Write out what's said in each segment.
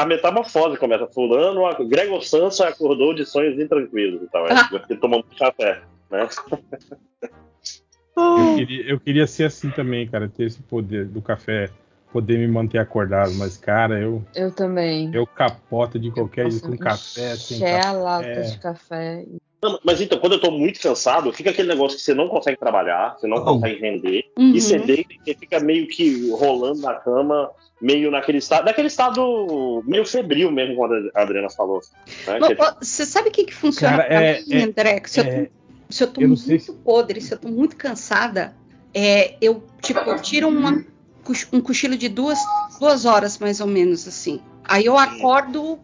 a metamorfose começa. Fulano, a Gregor Sansa acordou de sonhos intranquilos e tal. É, porque tomando café, né? Eu queria, eu queria ser assim também, cara, ter esse poder do café, poder me manter acordado, mas, cara, eu. Eu também. Eu capoto de qualquer jeito com café, sem a lata de café. Não, mas então, quando eu tô muito cansado, fica aquele negócio que você não consegue trabalhar, você não Oh. consegue render, Uhum. e você deita e você fica meio que rolando na cama, meio naquele estado, naquele estado meio febril mesmo, quando a Adriana falou. Né? Não, Que- ó, Você sabe o que, que funciona Cara, pra é- mim, é- André? Que Se, eu é- tô, se eu tô eu muito sei se- podre, se eu tô muito cansada, é, eu tipo eu tiro uma, um cochilo de duas, duas horas, mais ou menos, assim. Aí eu acordo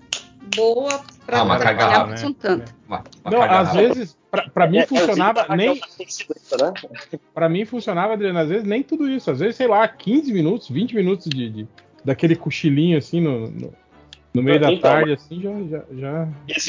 boa pra Ah, uma trabalhar né? um tanto. Uma, uma Não, às vezes, pra, pra mim É, é funcionava da nem. Né? Pra mim funcionava, Adriano, às vezes nem tudo isso. Às vezes, sei lá, 15 minutos, 20 minutos de, de- daquele cochilinho assim no, no, no meio da Então, tarde, assim, já. já, já...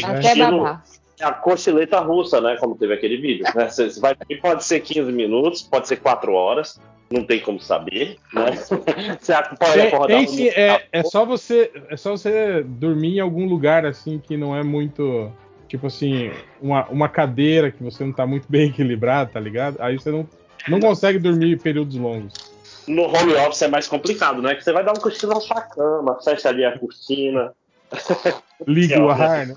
Até babar. É a cochileta russa, né? Como teve aquele vídeo. Né? Você vai, pode ser 15 minutos, pode ser 4 horas, não tem como saber, né? Você pode acordar tem um é, é só você é só você dormir em algum lugar assim que não é muito tipo assim uma, uma cadeira que você não tá muito bem equilibrado, tá ligado? Aí você não, não consegue dormir períodos longos. No home office é mais complicado, né? Que você vai dar um cochilo na sua cama, fecha ali a cortina, Liga o ar, né?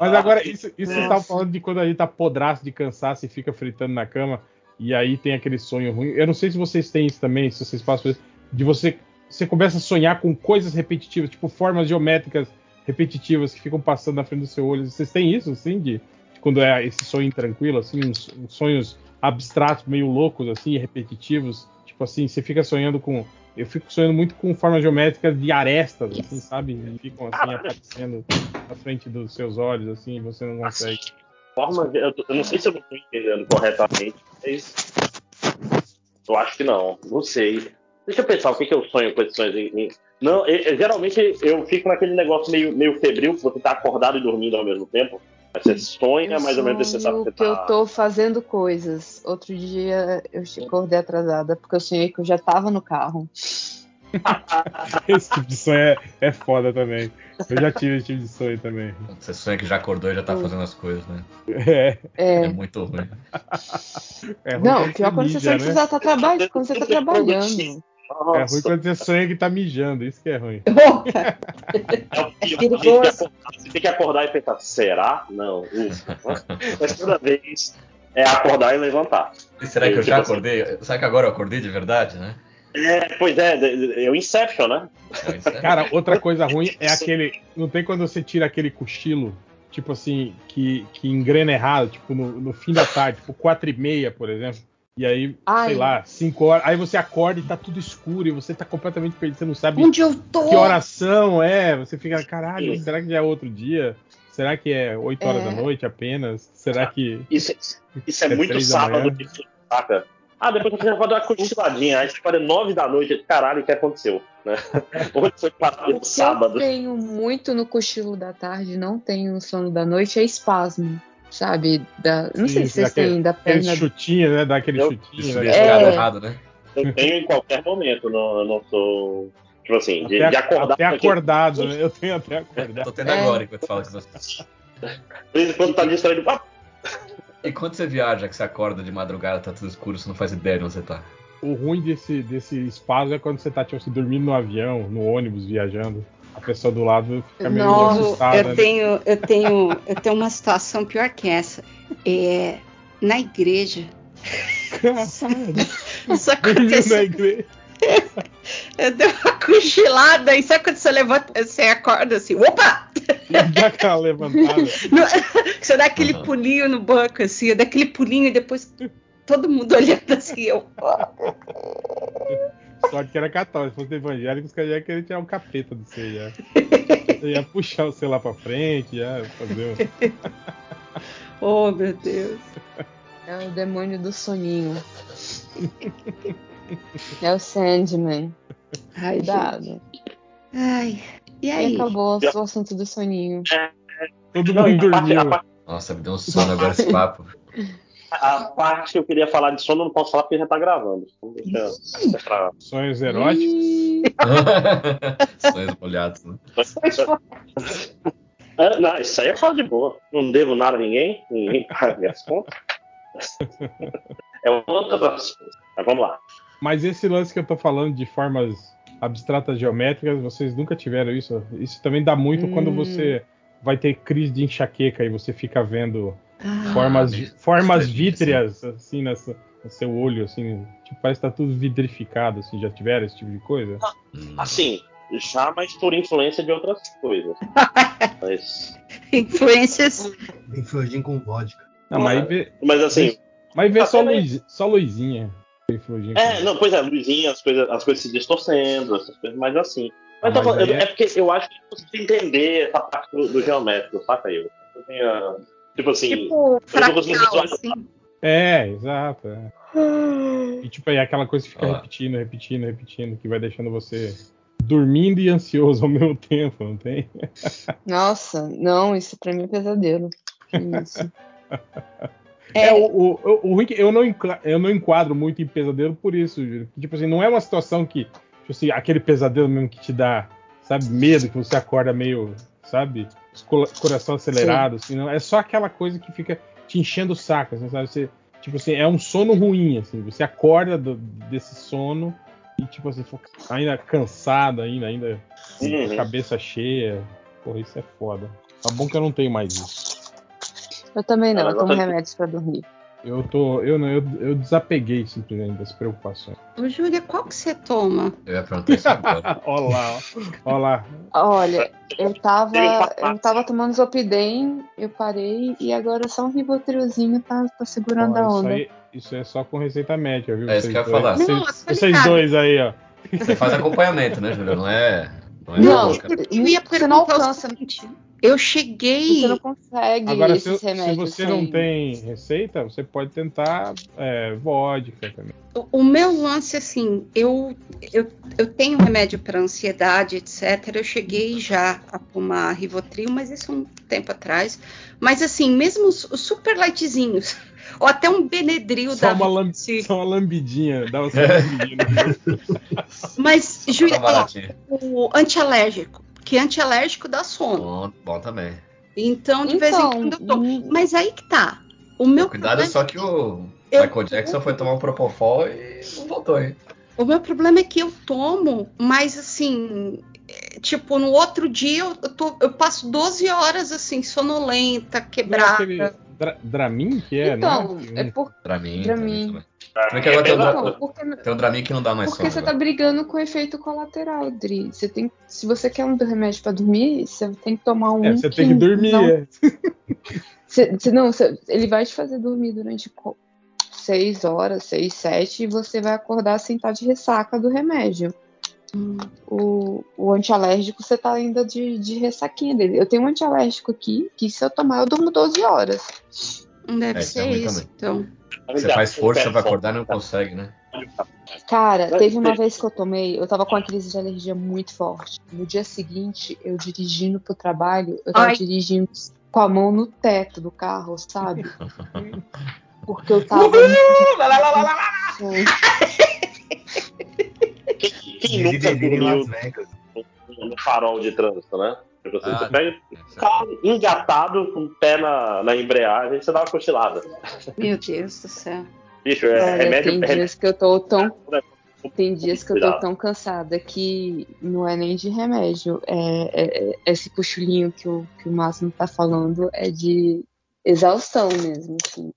Mas agora isso, isso você Nossa. tava falando de quando a gente tá podraço de cansaço e fica fritando na cama e aí tem aquele sonho ruim. Eu não sei se vocês têm isso também, se vocês passam por isso, de você você começa a sonhar com coisas repetitivas, tipo formas geométricas repetitivas que ficam passando na frente do seu olho. Vocês têm isso, assim, de, de quando é esse sonho tranquilo, assim, uns, uns sonhos abstratos, meio loucos, assim, repetitivos. Tipo assim, você fica sonhando com. Eu fico sonhando muito com formas geométricas de arestas, assim, sabe? E ficam assim aparecendo na frente dos seus olhos, assim, e você não consegue. Forma, eu, eu não sei se eu não estou entendendo corretamente, mas eu acho que não, não sei. Deixa eu pensar o que, que eu sonho com esses sonhos. em- Não, eu- eu- geralmente eu fico naquele negócio meio, meio febril, que você tá acordado e dormindo ao mesmo tempo. Você sonha, Eu mais ou menos você sabe que você que eu tá. tô fazendo coisas. Outro dia eu acordei atrasada porque eu sonhei que eu já tava no carro. Esse tipo de sonho é, é foda também. Eu já tive esse tipo de sonho também. Você sonha que já acordou e já tá fazendo as coisas, né? É, É, É. muito ruim. é ruim Não, quando pior quando você sonha que né? você já tá trabalhando, quando você tá trabalhando. É ruim Nossa, quando você sonha que tá mijando, isso que é ruim. É o pior. Você tem que acordar- Você tem que acordar e pensar, será? Não, ufa. Mas toda vez é acordar e levantar. E será que eu Tipo já assim. acordei? Será que agora eu acordei de verdade, né? É, pois é, é o Inception, né? Isso é- Cara, outra coisa ruim é aquele. Não tem quando você tira aquele cochilo, tipo assim, que, que engrena errado, tipo no, no fim da tarde, tipo 4 e meia, por exemplo. E aí, Ai. sei lá, 5 horas. Aí você acorda e tá tudo escuro e você tá completamente perdido, você não sabe Onde eu tô? que oração é. Você fica, caralho, Sim. será que já é outro dia? Será que é 8 horas É. da noite apenas? Será que. Isso, isso é, É muito sábado, isso, saca? Ah, depois você vai dar uma cochiladinha, aí você para 9 da noite, caralho, o que aconteceu? Né? Onde foi parar O no que sábado? eu tenho muito no cochilo da tarde, não tenho no sono da noite, é espasmo. Sabe? Da... Não sei Sim, se vocês daquele- têm da Aquele perna. chutinho, né? Dá aquele Eu- chutinho. Isso né? É. errado, né? Eu tenho em qualquer momento, não, eu não sou. Tipo assim, de, Até, de acordar. até porque, acordado, né? Eu tenho até Tô acordado. tendo É. agora enquanto fala que você. De vez em quando tá distraído. Ah, E quando você viaja, que você acorda de madrugada, tá tudo escuro, você não faz ideia de onde você tá. O ruim desse, desse espaço é quando você tá, tipo assim, dormindo no avião, no ônibus, viajando. A pessoa do lado fica meio assustada. eu né? tenho, eu tenho, eu tenho uma situação pior que essa. É na igreja. Isso dormindo na aconteceu. igreja. Eu dei uma cochilada e sabe quando você levanta, você acorda assim, opa! Dá aquela levantada. Você dá aquele Uhum. pulinho no banco, assim, eu dou aquele pulinho e depois todo mundo olhando assim, eu. Sorte que era católico. Se fosse evangélico, os caras já iam querer tirar um capeta do já. Você ia puxar o celular pra frente, ia fazer. Oh, meu Deus. É o demônio do soninho. É o Sandman. Ai, Cuidado. Ai. E E aí? acabou o assunto do soninho. Todo não, mundo e dormiu. Nossa, me deu um sono agora esse papo. A parte que eu queria falar de sono, eu não posso falar porque já tá gravando. Então deixa, deixa pra. Sonhos eróticos. Sonhos molhados, né? Ah, não, isso aí é fala de boa. Não devo nada a ninguém, ninguém paga minhas contas. É outra das coisas. Mas vamos lá. Mas esse lance que eu tô falando de formas abstratas geométricas, vocês nunca tiveram isso? Isso também dá muito quando Hum. você vai ter crise de enxaqueca e você fica vendo Ah, formas, vi- formas aí, vítreas assim nessa- no seu olho, assim, tipo, parece que tá tudo vidrificado, assim, já tiveram esse tipo de coisa? Hum. Assim, já, mas por influência de outras coisas. Mas, Influências. Enferrujinho com vodka. Não, mas vê, mas assim, mas vê Ah, só, luz, só luzinha. Flujinho. é, não, pois é, luzinha, as coisas, as coisas se distorcendo, essas coisas mais assim. Mas, Mas aí é- é porque eu acho que você entender essa parte do, do geométrico, saca eu? Eu tenho, tipo assim, Tipo, fractal, assim. É, exato. é. E tipo, é aquela coisa que fica Ah. repetindo, repetindo, repetindo, que vai deixando você dormindo e ansioso ao mesmo tempo, não tem? Nossa, não, isso pra mim é pesadelo. Que isso. É, o, o, o, o ruim é eu não, eu não enquadro muito em pesadelo por isso, Júlio. Tipo assim, não é uma situação que, tipo assim, aquele pesadelo mesmo que te dá, sabe, medo, que você acorda meio, sabe, coração acelerado, assim, não. É só aquela coisa que fica te enchendo o saco, assim, sabe? Você, tipo assim, é um sono ruim, assim. Você acorda do- desse sono e, tipo assim, ainda cansado, ainda, ainda com a Uhum. cabeça cheia. Porra, isso é foda. Tá bom que eu não tenho mais isso. Eu também não, eu tomo remédios pra dormir. Eu tô. Eu, não, eu, eu desapeguei simplesmente das preocupações. Ô, Júlia, qual que você toma? Eu ia perguntar isso agora. Olha lá, ó. Olha eu tava, papato. eu tava tomando Zopidem, eu parei e agora só um Ribotrilzinho tá, tá segurando a isso, onda. aí, isso é só com receita médica, viu? É isso que eu ia falar. Vocês, Não, vocês dois aí, ó. Você faz acompanhamento, né, Júlio? Não é. Não é Não. Eu ia você não perguntar o alcança, seguinte. Eu cheguei. você não consegue Agora, se, esses se remédios. você não sem- tem receita, você pode tentar é, vodka também. O- O meu lance, assim, eu, eu, eu tenho remédio para ansiedade, etc. Eu cheguei já a tomar Rivotril, mas isso é um tempo atrás. Mas, assim, mesmo os, os super lightzinhos, ou até um Benedril Só da uma, lam- Vitsy. só uma lambidinha. Dá uma só uma lambidinha. Mas, Tá Júlia, o antialérgico, que antialérgico dá sono. Bom, bom também. Então, de vez em Então, quando eu tomo. hum, Mas aí que tá. O meu Cuidado problema, só que o Eu- Michael Jackson foi tomar um Propofol e não voltou, hein? o meu problema é que eu tomo, mas assim, é, tipo, no outro dia eu, tô- eu passo 12 horas assim, sonolenta, Não é quebrada. aquele dra- Dramin que é, Então, não é? é por, Pra mim. Pra pra mim. também. Se bem que agora tem, um dra- porque, tem um Dramin que não dá mais porque sono. você tá agora. brigando com efeito colateral, Dri. Você tem, se você quer um remédio pra dormir, você tem que tomar um. É, você tem que dormir. Não, é. Você- você- não, você- ele vai te fazer dormir durante seis horas, seis, sete, e você vai acordar sem estar de ressaca do remédio. O, o antialérgico, você tá ainda de, de ressaquinha dele. Eu tenho um antialérgico aqui, que se eu tomar, eu durmo 12 horas. Deve É, ser isso. Então, Você faz força pra acordar e não consegue, né? Cara, teve uma vez que eu tomei, eu tava com uma crise de alergia muito forte. No dia seguinte, eu dirigindo pro trabalho, eu tava Ai. dirigindo com a mão no teto do carro, sabe? Porque eu tava. Viver em Las dormiu no farol de trânsito, né? Tipo assim, Ah, você pega o carro engatado com o pé na, na embreagem, você dá uma cochilada. meu Deus do céu. Bicho, é Olha, remédio. tem remédio dias que eu tô tão. Tem dias que eu tô tão cansada que não é nem de remédio. É, é- é- esse cochilinho que o, que o Máximo tá falando é de exaustão mesmo, assim.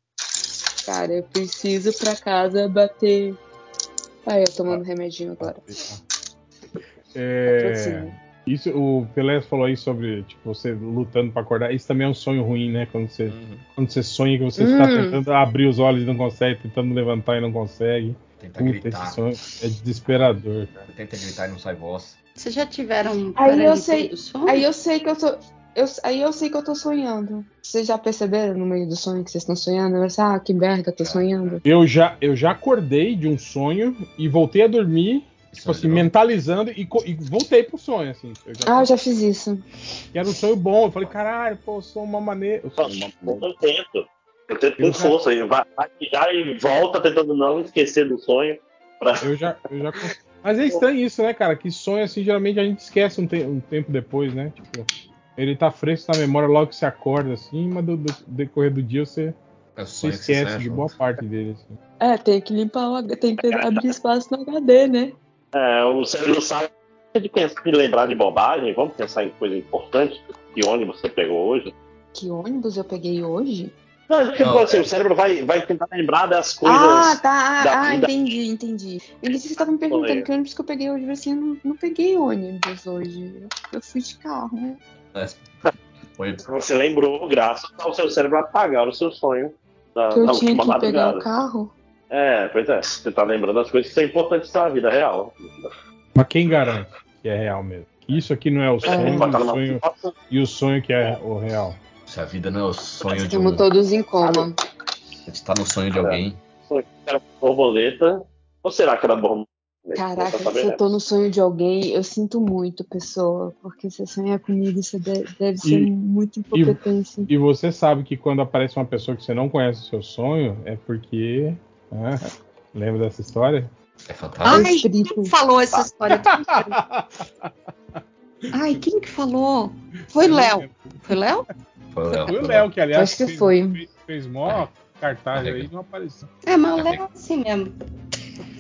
Cara, eu preciso pra casa bater. Ai, eu tomando remedinho agora. É, isso, o Pelé falou aí sobre tipo, você lutando pra acordar. Isso também é um sonho ruim, né? Quando você, Uhum. quando você sonha que você está Hum. tentando abrir os olhos e não consegue, tentando levantar e não consegue. Tenta Puta, gritar. esse sonho é desesperador. Tenta gritar e não sai voz. Vocês já tiveram Aí eu sei-? Aí eu sei que eu tô. Eu, aí eu sei que eu tô sonhando. Vocês já perceberam no meio do sonho que vocês estão sonhando? Eu ah, que merda, eu tô sonhando. Eu já, eu já acordei de um sonho e voltei a dormir, tipo assim, mentalizando e, e voltei pro sonho, assim. Eu já, Ah, eu já fiz isso. que era um sonho bom. Eu falei, caralho, pô, eu sou uma maneira. Eu sou uma maneira. Eu tento. Eu tento com já- força. aí. Vai, vai já e volta tentando não esquecer do sonho. Pra... Eu já, eu já Mas é estranho isso, né, cara? Que sonho assim, geralmente a gente esquece um, te um tempo depois, né? Tipo, ele tá fresco na memória logo que você acorda, assim, mas do, do decorrer do dia você, É você você esquece sonha de boa parte dele. Assim. É, tem que limpar o tem que abrir espaço no HD, né? É, o cérebro sabe de pensar de lembrar de bobagem, vamos pensar em coisa importante. Que ônibus você pegou hoje? Que ônibus eu peguei hoje? Não, tipo Não, assim, é. o cérebro vai, vai tentar lembrar das coisas. Ah, tá. da Ah, vida. entendi, entendi. Eu disse que você estava me perguntando Foi. que ônibus que eu peguei hoje. Eu assim, eu não, não peguei ônibus hoje. Eu, eu fui de carro. É, Foi Você lembrou, graças ao seu cérebro apagar o seu sonho da, Que eu da tinha última que pegar o carro. É, pois é. Você tá lembrando das coisas que são importantes na vida real. Mas quem garante que é real mesmo? Isso aqui não é o sonho, Botar o sonho e o sonho que é o real. Se a vida não é o sonho de Estamos um. todos em coma. A gente tá no sonho de alguém. sonho que era borboleta. Ou será que era borboleta? Caraca, tá se eu tô no sonho de alguém, eu sinto muito, pessoa. Porque se sonhar comigo, isso de- deve ser E- muita incompetência. E você sabe que quando aparece uma pessoa que você não conhece o seu sonho, é porque. né? lembra dessa história? É fantástico. Ai, quem falou essa história? Ai, quem que falou? Foi Léo. Foi Léo? Foi o Léo. Foi o Léo, que aliás Acho que fez, foi. fez, fez mó cartaz aí e não apareceu. É, mas o Léo é assim mesmo.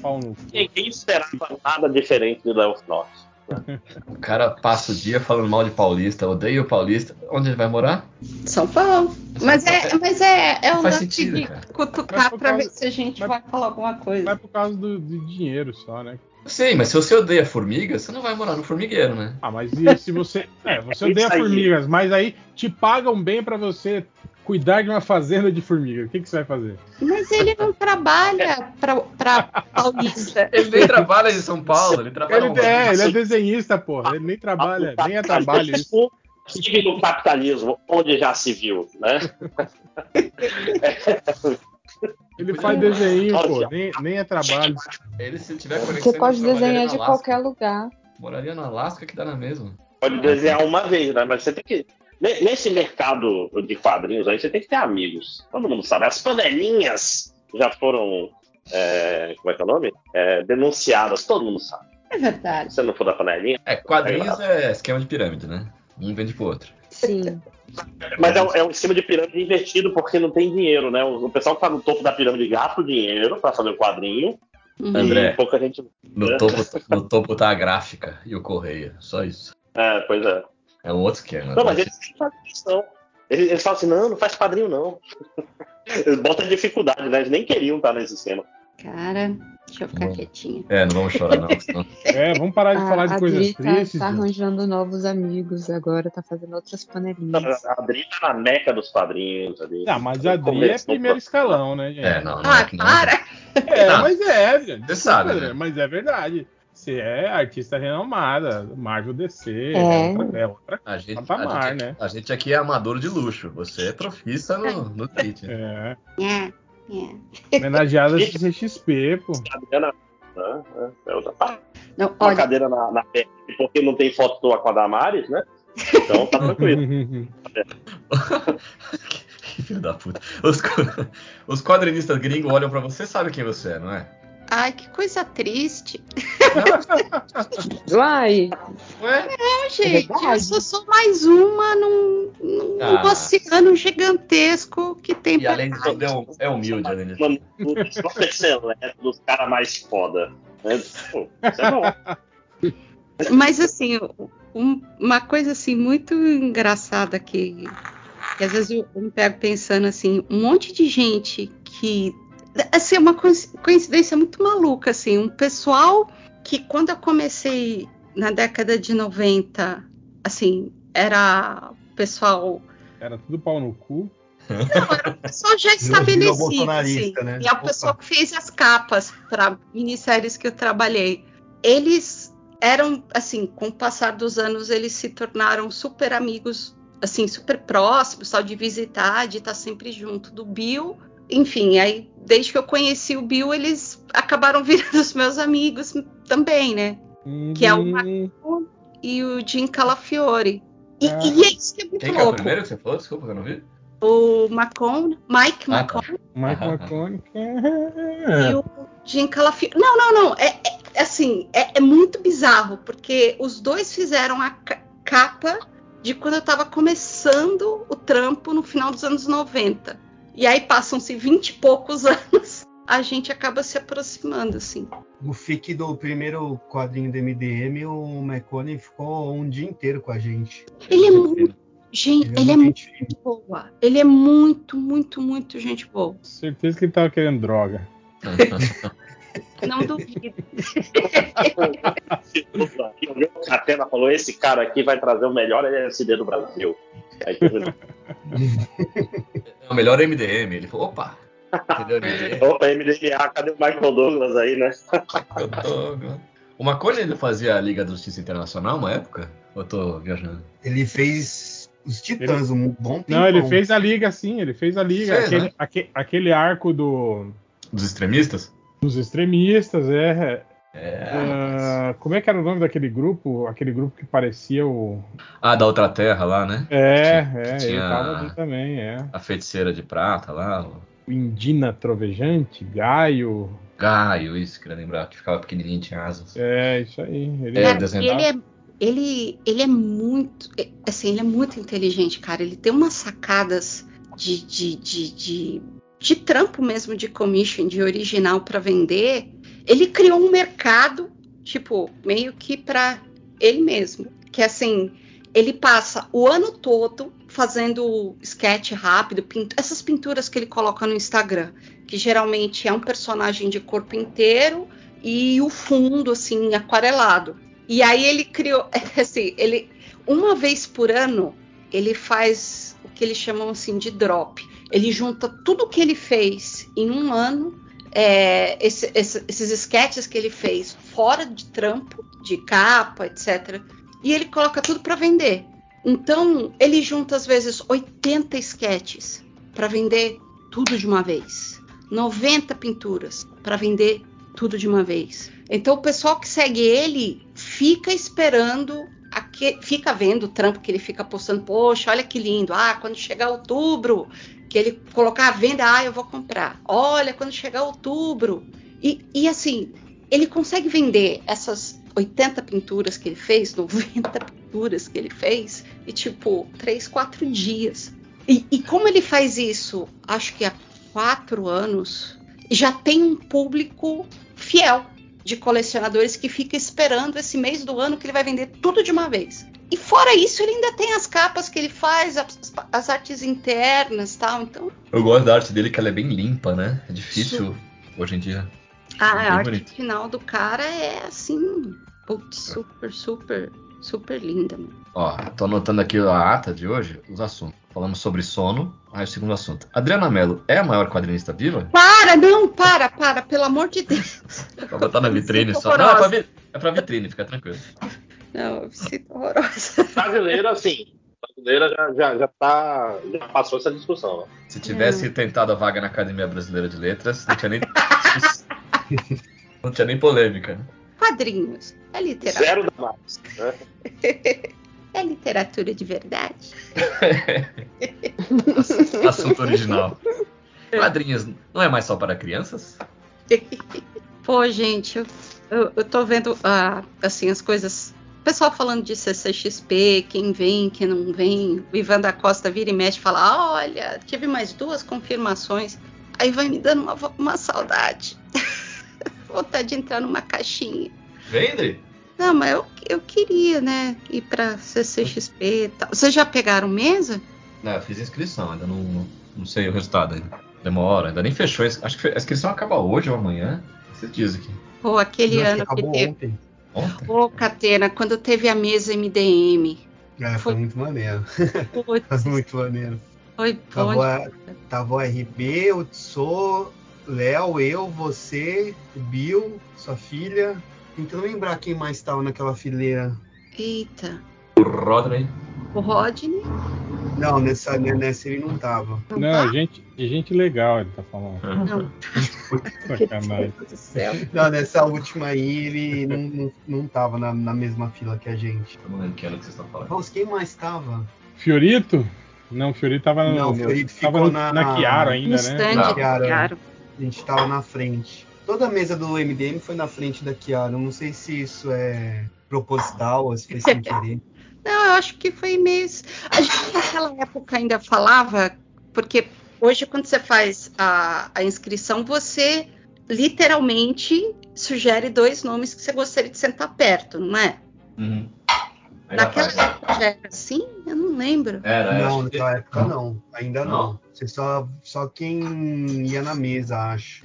Pau no cu. Ninguém esperava nada diferente do Léo Norte. O cara passa o dia falando mal de paulista, odeia o paulista. Onde ele vai morar? São Paulo. Mas é, mas é, é Não um faz lance sentido, de cara. Cutucar pra causa- ver se a gente mas- vai falar alguma coisa. Mas por causa do, de dinheiro só, né? Sei, mas se você odeia formiga, você não vai morar no formigueiro, né? Ah, mas e se você. É, você odeia Isso aí. formigas, mas aí te pagam bem pra você cuidar de uma fazenda de formigas. O que, que você vai fazer? Mas ele não trabalha pra, pra paulista. Ele nem trabalha em São Paulo, ele trabalha Ele, é, ele é desenhista, porra. Ele nem trabalha, nem é trabalho isso. Vive no capitalismo, onde já se viu, né? Ele faz desenho, pô, nem, nem é trabalho. Ele, se tiver conexão, Você pode desenhar no de Alasca. qualquer lugar. Moraria no Alasca que dá na mesma. Pode desenhar uma vez, né? Mas você tem que. Ne- Nesse mercado de quadrinhos aí, você tem que ter amigos. Todo mundo sabe. As panelinhas já foram. é, como é que é o nome? É, denunciadas, todo mundo sabe. É verdade. Se você não for da panelinha. É, quadrinhos é esquema de pirâmide, né? Um vende pro outro. Sim. Mas é, um- é um esquema de pirâmide invertido porque não tem dinheiro, né? O, o pessoal que tá no topo da pirâmide gasta o dinheiro pra fazer o quadrinho. Uhum. André. E pouca gente. No topo, no topo tá a gráfica e o correio. Só isso. É, pois é. É um outro esquema. Não, mas eles fazem isso, não. Eles, eles falam assim, não, não faz quadrinho, não. Eles botam dificuldade, né? Eles nem queriam estar nesse esquema. Cara, deixa eu ficar quietinha. É, não vamos chorar, não. senão- É, vamos parar de falar A, de a coisas Dri tá, tristes. tá gente. arranjando novos amigos agora, tá fazendo outras panelinhas. A Adri tá na meca dos quadrinhos ali. Ah, mas a Adri é primeiro escalão, né, gente? É, não, não Ah, é não. para! É, Não. mas é, gente. Você sabe, né? Mas é verdade. Você é artista renomada, Marvel DC, É. é outra, é outra A gente, Patamar, a, gente, né? a gente aqui é amador de luxo. Você é profissa no, no kit. é, É, é. homenageada de CXP, pô. Né? É outra parte. Não, Uma olha, cadeira na, na perna, porque não tem foto tua com a Damares, né? Então tá tranquilo. que filho da puta. Os, os quadrinistas gringos olham pra você e sabem quem você é, não é? Ai, que coisa triste. Ué? Não, gente, eu verdade. sou só mais uma num, num Ah. oceano gigantesco que tem E além de tudo, é, um- é humilde, além de tudo. Mano, os super seletos dos caras mais foda. Né? Pô, isso é bom. Mas assim, um- uma coisa assim muito engraçada que, que às vezes eu, eu me pego pensando assim, um monte de gente que assim, é uma coinci- coincidência muito maluca assim, um pessoal que quando eu comecei na década de 90, assim, era pessoal Era tudo pau no cu. o pessoal já estabelecido, assim, né? e a Opa. pessoa que fez as capas para minisséries que eu trabalhei, eles eram, assim, com o passar dos anos, eles se tornaram super amigos, assim, super próximos, só de visitar, de estar sempre junto do Bill. Enfim, aí, desde que eu conheci o Bill, eles acabaram virando os meus amigos também, né? Que é uma- Hum, E o Jim Calafiore. E, Ah. e é isso que é muito Quem que é o louco. primeiro que você falou? Desculpa, que eu não vi. O Macon, Mike Ah, tá. Macon Michael Aham. McConaughey. e o Jim Calafiore. Não, não, não. É, é- assim, é, é muito bizarro, porque os dois fizeram a ca- capa de quando eu tava começando o trampo no final dos anos 90. E aí passam-se 20 e poucos anos, a gente acaba se aproximando, assim. No FIC do primeiro quadrinho do MDM, o McConaughey ficou um dia inteiro com a gente. Ele é muito. Gente, ele é muito muito gente boa. Ele é muito, muito, muito gente boa. Certeza que ele tava querendo droga. Não duvido. O Catena falou: esse cara aqui vai trazer o melhor LSD do Brasil. Aí, É o melhor MDM. Ele falou, opa. Opa, MDMA, cadê o Michael Douglas aí, né? Eu tô- O Macaulay ele fazia a Liga da Justiça Internacional uma época? Ou eu tô viajando? Ele fez os Titãs um bom tempo. Não, ele fez a liga sim, ele fez a liga. Fez, aquele, né? aque- aquele arco do, Dos extremistas? dos extremistas, é. É. Ah, como é que era o nome daquele grupo? Aquele grupo que parecia o. Ah, da outra terra lá, né? É, Que- é, que ele tinha- tava ali também, é. A feiticeira de prata lá. O Indina Trovejante, Gaio. Gaio, isso, queria lembrar, que ficava pequenininho, tinha asas. É, isso aí. Ele É, desenhado. ele é, ele, ele é muito, é, assim, ele é muito inteligente, cara. Ele tem umas sacadas de, de, de, de, de trampo mesmo, de commission, de original para vender. Ele criou um mercado, tipo, meio que para ele mesmo. Que assim, ele passa o ano todo fazendo sketch rápido, pint- essas pinturas que ele coloca no Instagram, que geralmente é um personagem de corpo inteiro e o fundo assim aquarelado. E aí ele criou, assim, ele uma vez por ano ele faz o que eles chamam assim de drop. Ele junta tudo que ele fez em um ano, é, esse- esse- esses sketches que ele fez fora de trampo, de capa, etc. E ele coloca tudo para vender. Então ele junta às vezes 80 sketches para vender tudo de uma vez. 90 pinturas para vender tudo de uma vez. Então o pessoal que segue ele fica esperando, aque- fica vendo o trampo que ele fica postando. Poxa, olha que lindo! Ah, quando chegar outubro, que ele colocar à venda, ah, eu vou comprar. Olha, quando chegar outubro. E, e assim, ele consegue vender essas 80 pinturas que ele fez, 90 pinturas que ele fez, e tipo, 3, 4 dias. E, e como ele faz isso, acho que há quatro anos, já tem um público fiel de colecionadores que fica esperando esse mês do ano que ele vai vender tudo de uma vez. E fora isso, ele ainda tem as capas que ele faz, as, as artes internas tal. Então, Eu gosto da arte dele, que ela é bem limpa, né? É difícil hoje em dia. a Bem arte bonito. final do cara é assim, putz, super, super, super linda. Mano. Ó, tô anotando aqui a ata de hoje, os assuntos. Falamos sobre sono, aí o segundo assunto. Adriana Mello é a maior quadrinista viva? Para, não, para, para, pelo amor de Deus. Pra botar na vitrine só. Não, é pra, é pra vitrine, fica tranquilo. Não, eu me sinto horrorosa. Brasileiro, assim. Brasileira já, já, já, tá, já passou essa discussão. Né? Se tivesse tentado a vaga na Academia Brasileira de Letras, não tinha nem. não tinha nem polêmica. né? Quadrinhos, é literatura. Zero da mais. Né? É literatura de verdade? Assunto original. Quadrinhos não é mais só para crianças? Pô, gente, eu, eu, eu tô vendo ah, assim as coisas. O pessoal falando de CCXP, quem vem, quem não vem. O Ivan da Costa vira e mexe e fala: "Ah, olha, tive mais duas confirmações. Aí vai me dando uma, uma saudade. Vontade de entrar numa caixinha. Vende? Não, mas eu, eu queria, né, ir pra CCXP e tal. Vocês já pegaram mesa? Não, eu fiz inscrição, ainda não, não, não sei o resultado ainda. Demora, ainda nem fechou. Acho que a inscrição acaba hoje ou amanhã. Esses dias aqui. Pô, aquele acho ano que acabou teve. ontem. Ontem? Pô, Catena, quando teve a mesa MDM. É, foi Foi- muito maneiro. Putz, Foi muito maneiro. foi Tava, bom. tava o RB, o Tso, Léo, eu, você, o Bill, sua filha. Tentando lembrar quem mais estava naquela fileira. Eita. O Rodney. O Rodney? Não, nessa, nessa ele não tava. Não, Não, tá? gente, gente legal, ele tá falando. Não. Sacanagem. Meu. Não, nessa última aí ele não, não, não tava na, na mesma fila que a gente. Eu não lembro quem era que vocês estão falando. Nossa, quem mais tava? Fiorito? Não, o Fiorito tava no. Não, o Fiorito tava ficou no- na- na Chiara No ainda, né? stand, Não. Chiara. A gente tava na frente. Toda a mesa do MDM foi na frente da Kiara. Não sei se isso é proposital ou se foi sem querer. Não, eu acho que foi meio. A gente naquela época ainda falava, porque hoje, quando você faz a, a inscrição, você literalmente sugere dois nomes que você gostaria de sentar perto, não é? Uhum. Naquela rapaz, época já era assim? Eu não lembro. Era, Não, que- naquela época não. Ainda não. Não? Você só, só quem ia na mesa, acho.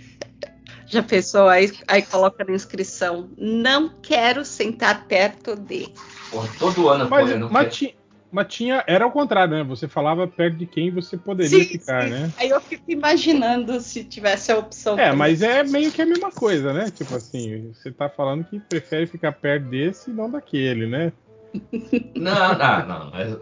Já pensou? Aí, aí coloca na inscrição. Não quero sentar perto de. Porra, todo ano Mas, põe, eu não mas, mas tinha. Era o contrário, né? Você falava perto de quem você poderia Sim, ficar, sim. né? Aí eu fico imaginando se tivesse a opção. É, mas é meio que a mesma coisa, né? Tipo assim, você tá falando que prefere ficar perto desse e não daquele, né? Não, não, não. mas-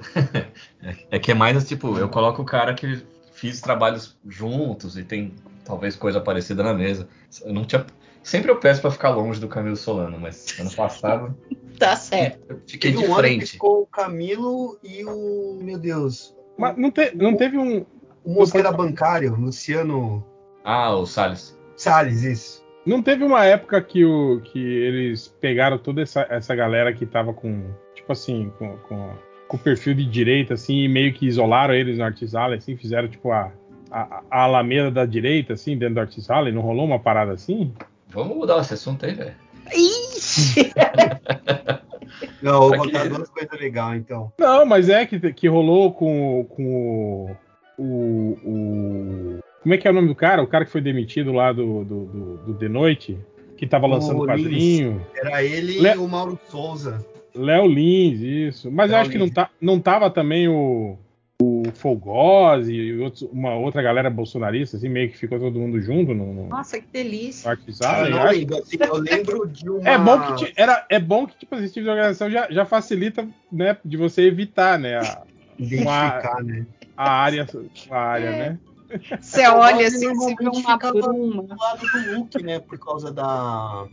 É que é mais tipo, eu coloco o cara que fiz trabalhos juntos e tem talvez coisa parecida na mesa. Eu não tinha. Sempre eu peço pra ficar longe do Camilo Solano, mas ano passado Tá certo. eu fiquei Teve de um ano que frente. ficou o Camilo e o. Meu Deus. Mas não, te- não teve um. O moço que era bancário, Luciano Ah, o Salles. Salles, isso. Não teve uma época que, o, que eles pegaram toda essa, essa galera que tava com. Tipo assim, com, com, com o perfil de direita, assim, e meio que isolaram eles no Artis Alley, assim, fizeram tipo a, a, a Alameda da direita, assim, dentro do Artis Alley. Não rolou uma parada assim? Vamos mudar esse assunto aí, velho. Ixi! Não, vou contar duas coisas legais, então. Não, mas é que, que rolou com, com o, o, o- Como é que é o nome do cara? O cara que foi demitido lá do, do, do, do The Noite, que tava O lançando Lins. quadrinho. Era ele Le- e o Mauro Souza. Léo Lins, isso. Mas eu acho que não, Lins. tá, não tava também o, o e outros- uma outra galera bolsonarista, assim, meio que ficou todo mundo junto no, no Nossa, que delícia. Artis Eu Alley, não acho. lembro, assim, eu lembro de uma. É bom que era, é bom que tipo, esse tipo de organização já, já facilita, né, de você evitar, né, a, identificar, né? a área, a área, É. né? Você Eu olha assim, você vê uma. Do lado do Luke, né? Por causa da.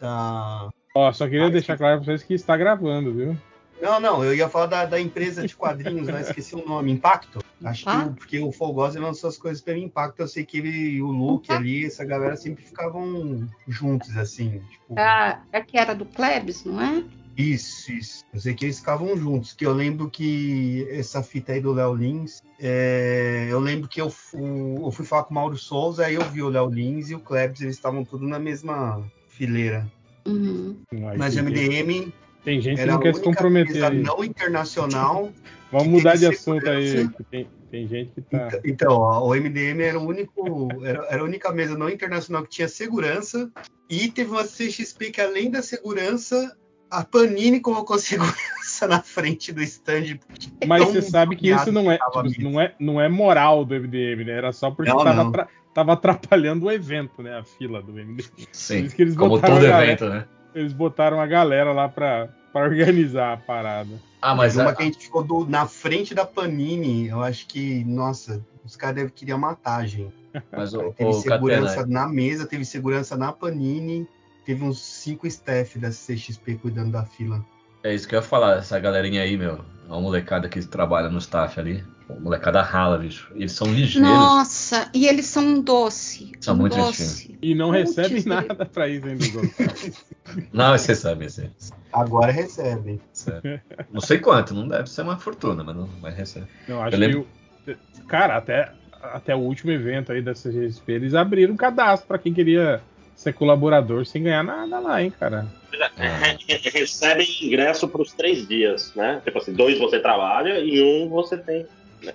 Da. Ó, só queria Ah, deixar claro pra vocês que está gravando, viu? Não, não, eu ia falar da, da empresa de quadrinhos, né? Esqueci o nome, Impacto. Acho que o, Impacto? porque o Folgose lançou as coisas pelo Impacto. Eu sei que ele, o Luke ali, essa galera sempre ficavam juntos, assim. Tipo, Ah, é que era do Klebs, não é? Isso, isso. Eu sei que eles ficavam juntos. Que eu lembro que essa fita aí do Léo Lins, é, eu lembro que eu, fu- eu fui falar com o Mauro Souza, aí eu vi o Léo Lins e o Klebs, eles estavam tudo na mesma fileira. Uhum. Mas o MDM tem gente que era não quer se comprometer não internacional. Vamos que mudar de assunto aí. segurança. que Tem, tem gente que tá. Então, Então, ó, o MDM era o único, era, era a única mesa não internacional que tinha segurança e teve uma CXP que além da segurança, a Panini colocou segurança na frente do stand. Mas tão você sabe que isso não é, tava tipo, não é, não é moral do MDM, né? Era só porque Não, tava, não. atra- tava atrapalhando o evento, né? A fila do MDM. Sim. Por isso que eles Como botaram todo evento, né? Eles botaram a galera lá pra, pra organizar a parada. Ah, mas uma a- que a gente ficou do- na frente da Panini, eu acho que, nossa, os caras devem querer matar a gente. mas o, Teve o segurança Catena, na mesa, teve segurança na Panini, teve uns cinco staff da CXP cuidando da fila. É isso que eu ia falar, essa galerinha aí, meu, uma molecada que trabalha no staff ali, uma molecada rala, bicho. Eles são ligeiros. Nossa, e eles são um doce. São um muito doce. E não Putz, recebem ele- nada pra isso ainda. Não, você sabe, você Agora recebem. sabe. Não sei quanto, não deve ser uma fortuna, mas não mas recebe. Não, acho Eu lembro- que. o- Cara, até, até o último evento aí da CGSP, eles abriram um cadastro pra quem queria ser colaborador sem ganhar nada lá, hein, cara. Recebem ingresso para os três dias, né? Tipo assim, dois você trabalha e um você tem. né?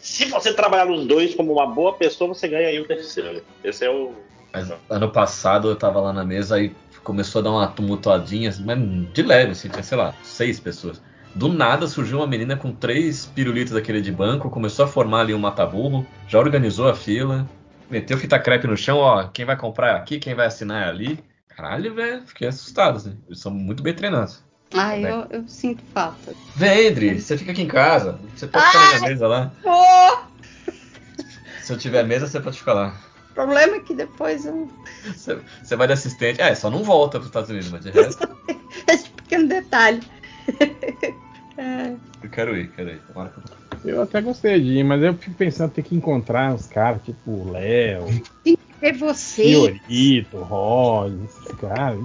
Se você trabalhar nos dois como uma boa pessoa, você ganha aí o terceiro. Esse é o. Mas ano passado eu tava lá na mesa e começou a dar uma tumultuadinha, assim, mas de leve, assim, tinha, sei lá, seis pessoas. Do nada surgiu uma menina com três pirulitos daquele de banco, começou a formar ali um mataburro, já organizou a fila, meteu fita crepe no chão, ó, quem vai comprar é aqui, quem vai assinar é ali. Caralho, velho, fiquei assustado, assim. Eles são muito bem treinados. Tá eu, eu sinto falta. Vem, Adri, você fica aqui em casa, você pode ficar na minha mesa lá. Pô, Se eu tiver mesa, você pode ficar lá. o problema é que depois eu. Você, você vai de assistente. É, só não volta para os Estados Unidos, mas de resto, Esse pequeno detalhe. É, eu quero ir, quero ir. Tomara que eu- Eu até gostei de ir, mas eu fico pensando ter que encontrar uns caras, tipo o Léo. ver você. Fiorito, Rosa, esses caras.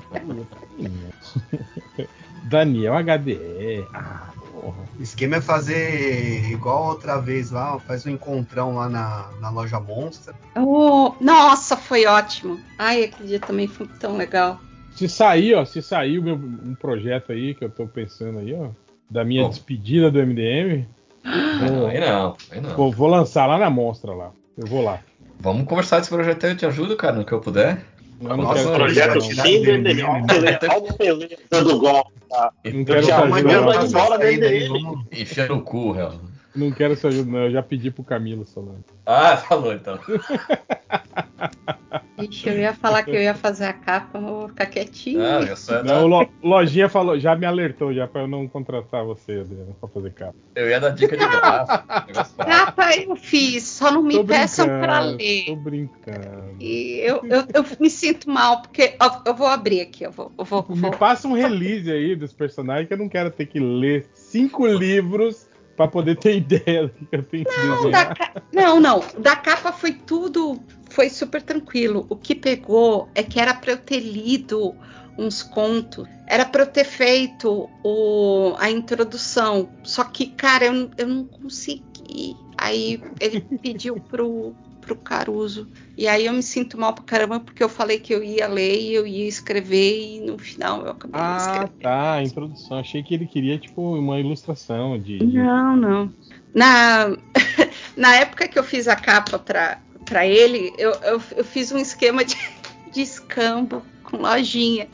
Daniel HDE. Ah, porra. O esquema é fazer igual outra vez lá, faz um encontrão lá na, na loja Monster. Oh, nossa, foi ótimo. Ai, aquele dia também foi tão legal. Se sair, ó, se sair o meu, um projeto aí que eu tô pensando aí, ó, da minha Bom. despedida do MDM, Não, aí não, aí não. vou, vou lançar lá na mostra lá. Eu vou lá. Vamos conversar desse projeto aí, eu te ajudo, cara, no que eu puder. Eu não Nossa, projeto Projeto não. Sim, DDM. Olha o Pelé- olha o Pelé dando golpe. Tá? Ajudar, mesmo não. aí fora Aí, dele. Enfia no cu, real. Não quero sua ajuda, não. Eu já pedi pro Camilo Solano. Ah, falou então. Ixi, eu ia falar que eu ia fazer a capa, mas eu vou ficar quietinho. Ah, eu, só ia Não, dar, o Lo- Lojinha falou, já me alertou já pra eu não contratar você, Adriano, pra fazer capa. eu ia dar dica de graça. Capa eu fiz, só não me Tô peçam pra ler. Tô brincando. E eu, eu, eu me sinto mal, porque ó, eu vou abrir aqui, eu vou. Eu vou, Me vou- passa um release aí dos personagens que eu não quero ter que ler cinco livros pra poder ter ideia do que eu tenho que Não, desenhar. ca- não, não. Da capa foi tudo. Foi super tranquilo. O que pegou é que era pra eu ter lido uns contos. Era pra eu ter feito o, a introdução. Só que, cara, eu, eu não consegui. Aí ele pediu pro, pro Caruso. E aí eu me sinto mal pra caramba porque eu falei que eu ia ler e eu ia escrever e no final eu acabei Ah, escrevendo. tá, a introdução. Achei que ele queria, tipo, uma ilustração de. de- Não, não. Na, na época que eu fiz a capa pra, pra ele, eu, eu, eu fiz um esquema de, de escambo com lojinha.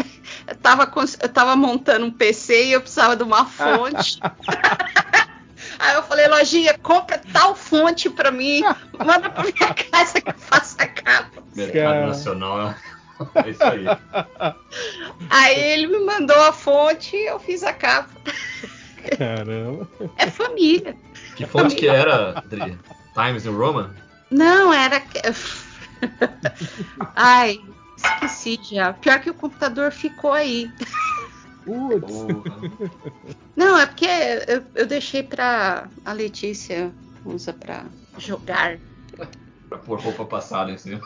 Eu tava, eu tava montando um PC e eu precisava de uma fonte. Aí eu falei, lojinha, compra tal fonte pra mim, manda pra minha casa que eu faço a capa. Mercado. Nacional. É isso aí. Aí ele me mandou a fonte e eu fiz a capa. Caramba. É família. Que fonte que era, Adri? Times New Roman? Não, era. que- Ai, esqueci já. Pior que o computador ficou aí. Putz. Não, é porque eu, eu deixei pra. A Letícia usa pra jogar. Pra pôr roupa passada em cima.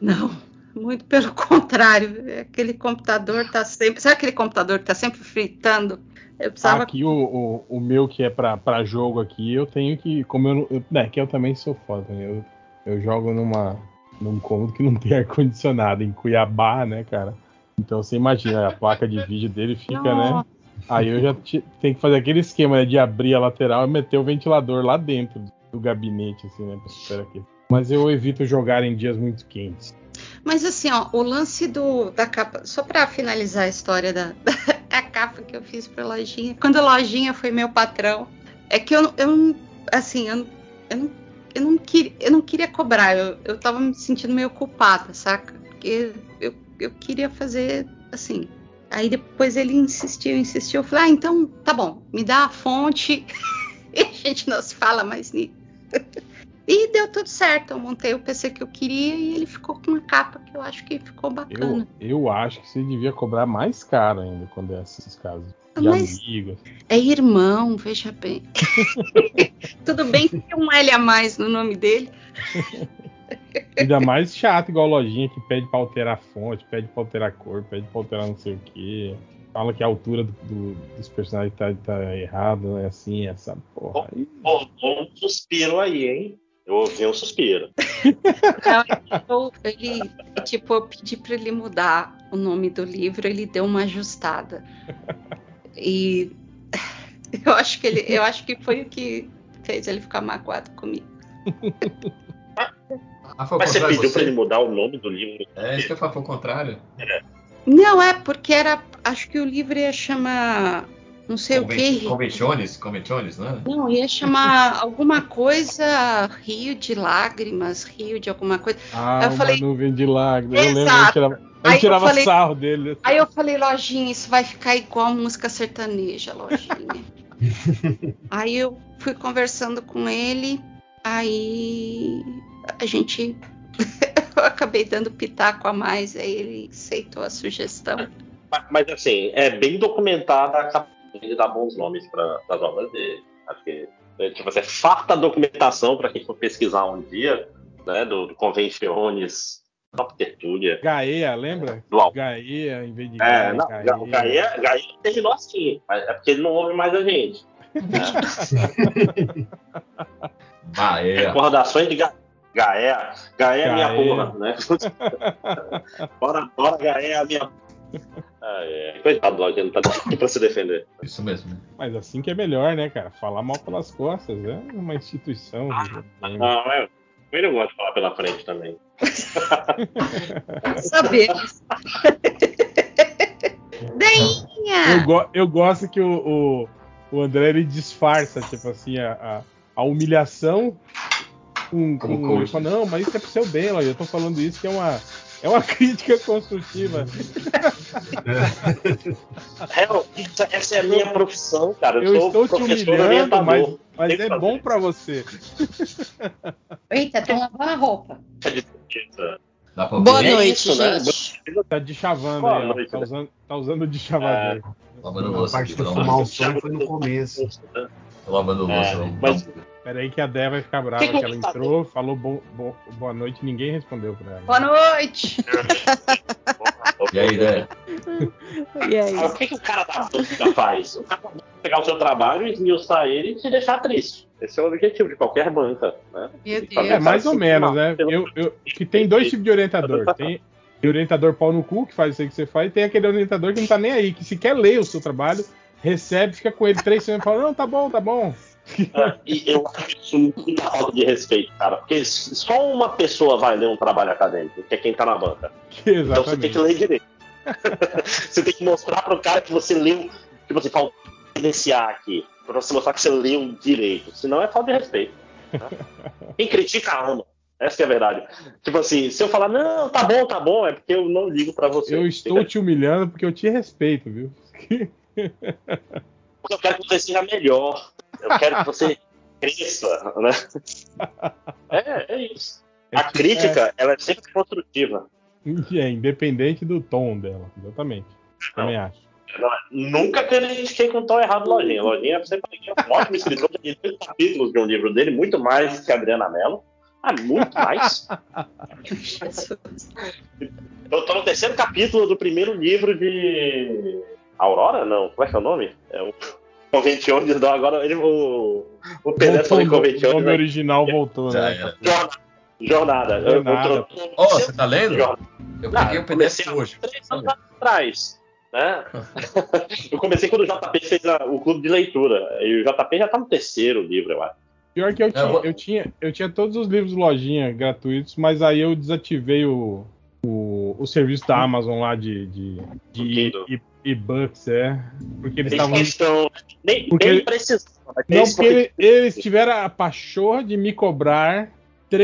Não, muito pelo contrário. Aquele computador tá sempre. Sabe aquele computador que tá sempre fritando? Eu precisava. Aqui o, o, o meu que é pra, pra jogo aqui, eu tenho que. Como eu, não- eu. né, que eu também sou foda, né? Eu, eu jogo numa. num cômodo que não tem ar-condicionado, em Cuiabá, né, cara? Então você imagina, a placa de vídeo dele fica, né? Aí eu já te- tenho que fazer aquele esquema né, de abrir a lateral e meter o ventilador lá dentro do gabinete, assim, né? Pra superaquecer. Mas eu evito jogar em dias muito quentes. Mas assim, ó, o lance do, da capa, só pra finalizar a história da, da capa que eu fiz pra Lojinha. Quando a Lojinha foi meu patrão, é que eu, eu não- assim, eu, não- eu, não, eu, não queria, eu não queria cobrar, eu, eu tava me sentindo meio culpada, saca? Porque eu, eu queria fazer assim. Aí depois ele insistiu, insistiu, eu falei, ah, então tá bom, me dá a fonte e a gente não se fala mais nisso. E deu tudo certo. Eu montei o PC que eu queria e ele ficou com uma capa que eu acho que ficou Eu, bacana. eu acho que você devia cobrar mais caro ainda quando é esses casos. De Mas- amigos. É irmão, veja bem. tudo bem que tem um L a mais no nome dele. Ainda mais chato, igual lojinha que pede pra alterar a fonte, pede pra alterar a cor, pede pra alterar não sei o que. Fala que a altura do- do- dos personagens tá, tá errada, não é assim, essa porra. Aí, Pô, um suspiro aí, hein? Eu ouvi um suspiro. Eu- ele, tipo, eu pedi para ele mudar o nome do livro, ele deu uma ajustada. E eu acho que ele, eu acho que foi o que fez ele ficar magoado comigo. Ah, foi o Mas você pediu pra você? ele mudar o nome do livro? É isso que eu falo, foi o contrário. Não, é porque era, acho que o livro ia chamar, não sei o Conven- que. Convenciones, convenciones, né? Não, ia chamar alguma coisa Rio de Lágrimas, Rio de alguma coisa. ah, eu uma falei- nuvem de lágrimas. Eu lembro, eu Exato. tirava, eu Aí eu tirava falei- sarro dele. Aí eu falei, lojinha, isso vai ficar igual música sertaneja, lojinha. aí eu fui conversando com ele, aí a gente. eu acabei dando pitaco a mais, aí ele aceitou a sugestão. Mas, mas, assim, é bem documentada a capacidade de dar bons nomes para as obras dele. Acho que é, tipo, assim, é farta a documentação para quem for pesquisar um dia né? Do, do Convenciones, Tertúlia. Gaia, lembra? Do. Gaia, em vez de É, Gaia, não, Gaia. o Gaia, Gaia terminou assim, mas é porque ele não ouve mais a gente. Bahia. Recordações de Ga Gaia. Gaia é minha porra, né? bora, bora, Gaia é a minha. Ah, é. Coitado do não tá aqui pra se defender. Isso mesmo. né? Mas assim que é melhor, né, cara? Falar mal pelas costas é uma instituição. Não, é. Eu não gosto de falar pela frente também. Sabemos. Eu, Deinha! go- eu gosto que o, o, o André ele disfarça, tipo assim, a, a, a humilhação com, com coach. ele fala, não, mas isso é pro seu bem, Lojinha. Eu tô falando isso que é uma, é uma crítica construtiva. Hel, essa, essa é a minha profissão, cara. Eu, Eu estou te humilhando, mas, mas Tem é fazer. bom pra você. Eita, estão lavando a roupa. Dá pra Boa ouvir? É noite, isso, né? gente. Tá de chavando Boa aí, noite, Tá né? usando, tá usando de chavador. Lavando A parte pelo amor fumar de o som foi no começo. Tô lavando louça. É, vamos- mas- Pera aí que a Dé vai ficar brava, Que ela entrou, falou bo- bo- boa noite e ninguém respondeu pra ela. Boa noite! E aí, né? E aí? O que, que o cara da música faz? O cara vai pegar o seu trabalho, esmiuçar ele e te deixar triste. Esse é o objetivo de qualquer banca. Né? Meu Tá É, mais ou menos, né? Eu, eu, que tem dois tipos de orientador. Tem orientador pau no cu, que faz isso aí que você faz, e tem aquele orientador que não tá nem aí, que se quer ler o seu trabalho, recebe, fica com ele três semanas e fala, não, tá bom, tá bom. Ah, E eu acho isso muita falta de respeito, cara. Porque só uma pessoa vai ler um trabalho acadêmico, que é quem tá na banca. Então você tem que Exatamente. ler direito. você tem que mostrar pro cara que você leu, que você falta evidenciar aqui. Pra você mostrar que você leu direito. Senão é falta de respeito. tá? Quem critica ama. Essa que é a verdade. Tipo assim, se eu falar, não, tá bom, tá bom, é porque eu não ligo pra você. Eu estou te humilhando porque eu te respeito, viu? Porque eu quero que você seja melhor. Eu quero que você cresça, né? É, é isso. A crítica, ela é sempre construtiva. É, independente do tom dela, exatamente. Também acho. Nunca critiquei com o tom errado Lojinha. Lojinha sempre foi um ótimo escritor. Tem dois capítulos de um livro dele, muito mais que a Adriana Mello. Ah, muito mais. Eu tô no terceiro capítulo do primeiro livro de. Aurora? Não, como é que é o nome? É o Conventiones, não, agora ele, o, o Pelé falou em Voltou, o nome né? original voltou, Já né? era. Jornada. Jornada. Jornada. Ó, você tá lendo? Jornada. Eu Não, peguei o PDF hoje. três anos atrás. Né? eu comecei quando o JP fez a- o clube de leitura. E o JP já tá no terceiro livro, eu acho. Pior que eu tinha, vou- eu tinha, eu tinha todos os livros lojinha gratuitos, mas aí eu desativei o, o, o serviço da Amazon lá de, de, de e- e-books, é. Porque eles estavam. estão nem, Porque- nem precisando. mas Não, eles porque ele- eles tiveram a pachorra de me cobrar R$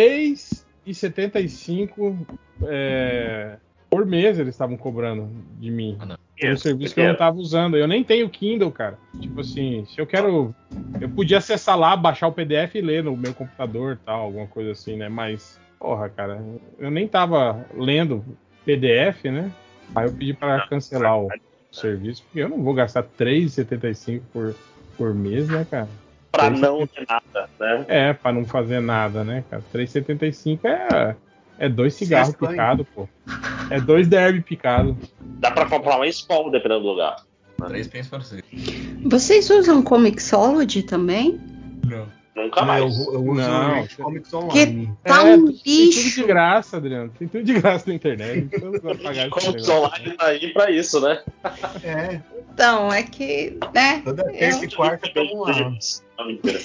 3,75 é, por mês eles estavam cobrando de mim. Ah, um serviço que eu não tava usando. Eu nem tenho Kindle, cara. Tipo assim, se eu quero. Eu podia acessar lá, baixar o PDF e ler no meu computador tal, alguma coisa assim, né? Mas, porra, cara, eu nem tava lendo PDF, né? Aí eu pedi para cancelar o serviço, porque eu não vou gastar R$ 3,75 por, por mês, né, cara? Pra não ter nada, né? É, pra não fazer nada, né, cara? 3,75 é, é dois cigarros é estranho. picados, pô. É dois derby picados. Dá pra comprar uma escola, dependendo do lugar. Três pens para você. Vocês usam Comixology também? Não. Nunca Ah, eu, mais. eu uso Não, o Rich Comics Online. Tá É, um Tem tudo lixo. de graça, Adriano. Tem tudo de graça na internet. Negócio. online tá aí pra isso, né? É, Então, é que, né? toda terça e quarta lá. Não, mentira.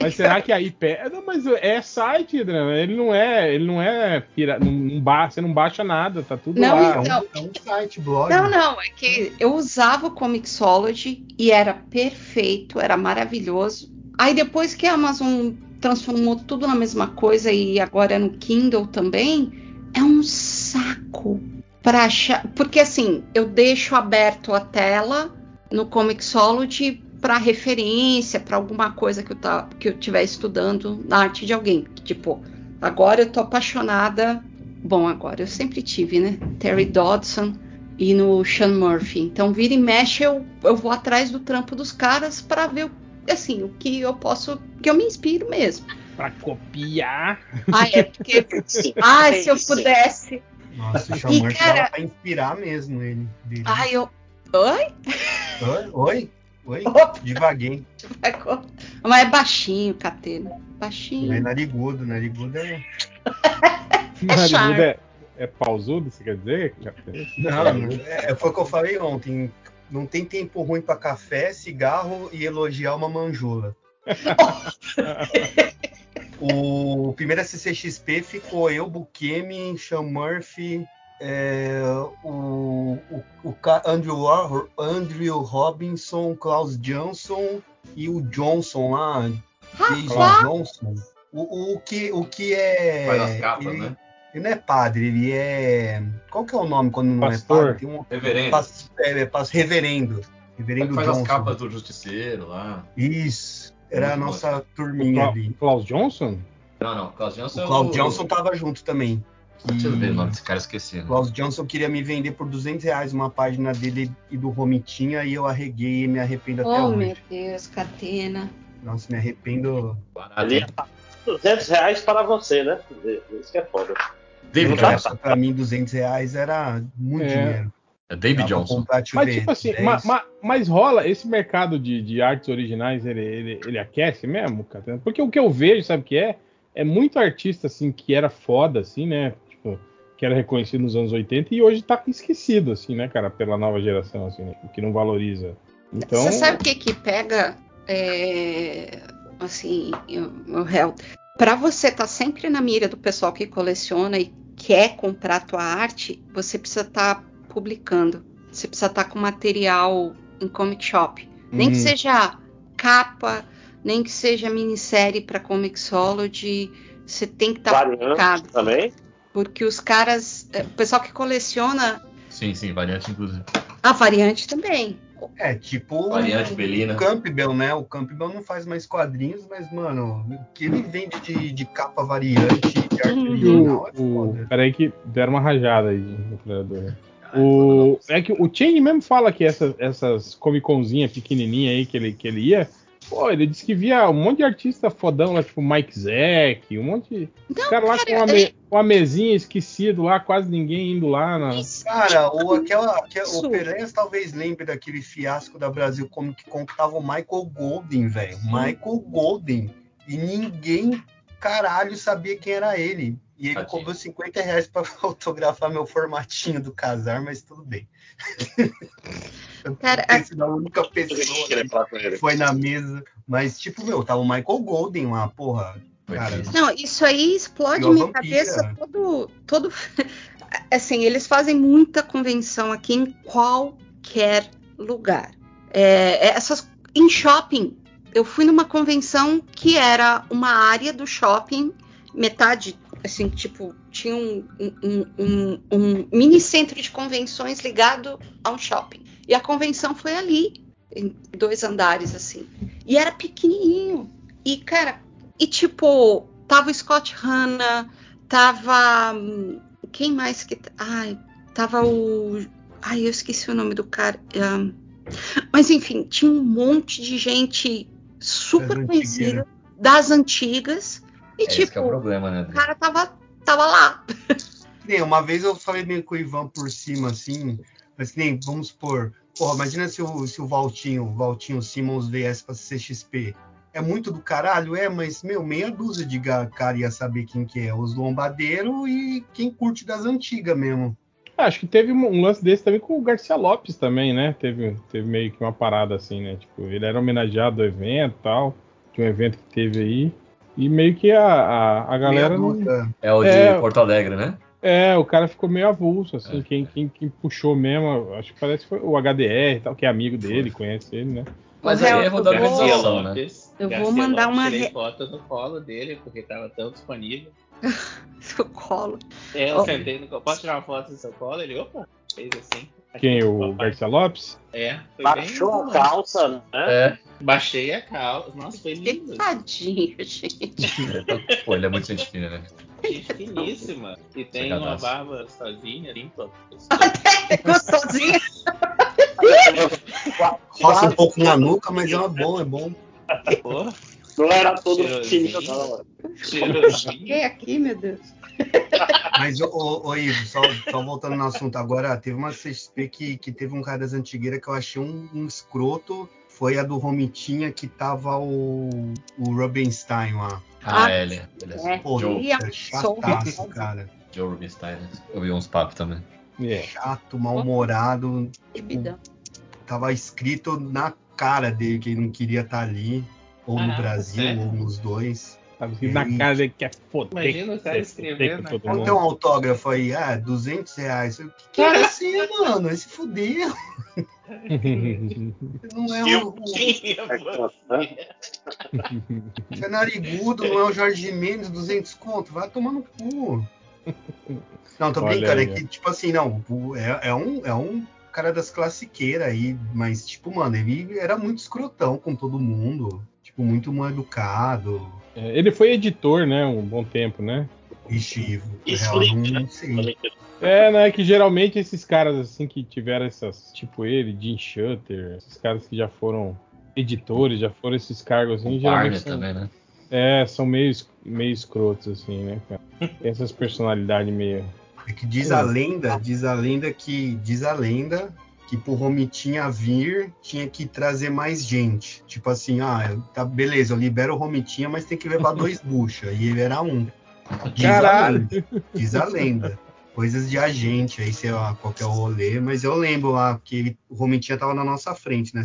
Mas será que aí pega? Não, mas é site, Adriano. Ele não é, ele não é pira... não, não ba... você não baixa nada, tá tudo Não, lá. É um, Não. é um site, blog. Não, não, é que eu usava o Comixology e era perfeito, era maravilhoso. Aí depois que a Amazon transformou tudo na mesma coisa e agora é no Kindle também, é um saco para achar, porque assim, eu deixo aberto a tela no Comixology para referência, para alguma coisa que eu tá que eu estiver estudando na arte de alguém, tipo, agora eu tô apaixonada Bom, agora eu sempre tive, né? Terry Dodson e no Sean Murphy. Então, vira e mexe, eu, eu vou atrás do trampo dos caras para ver, assim, o que eu posso, que eu me inspiro mesmo. pra copiar. Ah, é porque. Sim, Ai, se eu pudesse. Nossa, o E, Xamã cara- dava pra inspirar mesmo ele. dele. Ai, eu. Oi? Oi? Oi? Oi? Opa. Devaguinho. Mas é baixinho, Catena. Baixinho. Mas narigudo, narigudo é. Narigudo charme. é, é pausudo, você quer dizer? Não, é, foi o que eu falei ontem. Não tem tempo ruim pra café, cigarro e elogiar uma manjula. o primeiro SCXP ficou eu, Bukemi, Sean Murphy, é, o, o, o Andrew, Wa- Andrew Robinson, Klaus Johnson e o Johnson lá. Jason! Johnson. O, o, que, o que é. Faz as capas, ele, né? Ele não é padre, ele é. Qual que é o nome quando não Pastor. é padre? Tem um Reverendo. Pas- é, é, pas- reverendo. É Reverendo faz Johnson. as capas do Justiceiro lá. Isso. Era a Muito nossa O turminha Cla- ali. Klaus Johnson? Não, não, Klaus Johnson O é Klaus Johnson tava junto também. Deixa eu ver o nome desse cara, esqueci. o Né? Klaus Johnson queria me vender por 200 reais uma página dele e do Romitinha e eu arreguei e me arrependo até Oh, hoje. meu Deus, Catena. Nossa, me arrependo. Ali é 200 reais para você, né? Isso que é foda. David dá Johnson. Pra mim, 200 reais era muito É. dinheiro. É David pra Johnson. Mas tipo assim, 10. ma- ma- mas rola, esse mercado de, de artes originais, ele, ele, ele aquece mesmo, cara? Porque o que eu vejo, sabe o que é? É muito artista, assim, que era foda, assim, né? Tipo, que era reconhecido nos anos 80 e hoje tá esquecido, assim, né, cara? Pela nova geração, assim, né? Que não valoriza. Então, Você sabe o que que pega, é, assim, o réu? Para você estar sempre na mira do pessoal que coleciona e quer comprar tua arte, você precisa estar publicando. Você precisa estar com material em comic shop. Nem que Hum. seja capa, nem que seja minissérie para Comixology, você tem que estar Variante publicado. também. Porque os caras, é, o pessoal que coleciona Sim, sim, variante inclusive. a variante também. É, tipo Variante Belina. o Campbell, né? O Campbell não faz mais quadrinhos, mas, mano, o que ele vende de, de capa variante, Uhum. original, é o, peraí que deram uma rajada aí no criador. O, é que o Chain mesmo fala que essas, essas Comic Conzinha pequenininha aí que ele, que ele ia, pô, ele disse que via um monte de artista fodão lá, tipo Mike Zack, um monte de. Os caras lá com uma, me- com uma mesinha esquecido lá, quase ninguém indo lá. Na... Cara, ou aquela, aquela o Pereira talvez lembre daquele fiasco da Brasil como que contava o Michael Golden, velho. Michael Golden. E ninguém, caralho, sabia quem era ele. E ele Tadinho. cobrou 50 reais pra autografar meu formatinho do casar, mas tudo bem. Cara, Ter sido a única pessoa que foi na mesa. Mas, tipo, meu, tava o Michael Golden lá, porra. Cara. Não, isso aí explode minha vampira. cabeça todo, todo. Assim, eles fazem muita convenção aqui em qualquer lugar. É, essas em shopping. Eu fui numa convenção que era uma área do shopping, metade, assim, tipo, tinha um, um- um- um mini centro de convenções ligado a um shopping. E a convenção foi ali, em dois andares, assim. E era pequenininho. E, cara, e tipo, tava o Scott Hanna, tava. hum, Quem mais que. Ai, tava o. Ai, eu esqueci o nome do cara. ahn, mas enfim, tinha um monte de gente super Das conhecida das antigas. E É esse que é o tipo, problema, né? o cara tava, tava lá. Que nem, uma vez eu falei meio com o Ivan por cima, assim, mas que nem, vamos supor, porra, imagina se o, se o Valtinho, o Valtinho Simmons viesse pra CXP. É muito do caralho, é, mas, meu, meia dúzia de cara ia saber quem que é, os lombadeiros e quem curte das antigas mesmo. Ah, Acho que teve um lance desse também com o Garcia Lopes também, né? Teve, teve meio que uma parada assim, né? Tipo, ele era homenageado do evento e tal, de um evento que teve aí. E meio que a, a, a galera. Não-. É o de É. Porto Alegre, né? É, o cara ficou meio avulso, assim. É. Quem, quem, quem puxou mesmo, acho que parece que foi o HDR e tal, que é amigo dele, conhece ele, né? Mas aí é erro da eu vou- né? Lopes, Eu vou mandar uma Tirei re- foto no colo dele, porque tava tão disponível. Seu colo. É, eu Oh. sentei no colo. Posso tirar uma foto do seu colo? Ele, opa, fez assim. Quem? O. Garcia Lopes? É, foi Baixou a calça, né? É. Baixei a calça. Nossa, foi lindo. Tadinho, gente. Pô, ele é muito gente fina, né? Gente finíssima. E tem uma barba sozinha, limpa. Gostosinho. Roça um pouco na nuca, mas é uma bom, é bom. Porra. Não era todo fininho, não. Cheguei aqui, meu Deus. Mas, ô, ô, Ivo, só, só voltando no assunto agora, teve uma CXP que, que teve um cara das antigueiras que eu achei um, um escroto. Foi a do Romitinha que tava o, o Rubenstein lá. Ah, Ah, é, ele. Beleza. É, Pô, é é um chataço, som. cara. Joe Rubinstein, né? Eu vi uns papos também. É. Chato, mal-humorado. Bebidão. Tava escrito na cara dele que ele não queria estar ali. Ou no Brasil, sério? ou nos dois. Tá na casa ele quer foder. Imagina o cara escrevendo um mundo. autógrafo aí, ah, 200 reais. O que, que é você, mano? Esse fudeu. Não é um, Quem é você? é narigudo, não é o Jorge Mendes, 200 conto. Vai tomar no cu. Não, tô brincando. É que, tipo assim, não. É, é um, é um cara das classiqueiras aí, mas, tipo, mano, ele era muito escrotão com todo mundo. Tipo, muito mal educado. É, ele foi editor, né? Um bom tempo, né? Ixi, real, não, né? sei. É, né? Que geralmente esses caras assim que tiveram essas, tipo ele, Jim Shutter, esses caras que já foram editores, já foram esses cargos assim, O geralmente são, também, né? é, são meio, meio escrotos assim, né, cara? Tem essas personalidades meio É que diz a lenda, diz a lenda que diz a lenda que pro Romitinha vir tinha que trazer mais gente. Tipo assim, ah, tá beleza, eu libero o Romitinha, mas tem que levar dois bucha e ele era um. Diz a Caralho! lenda. Diz a lenda. Coisas de agente, aí sei lá qual que é o rolê, mas eu lembro lá que ele- o Romitinha tava na nossa frente, né?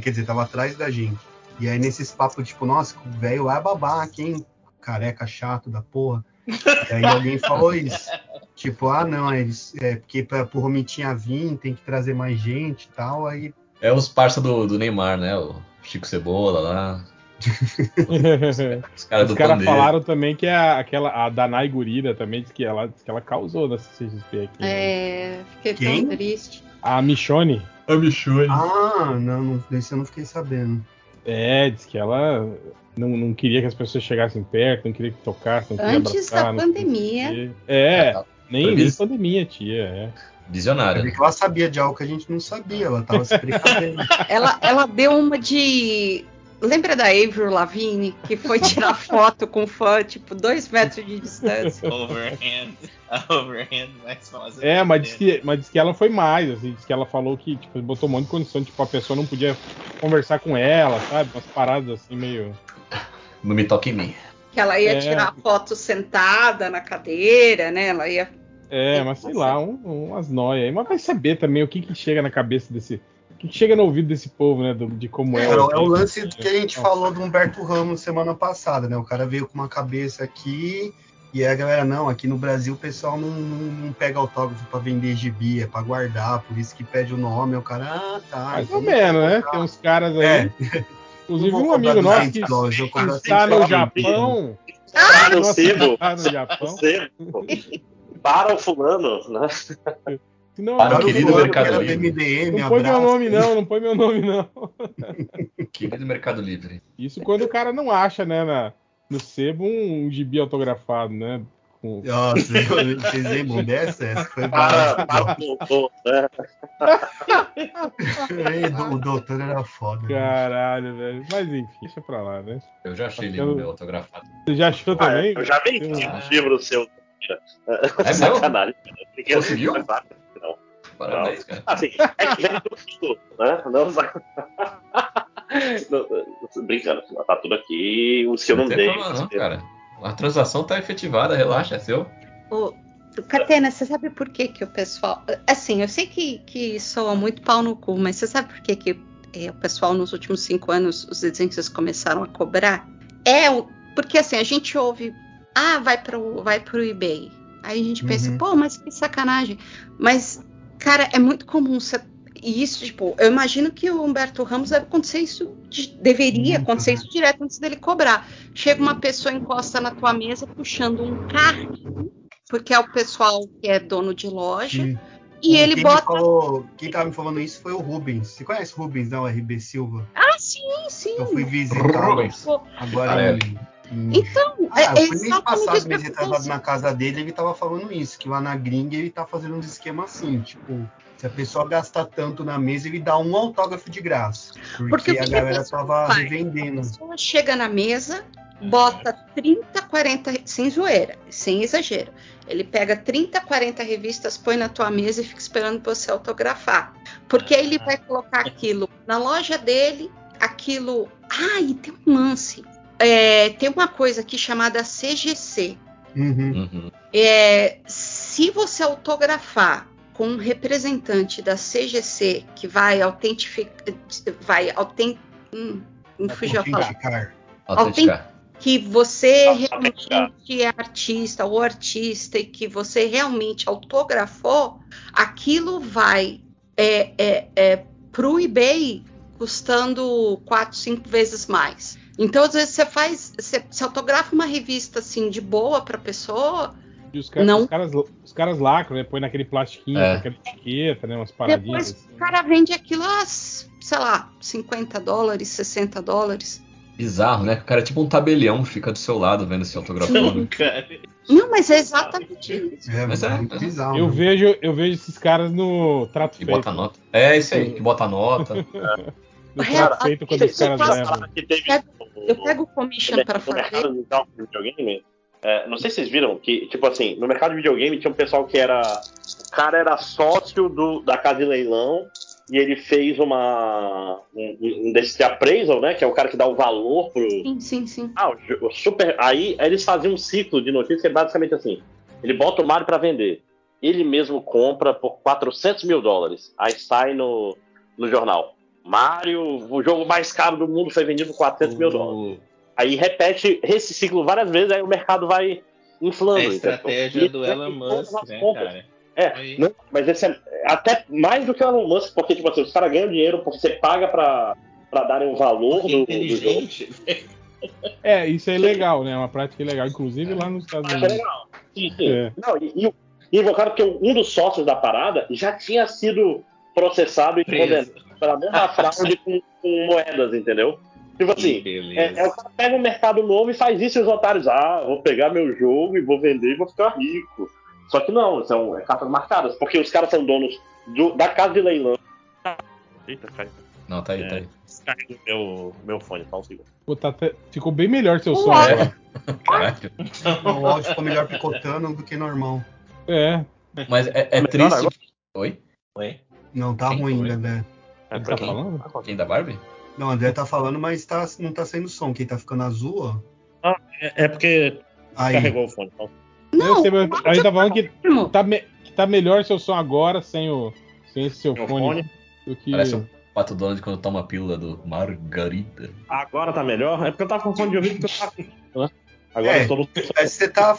Quer dizer, tava atrás da gente. E aí nesses papos, tipo, nossa, o velho é babaca, hein? Careca chato da porra. E aí alguém falou isso. Tipo, ah, não, eles, é porque pra, pro Romitinha vir tem que trazer mais gente e tal. Aí, É os parça do, do Neymar, né? O Chico Cebola lá. Os caras Os do caras Pandeiro. falaram também que a, aquela, a Danai Gurira também disse que ela, disse que ela causou nessa CXP aqui. né? É, fiquei Quem? tão triste. A Michone, A Michone. ah, não, desse eu não fiquei sabendo. é, disse que ela não, não queria que as pessoas chegassem perto, não queria que tocassem, não queria Antes da abraçar, queria pandemia. quê. É, nem, nem pandemia, tia, é. Visionário. Eu vi né? que ela sabia de algo que a gente não sabia, ela tava se precavendo. Ela, ela deu uma de. Lembra da Avril Lavigne, que foi tirar foto com fã, tipo, dois metros de distância? Overhand. Overhand mais famosa. É, mas diz, que, mas diz que ela foi mais, assim, diz que ela falou que, tipo, botou um monte de condição, tipo, a pessoa não podia conversar com ela, sabe? Umas paradas assim, meio. Não me toque em mim. Que ela ia É. tirar foto sentada na cadeira, né? Ela ia. É, mas sei lá, um- umas noias aí. Mas vai saber também o que que chega na cabeça desse. O que, que chega no ouvido desse povo, né? do- de como é. É, é o lance que a gente falou do Humberto Ramos semana passada, né? O cara veio com uma cabeça aqui e aí a galera, não, aqui no Brasil o pessoal não, não, não pega autógrafo pra vender gibi, é pra guardar, por isso que pede o nome. Aí O cara, ah, tá. Mais então ou menos, né? Tem uns caras aí. É, Inclusive um amigo nosso 200 que dólares, eu cobro está 100 no. Japão. Para no sebo. está no Japão. Para o fulano, né? Não, Para o querido Mercado Livre. BMDM, não põe meu nome, não, não põe meu nome, não. Querido Mercado Livre. Isso quando o cara não acha, né, na, no sebo um, gibi autografado, né? Com- Nossa, vocês lembram dessa? Essa foi Para, o doutor, né? É, O doutor era foda. né? Caralho, velho. Mas enfim, deixa pra lá, né? Eu já achei Eu- livro meu autografado. Você já achou Ah, também? eu já vendi Ah. um livro seu. É Sacanagem. Ninguém- Conseguiu? Não. Parabéns, cara. Assim, é que vem tudo, né? Não, não, não, brincando, tá tudo aqui. Os que eu não, tem dei. problema não, cara. A transação tá efetivada, relaxa, é seu. Ô, Catena, você sabe por que, que o pessoal. Assim, eu sei que, que soa muito pau no cu, mas você sabe por que, que é, o pessoal nos últimos cinco anos, os desenhos começaram a cobrar? É o- porque assim, a gente ouve, ah, vai pro, vai pro eBay. Aí a gente pensa, Uhum. pô, mas que sacanagem. Mas, cara, é muito comum você. E isso, tipo, eu imagino que o Humberto Ramos deve acontecer isso, de- deveria Muito, acontecer né? isso direto antes dele cobrar. Chega uma pessoa, encosta na tua mesa puxando um carrinho, porque é o pessoal que é dono de loja, Sim. e ele quem bota. Me falou, quem tava me falando isso foi o Rubens. Você conhece o Rubens, não? O RB Silva? Ah, sim, sim. Eu fui visitar Rubens. Agora Ah, é. em- Então, Ah, é, eu é mês passado, retrasado penso. na casa dele, ele tava falando isso, que lá na gringa ele tá fazendo uns esquemas assim, tipo, se a pessoa gastar tanto na mesa, ele dá um autógrafo de graça. Porque, Porque o a galera pessoa tava faz? A revendendo. pessoa chega na mesa, bota 30, 40, sem zoeira, sem exagero. Ele pega 30, 40 revistas, põe na tua mesa e fica esperando você autografar. Porque ele vai colocar aquilo na loja dele, aquilo. Ah, e tem um lance. É, tem uma coisa aqui chamada CGC. Uhum. Uhum. É, se você autografar com um representante da CGC que vai autentificar, vai autent, hum, me fugiu a palavra, Autenticar. Autenticar. que você Autenticar. realmente é artista ou artista e que você realmente autografou, aquilo vai é, é, é, para o eBay custando quatro, cinco vezes mais. Então, às vezes, você faz, você, você autografa uma revista assim de boa para pessoa, E os, caras, Não. os, caras, os caras lacram, né? Põe naquele plastiquinho, É. com aquela etiqueta, né? Umas paradinhas. depois assim. o cara vende aquilo a, sei lá, 50 dólares, 60 dólares. Bizarro, né? O cara é tipo um tabelião, fica do seu lado vendo esse autografando. Cara, Não, mas é exatamente isso. É, Mas é- muito bizarro. Eu né? vejo, eu vejo esses caras no trato Que feito. bota nota. É esse aí, que bota nota. No Real- trato feito quando os caras levam. que teve Eu pego o commission para no fazer. mercado de videogame, é, não sei se vocês viram que, tipo assim, no mercado de videogame tinha um pessoal que era. O cara era sócio do, da casa de leilão e ele fez uma. Um, um desse de appraisal, né? Que é o cara que dá o valor pro. Sim, sim, sim. Ah, o, o super. Aí, eles faziam um ciclo de notícias que é basicamente assim: ele bota o Mario pra vender. Ele mesmo compra por 400 mil dólares. Aí sai no, no jornal. Mario, o jogo mais caro do mundo foi vendido por 400 mil dólares. Aí repete esse ciclo várias vezes, aí o mercado vai inflando. é a estratégia E do Elon Musk, né, compras. cara? É, não, mas esse é até mais do que o Elon Musk, porque tipo assim, os caras ganham dinheiro porque você paga pra, pra darem um valor do, do jogo. Inteligente. É, isso é legal, né? É uma prática legal, inclusive lá nos Estados Acho Unidos. legal. Sim, sim. É. Não, e, e, e invocado porque um dos sócios da parada já tinha sido processado e Preso. condenado pela mesma fraude com, com moedas, entendeu? Tipo assim, é, é o cara pega um mercado novo e faz isso e os otários, ah, vou pegar meu jogo e vou vender e vou ficar rico. Só que não, são é, cartas marcadas, porque os caras são donos do- da casa de leilão. Eita, caiu. Não, tá aí, tá aí. Descarreguei meu, meu fone, só um segundo. Pô, tá até- Ficou bem melhor seu som Uau. agora. Caralho. O áudio ficou melhor picotando do que normal. É, Mas é, é triste. agora? Oi? Oi? Não, tá Quem ruim, foi? André. É, Ele tá quem? falando? Quem da Barbie? Não, o André tá falando, mas tá, não tá saindo som. Quem tá ficando azul, ó. É, é porque Aí. carregou o fone. Então. eu sei, mas o aí tá falando que tá, me- que tá melhor seu som agora sem, o, sem esse seu fone, fone. do que. Parece um pato Donald quando toma a pílula do Margarita. Agora tá melhor? É porque eu tava com fone de ouvido porque eu tava com. Agora É. eu tô no. Parece que você tá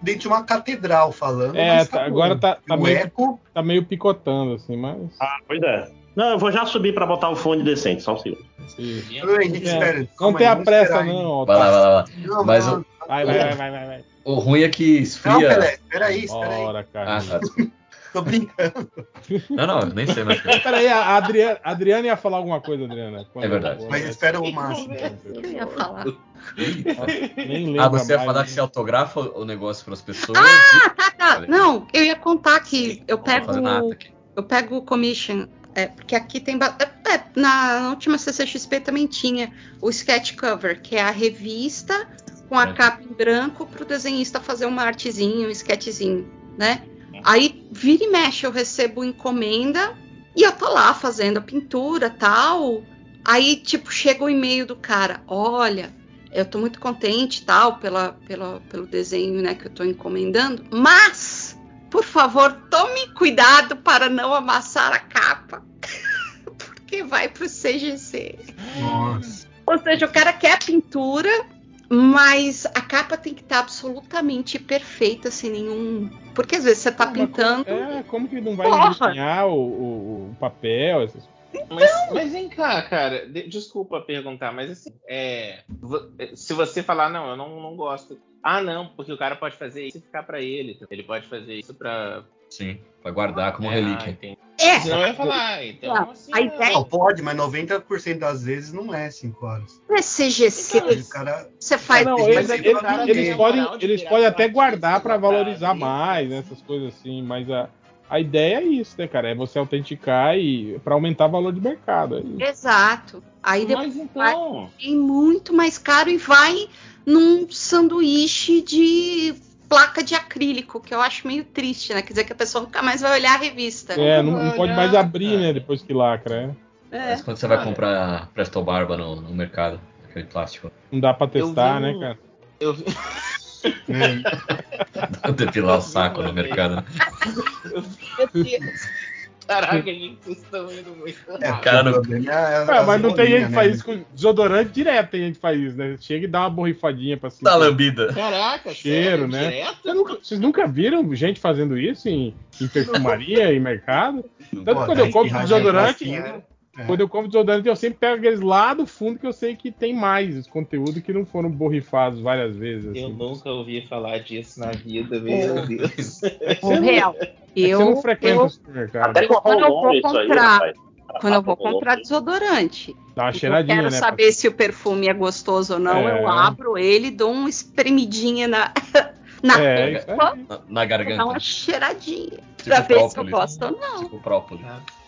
dentro de uma catedral falando. É, mas tá- bom. agora tá, tá, o meio, eco. tá meio picotando, assim, mas. Ah, pois é. Não, eu vou já subir pra botar o fone decente, só um segundo. gente, É, espera. Não Calma tem aí, a pressa, aí. não. Vai lá, vai lá, vai lá. Não, Mas não, o- Vai, vai, vai, vai, vai, vai. O ruim é que Não, esfria. Pelé, peraí, espera aí. Ora, cara. Ah, tá. Tô brincando. Não, não, eu nem sei mais. Peraí, a Adriana, a Adriana ia falar alguma coisa, Adriana. Quando- É verdade. Mas espera o máximo. Eu ia falar. Nem lembro. Ah, você ia mais, falar né? que você autografa o negócio pras pessoas. Tá, tá. Não, eu ia contar que eu Não pego, eu pego o commission, é, porque aqui tem. é, é, na, na última CCXP também tinha o sketch cover, que é a revista com a É. capa em branco para o desenhista fazer uma artezinha, um sketchzinho, né? Aí vira e mexe, eu recebo encomenda e eu tô lá fazendo a pintura tal. Aí, tipo, chega o e-mail do cara: olha, eu tô muito contente tal pela, pela, pelo desenho né, que eu tô encomendando, mas, por favor, tome cuidado para não amassar a capa. Porque vai pro CGC. Nossa. Ou seja, o cara quer a pintura, mas a capa tem que estar absolutamente perfeita, sem nenhum. Porque às vezes você tá Pô, mas pintando. como- É, como que não vai desenhar o, o- o papel? Essas... Mas, mas vem cá, cara. de- desculpa perguntar, mas assim, é, vo- se você falar, não, eu não, não gosto. Ah, não, porque o cara pode fazer isso e ficar pra ele. Ele pode fazer isso pra. Sim, vai guardar como É, ah, relíquia. entendi. É, Senão eu ia falar, então Não, assim. a não. ideia- Não, pode, mas 90% das vezes não é 5 horas. é CGC. Aí o cara. Você faz. não, eles, mais eles- pra eles podem, eles podem até guardar para pra valorizar mais, né, essas coisas assim, mas a, a ideia é isso, né, cara? É você autenticar e para aumentar o valor de mercado. é. Exato. Aí depois Mas então. tem muito mais caro e vai num sanduíche de placa de acrílico, que eu acho meio triste, né? Quer dizer que a pessoa nunca mais vai olhar a revista. É, não, não pode mais abrir, né? Depois que lacra, né? É. Mas quando você vai Olha. comprar Presto Barba no, no mercado, aquele plástico, Não dá pra testar, né, um- cara? Eu vi, É, depilar o saco no mercado. Meu Deus. Caraca, gente, vocês estão indo muito é, cara o não- problema é a- É, as mas não tem gente que faz né? isso com desodorante direto, tem gente que faz isso, né? Chega e dá uma borrifadinha pra cima. Da lambida. Caraca, Cheiro, sério, né? direto? Vocês nunca, vocês nunca viram gente fazendo isso em, em perfumaria, em mercado? Tanto Pô, quando eu tá compro desodorante, pra cima. É. quando eu compro desodorante, eu sempre pego aqueles lá do fundo que eu sei que tem mais os conteúdos que não foram borrifados várias vezes. Eu assim. nunca ouvi falar disso na vida, meu Deus. O real. É você não Eu, frequenta eu o supermercado. Até com Quando eu vou aí, comprar- rapaz. quando eu vou comprar desodorante, Dá uma eu cheiradinha, quero né? saber se o perfume é gostoso ou não, É. eu abro ele, dou uma espremidinha na, na É, aí. Na, na dá garganta. uma cheiradinha. Tipo pra ver se eu gosto ou não. Tipo própolis. É,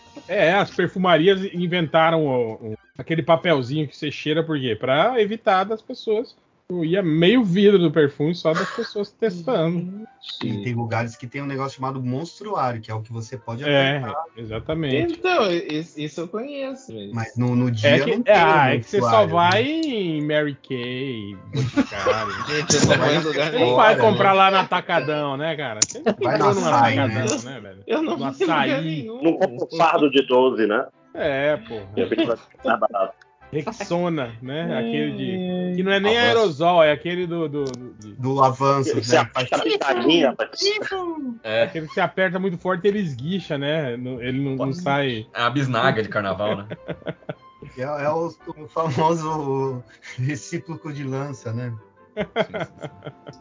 as perfumarias inventaram o- o- aquele papelzinho que você cheira, por quê? Pra evitar das pessoas. Ia meio vidro do perfume só das pessoas testando. E tem lugares que tem um negócio chamado monstruário, que é o que você pode É, apertar, exatamente. Então, isso, eu conheço. Mas... mas no, no dia É que, não tem ah, é que você só monstruário, vai né? em Mary Kay, Boticário. Não Você vai comprar lá no Atacadão, né, cara? Você não Vai num açaí, Atacadão, né, velho? Eu não No açaí. Não compra um fardo de 12, né? É, ficar barato. Rexona, né? Aquele de. Que não é nem Avanço. aerosol, é aquele do. do, do- Do avanço, Você né? aperta a pitadinha, rapaz. É, aquele que você aperta muito forte ele esguicha, né? Não- Ele não, não sai. é a bisnaga de carnaval, né? É, é o, o famoso recíproco de lança, né?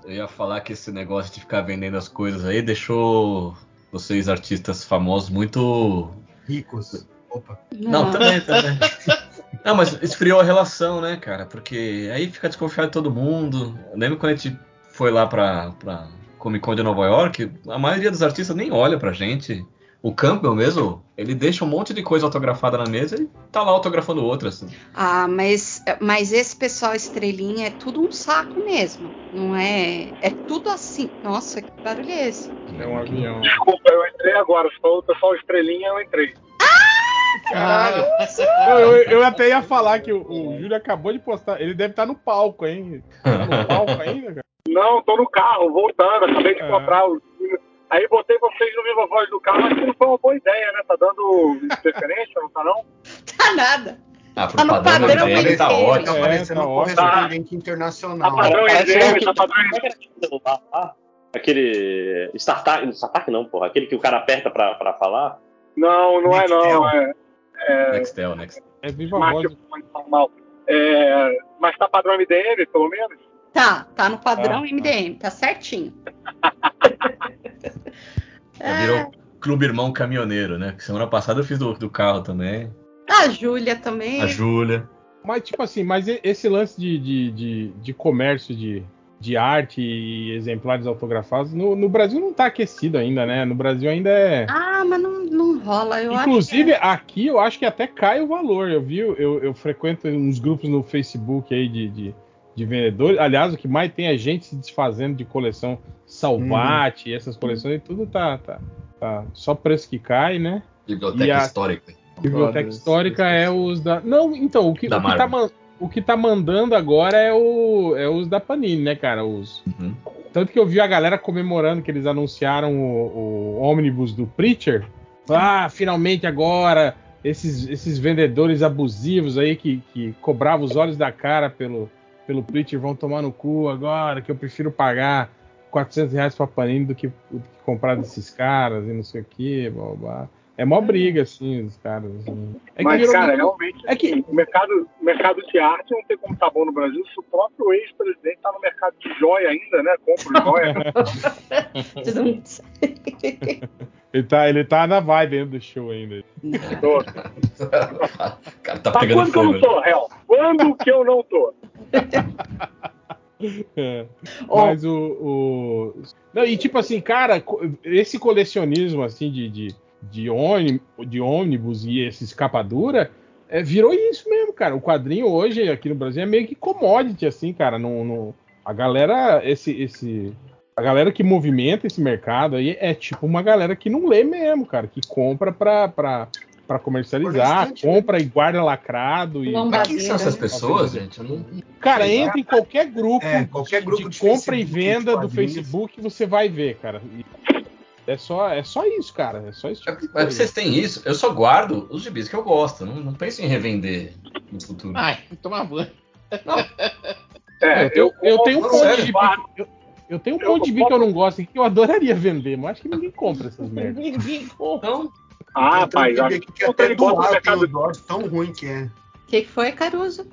Eu ia falar que esse negócio de ficar vendendo as coisas aí deixou vocês artistas famosos muito. Ricos. Opa. Não, também, também. Não, mas esfriou a relação, né, cara? Porque aí fica desconfiado de todo mundo. Eu lembro quando a gente foi lá pra, pra Comic Con de Nova York, a maioria dos artistas nem olha pra gente. O Campbell mesmo, ele deixa um monte de coisa autografada na mesa e tá lá autografando outras. Ah, mas, mas esse pessoal estrelinha é tudo um saco mesmo. Não é. É tudo assim. Nossa, que barulho é esse? É um avião. Desculpa, eu entrei agora. Se falou o pessoal estrelinha, eu entrei. Caralho. Eu, eu, eu até ia falar que o, o Júlio acabou de postar. Ele deve estar no palco, hein? Tá no palco ainda, cara. Não, tô no carro, voltando. Acabei de Ah. comprar o. Aí botei vocês no Viva Voz do carro, mas que não foi uma boa ideia, né? Tá dando interferência, não tá não? Tá nada. Ah, pro Tá no padrão, padrão dele tá ótimo. Tá É, parecendo tá um correspondente Tá internacional. padrão EDM, que- tá padrão Como é que era aquele celular lá? Aquele. Startup, Startup não, porra. Aquele que o cara aperta pra, pra falar. Não, não é não. É, é Nextel, Nextel. É viva voz. normal. É, mas tá padrão MDM, pelo menos? Tá, tá no padrão Ah, MDM, tá certinho. Já virou Clube Irmão Caminhoneiro, né? Que semana passada eu fiz do, do carro também. A Júlia também. A Júlia. Mas, tipo assim, mas esse lance de, de, de, de comércio de, de arte e exemplares autografados, no, no Brasil não tá aquecido ainda, né? No Brasil ainda é. Ah, mas não, não rola. Eu Inclusive, acho aqui eu acho que até cai o valor. Eu vi, eu, eu frequento uns grupos no Facebook aí de, de, de vendedores. Aliás, o que mais tem é gente se desfazendo de coleção Salvati, essas coleções, e tudo tá, tá, tá só preço que cai, né? Biblioteca E a- Histórica. Biblioteca histórica é os da. Não, então, o que, Da o que, tá, man- o que tá mandando agora é, o, é os da Panini, né, cara? Os, Uhum. tanto que eu vi a galera comemorando que eles anunciaram o, o ônibus do Preacher. Ah, finalmente agora, esses, esses vendedores abusivos aí que, que cobravam os olhos da cara pelo, pelo Preacher vão tomar no cu agora, que eu prefiro pagar 400 reais pra Panini do que, do que comprar desses caras e não sei o que, blá, blá, blá. É mó briga, assim, os caras. assim. É mas, virou cara, muito- realmente, é que- o, mercado, o mercado de arte não tem como estar bom no Brasil se o próprio ex-presidente tá no mercado de joia ainda, né? Compra joia. ele, tá, ele tá na vibe ainda do show ainda. Tô. O cara tá Tá pegando quando que eu fogo. não tô, Real? Quando que eu não tô? É. Ó. Mas o, o- Não, e tipo assim, cara, esse colecionismo assim de, de, de, ônibus, de ônibus e esse escapadura é, virou isso mesmo, cara. O quadrinho hoje aqui no Brasil é meio que commodity, assim, cara. Não, não, A galera, esse, esse, a galera que movimenta esse mercado aí é tipo uma galera que não lê mesmo, cara, que compra pra, pra, pra comercializar, Por né? compra e guarda lacrado. E... Não Mas quem são essas né? pessoas, gente? Eu não... Cara, entra em qualquer grupo, É, qualquer grupo de, de compra e Facebook, venda de do. Facebook, você vai ver, cara. E É só, é só isso, cara. É só isso. É, mas vocês têm isso? Eu só guardo os gibis que eu gosto. Não, não penso em revender no futuro. Ai, tomar banho. É, eu, tenho- eu tenho um monte de sério? gibi. que- Eu, eu tenho um Eu monte de gibi que eu não gosto e que eu adoraria vender, mas acho que ninguém compra essas merdas. Ninguém compra. Então, Ah, Então, rapaz, tem acho que que até no doar mercado, dólar tão ruim que é. O que, que foi, Caruso?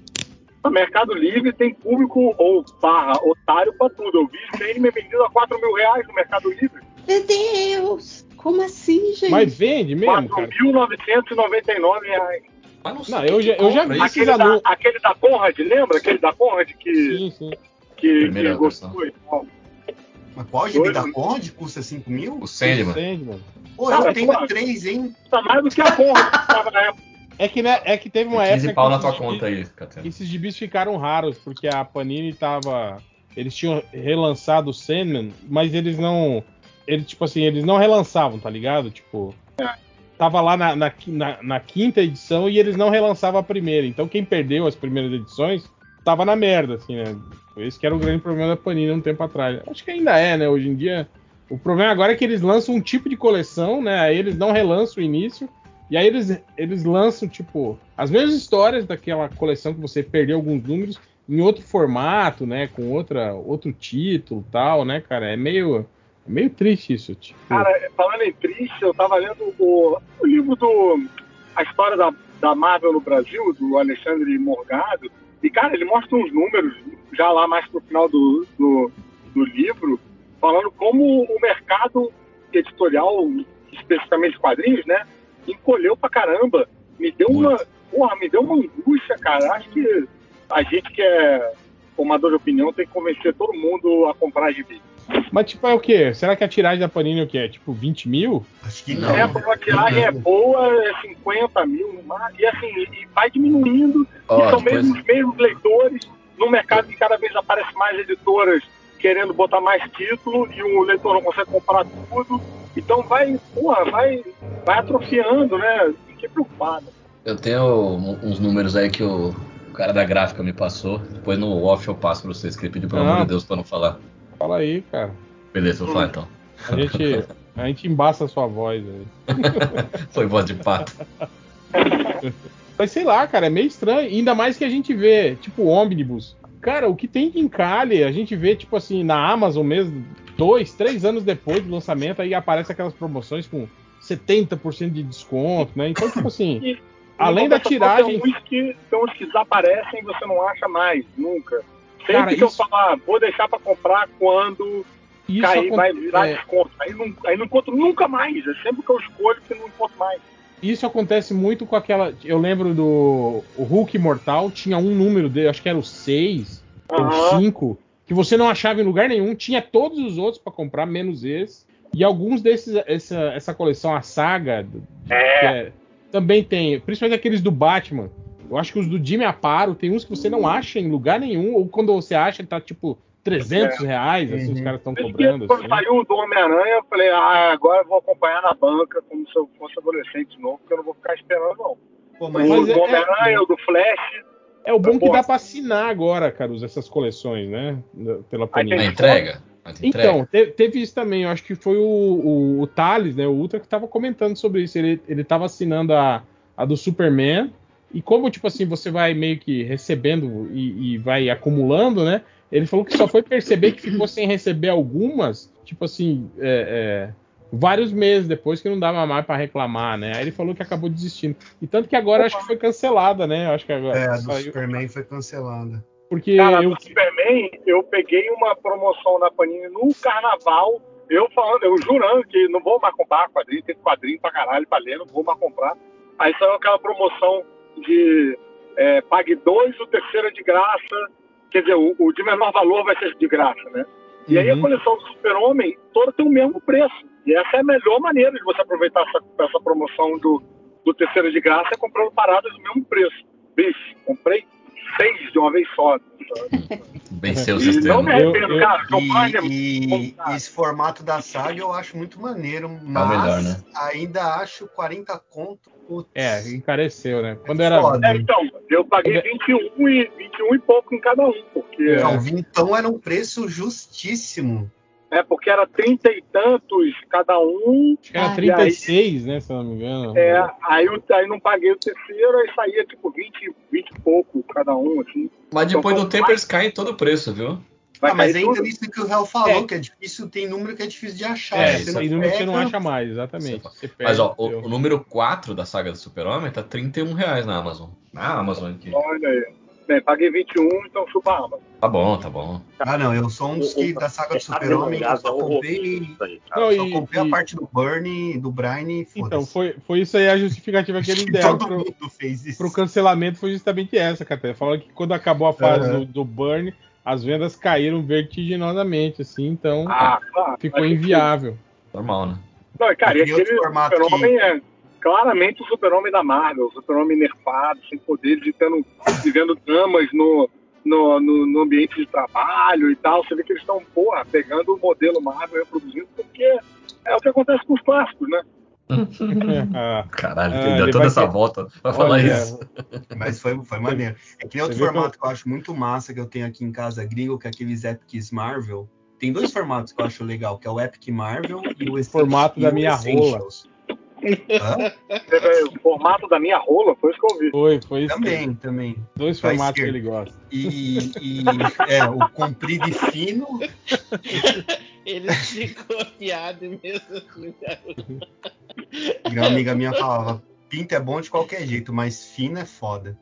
no mercado Livre tem público ou barra otário pra tudo. Eu vi Sandman vendido a 4 mil reais no Mercado Livre. Meu Deus! Como assim, gente? Mas vende mesmo, cara. 4.999 reais. mas não sei Não, eu já- eu já compra vi Aquele da, anúncios. aquele da Conrad, lembra? Aquele da Conrad que, Sim, sim. que, Primeira que gostou e tal. Mas qual gibi Dois, da? Conde custa 5 mil? O Sandman. Sandman. Pô, Cara, eu tenho pô. três, hein? Tá mais do que a Conrad que tava na época. É que, né, é que teve uma 15 época pau que na tua esses conta aí, Catena. esses gibis ficaram raros, porque a Panini tava. Eles tinham relançado o Sandman, mas eles não. Eles, tipo assim, eles não relançavam, tá ligado? Tipo. Tava lá na, na, na- na quinta edição e eles não relançavam a primeira. Então quem perdeu as primeiras edições tava na merda, assim, né? Esse que era o grande problema da Panini um tempo atrás. Acho que ainda é, né? Hoje em dia. O problema agora é que eles lançam um tipo de coleção, né? Aí eles não relançam o início. E aí eles, eles lançam, tipo, as mesmas histórias daquela coleção que você perdeu alguns números em outro formato, né? Com outra, outro título tal, né, cara? É meio, é meio triste isso. Tipo, Cara, falando em triste, eu tava lendo o, o livro do. A história da, da Marvel no Brasil, do Alexandre Morgado. E, cara, ele mostra uns números, já lá mais pro final do, do, do livro, falando como o mercado editorial, especificamente quadrinhos, né? Encolheu pra caramba. Me deu uma. Porra, me deu uma angústia, cara. Acho que a gente que é formador de opinião tem que convencer todo mundo a comprar gibi. Mas, tipo, é o quê? Será que a tiragem da Panini é o quê? É tipo 20 mil? Acho que Não. É, a tiragem é boa, é 50 mil no máximo, e assim, e vai diminuindo, Ó, e são depois- mesmo os mesmos leitores, num mercado que cada vez aparece mais editoras querendo botar mais título, e o leitor não consegue comprar tudo, então vai, porra, vai, vai atrofiando, né? Fiquei preocupado. Eu tenho uns números aí que o, o cara da gráfica me passou. Depois no off eu passo pra vocês, que ele pediu pelo Ah. amor de Deus pra não falar. Fala aí, cara. Beleza, vou falar então. A gente, a gente embaça a sua voz aí. Foi voz de pato. Mas sei lá, cara, é meio estranho. Ainda mais que a gente vê, tipo, ônibus. Cara, o que tem de encalhe, a gente vê, tipo assim, na Amazon mesmo, dois, três anos depois do lançamento, aí aparece aquelas promoções com 70% de desconto, né? Então, tipo assim, E, Além da tiragem- Tem uns, que, tem uns que desaparecem e você não acha mais, nunca. Sempre Cara, que eu isso- falar, vou deixar pra comprar quando isso cair, vai virar é, desconto. Aí não, aí não encontro nunca mais. É sempre que eu escolho que não encontro mais. isso acontece muito com aquela. Eu lembro do o Hulk Mortal, tinha um número dele, acho que era o 6 ou Aham. 5, que você não achava em lugar nenhum, tinha todos os outros pra comprar, menos esse. E alguns desses, essa, essa coleção, a saga, que é- também tem, principalmente aqueles do Batman. Eu acho que os do Jimmy Aparo, tem uns que você não acha em lugar nenhum, ou quando você acha, tá tipo 300 reais, assim, os Uhum. caras estão cobrando. quando Assim. saiu o do Homem-Aranha, eu falei, ah, agora eu vou acompanhar na banca como se eu fosse adolescente de novo, porque eu não vou ficar esperando, não. Pô, o mas, Mas do é- Homem-Aranha, o do Flash, É o bom que dá pra assinar agora, Caruso, essas coleções, né? Pela Panini. Entrega? Então, te- teve isso também. Eu acho que foi o, o, o Thales, né? O Ultra, que tava comentando sobre isso. Ele, ele tava assinando a, a do Superman. E como, tipo assim, você vai meio que recebendo e, e vai acumulando, né? Ele falou que só foi perceber que ficou sem receber algumas, tipo assim, é, é, vários meses depois que não dava mais pra reclamar, né? Aí ele falou que acabou desistindo. E tanto que agora acho que foi cancelada, né? Acho que agora é, a do saiu. Superman foi cancelada. Porque cara, eu, do Superman, eu peguei uma promoção na Panini no carnaval, eu falando, eu jurando que não vou mais comprar quadrinho, tem quadrinho pra caralho pra ler, não vou mais comprar. Aí saiu aquela promoção de é, pague dois, o terceiro é de graça. Quer dizer, o, o de menor valor vai ser de graça, né? E aí a Uhum. coleção do Super-Homem toda tem o mesmo preço. E essa é a melhor maneira de você aproveitar essa, essa promoção do, do terceiro de graça, é comprando paradas do mesmo preço. Bicho, comprei seis de uma vez só. Venceu o E não sistema. me arrependo, Eu- eu- cara. o é muito E, e cara. esse formato da saga eu acho muito maneiro, mas É melhor, né? ainda acho 40 conto. putz. É, encareceu, né? Quando era. Foda. É, então, eu paguei 21 e, 21 e pouco em cada um, porque, É. Não, vintão era um preço justíssimo. É, porque era 30 e tantos cada um. Acho que era Ah, 36, né? Se eu não me engano. É, aí, eu, aí não paguei o terceiro, aí saía tipo 20, 20 e pouco cada um, assim. Mas depois Então, do tempo eles caem todo o preço, viu? Vai Ah, mas ainda tudo. nisso que o Real falou, É. que é difícil, tem número que é difícil de achar. É, Você isso não aí número que você não acha mais, exatamente. Você Mas ó, o, o número 4 da saga do Super-Homem tá 31 reais na Amazon. Na Amazon aqui. Olha aí. Bem, paguei 21, então chupa a. Tá bom, tá bom. Ah, não, eu sou um dos que da saga do Super-Homem, eu só comprei, cara. Não, só e- comprei a e- parte do Bernie, do Brian e Então, foi, foi isso aí a justificativa que eles deram Todo pro, mundo fez isso. pro cancelamento, foi justamente essa, Caté. Falaram que quando acabou a fase Aham. do, do Burn, as vendas caíram vertiginosamente, assim, então Ah, claro. ficou inviável. Normal, né? Não, cara, e aquele super-homem é claramente o super-homem da Marvel, o super-homem nerfado, sem poderes, tendo, vivendo dramas no, no, no, no ambiente de trabalho e tal. Você vê que eles estão, porra, pegando o modelo Marvel e reproduzindo, porque é o que acontece com os clássicos, né? Ah, Caralho, Ah, deu toda essa ter- volta pra falar olha, isso. Mas foi, foi maneiro. É que nem outro formato que eu acho muito massa que eu tenho aqui em casa gringo, que é aqueles Epics Marvel. Tem dois formatos que eu acho legal, que é o Epic Marvel e o. Formato da e minha Essentials. É, O formato da minha rola foi isso que eu vi. Foi, foi isso. Também, também. Dois Vai formatos que ser. ele gosta. E, e é, o comprido e fino. Ele ficou piado mesmo assim, cara. Uma amiga minha falava, pinta é bom de qualquer jeito, mas fino é foda.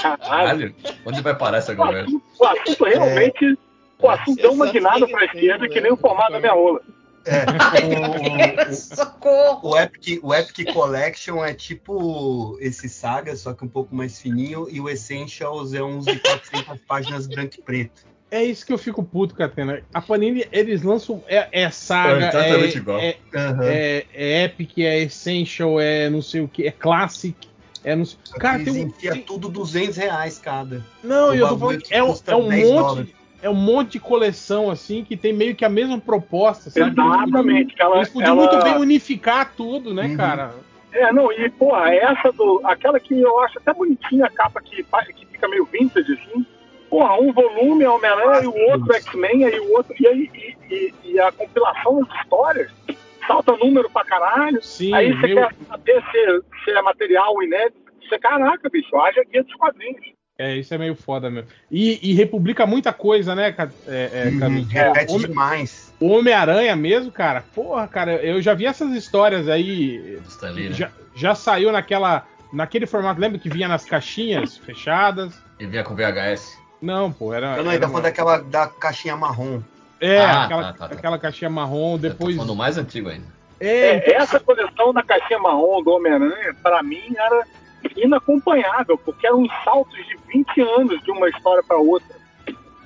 Caralho. Onde vai parar essa conversa? O assunto realmente. O assunto deu uma guinada pra que esquerda que nem o né? formato da minha rola. É, o, Socorro! o, Epic, o Epic Collection é tipo esse saga, só que um pouco mais fininho, e o Essentials é uns de 400 páginas branco e preto. É isso que eu fico puto, Catena. A Panini, eles lançam. É, é saga, É é, exatamente igual. é, Aham. é, é Epic, é Essential, é não sei o que, é Classic. É não sei... Cara, Eles tem um. tudo 200 reais cada. Não, o eu tô falando é um, é um 10 monte. É um monte de coleção, assim, que tem meio que a mesma proposta, sabe? Exatamente. que Ela, Eles podiam ela- muito bem unificar tudo, né, Uhum. cara? É, não, e, porra, essa do. Aquela que eu acho até bonitinha a capa que, que fica meio vintage, assim. Porra, um volume é Homem-Aranha e o outro X-Men, aí o outro. E, aí, e, e- e a compilação das histórias salta número pra caralho. Sim, aí você meio- quer saber se, se é material inédito. Você, caraca, bicho, haja guia dos quadrinhos. É, isso é meio foda mesmo. E, e republica muita coisa, né, é, é, Camis? repete Homem- demais. O Homem-Aranha mesmo, cara, porra, cara, eu já vi essas histórias aí. Lee, né? Já, já saiu naquela. Naquele formato, lembra que vinha nas caixinhas fechadas? Ele vinha com VHS. Não, pô, era. Eu não, ainda uma- falando daquela da caixinha marrom. É, Ah, aquela, tá, tá, tá. aquela caixinha marrom, Depois... depois. Eu falando mais antigo ainda. É, É, essa coleção da caixinha marrom do Homem-Aranha, pra mim, era inacompanhável, porque eram saltos de 20 anos de uma história pra outra.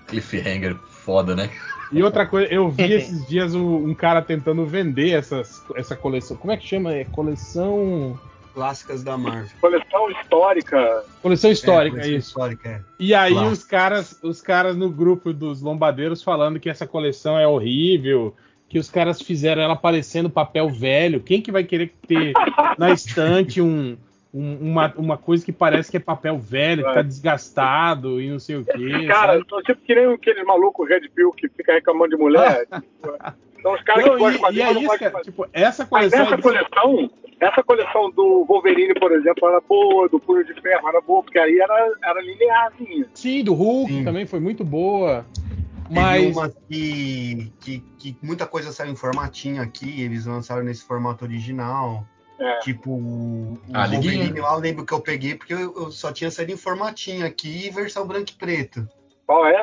Cliffhanger foda, né? E outra coisa, eu vi esses dias um cara tentando vender essas, essa coleção. Como é que chama? É coleção. Clássicas da Marvel. Coleção histórica. Coleção histórica, é, é coleção isso. Histórica, é. E aí Clássico. os caras, os caras no grupo dos lombadeiros falando que essa coleção é horrível, que os caras fizeram ela parecendo papel velho. Quem que vai querer ter na estante um, um- uma, uma coisa que parece que é papel velho, que tá desgastado e não sei o quê. Cara, sabe? são tipo que nem aqueles malucos Red Pill que fica reclamando de mulher. tipo, são os caras Não, que gostam de e, fazer, e é mas não isso, de cara. fazer. Tipo, essa Mas coleção. essa é- coleção, essa coleção do Wolverine, por exemplo, era boa, do Punho de Ferro era boa, porque aí era, era linearzinha. Sim, do Hulk Sim. também foi muito boa. Teve Mas. uma que, que, que muita coisa saiu em formatinho aqui, eles lançaram nesse formato original. É. Tipo, o Ah, Wolverine lá, eu lembro que eu peguei porque eu, eu só tinha saído em formatinho aqui e versão branco e preto. Qual é?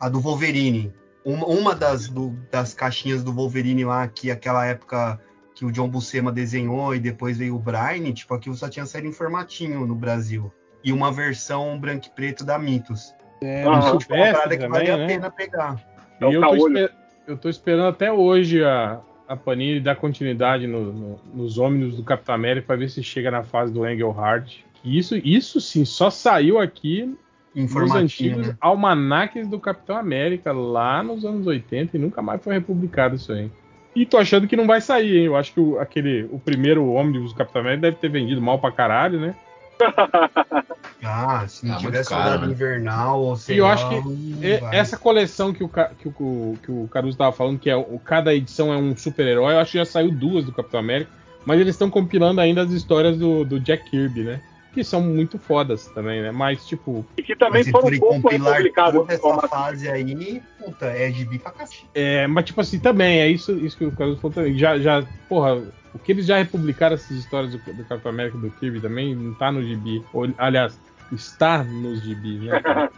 A do Wolverine. Uma, uma das, do- das caixinhas do Wolverine lá, que aquela época que o John Buscema desenhou e depois veio o Brian, tipo, aquilo só tinha saído em formatinho no Brasil. E uma versão branco e preto da Mitos. É, Ah, do Tipo, uma parada que também, valia né? a pena pegar. É E eu tô, caolho. esper- eu tô esperando até hoje a, a Panini dar continuidade no- no- nos ônibus do Capitão América pra ver se chega na fase do Engelhard, isso, isso sim, só saiu aqui nos antigos né? almanaques do Capitão América, lá nos anos 80, e nunca mais foi republicado isso aí. E tô achando que não vai sair, hein? Eu acho que o, aquele, o primeiro ônibus do Capitão América deve ter vendido mal pra caralho, né? Ah, se não Ah, tivesse caro, né? invernal ou sei E eu acho que E- vai. Essa coleção que o, que o, que o Caruso tava falando, que é o, cada edição é um super-herói, eu acho que já saiu duas do Capitão América, mas eles estão compilando ainda as histórias do, do Jack Kirby, né? Que são muito fodas também, né? Mas, tipo, E que também Mas se foram um pouco toda essa como- fase aí, puta, é gibi pra cacete. é, mas tipo assim, também, é isso, isso que o Caruso falou também. Já, já, porra, o que eles já republicaram essas histórias do, do Capitão América e do Kirby também não tá no gibi. Ou, aliás, está nos gibis, né?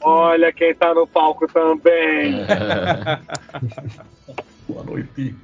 Olha quem tá no palco também. Boa noite.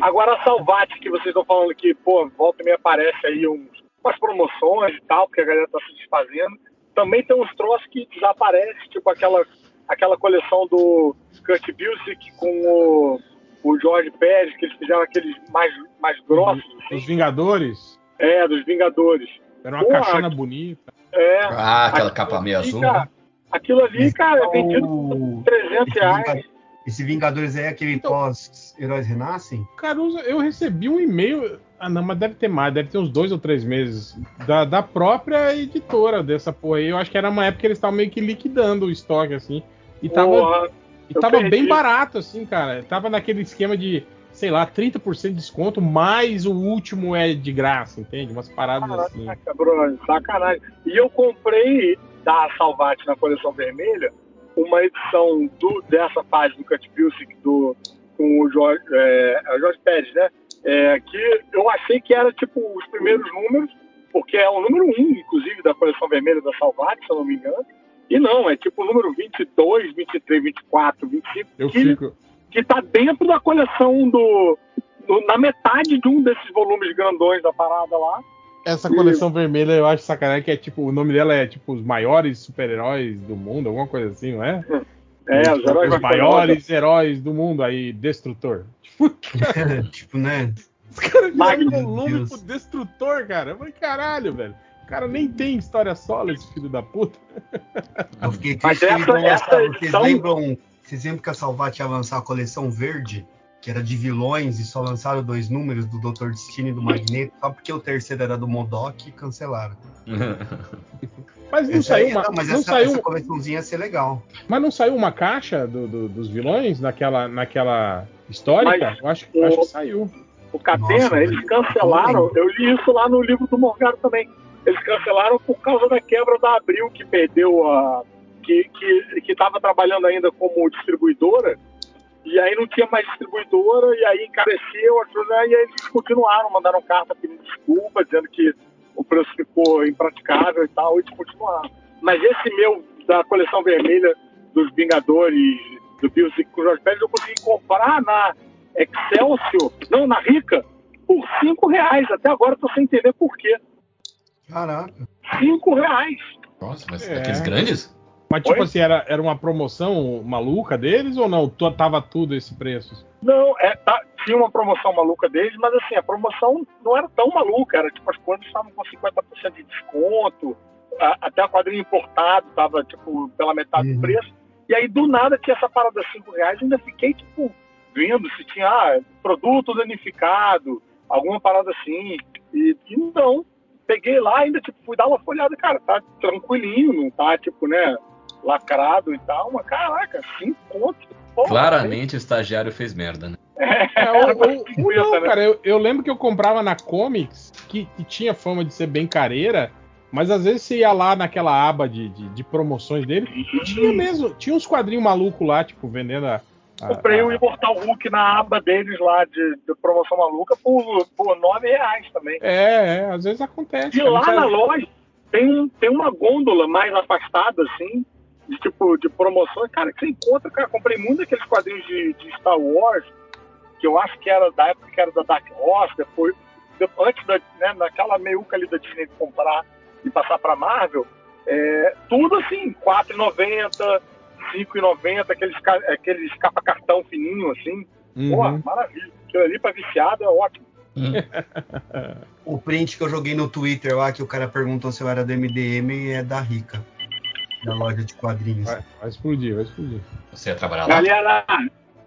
Agora a Salvati, que vocês estão falando que, pô, volta e meia aparece aí uns, umas promoções e tal, porque a galera tá se desfazendo. Também tem uns troços que desaparecem, tipo aquela, aquela coleção do Kurt Busiek com o, o Jorge Pérez, que eles fizeram aqueles mais, mais grossos, Os assim, Vingadores, é, dos Vingadores. era uma Porra, caixona bonita. É, Ah, aquela capa meio ali, azul. cara, né? Aquilo ali, cara, é vendido por 300 esse, reais. Esse Vingadores aí é aquele Então- pós-Heróis Renascem? Caruso, eu recebi um e-mail. Ah, não, mas deve ter mais, deve ter uns dois ou três meses. Da, da própria editora dessa porra aí. Eu acho que era uma época que eles estavam meio que liquidando o estoque, assim. E tava, Porra, e tava perdi. bem barato, assim, cara. Tava naquele esquema de, sei lá, 30% de desconto, mais o último é de graça, entende? Umas paradas assim. Caraca, Bruno, sacanagem. E eu comprei da Salvati na coleção vermelha uma edição do, dessa fase do Cut Music do, com o Jorge, é, é o Jorge Pérez, né? É, que eu achei que era tipo os primeiros números, porque é o número 1, inclusive, da coleção vermelha da Salvati, se eu não me engano. E não, é tipo o número 22, 23, 24, 25, Eu que, fico. que tá dentro da coleção do. do- na metade de um desses volumes grandões da parada lá. Essa coleção vermelha eu acho sacanagem que é tipo, o nome dela é tipo os maiores super-heróis do mundo, alguma coisa assim, não é? É, os heróis os maiores heróis do mundo, aí, Destrutor. Tipo, tipo, né? os caras um volume Deus. pro Destrutor, cara. Eu falei, caralho, velho. O cara nem tem história solo, esse filho da puta. Eu fiquei Mas triste que eles essa- lançaram. essa Vocês edição- lembram, vocês lembram que a Salvat ia lançar a coleção verde? Que era de vilões e só lançaram dois números do Dr. Destino e do Magneto, só porque o terceiro era do Modok e cancelaram. Mas não Essa aí- saiu uma, não, mas não essa, saiu, essa coleçãozinha ia ser legal. mas não saiu uma caixa do- do- dos vilões naquela, naquela histórica? Mas eu acho, o- acho que saiu. O Catena, Nossa, eles cancelaram. Eu li isso lá no livro do Morgado também. Eles cancelaram por causa da quebra da Abril, que perdeu a. que estava que, estava trabalhando ainda como distribuidora. E aí não tinha mais distribuidora, e aí encareceu, né, e aí eles continuaram, mandaram carta pedindo desculpa, dizendo que o preço ficou impraticável e tal, e eles continuaram. Mas esse meu, da coleção vermelha dos Vingadores, do o Jorge Pérez, eu consegui comprar na Excelsior, não, na Rica, por 5 reais. Até agora eu tô sem entender por quê. Caraca. 5 reais. Nossa, mas É. daqueles grandes? Mas, tipo Oi? assim, era, era uma promoção maluca deles ou não? Tava tudo esse preço? Não, é, tá- tinha uma promoção maluca deles, mas assim, a promoção não era tão maluca, era tipo, as coisas estavam com 50% de desconto, a- até a quadrinho importado tava, tipo, pela metade Uhum. do preço. E aí, do nada, tinha essa parada de 5 reais, ainda fiquei, tipo, vendo se tinha ah, produto danificado, alguma parada assim. E, e não. Peguei lá, ainda, tipo, fui dar uma folhada, cara, tá tranquilinho, não tá, tipo, né, lacrado e tal, mas caraca, 5 contos. porra, Claramente o estagiário fez merda, né? É, ou- ou- tipo não, né? cara, eu, eu lembro que eu comprava na Comics, que, que tinha fama de ser bem careira, mas às vezes você ia lá naquela aba de, de, de promoções dele, e tinha mesmo, tinha uns quadrinhos malucos lá, tipo, vendendo a. a- Comprei o Imortal Hulk na aba deles lá de, de promoção maluca por, por 9 reais também. É, é, às vezes acontece. E lá na loja tem, tem uma gôndola mais afastada, assim, de tipo, de promoções. Cara, que você encontra, cara, comprei muito daqueles quadrinhos de, de Star Wars, que eu acho que era da época que era da Dark Horse, depois, de- antes da, né, naquela meiuca ali da Disney de comprar e passar pra Marvel, é, tudo assim, R$ 4,90, R$ 5,90, aqueles, aqueles capa-cartão fininho, assim. Pô, Uhum. maravilha. Aquilo ali pra viciado é ótimo. O print que eu joguei no Twitter lá, que o cara perguntou se eu era do MDM, é da Rica. Da loja de quadrinhos. Vai, vai explodir, vai explodir. Você ia trabalhar lá? Galera,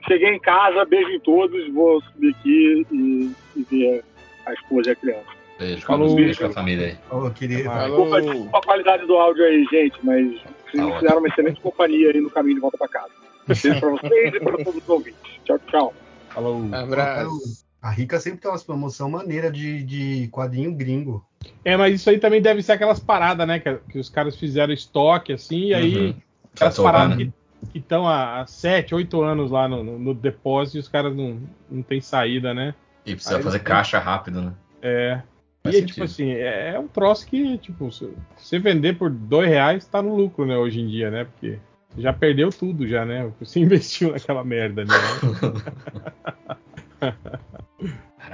cheguei em casa, beijo em todos, vou subir aqui e, e ver a esposa e a criança. Beijo, Falou. beijo com a família aí. Eu queria... Desculpa, desculpa a qualidade do áudio aí, gente, mas vocês Tá fizeram uma excelente companhia aí no caminho de volta pra casa. Beijo pra vocês e para todos os ouvintes. Tchau, tchau. Falou. Abraço. A Rica sempre tem umas promoção maneira de, de quadrinho gringo. É, mas isso aí também deve ser aquelas paradas, né? Que, que os caras fizeram estoque, assim, e aí. Uhum. Aquelas paradas né? que estão há 7, 8 anos lá no, no, no depósito e os caras não, não tem saída, né? E precisa Aí fazer eles- caixa rápido, né? É. Faz e é sentido. tipo assim, é, é um troço que, tipo, se você vender por dois reais, tá no lucro, né, hoje em dia, né? Porque você já perdeu tudo, já, né? Você investiu naquela merda, né?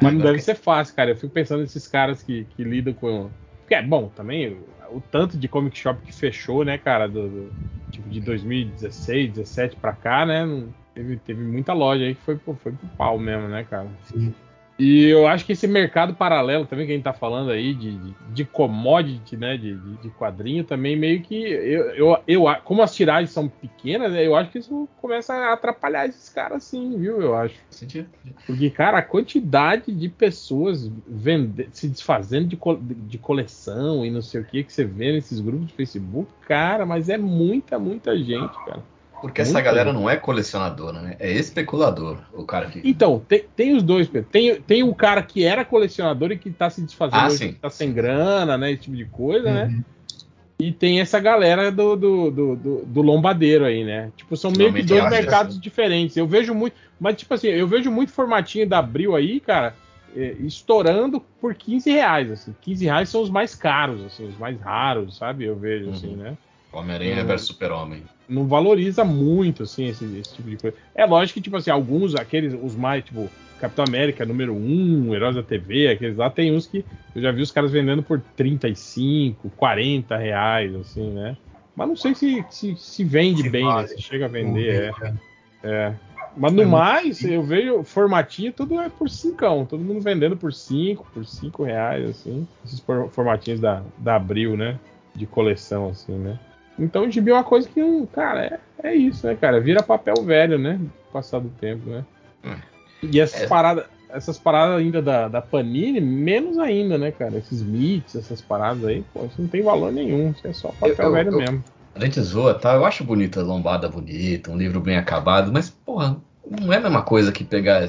Mas não deve ser fácil, cara. Eu fico pensando nesses caras que, que lidam com. Porque é bom também o, tanto de comic shop que fechou, né, cara, do, do- tipo de 2016, 17 pra cá, né? não- teve, teve muita loja aí que foi, pro- foi pro pau mesmo, né, cara? Sim. E eu acho que esse mercado paralelo também que a gente tá falando aí de, de, de commodity, né, de, de, de quadrinho também meio que eu, eu, eu como as tiragens são pequenas, né, eu acho que isso começa a atrapalhar esses caras sim, viu? Eu acho. Porque, cara, a quantidade de pessoas vende- se desfazendo de, de coleção e não sei o que que você vê nesses grupos de Facebook, cara, mas é muita, muita gente, cara. Porque essa galera bom. não é colecionadora, né? É especulador. O cara que. Então, tem, tem os dois, Pedro. Tem, tem um cara que era colecionador e que tá se desfazendo, Ah, hoje, que tá sem grana, né? Esse tipo de coisa, né? Uhum. E tem essa galera do, do, do, do- do lombadeiro aí, né? Tipo, são meio que dois é assim. mercados diferentes. Eu vejo muito. Mas, tipo assim, eu vejo muito formatinho da Abril aí, cara, é, estourando por 15 reais, assim. 15 reais são os mais caros, assim, os mais raros, sabe? Eu vejo, Uhum. assim, né? Homem-Aranha Uhum. versus Super-Homem. não valoriza muito, assim, esse, esse tipo de coisa. É lógico que, tipo assim, alguns, aqueles, os mais, tipo, Capitão América número 1, Heróis da TV, aqueles lá, tem uns que eu já vi os caras vendendo por 35, 40 reais, assim, né? Mas não sei se, se, se vende Se bem, vale. né? Se chega a vender, é. É. Mas no É mais, eu vejo formatinho, tudo é por cincão. Todo mundo vendendo por 5, por 5 reais, assim. Esses for- formatinhos da, da Abril, né? De coleção, assim, né? Então o gibi é uma coisa que, cara, é, é isso, né, cara? Vira papel velho, né? Passar do tempo, né? E essas É. paradas. Essas paradas ainda da, da Panini, menos ainda, né, cara? Esses mix, essas paradas aí, pô, isso não tem valor nenhum. Isso é só papel Eu- eu- velho eu- mesmo. A gente zoa, tá? Eu acho bonita a lombada bonita, um livro bem acabado, mas, porra, não é a mesma coisa que pegar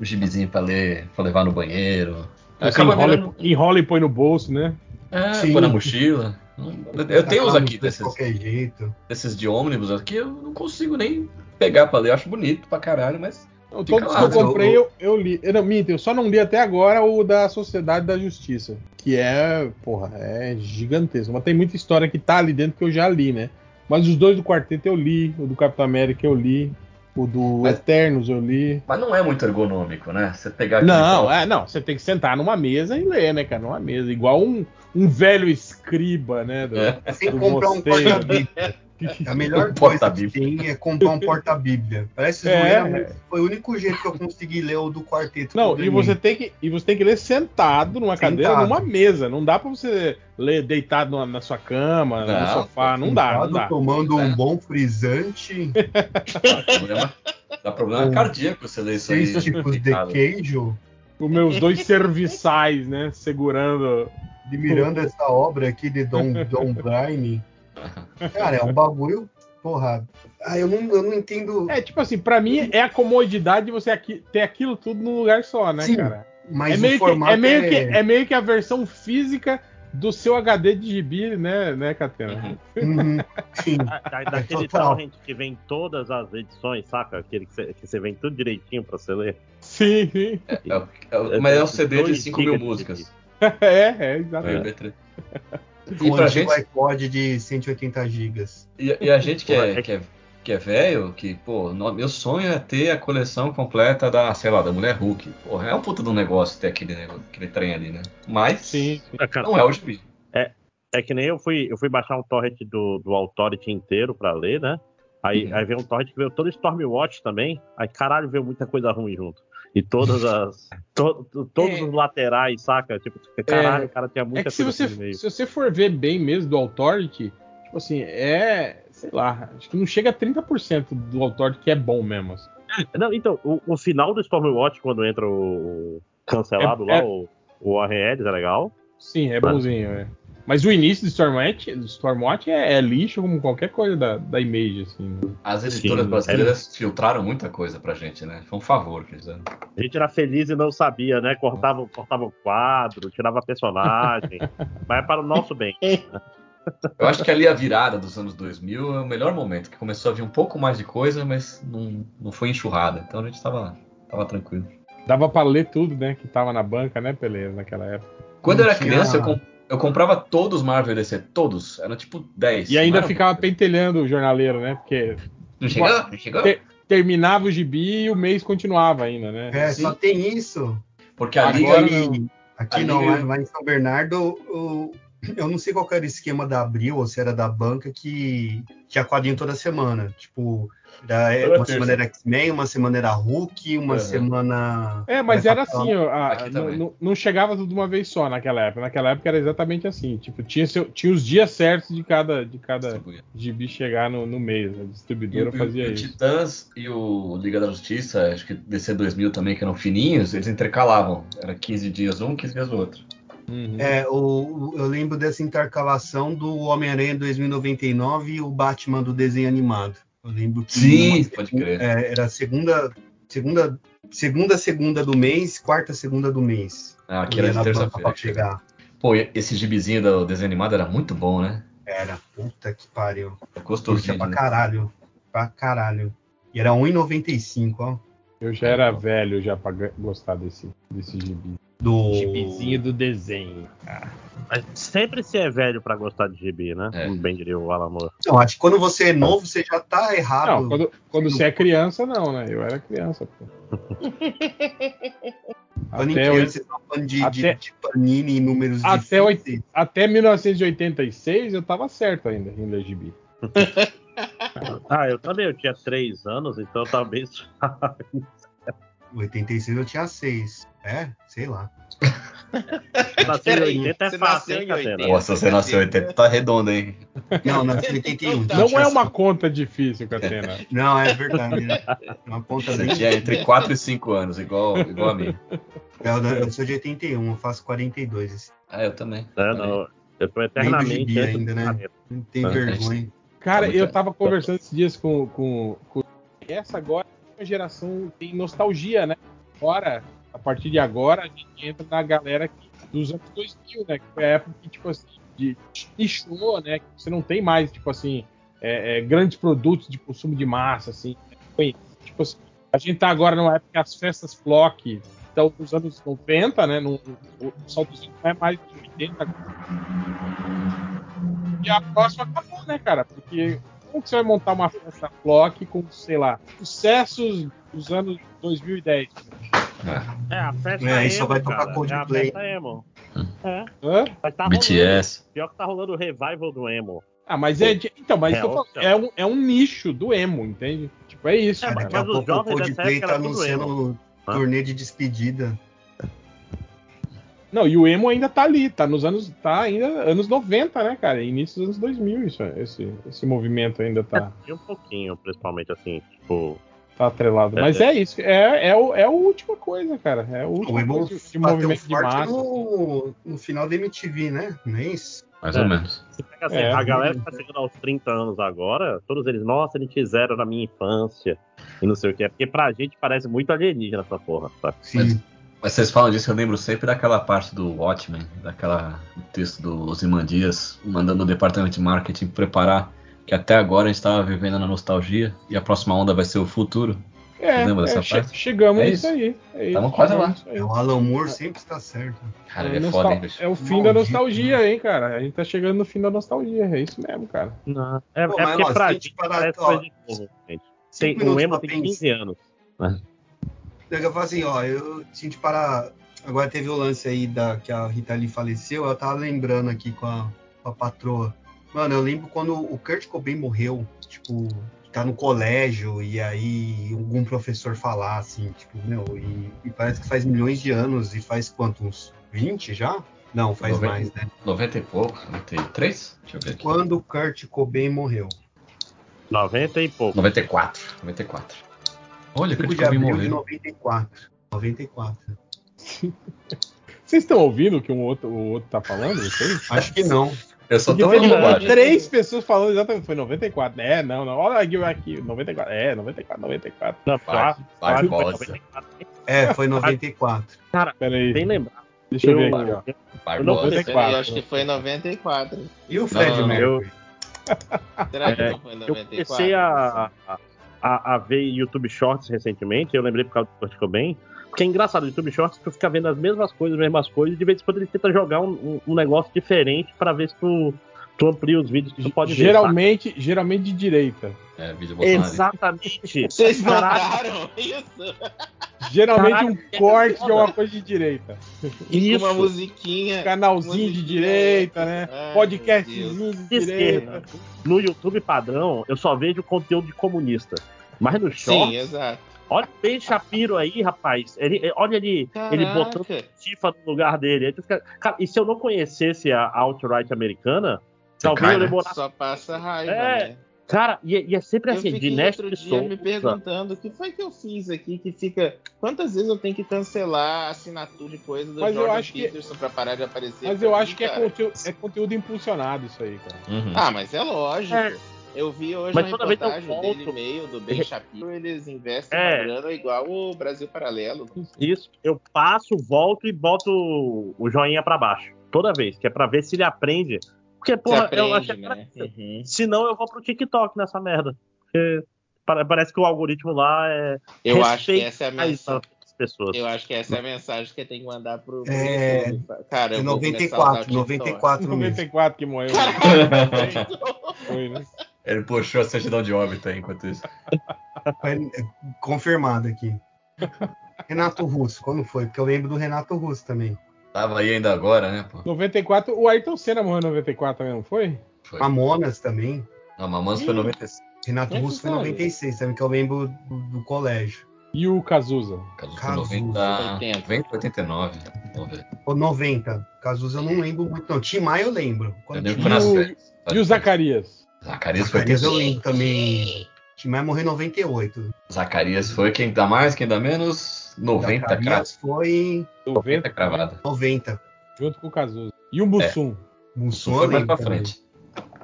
um gibizinho pra ler, pra levar no banheiro. Acaba enrola, virando. enrola e põe no bolso, né? É, Sim. põe na mochila. Eu tenho uns aqui de desses, qualquer jeito. desses de ônibus aqui, eu não consigo nem pegar pra ler. Eu acho bonito pra caralho, mas. Então, Fica Todos lá, que eu né? comprei, eu, eu li. Eu, não, minto, eu só não li até agora o da Sociedade da Justiça. Que é, porra, é gigantesco. Mas tem muita história que tá ali dentro que eu já li, né? Mas os dois do quarteto eu li, o do Capitão América eu li, o do Mas- Eternos eu li. Mas não é muito ergonômico, né? Você pegar Não, troço- é, não, você tem que sentar numa mesa e ler, né, cara? Numa mesa. Igual um, um velho escriba, né? Do, É. Sem do comprar um mosteiro. porta-bíblia. A melhor Um coisa que tem é comprar um porta-bíblia. Parece É. zoeira, mas foi o único jeito que eu consegui ler o do quarteto. Não, que e você tem que e você tem que ler sentado numa cadeira, Sentado. numa mesa. Não dá pra você ler deitado na, na sua cama, no Não, sofá. Não dá, não dá. Tomando É. um bom frisante, Dá problema, Um- cardíaco você ler isso aí. seis tipos de queijo, Os meus dois serviçais, né? Segurando. Admirando essa obra aqui de Dom, Dom Brine. Cara, é um bagulho, porra. Ah, eu não, eu não entendo. É, tipo assim, pra mim é a comodidade de você aqui, ter aquilo tudo num lugar só, né, Sim, cara? Mas É meio, o que, formato é, meio que, é meio que a versão física do seu HD de gibi, né, né, Catena? Uhum. Uhum, sim. Da- da- daquele total. torrent que vem todas as edições, saca? Aquele que você, que você vem tudo direitinho pra você ler. Sim, sim. É o- é o- mas é um CD de Dois 5 mil músicas. É, é, É. exatamente. MP3. O E pra antigo gente, iPod de 180 gigas. e, e a gente que é, é- que é, que é velho, que, pô, no- meu sonho é ter a coleção completa da, sei lá, da Mulher Hulk. Porra, é um puta de um negócio ter aquele, aquele trem ali, né? Mas Sim. Cara, não é o gibi. É que nem eu fui, eu fui baixar um torrent do, do Authority inteiro pra ler, né? Aí, Uhum. aí veio um torrent que veio todo Stormwatch também. Aí, caralho, veio muita coisa ruim junto. E todas as. to- to- todos É. os laterais, saca? Tipo, caralho, o cara tinha muita É se coisa você, no meio. se você for ver bem mesmo do Authority, tipo assim, é. Sei lá, acho que não chega a 30% do Authority que é bom mesmo. assim. Não, então, o, o final do Stormwatch, quando entra o cancelado É- lá, é- o, o Ellis, é legal. Sim, é bonzinho, é. Mas o início do Stormwatch, do Stormwatch é, é lixo como qualquer coisa da, da Image, assim. As editoras Sim, brasileiras filtraram muita coisa pra gente, né? Foi um favor que eles fizeram. A gente era feliz e não sabia, né? Cortava, cortava o quadro, tirava personagem. mas é para o nosso bem. Eu acho que ali a virada dos anos 2000 é o melhor momento, que começou a vir um pouco mais de coisa, mas não, não foi enxurrada. Então a gente tava, tava tranquilo. Dava pra ler tudo, né? Que tava na banca, né, Peleira, naquela época. Quando eu era tinha- criança, eu, com- eu comprava todos os Marvel DC, todos. Eram tipo 10. E ainda era ficava pentelhando o jornaleiro, né? Porque Não chegou? Não chegou? Te- terminava o gibi e o mês continuava ainda, né? É, Sim. só tem isso. Porque a Agora Liga ali, aqui a não, Liga- lá em São Bernardo, o- eu não sei qual era o esquema da Abril ou se era da banca que tinha quadrinho toda semana. Tipo, era, Toda uma terça. semana era X-Men, uma semana era Hulk, uma Uhum. semana. É, mas era Capitão. assim, a- não, não- chegava tudo de uma vez só naquela época. Naquela época era exatamente assim. Tipo, tinha, seu- tinha os dias certos de cada, de cada gibi chegar no, no mês. A E, distribuidora o- fazia e o isso. Titãs e o Liga da Justiça, acho que DC 2000 também, que eram fininhos, eles intercalavam. Era 15 dias um, 15 dias o outro. Uhum. É, o, eu lembro dessa intercalação do Homem-Aranha 2099 e o Batman do desenho animado. Eu lembro que Sim, uma- pode crer. é, era segunda, segunda, segunda, segunda do mês, quarta, segunda do mês. Ah, aqui era terça-feira. pegar. Pô, esse gibizinho do desenho animado era muito bom, né? Era, puta que pariu. É Curtia Gostosinho. pra né? caralho. Pra caralho. E era 1,95, ó. Eu já era velho já pra gostar desse, desse gibi. Do. Gibizinho do desenho. Mas sempre se é velho pra gostar de gibi, né? É. Como bem diria o Alamor. Não, acho que quando você é novo, você já tá errado. Não, quando, quando você é criança, não, né? Eu era criança, pô. Quando Até, criança, tá falando de, até- de panini em números até, oit- até 1986 eu tava certo ainda em ler gibi. Ah, eu também, eu tinha três anos, então talvez. 86 eu tinha 6. É? Sei lá. Nasci em Peraí, 80 é você fácil, nasceu hein, Catena? 80. Nossa, você nasceu em 80, tá redondo, hein? Não, nasci em 81. então Não tinha é uma conta difícil, Catena. Não, é verdade. né? Uma conta Você bem. tinha entre 4 e 5 anos, igual, igual a mim. Eu, eu sou de 81, eu faço 42. assim. Ah, eu também. É, não, eu tô eternamente ainda, né? Não tem Ah, vergonha. Cara, Tá eu tava conversando esses dias com, com, com. Essa agora geração tem nostalgia, né? Agora, a partir de agora, a gente entra na galera que, dos anos 2000, né? Que foi a época que, tipo assim, de nichou, né? Que você não tem mais, tipo assim, é, é, grandes produtos de consumo de massa, assim. Foi, tipo assim, a gente tá agora numa época que as festas Flock estão nos anos 90, né? No, o saltozinho não é mais de 80 e a próxima acabou, né, cara? Porque como que você vai montar uma festa Flock com, sei lá, sucessos dos anos 2010? É, a festa É, aí emo, só vai tocar cara. É a Coldplay. festa emo. É, Hã? vai tá rolando. BTS. Pior que tá rolando o revival do emo. Ah, mas é. de- Então, mas É, é, um, é um nicho do emo, entende? Tipo, é isso. É, a mas os jovens dessa Coldplay época tá anunciando turnê de despedida. Não, e o emo ainda tá ali, tá nos anos. Tá ainda anos 90, né, cara? Início dos anos 2000, isso, esse, esse movimento ainda tá, E um pouquinho, principalmente assim, tipo. tá atrelado. É, Mas é isso, é, é, o, é a última coisa, cara. É a O última emo coisa de movimento de massa. no, no final da MTV, né? Não é isso? Mais É. ou menos. Assim, É, a galera que tá chegando aos 30 anos agora, todos eles, nossa, eles fizeram na minha infância. E não sei o que. É porque pra gente parece muito alienígena essa porra, tá? Sim. Mas vocês falam disso, eu lembro sempre daquela parte do Watchmen, daquela texto do Ozymandias, mandando o departamento de marketing preparar que até agora a gente estava vivendo na nostalgia e a próxima onda vai ser o futuro. É, Lembra dessa é, parte? chegamos É nisso isso. aí. É isso, Tamo quase lá. É, O Alan Moore sempre está certo. Cara, É, ele é nostal- foda, hein, bicho? é o fim Maldito, da nostalgia, hein, cara? A gente tá chegando no fim da nostalgia, é isso mesmo, cara. Não. É, Pô, é mas, porque ó, pra gente parece ó, coisa de novo, gente. Tem, o emo tem 15 anos. Daí eu falo assim, ó, eu, se a gente parar. Agora teve o lance aí da que a Rita Lee faleceu, eu tava lembrando aqui com a, com a patroa. Mano, eu lembro quando o Kurt Cobain morreu, tipo, tá no colégio e aí algum professor falar assim, tipo, meu, e, e parece que faz milhões de anos e faz quantos? 20 já? Não, faz 90. mais, né? 90 e pouco, 93? Deixa eu ver aqui. Quando Kurt Cobain morreu? 90 e pouco. 94. 94. Olha, 5 Kurt de abril de morreu. 94. 94. Vocês estão ouvindo o que um outro, o outro tá falando? Vocês? Acho que não. Eu só tô bobagem. três pessoas falando exatamente. Foi 94. É, não, não. Olha aqui, aqui. 94. É, 94, 94. Não, Vai, vai, bosta. foi 94. É, foi 94. Pera aí. Bem lembrado. Deixa eu ver aqui, ó. Vai, Eu não bosta. sei. 94. Eu acho que foi em 94. E o Fred Não. Mercury? Será que É, não foi em Eu 94? comecei a, a, a ver YouTube Shorts recentemente, eu lembrei por causa do Kurt Cobain, porque é engraçado, o YouTube Shorts tu fica vendo as mesmas coisas, as mesmas coisas, e de vez em quando ele tenta jogar um, um- negócio diferente pra ver se tu, tu amplia os vídeos que tu pode ver. Geralmente, geralmente de direita. É, vídeo. Exatamente. Vocês notaram isso? Geralmente Caralho, um é corte de foda. alguma coisa de direita. Isso. uma musiquinha. Canalzinho de Musiquinha. direita, né? Ai, Podcastzinho meu de De direita. esquerda. No YouTube padrão, eu só vejo conteúdo de comunista. Mas no Sim, Shorts, exato. olha o Ben Shapiro aí, rapaz. Ele, olha ele, ele botando Tifa no lugar dele. Fica- Cara, e se eu não conhecesse a alt-right americana, Você talvez cai, eu né? demorasse. Só passa raiva, É, né? Cara, e, é- e é sempre Eu assim, de Neste outro dia me perguntando o que foi que eu fiz aqui que fica. Quantas vezes eu tenho que cancelar a assinatura de coisa do Mas eu Jordan acho que- Peterson pra parar de aparecer? Mas eu mim, acho que é conteúdo, é conteúdo impulsionado isso aí, cara. Uhum. Ah, mas é lógico. É. Eu vi hoje Mas uma toda vez eu reportagem volto- e-mail do Ben Shapiro, eles investem É. grana igual o Brasil Paralelo. Isso, eu passo, volto e boto o- joinha pra baixo. Toda vez, que é pra ver se ele aprende. Porque, porra, eu aprende, acho que né? Uhum. Senão eu vou pro TikTok nessa merda. Porque pare- parece que o algoritmo lá é. Eu acho que essa é a mensagem. As pessoas. Eu acho que essa é a mensagem que tem que mandar pro, É. Cara, É eu vou começar a usar o 94, TikTok. 94 mesmo. 94 que morreu. Foi, né? Ele puxou a certidão de óbito aí enquanto isso. Foi, é, confirmado aqui. Renato Russo, quando foi? Porque eu lembro do Renato Russo também. Tava aí ainda agora, né, pô? 94, o Ayrton Senna morreu em 94 também, não foi? Foi. Mamonas também. Não, Mamonas foi 96. Renato é Russo foi sabe? 96, também que eu lembro do, do colégio. E o Cazuza. Foi Cazuza. 90, 80. 90, 89. Vamos ver. Ou 90. Cazuza eu não lembro muito, não. Tim Maia eu lembro. Eu Quando lembro Tim foi nas E o-. E Zacarias? Zacarias foi Zacarias eu lembro também. Tim Maia morreu em 98. Zacarias foi quem dá mais, quem dá menos. 90 cravado. Zacarias foi 90 90, cravada. 90. junto com o Cazuza. E o Mussum? Mussum Mussum eu foi mais lembro pra também. frente.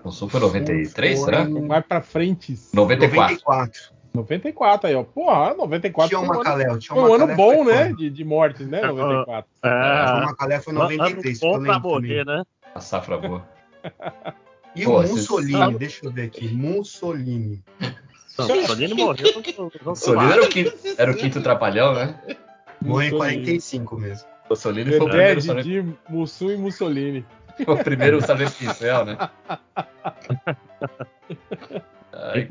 Mussum foi 93, Foi será? Vai pra frente. 94. 94. 94 aí, ó. Porra, 94 Tinha foi uma um ano, Macalé. Tinha foi um ano bom, foi né? De, de mortes, né? 94. Tinha É, Macalé foi ano 93, que eu bom pra morrer, né? A safra boa. E Pô, o Mussolini, sabem- deixa eu ver aqui. Mussolini. Não, Solino morreu. Solino era o quinto, era o quinto trapalhão, né? Morreu em Mussolini. 45 mesmo. O Solino foi o Dedé, primeiro sargento, Didi, Mussum e Mussolini. foi o primeiro sargento pincel, né? Ai, que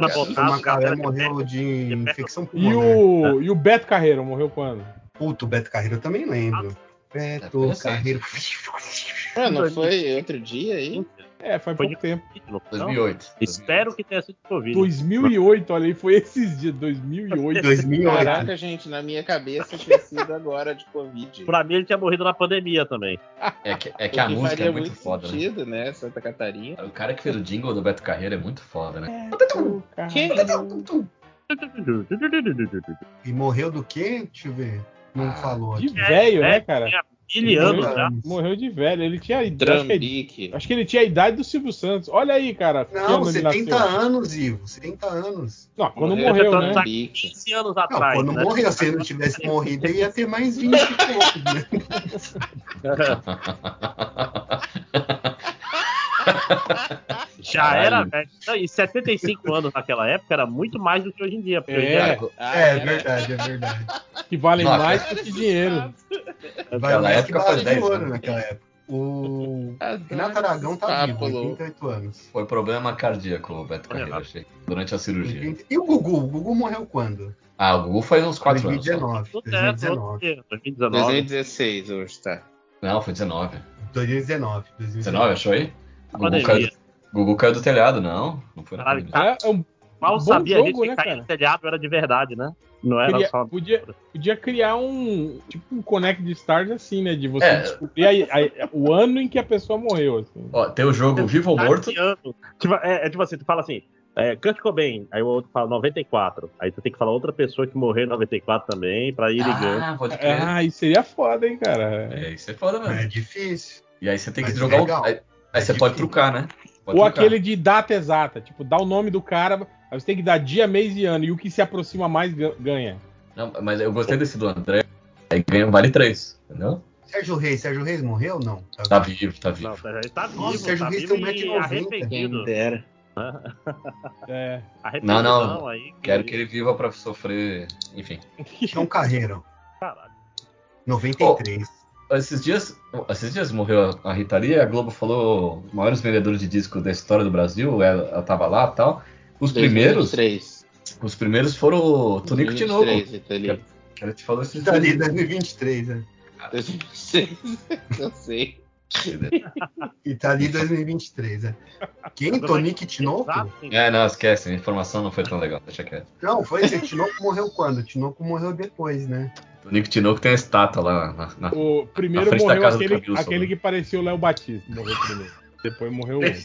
cara. O de morreu de infecção E pulmonar. o, e o Beto Carreiro morreu quando? Puto, o Beto Carreiro eu também lembro. É, Beto recente. Carreiro. Ah, não foi outro dia aí? É, faz Foi pouco tempo. Não? 2008. Espero que tenha sido Covid. 2008, olha aí, foi esses dias, 2008. 2008. Caraca, gente, na minha cabeça tinha sido agora de Covid. Pra mim, ele tinha morrido na pandemia também. É que, é que a que música é muito foda, né? sentido, né? Santa Catarina. O cara que fez o jingle do Beto Carreiro é muito foda, né? Quem? E morreu do quê? Deixa eu ver. Não Ah, falou De velho, É, né, cara? Mil anos Morreu já. Morreu de velho. Ele tinha a idade. Acho acho que ele tinha a idade do Silvio Santos. Olha aí, cara. Não, ano ele 70 nasceu. anos, Ivo. 70 anos. Não, quando Morreu morreu, né? Trambique. 15 anos Não, atrás. quando né? morreu, se ele não tivesse morrido, ele ia ter mais 20 e pouco, né? Já era, velho. E 75 anos naquela época era muito mais do que hoje em dia. Hoje em É. dia Ah, É, é era. verdade, é verdade. Que valem Nossa. mais do que dinheiro. Naquela mais época de 10 ouro anos. naquela época. O Renato Aragão tá vivo, loucos. 88 anos. Foi problema cardíaco, o Beto Carreiro, Olha. achei. Durante a cirurgia. E o Gugu? O Gugu morreu quando? Ah, o Gugu faz uns 4 anos. só. 2019. tudo é, 2019. todo dia, 2019. 2016 hoje, tá? Não, foi 19. 2019. 19, achou aí? Gugu caiu, Gugu caiu do telhado, não. Não foi na Caralho, pandemia. É um, Mal Bom sabia a gente jogo, que né, cair no telhado era de verdade, né? Não era Queria- só. podia, podia criar um tipo um Connect de Stars assim, né? De você É. descobrir a- a- o ano em que a pessoa morreu. Assim. Ó, tem o jogo Vivo ou Morto. Tipo, é, é tipo assim, tu fala assim, é, Kurt Cobain, aí o outro fala 94. Aí tu tem que falar outra pessoa que morreu em 94 também, pra ir ligando. Ah, pode crer. Ah, isso seria foda, hein, cara. É, isso é foda mesmo. É difícil. E aí você tem que jogar legal. Aí, É você pode trucar, né? Pode Ou trucar. aquele de data exata, tipo, dá o nome do cara, aí você tem que dar dia, mês e ano, e o que se aproxima mais ga- ganha. Não, mas eu gostei desse do André. Aí ganha um vale 3, entendeu? Sérgio Reis, Sérgio Reis morreu ou não? Tá vivo, tá vivo. Não, ele tá vivo, Nossa, Sérgio tá Reis tem um e 1,90 m. arrependido. Quem dera. É. Não, não. Aí, Quero que ele viva pra sofrer. Enfim. Tinha um carreiro. Caralho. 93. Esses dias, esses dias morreu a Rita Lee, a Globo falou os maiores vendedores de discos da história do Brasil, ela, ela tava lá e tal. Os primeiros, 2023. os primeiros foram o Tonico. 2023, Italy. Ela te falou esses Tá ali, dias. 2023, né? 2026. Eu sei. Itali 2023, né? Quem? Tonique Tinoco? É, não, esquece, a informação não foi tão legal, deixa quieto. Não, foi esse. Tinoco morreu quando? Tinoco morreu depois, né? Tonico Tinoco tem a estátua lá na. na- O primeiro frente da morreu casa do aquele, Camilo aquele que parecia o Léo Batista, morreu primeiro. Depois morreu outro.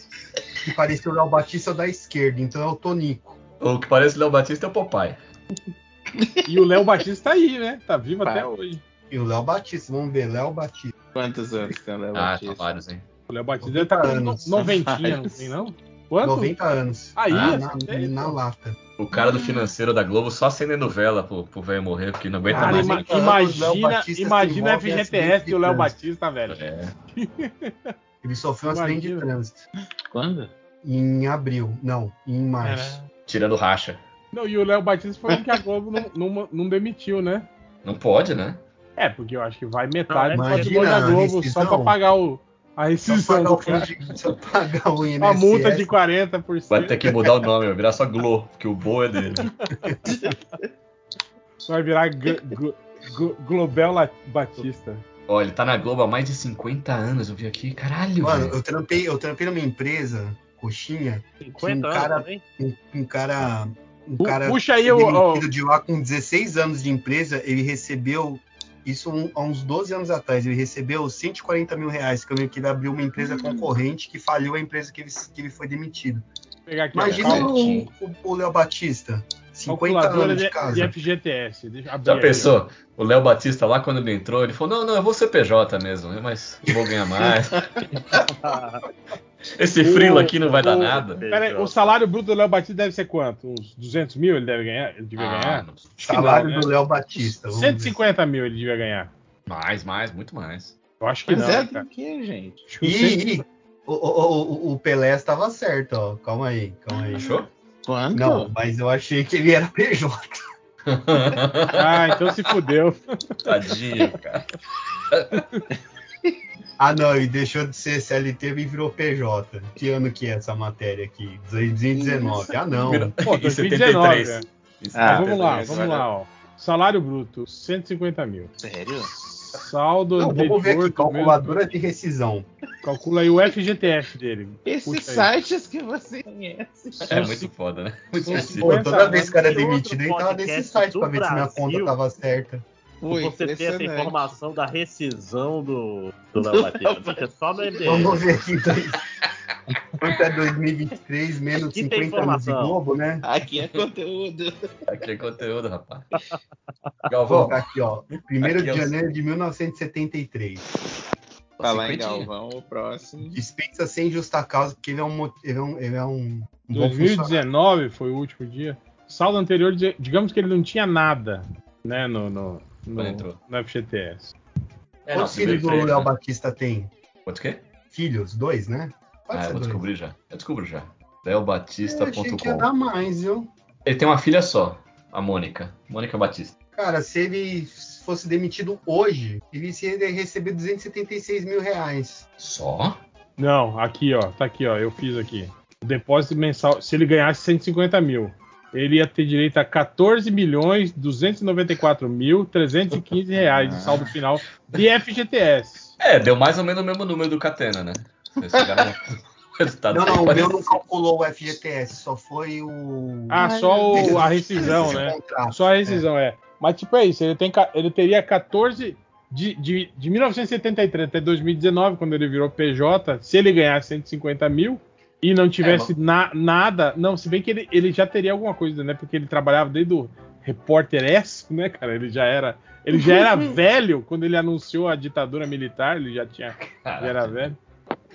Que parecia o Léo Batista da esquerda, então é o Tonico. O que parece Léo Batista é o Popeye. E o Léo Batista tá aí, né? Tá vivo Pá. até hoje. E o Léo Batista, vamos ver, Léo Batista. Quantos anos tem o Léo Ah, tá Batista? vários, hein? O Léo Batista tá anos. no- noventinha, não tem não? Quanto? 90 anos. Aí, Ah, na, na pô. lata. O cara do financeiro da Globo só acendendo vela pro, pro velho morrer, porque não aguenta Cara, mais. ima- 90 anos, Léo imagina, imagina FGTS e o Léo Batista, velho. É. Ele sofreu um acidente de trânsito. Quando? Em abril. Não, em março. Tirando racha. Não, e o Léo Batista foi o que a Globo não, não, não demitiu, né? Não pode, né? É, porque eu acho que vai metade Não, do da Globo só pra pagar o, a Só rescisão pagar do o cara. de- só pagar o INSS. A multa de 40%. Vai ter que mudar o nome, vai virar só Glo, porque o Bo é dele. Vai virar G- G- G- Globel Batista. Ó, ele tá na Globo há mais de 50 anos, eu vi aqui. Caralho, Mano, velho. eu trampei, eu trampei numa empresa, coxinha, 50 Um anos cara- também? um, um cara. Um cara puxa aí o- de lá com 16 anos de empresa, ele recebeu. Isso um- há uns 12 anos atrás, ele recebeu 140 mil reais, que eu lembro que ele abriu uma empresa concorrente que faliu a empresa que ele, que ele foi demitido. Aqui, Imagina o, o, o Léo Batista, 50 calculadora anos de, de casa. de FGTS. Já pensou? O Léo Batista lá, quando ele entrou, ele falou: Não, não, eu vou ser PJ mesmo, mas eu vou ganhar mais. Esse O- frilo aqui não vai dar o- nada. ó. Pera aí, o salário bruto do Léo Batista deve ser quanto? Uns 200 mil ele deve ganhar? Ele devia Ah, ganhar? Salário não, né? do Léo Batista. vamos ver. 150 mil ele devia ganhar. Mais, mais, muito mais. Eu acho que Mas não, é cara. do que, gente? Acho que uns Ih, 100 ih, o, o, o, o Pelé estava certo, ó. Calma aí, calma aí. Achou? Quanto? Não, mas eu achei que ele era PJ. Ah, então se fudeu. Tadinho, cara. Ah, não, ele deixou de ser CLT e virou PJ. Que ano que é essa matéria aqui? 2019. Ah, não. Pô, Em 2019. 73. é. Em Ah, Mas vamos lá, vamos lá, ó. Salário bruto, 150 mil. Sério? Saldo Não, vamos ver aqui, do mesmo- calculadora de rescisão. Calcula aí o FGTS dele. Esses sites que você conhece. É muito foda, né? Muito. Pô, 50 toda vez que o cara é E outro demitido, ele tava nesse site pra ver se minha conta tava certa. Foi você ter essa informação da rescisão do, do Léo Batista. Só no MDM. Vamos ver aqui. dois- Quanto é 2023 menos Aqui tem 50 anos de. Globo, né? Aqui é conteúdo. Aqui é conteúdo, rapaz. Vou Galvão, colocar aqui, ó. 1 Aqui de é o- janeiro de 1973. Falar em. Galvão, o próximo. Dispensa sem justa causa, porque ele é um, ele é um, ele é um, um bom funcionário. 2019 foi o último dia. Saldo anterior, digamos que ele não tinha nada, né, no, no, no, Quando entrou. no FGTS. É, não, Quantos filhos do primeiro Léo né? Batista tem? Quanto quê? Filhos? Dois, né? Pode Ah, ser eu vou dois. descobrir já. Eu descubro já. Eu achei que ia leobatista.com. dar mais, viu? Ele tem uma filha só, a Mônica. Mônica Batista. Cara, se ele fosse demitido hoje, ele ia receber 276 mil reais. Só? Não, aqui, ó, tá aqui, ó, eu fiz aqui. O depósito mensal, se ele ganhasse 150 mil, ele ia ter direito a 14 milhões 294 mil 315 reais de saldo final de FGTS. É, deu mais ou menos o mesmo número do Catena, né? Não, não, o meu não calculou o FGTS, só foi o. Ah, Ai, só o- a rescisão, né? Só a rescisão, é. Mas, tipo, é isso. Ele, tem, ele teria 14. De, de, de 1973 até 2019, quando ele virou PJ, se ele ganhasse 150 mil e não tivesse É, na- nada. Não, se bem que ele, ele já teria alguma coisa, né? Porque ele trabalhava desde o repórter S, né, cara? Ele já era. Ele já era velho quando ele anunciou a ditadura militar, ele já tinha. Já era velho.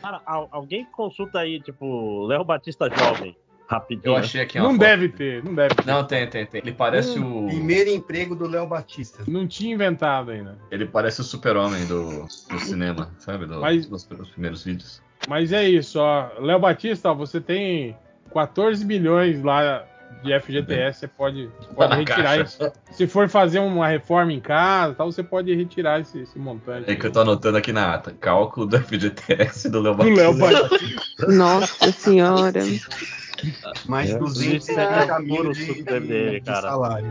Cara, al- alguém consulta aí, tipo, Léo Batista Jovem, rapidinho. Eu achei aqui uma Não foto. deve ter, não deve ter. Não, tem, tem, tem. Ele parece o. Primeiro emprego do Léo Batista. Não tinha inventado ainda. Ele parece o super-homem do, do cinema, sabe? Do- Mas- dos primeiros vídeos. Mas é isso, ó. Léo Batista, ó, você tem 14 milhões lá de FGTS, você pode, pode na retirar caixa. isso. Se for fazer uma reforma em casa, tal, você pode retirar esse, esse montante. É que eu tô anotando aqui na ata. Cálculo do FGTS do Léo Do Léo Batista. Batista. Nossa senhora. Mais É, 250 mil de, de, dele, de cara. salário.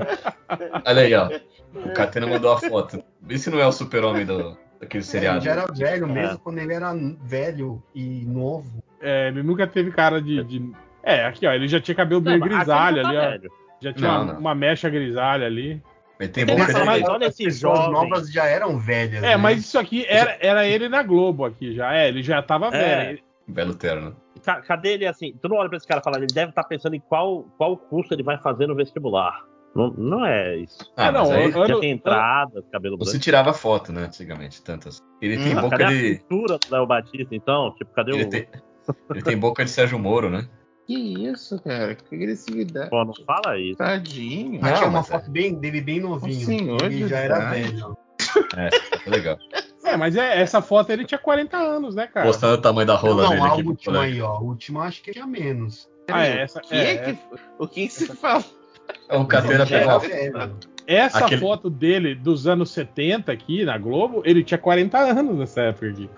Olha aí, ó. O Catena mandou a foto. Vê se não é o super-homem do, daquele É, seriado. ele já era velho É. mesmo quando ele era velho e novo. É, ele nunca teve cara de. de- É, aqui, ó. Ele já tinha cabelo meio mas grisalho aquele ali, tá ó. velho. Já tinha Não, uma, não. uma mecha grisalha ali. Ele tem Ele boca fala, de... mas olha As pessoas novas já eram velhas. É, né? mas isso aqui era, era ele na Globo aqui já. É, ele já tava velho. Ele- Belo terno. Ca- Cadê ele assim? Tu não olha pra esse cara e fala, ele deve estar pensando em qual, qual curso ele vai fazer no vestibular. Não, não é isso. Ah, Ah, não, mas aí eu- Já tem entrada, cabelo branco. você tirava foto, né, antigamente, tantas. Ele tem Hum, boca cadê a de... cintura do Léo Batista, então? Tipo, cadê Ele o. tem... ele tem boca de Sérgio Moro, né? Que isso, cara? Que agressividade. Pô, não fala isso. Tadinho. Aqui Não, é uma mas é. foto bem, dele bem novinho. senhor ele de já era velho. É, é legal. É, mas é, essa foto ele tinha 40 anos, né, cara? Mostrando o tamanho da Não, rola não, dele a aqui. pro última aí, ó. A última acho que tinha menos. Ah, é, essa, O que, é, que, o que se fala? Catena Ele já pegou era a velho. Essa Aquele- foto dele dos anos 70 aqui na Globo, ele tinha 40 anos nessa época aqui.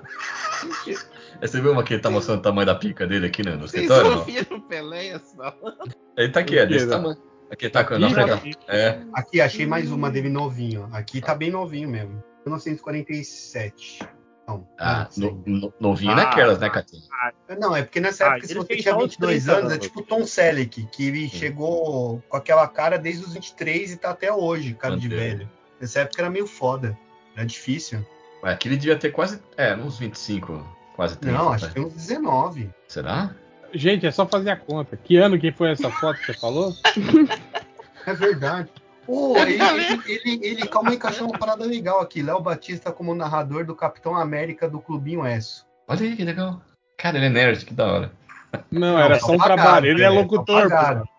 Você viu uma que ele tá mostrando o tamanho da pica dele aqui né, no Vocês escritório? não? ouviram o Peléas falando? Ele tá aqui, é desse Aqui, tamanho. Aqui tá com Aqui, na aqui. É, Aqui, achei mais uma dele novinho. Aqui tá bem novinho mesmo. 1947. Não, ah, no, no, novinho Ah, naquelas, né, Catena? Não, é porque nessa Ah, época, se ele você tinha só uns 22 30 anos, é anos. tipo Tom Selleck, que ele chegou com aquela cara desde os 23 e tá até hoje, cara de velho. Nessa época era meio foda. Era difícil. Ué, aqui ele devia ter quase, é, uns 25, quase 30. Não, acho né? que tem uns 19. Será? Gente, é só fazer a conta. Que ano que foi essa foto que você falou? É verdade. Pô, ele, ele, ele, ele- calma aí achei uma parada legal aqui. Léo Batista como narrador do Capitão América do Clubinho S. Olha aí que legal. Cara, ele é nerd, que da hora. Não, era só só um trabalho. Ele é só locutor.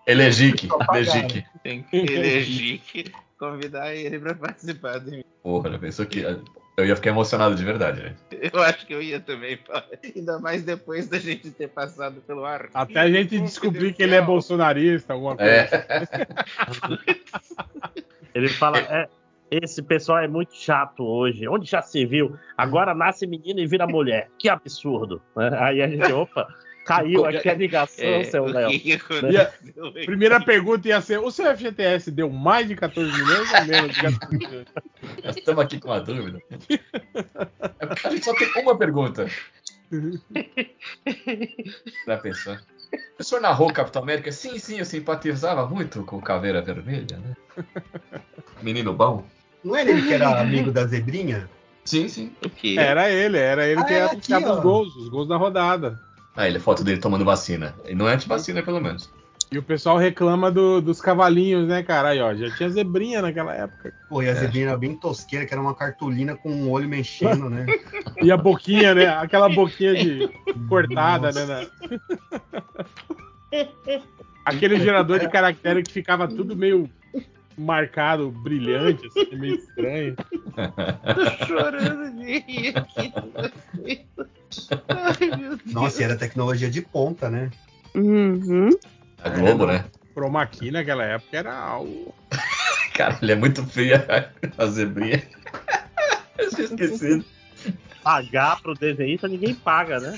Ele é Jique, Só ele é. Jique. Tem que eleger que convidar ele pra participar do Porra, pensou que. Eu ia ficar emocionado de verdade, né? Eu acho que eu ia também, ainda mais depois da gente ter passado pelo ar. Até a gente descobrir que ele é bolsonarista, alguma coisa. É. Ele fala, é, esse pessoal é muito chato hoje. Onde já se viu? Agora nasce menino e vira mulher. Que absurdo. Aí a gente, opa, caiu aqui a ligação, É, seu Léo. a primeira pergunta ia ser: o seu FGTS deu mais de 14 milhões ou menos de 14 milhões? Nós estamos aqui com uma dúvida. A gente só tem uma pergunta. Pra pensar. O senhor narrou o Capitão América? Sim, sim, eu simpatizava muito com o Caveira Vermelha, né? Menino bom? Não era ele que era amigo da Zebrinha? Sim, sim. O quê? Era ele, era ele Ah, que é ia aqui, os gols, os gols da rodada. Ah, ele é foto dele tomando vacina. E não é anti-vacina, pelo menos. E o pessoal reclama do- dos cavalinhos, né, cara? Aí, ó, já tinha zebrinha naquela época. Pô, e a Zebrinha era bem tosqueira, que era uma cartolina com um olho mexendo, né? E a boquinha, né? Aquela boquinha de cortada, né? na- Aquele gerador de caractere que ficava tudo meio marcado, brilhante, assim, meio estranho. Tô chorando de rir aqui. Ai. Nossa, e era tecnologia de ponta, né? Uhum. A Globo, né? Chroma key naquela época era algo. Cara, ele é muito feia a zebrinha. Eu tinha esquecido. Pagar pro desenhista ninguém paga, né?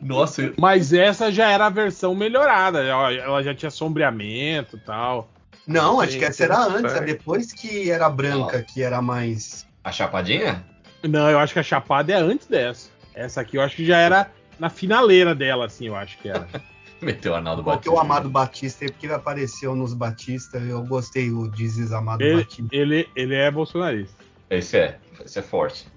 Nossa, eu- Mas essa já era a versão melhorada. Ela já tinha sombreamento e tal. Não, acho que essa era antes, é depois que era branca, que era mais. a chapadinha? Não, eu acho que a chapada é antes dessa. Essa aqui eu acho que já era na finaleira dela, assim, eu acho que era. Meteu o Arnaldo Batista. o Amado Batista aí, porque ele apareceu nos Batista. Eu gostei, o Dizes Amado Ele, Batista. ele, ele é bolsonarista. Esse é. Esse é forte.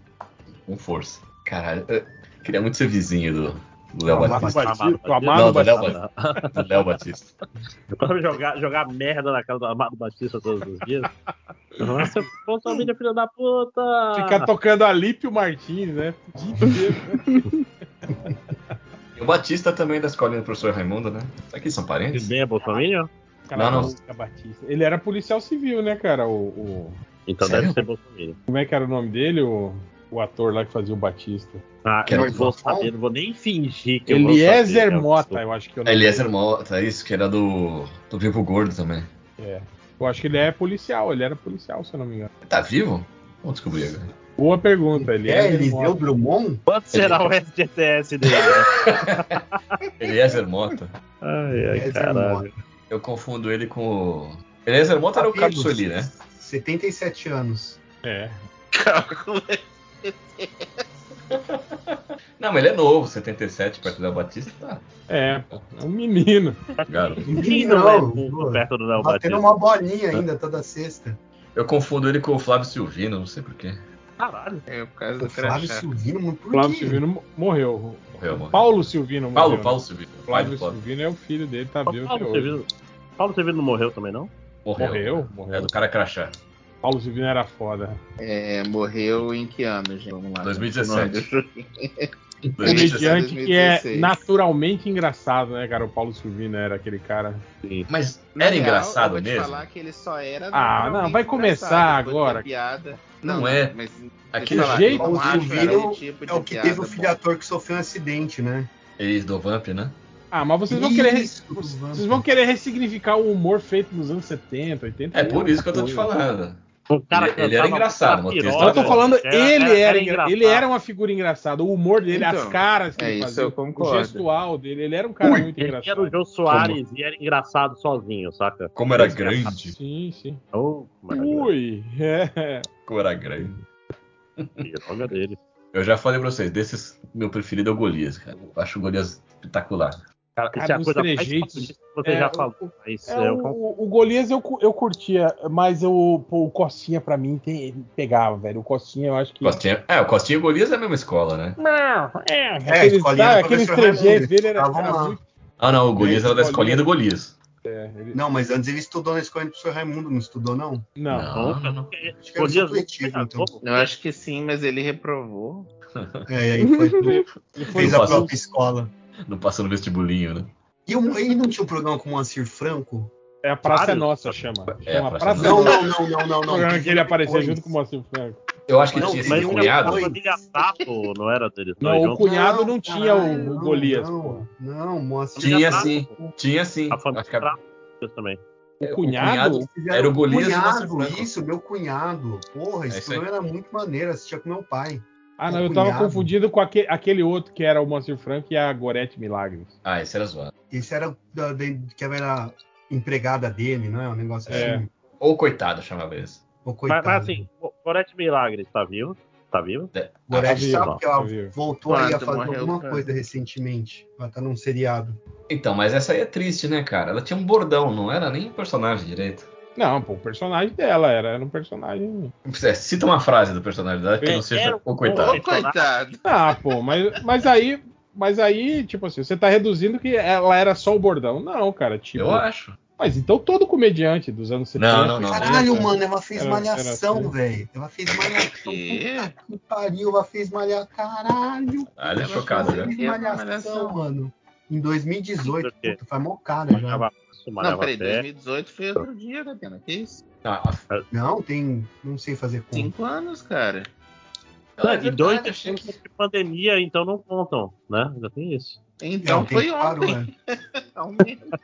Com força. Caralho, eu queria muito ser vizinho do, do Léo Batista. Batista, Amado do Léo Batista. Do Léo Batista. Jogar, jogar merda na cara do Amado Batista todos os dias. Nossa, Bolsonaro, filho da puta! Ficar tocando Alípio Martins, né? O dia inteiro. E o Batista também da escolinha do professor Raimundo, né? Será que eles são parentes? Ele bem é Bolsonaro? Cara, Não, não. Batista. Ele era policial civil, né, cara? O, o- Então Sério? deve ser Bolsonaro. Como é que era o nome dele? O, o ator lá que fazia o Batista. Ah, Que eu não vou saber, não vou nem fingir que eu vou saber. Eliezer. Mota, eu acho que é o nome Eliezer. Mota, isso, que era do, do Vivo Gordo também. É. Eu acho que ele é policial, ele era policial, se eu não me engano. Ele tá vivo? Vamos descobrir agora. Boa pergunta, É, Eliezer Eliseu. Drummond? Quanto será o FGTS dele? né? Eliezer Mota. Ai, ai, Eliezer caralho. Eu confundo ele com o. Eliezer Mota era o Cabo Sueli, né? 77 anos. É. Não, mas ele é novo, 77, perto do Léo Batista, tá. É, pô, é um menino. Garoto. Quem não, é burro perto do Léo Batista? uma bolinha ainda toda sexta. Eu confundo ele com o Flávio Silvino, não sei porquê. Caralho. É, por causa O do Flávio crachá. Silvino, por Flávio quê? Silvino mo- morreu. Morreu, morreu. Paulo Silvino morreu. Paulo, né? Paulo Silvino. Flávio Flávio. Silvino é o filho dele, tá vivo até Paulo hoje. Sevino, Paulo Sevino não morreu também, não? Morreu. Morreu, morreu. É do cara crachá. Paulo Silvino era foda. É, morreu em que ano, gente? Vamos lá. 2017. O nome do- Comediante que é 2016. naturalmente engraçado, né, cara? O Paulo Silvino era aquele cara. Mas Na era real, engraçado eu vou te mesmo? falar que ele só era Ah, não, vai começar agora. da Piada. Não é. Mas, Aquele falar, jeito- eu não O acho Silvino tipo de É o que piada teve o filho ator que sofreu um acidente, né? Eles do Vamp, né? Ah, mas vocês vão querer. Isso, Vocês vão querer ressignificar o humor feito nos anos 70, 80. É por isso que eu tô te falando. O cara Ele- ele era engraçado, texto Eu tô falando, era- ele era era, engra- engraçado. ele era uma figura engraçada. O humor dele, as Então, caras que é ele isso fazia, eu o gestual dele, ele era um cara muito Ele era o engraçado. Jô Soares e era engraçado sozinho, saca? Como era grande. Sim, sim. Oh. Ui, é. Como era grande. Piroga dele. Eu já falei pra vocês, desses, meu preferido é o Golias, cara. Eu acho o Golias espetacular. Cara, Cara, isso é a coisa trejeitos, que você é, já o- falou. Mas É, eu o, o Golias eu, eu curtia, mas eu, pô, o Costinha pra mim tem- pegava, velho. O Costinha eu acho que. Costinha, é, o Costinha e o Golias é a mesma escola, né? Não, é. É, aqueles, escolinha sabe, do aqueles trejeitos dele era, estavam era muito. Ah, não, o Golias É, era da escolinha. do Golias. é, ele- Não, mas antes ele estudou na escola do professor Raimundo, não estudou, não? não. Não, não, não. Acho que era Golias supletivo, então. Eu acho que sim, mas ele reprovou. É, e aí foi, Ele foi fez a própria escola. Não passou no vestibulinho, né? E o- ele não tinha um programa com o Moacir Franco? É a Praça Vários. Nossa, chama. É, chama a Praça, Praça Não, Nossa. não, não, não, não, O não. programa que ele aparecia junto com o Moacir Franco. Eu acho que Não, tinha tem Mas esse um o cunhado. Sato não era deles Não, dois o cunhado não, tinha o, caralho, o não, Golias, não, pô. Não, Moacir Tinha sim, tinha sim. A família Acho que também. O o cunhado? Era o Golias e o cunhado, Moacir Franco. Isso, meu cunhado. Porra, É esse isso aí. programa era muito maneiro, assistia com meu pai. Ah, não, O eu tava cunhado. confundido com aquele, aquele outro que era o Moacir Franco e a Gorete Milagres. Ah, esse era zoado. Esse era da, da- que era empregada dele, não é? Um negócio É. assim. Ou coitado, chamava esse. Mas, coitado. mas assim, o Gorete Milagres tá vivo? Tá vivo? Gorete tá sabe que ela tá voltou aí a fazer morreu, alguma cara? coisa recentemente. Ela tá num seriado. Então, mas essa aí é triste, né, cara? Ela tinha um bordão, não era nem personagem direito. Não, pô, o personagem dela era, era um personagem. É, cita uma frase do personagem dela que É, não seja era o um- coitado. Ô, coitado. Ah, pô, mas, mas aí. Mas aí, tipo assim, você tá reduzindo que ela era só o bordão. Não, cara, tipo. Eu acho. Mas então todo comediante dos anos 70. Não, não, não. Caralho, É, mano, ela fez Era- malhação, assim. velho. Ela fez malhação. Quê? Puta que pariu, ela fez malhação. Caralho. Olha, Ela chocado, né? Fez Que malhação, malhação? mano. Em 2018, Por quê? puta, faz mó cara já. Não, peraí, pé. 2018 foi outro dia, né, Pena? Que isso? Ah, Não, tem. Não sei fazer conta. Cinco anos, cara. Não, é e dois achei de pandemia, então não contam, né? Já tem isso. Então Não, foi claro, ontem. né? Aumenta.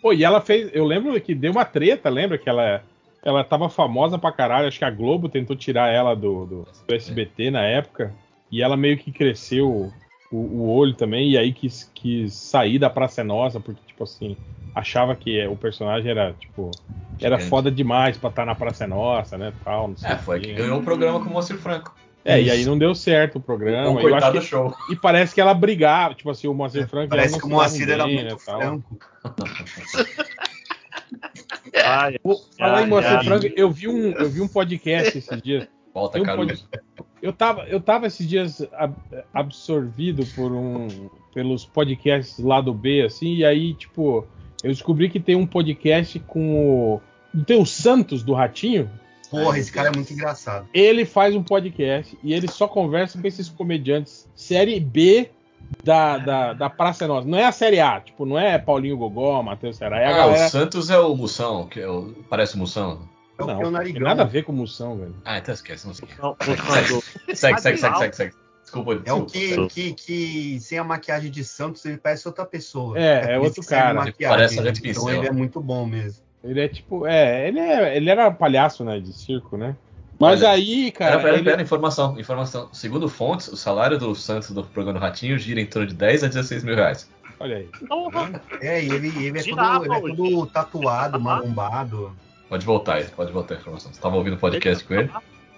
Pô, e ela fez. Eu lembro que deu uma treta, lembra? Que ela, ela tava famosa pra caralho. Acho que a Globo tentou tirar ela do, do, do SBT na época. E ela meio que cresceu o, o olho também. E aí quis, quis sair da Praça é Nossa, porque, tipo assim, achava que o personagem era, tipo. Era Gigante. foda demais pra estar na Praça é Nossa, né? Tal, não sei É, foi que ganhou o programa com o Moacir Franco. É, e aí não deu certo o programa. Um eu acho que- show. e parece que ela brigava, tipo assim, o Moacir Franco. Parece que o Moacir era bem, muito né, tal. franco. Ai, Pô, Falar em Ai, Moacir ai. Franco, eu vi um, eu vi um podcast esses dias. Volta, um. Eu tava, eu tava esses dias ab- absorvido por um, pelos podcasts lá do B, assim, e aí, tipo, eu descobri que tem um podcast com o. Não tem o Santos do Ratinho? Porra, esse cara é muito engraçado. Ele faz um podcast e ele só conversa com esses comediantes série B da, da, da Praça é Nossa. Não é a série A, tipo, não é Paulinho Gogó, Matheus Serra. É a Ah, galera. o Santos é o Moção, que é o... parece o Moção. É o Não, é o não tem nada a ver com moção, velho. Ah, então esquece, não sei. não, não falando- Segue, segue, segue, segue, segue. Desculpa, É o desculpa. que, que, que, sem a maquiagem de Santos, ele parece outra pessoa. É, é isso outro cara. maquiagem, Parece a Então ele é muito bom mesmo. Ele é tipo, é, ele, é, ele era palhaço, né, de circo, né? Mas Olha, aí, cara, Pera, pera, ele- pera, informação, informação. Segundo fontes, o salário do Santos do programa do Ratinho gira em torno de 10 a 16 mil reais. olha aí. É, e ele, ele, é, todo, ele é todo tatuado, marombado. Pode voltar aí, pode voltar a informação. Você tava ouvindo o podcast com ele?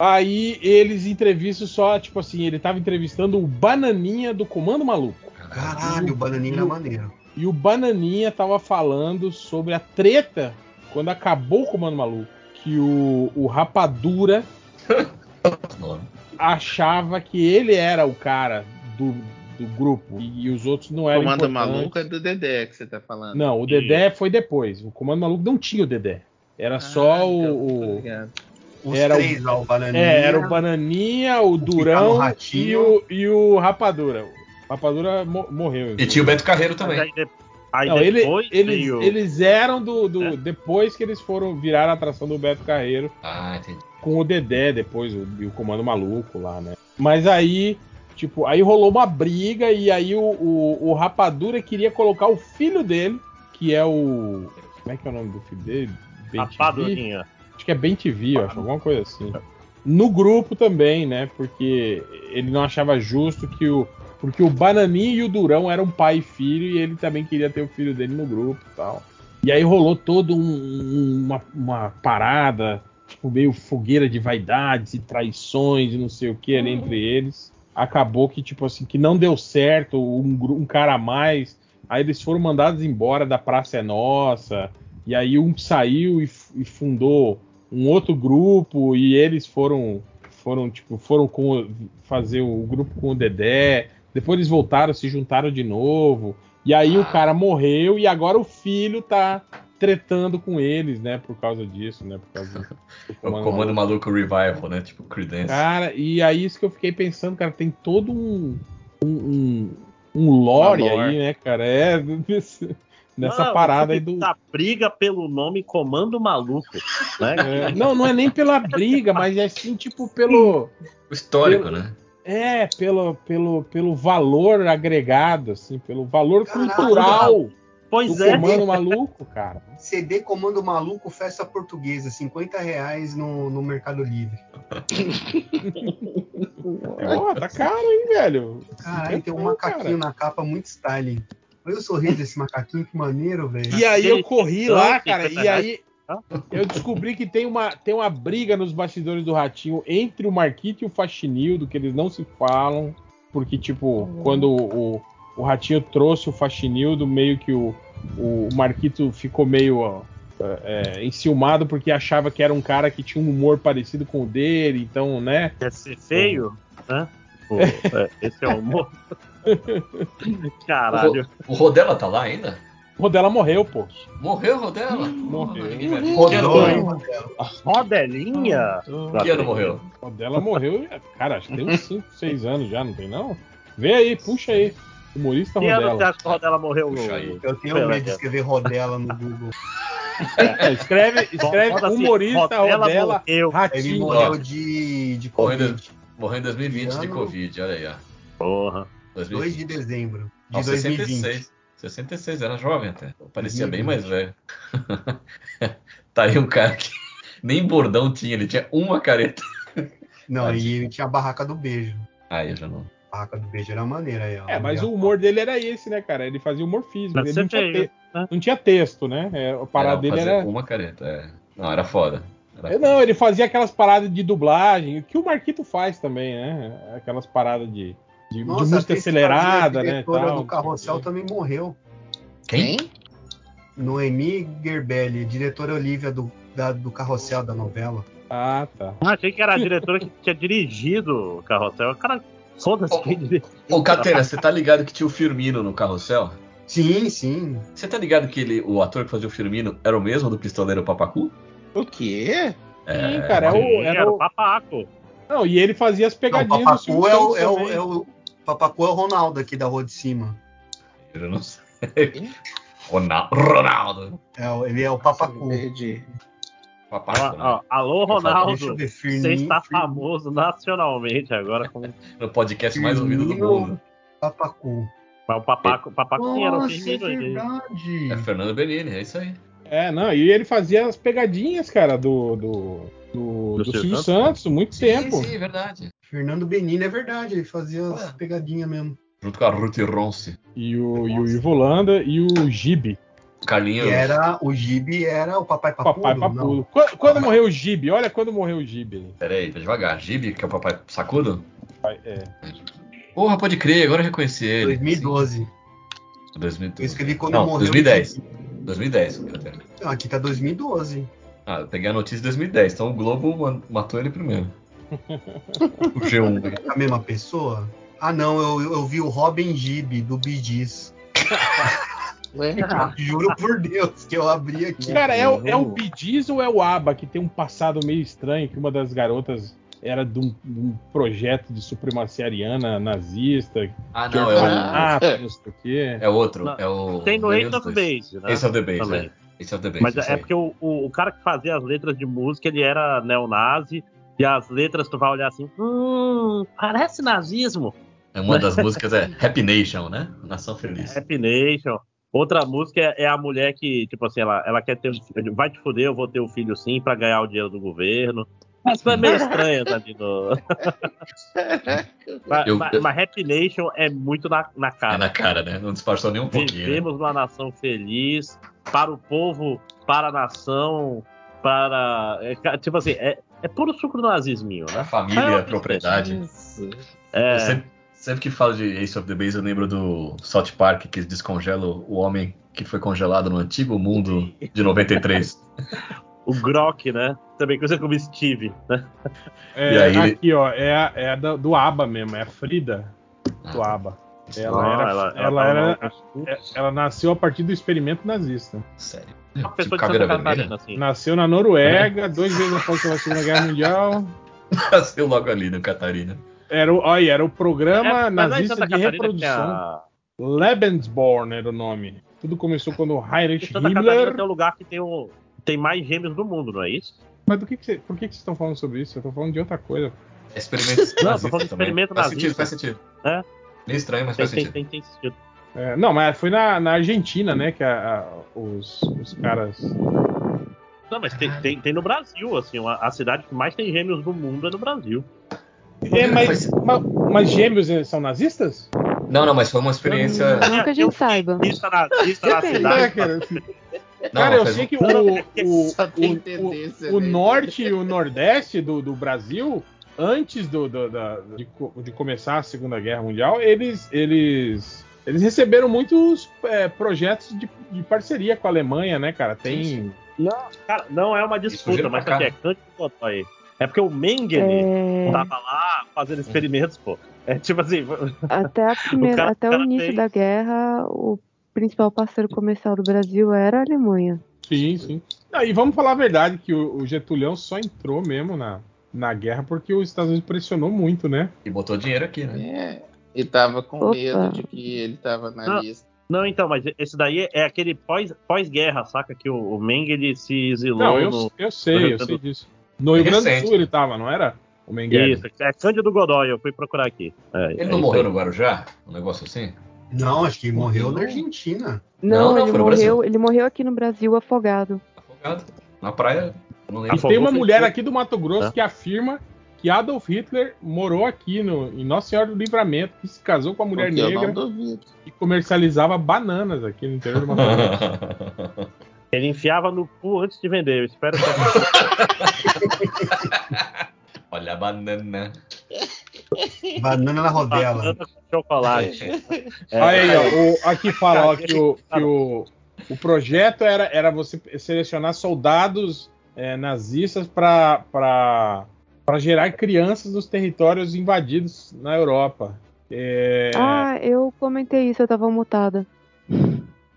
Aí eles entrevistam só, tipo assim, ele tava entrevistando o Bananinha do Comando Maluco. Caralho, o bananinho era maneiro. E o Bananinha tava falando sobre a treta quando acabou o Comando Maluco. Que o, o Rapadura achava que ele era o cara do, do grupo e, os outros não eram Comando importantes. maluco é do Dedé que você tá falando. Não, o Dedé foi depois. O Comando Maluco não tinha o Dedé. Era Ah, só então, o, o- ligado. Os Era o- três lá, o bananinho. É, era o Bananinha, o Durão no e o, e o Rapadura. O Rapadura mo- morreu. E tinha o Beto Carreiro também. aí, de- aí Não, ele- depois eles, veio- eles eram do. do- É? Depois que eles foram virar a atração do Beto Carreiro Ah, entendi. com o Dedé, depois o, e o Comando Maluco lá, né? Mas aí, tipo, aí rolou uma briga e aí o, o, o Rapadura queria colocar o filho dele, que é o. Como é que é o nome do filho dele? Rapadurinha. Acho que é Bem TV, acho, alguma coisa assim. No grupo também, né? Porque ele não achava justo que o. Porque o Bananinha e o Durão eram pai e filho, e ele também queria ter o filho dele no grupo e tal. E aí rolou toda um- um- uma, uma parada, tipo, meio fogueira de vaidades e traições e não sei o que ali entre eles. Acabou que, tipo assim, que não deu certo, um, um cara a mais. Aí eles foram mandados embora da Praça é Nossa. E aí um saiu e, e fundou um outro grupo e eles foram foram tipo foram com fazer o grupo com o Dedé. Depois eles voltaram, se juntaram de novo. E aí o cara morreu e agora o filho tá tretando com eles, né, por causa disso, né, por causa do O Comando Maluco Revival, né? Tipo Creedence. Cara, e aí isso que eu fiquei pensando, cara, tem todo um um, um, um lore, lore. aí, né, cara? É nessa Não, parada aí do Da briga pelo nome Comando Maluco. Né? É, não, não é nem pela briga, mas é assim, tipo, pelo. O histórico, Pelo- né? É, pelo, pelo, pelo valor agregado, assim, pelo valor Caralho, cultural Pois do é. comando maluco, cara. CD Comando Maluco Festa Portuguesa, 50 reais no, no Mercado Livre. Pô, tá caro, hein, velho? Caralho, tem um macaquinho na capa muito styling. Olha o sorriso desse macaquinho, que maneiro, velho. E aí eu corri lá, cara, e aí eu descobri que tem uma, tem uma briga nos bastidores do Ratinho entre o Marquito e o Faxinildo, que eles não se falam, porque, tipo, quando o, o Ratinho trouxe o Faxinildo, meio que o, o Marquito ficou meio ó, é, enciumado porque achava que era um cara que tinha um humor parecido com o dele, então, né? Quer ser feio? Né? É, esse é o humor. Caralho. O Rodela tá lá ainda? O Rodela morreu, pô. Morreu o Rodela? Morreu. Que Rodela? Rodelinha? Que ano morreu? O Rodela morreu, cara, acho que tem uns 5, 6 anos já, não tem não? Vê aí, puxa aí. Humorista Que ano você Rodela. acha que o Rodela morreu? Puxa aí. Eu tenho medo de escrever Rodela no Google. É, escreve escreve Bota assim, humorista Rodela, morreu. Ele Ratinho. morreu de, de Covid. Morreu em 2020 de Covid, olha aí, ó. Porra. 2 2020. de dezembro de Não, 2020. 66. 66, era jovem até. Parecia bem 2020. mais velho. tá aí um cara que nem bordão tinha, ele tinha uma careta. Não, Tadinho. e ele tinha a barraca do beijo. Aí eu já não. A barraca do beijo era maneira aí, ó. É, mas o humor dele era esse, né, cara? Ele fazia humor físico. Mas Ele não tinha, te- né? não tinha texto, né? É, a parada Era dele era. uma careta, é. Não, era foda. Era É, Não, ele fazia aquelas paradas de dublagem, o que o Marquito faz também, né? Aquelas paradas de, de, de Nossa, música a atriz que acelerada, fazia a né? diretora tal, do Carrossel também morreu. Quem? Noemi Gerbelli, diretora Olivia do, da- do Carrossel da novela. Ah, tá. Ah, achei que era a diretora que tinha dirigido o carrossel. Cara, foda-se quem dirigiu. Ô, Catena, você tá ligado que tinha o Firmino no carrossel? Sim, sim. Você tá ligado que ele, o ator que fazia o Firmino era o mesmo do pistoleiro Papacu? O quê? Sim, cara, é o, era era o- o papaco. Não, e ele fazia as Não, pegadinhas do Papacu Silvio é o, é, o, é o- Papacu é o Ronaldo aqui da Rua de Cima. Eu não sei. Ronaldo. Ronaldo. É, ele é o Papacu. Perdi. Papacu, Ó, né? ó, alô, Ronaldo. Você está famoso nacionalmente agora com No podcast mais ouvido do mundo. Papacu. Mas o papaco. O papaco sim era o Nossa, é Firmino. verdade. É Fernando Benini, é isso aí. É, não, e ele fazia as pegadinhas, cara, do, do, do, do Silvio Silvio Santos, muito tempo. Sim, sim, verdade. Fernando Benini, é verdade. Ele fazia as Ué. pegadinhas mesmo. Junto com a Ruth Ronce. E o, e o Ivo Holanda e o Gibi, Carlinhos. E era, o Gibi era o Papai Papudo. papai não. papudo. Quando, quando morreu o Gibi? Olha quando morreu o Gibi. Peraí, tá devagar. Gibi, que é o papai sacudo? É. Porra, pode crer, agora eu reconheci ele. 2012. Sim, 2012. Eu escrevi quando Não, morreu. 2010. 2010. Catena. Não, aqui tá 2012. Ah, eu peguei a notícia em 2010, então o Globo matou ele primeiro. O G1. É a mesma pessoa? Ah, não, eu, eu vi o Robin Gibi do Bee Gees. Ué, Juro por Deus que eu abri aqui. Cara, é, o- é o Bee Gees ou é o ABBA que tem um passado meio estranho, que uma das garotas era de um, de um projeto de supremacia ariana nazista, Ah, não, é o, orfanato, não sei o quê. é outro. Não, É o. Tem no nenhum Ace of. Base, né? Ace of the Base, Também. é. Ace of the Base. Mas é aí. porque o, o, o cara que fazia as letras de música, ele era neonazi. E as letras tu vai olhar assim, hum, parece nazismo. É Uma das músicas é Happy Nation, né? Nação Feliz. Happy Nation. Outra música é, é a mulher que, tipo assim, ela, ela quer ter. um- Vai te fuder, eu vou ter um filho sim pra ganhar o dinheiro do governo. Mas foi meio estranho, ali no. mas, Eu- mas- eu- mas Happy Nation é muito na, na É cara. na cara, né? Não disfarçou nem um pouquinho. né? Vivemos numa nação feliz, para o povo, para a nação, para. é, tipo assim, é, é puro suco do nazisminho, A né? família, É, a propriedade. É, Eu sempre, sempre que falo de Ace of the Base, eu lembro do South Park, que descongela o homem que foi congelado no antigo mundo de 93. o Grok, né? Também coisa como Steve, né? É, E aí aqui, ó, é, a- é a do ABBA mesmo, é a Frida do Ah, ABBA. Ela, Não, era, ela- ela, ela era, no- é- ela nasceu a partir do experimento nazista. sério. Uma Tipo pessoa de caveira Santa vermelha. Catarina, assim. Nasceu na Noruega, dois vezes após a Segunda Guerra Mundial. Nasceu logo ali no Catarina. Era, o- olha, era o programa É, não é nazista Santa de Catarina reprodução. a- Lebensborn era o nome. Tudo começou quando Heinrich Santa Catarina Himmler. tem um lugar que tem, o... tem mais gêmeos do mundo, não é isso? Mas do que, que cê- por que, que vocês estão falando sobre isso? Eu tô falando de outra coisa. É experimento tô nazista falando de também. experimento faz nazista. sentido, faz sentido. É. Meio estranho, mas Tem, faz tem, sentido. tem, tem sentido. É, não, mas foi na, na Argentina, né? Que a- a- os, os caras. Não, mas tem, tem, tem no Brasil, assim, a, a cidade que mais tem gêmeos do mundo é no Brasil. É, mas, mas, mas gêmeos eh, são nazistas? Não, não, mas foi uma experiência. Não que a gente saiba. Lista nazista na cidade. É, cara, Não, Cara, eu sei um- que o, o, o- o, norte e o nordeste do, do Brasil, antes do, do- da- de, de começar a Segunda Guerra Mundial, eles, eles, eles receberam muitos é, projetos de, de parceria com a Alemanha, né, cara? Tem. Não, cara, não é uma disputa, gira mas aqui é Cândido Godoy. É porque o Mengele É, tava lá fazendo experimentos, pô. É tipo assim, até a primeira, cara- até o o início fez- da guerra, o principal parceiro comercial do Brasil era a Alemanha. Sim, sim. Ah, e vamos falar a verdade, que o, o Getulhão só entrou mesmo na, na guerra porque os Estados Unidos pressionou muito, né? E botou dinheiro aqui, né? É, e tava com Opa. medo de que ele tava na Não. lista. Não, então, mas esse daí é aquele pós- pós-guerra, saca? Que o, o Mengele se exilou Não, eu, no. eu sei, eu sei disso. No Rio Grande do. Sul ele tava, não era? O Mengele. Isso, é Cândido Godoy, eu fui procurar aqui. É, Ele é não morreu aí. no Guarujá? Um negócio assim? Não, acho que ele morreu na Argentina. Não, Não, não, ele morreu, ele morreu aqui no Brasil afogado. Afogado. Na praia, não E lembro. Afogou, tem uma mulher aqui do Mato Grosso que afirma que Adolf Hitler morou aqui no, em Nossa Senhora do Livramento, que se casou com a mulher Porque negra e comercializava bananas aqui no interior do Mato Grosso. Ele enfiava no cu antes de vender. Eu espero que Olha a banana. Banana na rodela. banana com chocolate. É, Aí, ó, o- aqui fala ó, que, o, que o, o projeto era, era você selecionar soldados é, nazistas para gerar crianças nos territórios invadidos na Europa. É, Ah, eu comentei isso, eu tava mutada.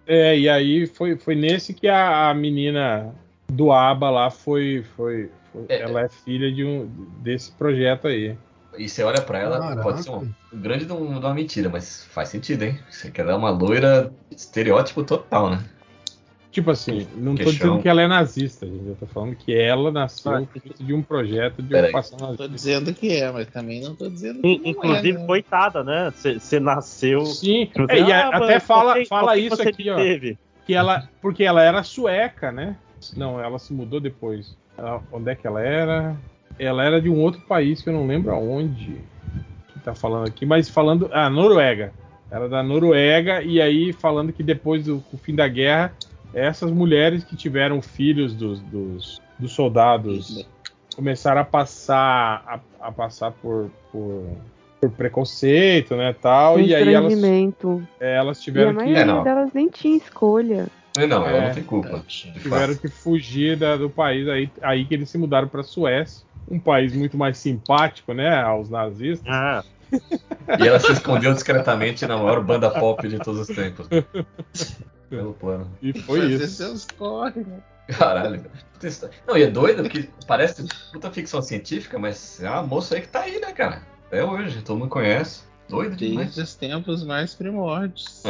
é, e aí foi, foi nesse que a, a menina do ABA lá foi. foi, foi- É. ela é filha de um, desse projeto aí. E você olha pra ela, Caraca. pode ser um, um grande de, de uma mentira, mas faz sentido, hein? Você quer dar uma loira estereótipo total, né? Tipo assim, não tô Queixão. dizendo que ela é nazista, gente. Eu tô falando que ela nasceu Ah, de um projeto de Peraí. ocupação Tô nazista. dizendo que é, mas também não tô dizendo que In- não Inclusive, é, né? coitada, né? Você nasceu. Sim, é, e ah, até fala, fala isso aqui, ó. teve? Que ela, porque ela era sueca, né? Não, ela se mudou depois. Ela- onde é que ela era? Ela era de um outro país que eu não lembro aonde. Que tá falando aqui, mas falando. Ah, Noruega. Era da Noruega, e aí falando que depois do fim da guerra, essas mulheres que tiveram filhos dos, dos, dos soldados começaram a passar a, a passar por, por, por preconceito, né, tal, e aí elas, é, elas E a tiveram que maioria É, não. delas nem tinha escolha. Não, não, ela É. não tem culpa. tiveram fato. que fugir da- do país aí, aí que eles se mudaram para Suécia, um país muito mais simpático, né, aos nazistas. Ah, E ela se escondeu discretamente na maior banda pop de todos os tempos. Pelo plano. E foi Fazer isso. seus corre, né? Caralho. Não, e é doido porque parece puta ficção científica, mas é uma moça aí que tá aí, né, cara? Até hoje, todo mundo conhece. Doido demais. Desde os tempos mais primórdios.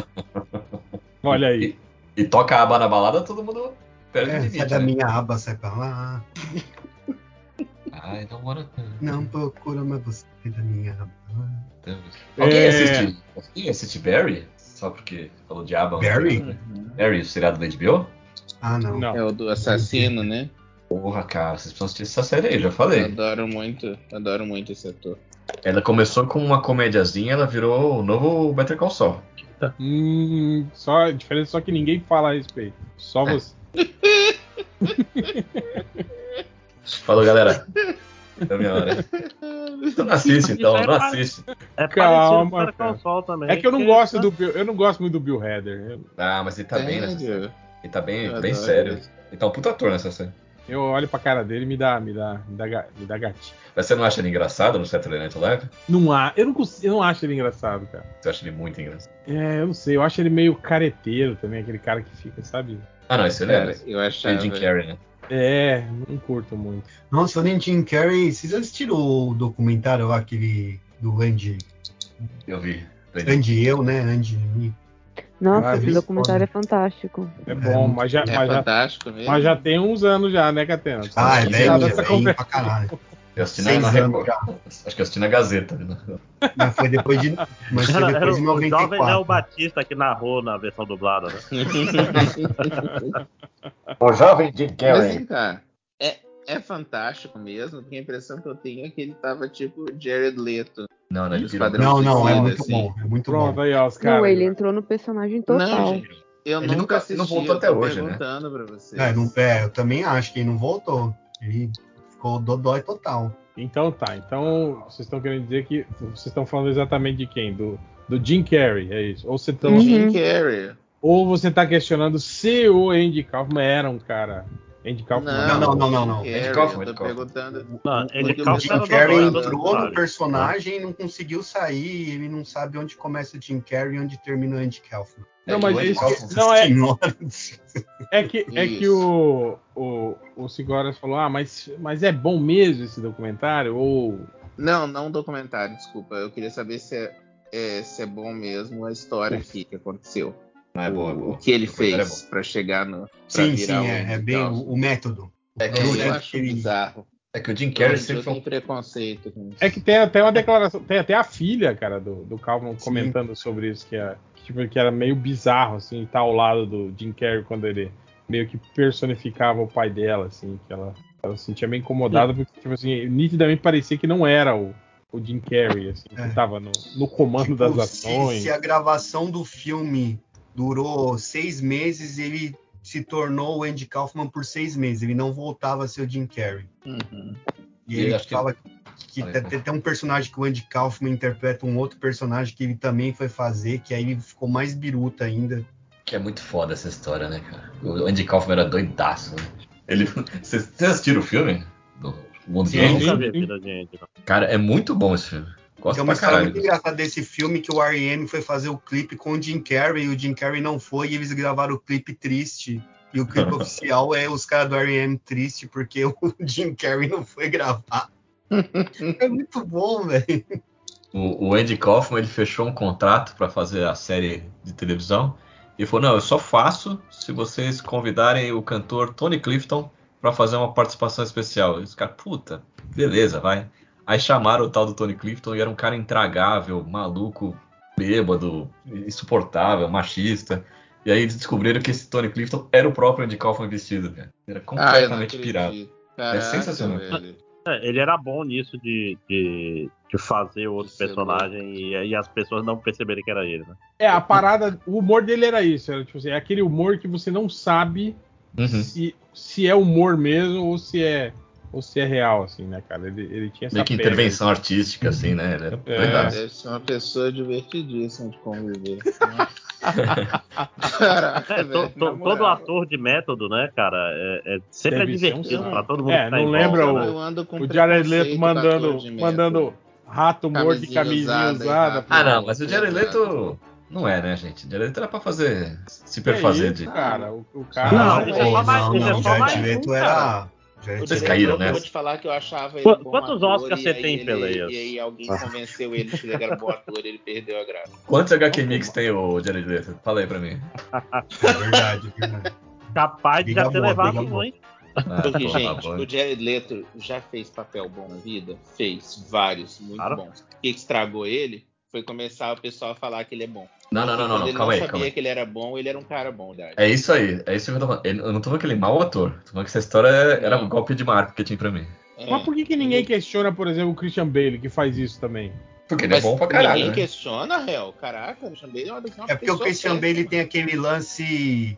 Olha aí. E toca a aba na balada, todo mundo perde o É, limite. sai da né? minha aba, sai pra lá. Ai, não mora Não procura mais você da minha aba. Alguém É. assiste? Alguém assiste Barry? Só porque falou de aba. Barry? Uhum. Barry, o seriado da HBO? Ah, não. Não. É o do assassino, né? Porra, cara, vocês precisam assistir essa série aí, já Eu falei. adoro muito, adoro muito esse ator. Ela começou com uma comédiazinha, ela virou o novo Better Call Saul. Hum, só a diferença é só que ninguém fala a respeito. Só você. Falou, galera. Deu minha hora. Tu não assiste, então, não assiste. é Calma, também. É que eu não porque- gosto do Bill, eu não gosto muito do Bill Hader. Eu, Ah, mas ele tá bem nessa série. Sério? Ele tá bem, Eu bem adoro sério. ele. Ele tá um puta ator nessa série. eu olho pra cara dele e me dá, me dá, me dá, me dá gatinho. Mas você não acha ele engraçado no Saturday Night Live? Não há, eu não consigo, eu não acho ele engraçado, cara. Você acha ele muito engraçado? É, eu não sei, eu acho ele meio careteiro também, aquele cara que fica, sabe? Ah, não, esse ele é. Eu achava. É Jim Carrey, né? É, não curto muito. Nossa, falando em Jim Carrey, vocês assistiram o documentário lá, aquele do Andy, Eu vi. Andy eu, né? Andy Nossa, Ah, esse documentário é fantástico. É bom, mas, já, É mas, já, fantástico mesmo. mas já tem uns anos já, né, Catena? Ah, é velho, é velho pra caralho. Eu assisti na, na Record. Acho que eu assisti na Gazeta. né? Mas foi depois de, mas foi Era, era depois de o jovem Léo 94. Batista que narrou na versão dublada, né? O jovem Jim Mas vem cá, é, é fantástico mesmo, porque a impressão que eu tenho é que ele tava tipo Jared Leto. Não, não, ele virou. Não, não, é muito assim. bom. É muito Pronto, bom. aí, ó, os caras. não, ele entrou no personagem total. Não, gente, eu Ele nunca nunca- assisti, não voltou eu até tô hoje, né? pra vocês. É, não, é, eu também acho que ele não voltou. Ele ficou dodói total. Então tá, então vocês estão querendo dizer que vocês estão falando exatamente de quem? Do, do Jim Carrey, é isso? Ou você tá, Uhum. Jim Carrey. ou você tá questionando se o Andy Kaufman era um cara. Andy Kaufman Não, não, não, não, não. Kaufman, eu Andy tô Kaufman. perguntando. Não, o O Kaufman Jim era Jim Carrey entrou no personagem e não conseguiu sair. Ele não sabe onde começa o Jim Carrey e onde termina o Andy Kaufman. Não, É, mas Andy isso- não, é-. É que, é que o, o, o Cigoras falou, ah, mas, mas é bom mesmo esse documentário? Ou. Não, não um documentário, desculpa. Eu queria saber se é, é- se é bom mesmo a história aqui que aconteceu. Não é bom, é o, que ele é fez bom. pra chegar no. Pra Sim, virar sim, o é, é bem o, o método. É que, É, Ele- eu acho ele- bizarro. é que o Jim Eu, Carrey eu sempre foi preconceito com isso. É que tem até uma declaração, tem até a filha, cara, do, do Calvin Sim. comentando sobre isso, que, é, que, tipo, que era meio bizarro, assim, estar ao lado do Jim Carrey quando ele meio que personificava o pai dela, assim, que ela, ela se sentia meio incomodada, porque, tipo assim, nitidamente parecia que não era o, o Jim Carrey, assim, É. que tava no, no comando Tipo, das se, ações. se a gravação do filme durou seis meses, ele se tornou o Andy Kaufman por seis meses. Ele não voltava a ser o Jim Carrey. Uhum. E E ele que- fala que Falei, tem, tem- um personagem que o Andy Kaufman interpreta um outro personagem que ele também foi fazer, que aí ele ficou mais biruta ainda. Que é muito foda essa história, né, cara? O Andy Kaufman era doidaço, né? Ele... Vocês assistiram o filme? Do Mundo de Sim, Eu Andy? sim. nunca vi a vida de Andy. Cara, é muito bom esse filme. Gosto Tem uma história muito engraçada desse filme que o R.E.M. foi fazer o clipe com o Jim Carrey e o Jim Carrey não foi e eles gravaram o clipe triste. E o clipe oficial é os caras do R.E.M. triste porque o Jim Carrey não foi gravar. É muito bom, velho. O, o Andy Kaufman ele fechou um contrato pra fazer a série de televisão e falou: Não, eu só faço se vocês convidarem o cantor Tony Clifton pra fazer uma participação especial. E os caras, puta, beleza, vai. Aí chamaram o tal do Tony Clifton e era um cara intragável, maluco, bêbado, insuportável, machista. E aí eles descobriram que esse Tony Clifton era o próprio Andy Kaufman vestido, cara. Era Ah, completamente pirado. acredito. Caraca, sensacional. velho. É, ele era bom nisso de, de, de fazer outro é personagem e aí as pessoas não perceberem que era ele, né? É, a parada, o humor dele era isso, era tipo assim, é aquele humor que você não sabe Uhum. se, se é humor mesmo ou se é ou se é real, assim, né, cara? Ele, ele tinha essa Meio que pega. intervenção artística, assim, né? Ele É. doidaço. Deve ser uma pessoa divertidíssima de conviver. Caraca, É, to- velho, to- na todo moral. ator de método, né, cara, é, é- sempre Deve é um divertido saco. pra todo mundo É, tá não em lembra o- né? Eu ando com O Jared Leto mandando, mandando rato morto de Camisinha usada. Ah, não, mas o Jared. Leto não é, né, gente? O Leto era pra fazer. Se perfazer isso, de. cara? O, o cara. Não, Não, é só mais- não, é não, só Jared mais Leto um, era. cara. Jared O Vocês caíram nessa? Eu vou te falar que eu achava ele bom quantos ator, Oscars você tem, ele- Peleias? E aí alguém convenceu ele de que ele era bom ator e ele perdeu a graça. Quantos HQ Mix tem o Jared Leto? Fala aí pra mim. É verdade, é. Capaz de já ter levado um, hein? Ah, Porque, porra, gente, bom. o Jared Leto já fez papel bom na vida? Fez, vários, muito Claro. bons. O que estragou ele foi começar o pessoal a falar que ele é bom. Não, não, não, não, não. Calma não aí, sabia calma aí. que ele era bom, ele era um cara bom, verdade. É isso aí, é isso que eu tô falando. Eu não tô falando que ele é mau ator. Tô falando que essa história é- era Não. um golpe de marketing pra mim. É. Mas por que, que ninguém questiona, por exemplo, o Christian Bale, que faz isso também? Porque ele é bom pra caralho. Ninguém né? questiona, réu. Caraca, o Christian Bale é uma das É porque o Christian Bale tem aquele lance.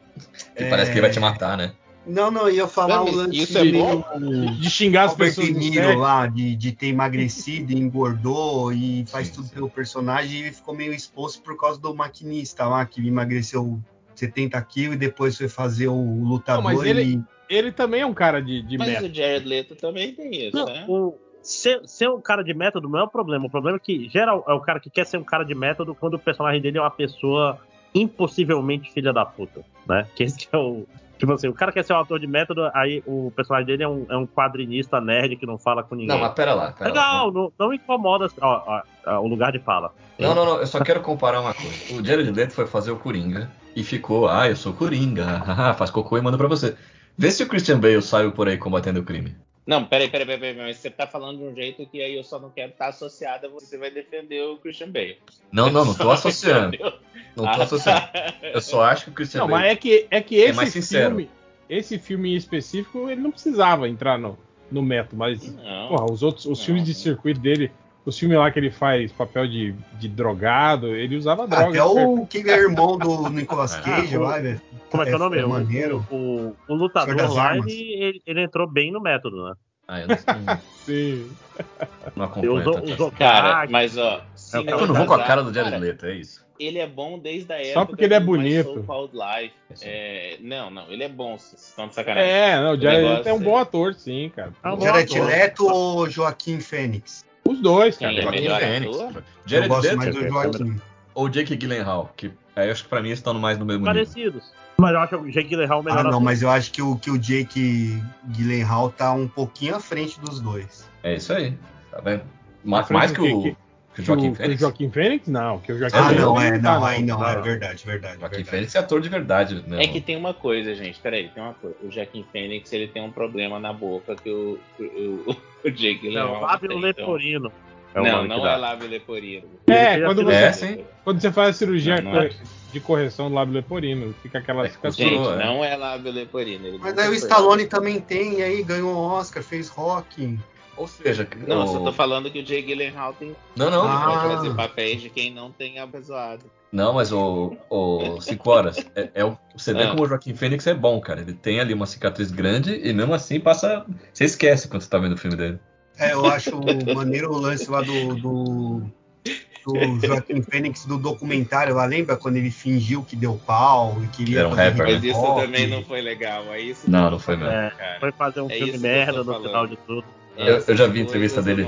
Que parece que ele vai te matar, né? Não, não, eu ia falar Não, o lance isso é de- bom? De, de xingar as Robert pessoas De lá, de, de ter emagrecido, e engordou e faz Sim, tudo sim. pelo personagem, e ele ficou meio exposto por causa do maquinista lá, que emagreceu 70 quilos e depois foi fazer o lutador Não, mas ele- e. Ele também é um cara de, de Mas meta. o Jared Leto também tem isso, Não, né? o, ser, ser um cara de método não é o problema. O problema é que geral é o cara que quer ser um cara de método quando o personagem dele é uma pessoa impossivelmente filha da puta, né? Que esse é o. Tipo assim, o cara quer ser um ator de método, aí o personagem dele é um, é um quadrinista nerd que não fala com ninguém. Não, mas pera lá. Pera Legal, lá. não, não incomoda ó, ó, ó, o lugar de fala. Não, não, não, eu só quero comparar uma coisa. O Jared Leto foi fazer o Coringa e ficou, ah, eu sou Coringa, haha, faz cocô e manda pra você. Vê se o Christian Bale saiu por aí combatendo o crime. Não, peraí, peraí, peraí, peraí, mas você tá falando de um jeito que aí eu só não quero estar associado a você. Você vai defender o Christian Bale. Não, não, não tô associando. Não tô associando. Eu só acho que o Christian Não, Bale. mas é que, é que É esse mais sincero. filme, esse filme em específico, ele não precisava entrar no, no método, mas Não. porra, os outros, os Não, filmes de circuito dele, os filmes lá que ele faz papel de, de drogado, ele usava droga. Até o Killer Irmão do Nicolas Ah, Cage o- lá, velho. Como é que é o nome? O, maneiro. o, o lutador Senhor das lá, ele, ele, entrou bem no método, né? Ah, eu não, não, Sim. não acompanho. usou, tanto usou assim. Cara, mas ó. É É que eu não vou com a cara do Jared Leto, é isso. Ele é bom desde a época. Só porque ele é bonito. Life. Esse- É, não, não, ele é bom, vocês estão de sacanagem. É, não, o Jared é um é- bom ator, sim, cara. É um Jared. Leto ou Joaquim Fênix? Os dois, cara. é Joaquim melhor Fênix. ator? Jared eu gosto Leto mais do Joaquim. ou Jake Gyllenhaal, que aí eu acho que pra mim eles estão mais no mesmo nível. parecidos. Mas eu acho que o Jake Gyllenhaal é o melhor Ah, não, ator. mas eu acho que o, que o Jake Gyllenhaal tá um pouquinho à frente dos dois. É isso aí, tá vendo? Mais do que que- o, que- que o Joaquim que o Fênix. Joaquim Fênix? Não, que o Joaquim Ah, Fênix não, é, tá, não, aí não, é verdade, verdade. Joaquim verdade. Fênix é ator de verdade mesmo. É que tem uma coisa, gente. Peraí, tem uma coisa. O Joaquim Fênix ele tem um problema na boca que o, o, o Jake Não, Gyllenhaal lábio tem, leporino. É Não, não é lábio leporino. É, quando você, É, sim. quando você faz a cirurgia Não, não é. de correção do lábio leporino, fica aquela É, cicatriz. Gente, é. não é lábio leporino. Mas nunca aí o Stallone também tem, e aí ganhou o Oscar, fez rock. Ou seja, Não, o- só tô falando que o Jay Gyllenhaal tem não, não, Ah. pode fazer papéis de quem não tem abençoado. não, mas o, o cinco horas é, é o- você vê Ah. como o Joaquim Fênix é bom, cara. Ele tem ali uma cicatriz grande e mesmo assim passa, você esquece quando você tá vendo o filme dele. É, eu acho maneiro o lance lá do, do, do Joaquim Fênix do documentário lá, lembra? Quando ele fingiu que deu pau e queria Era um fazer rapper, Mas hip isso também não foi legal. É isso Não, não foi mesmo. É. Foi fazer um É filme merda no falando. final de tudo. Eu- eu já vi entrevista dele.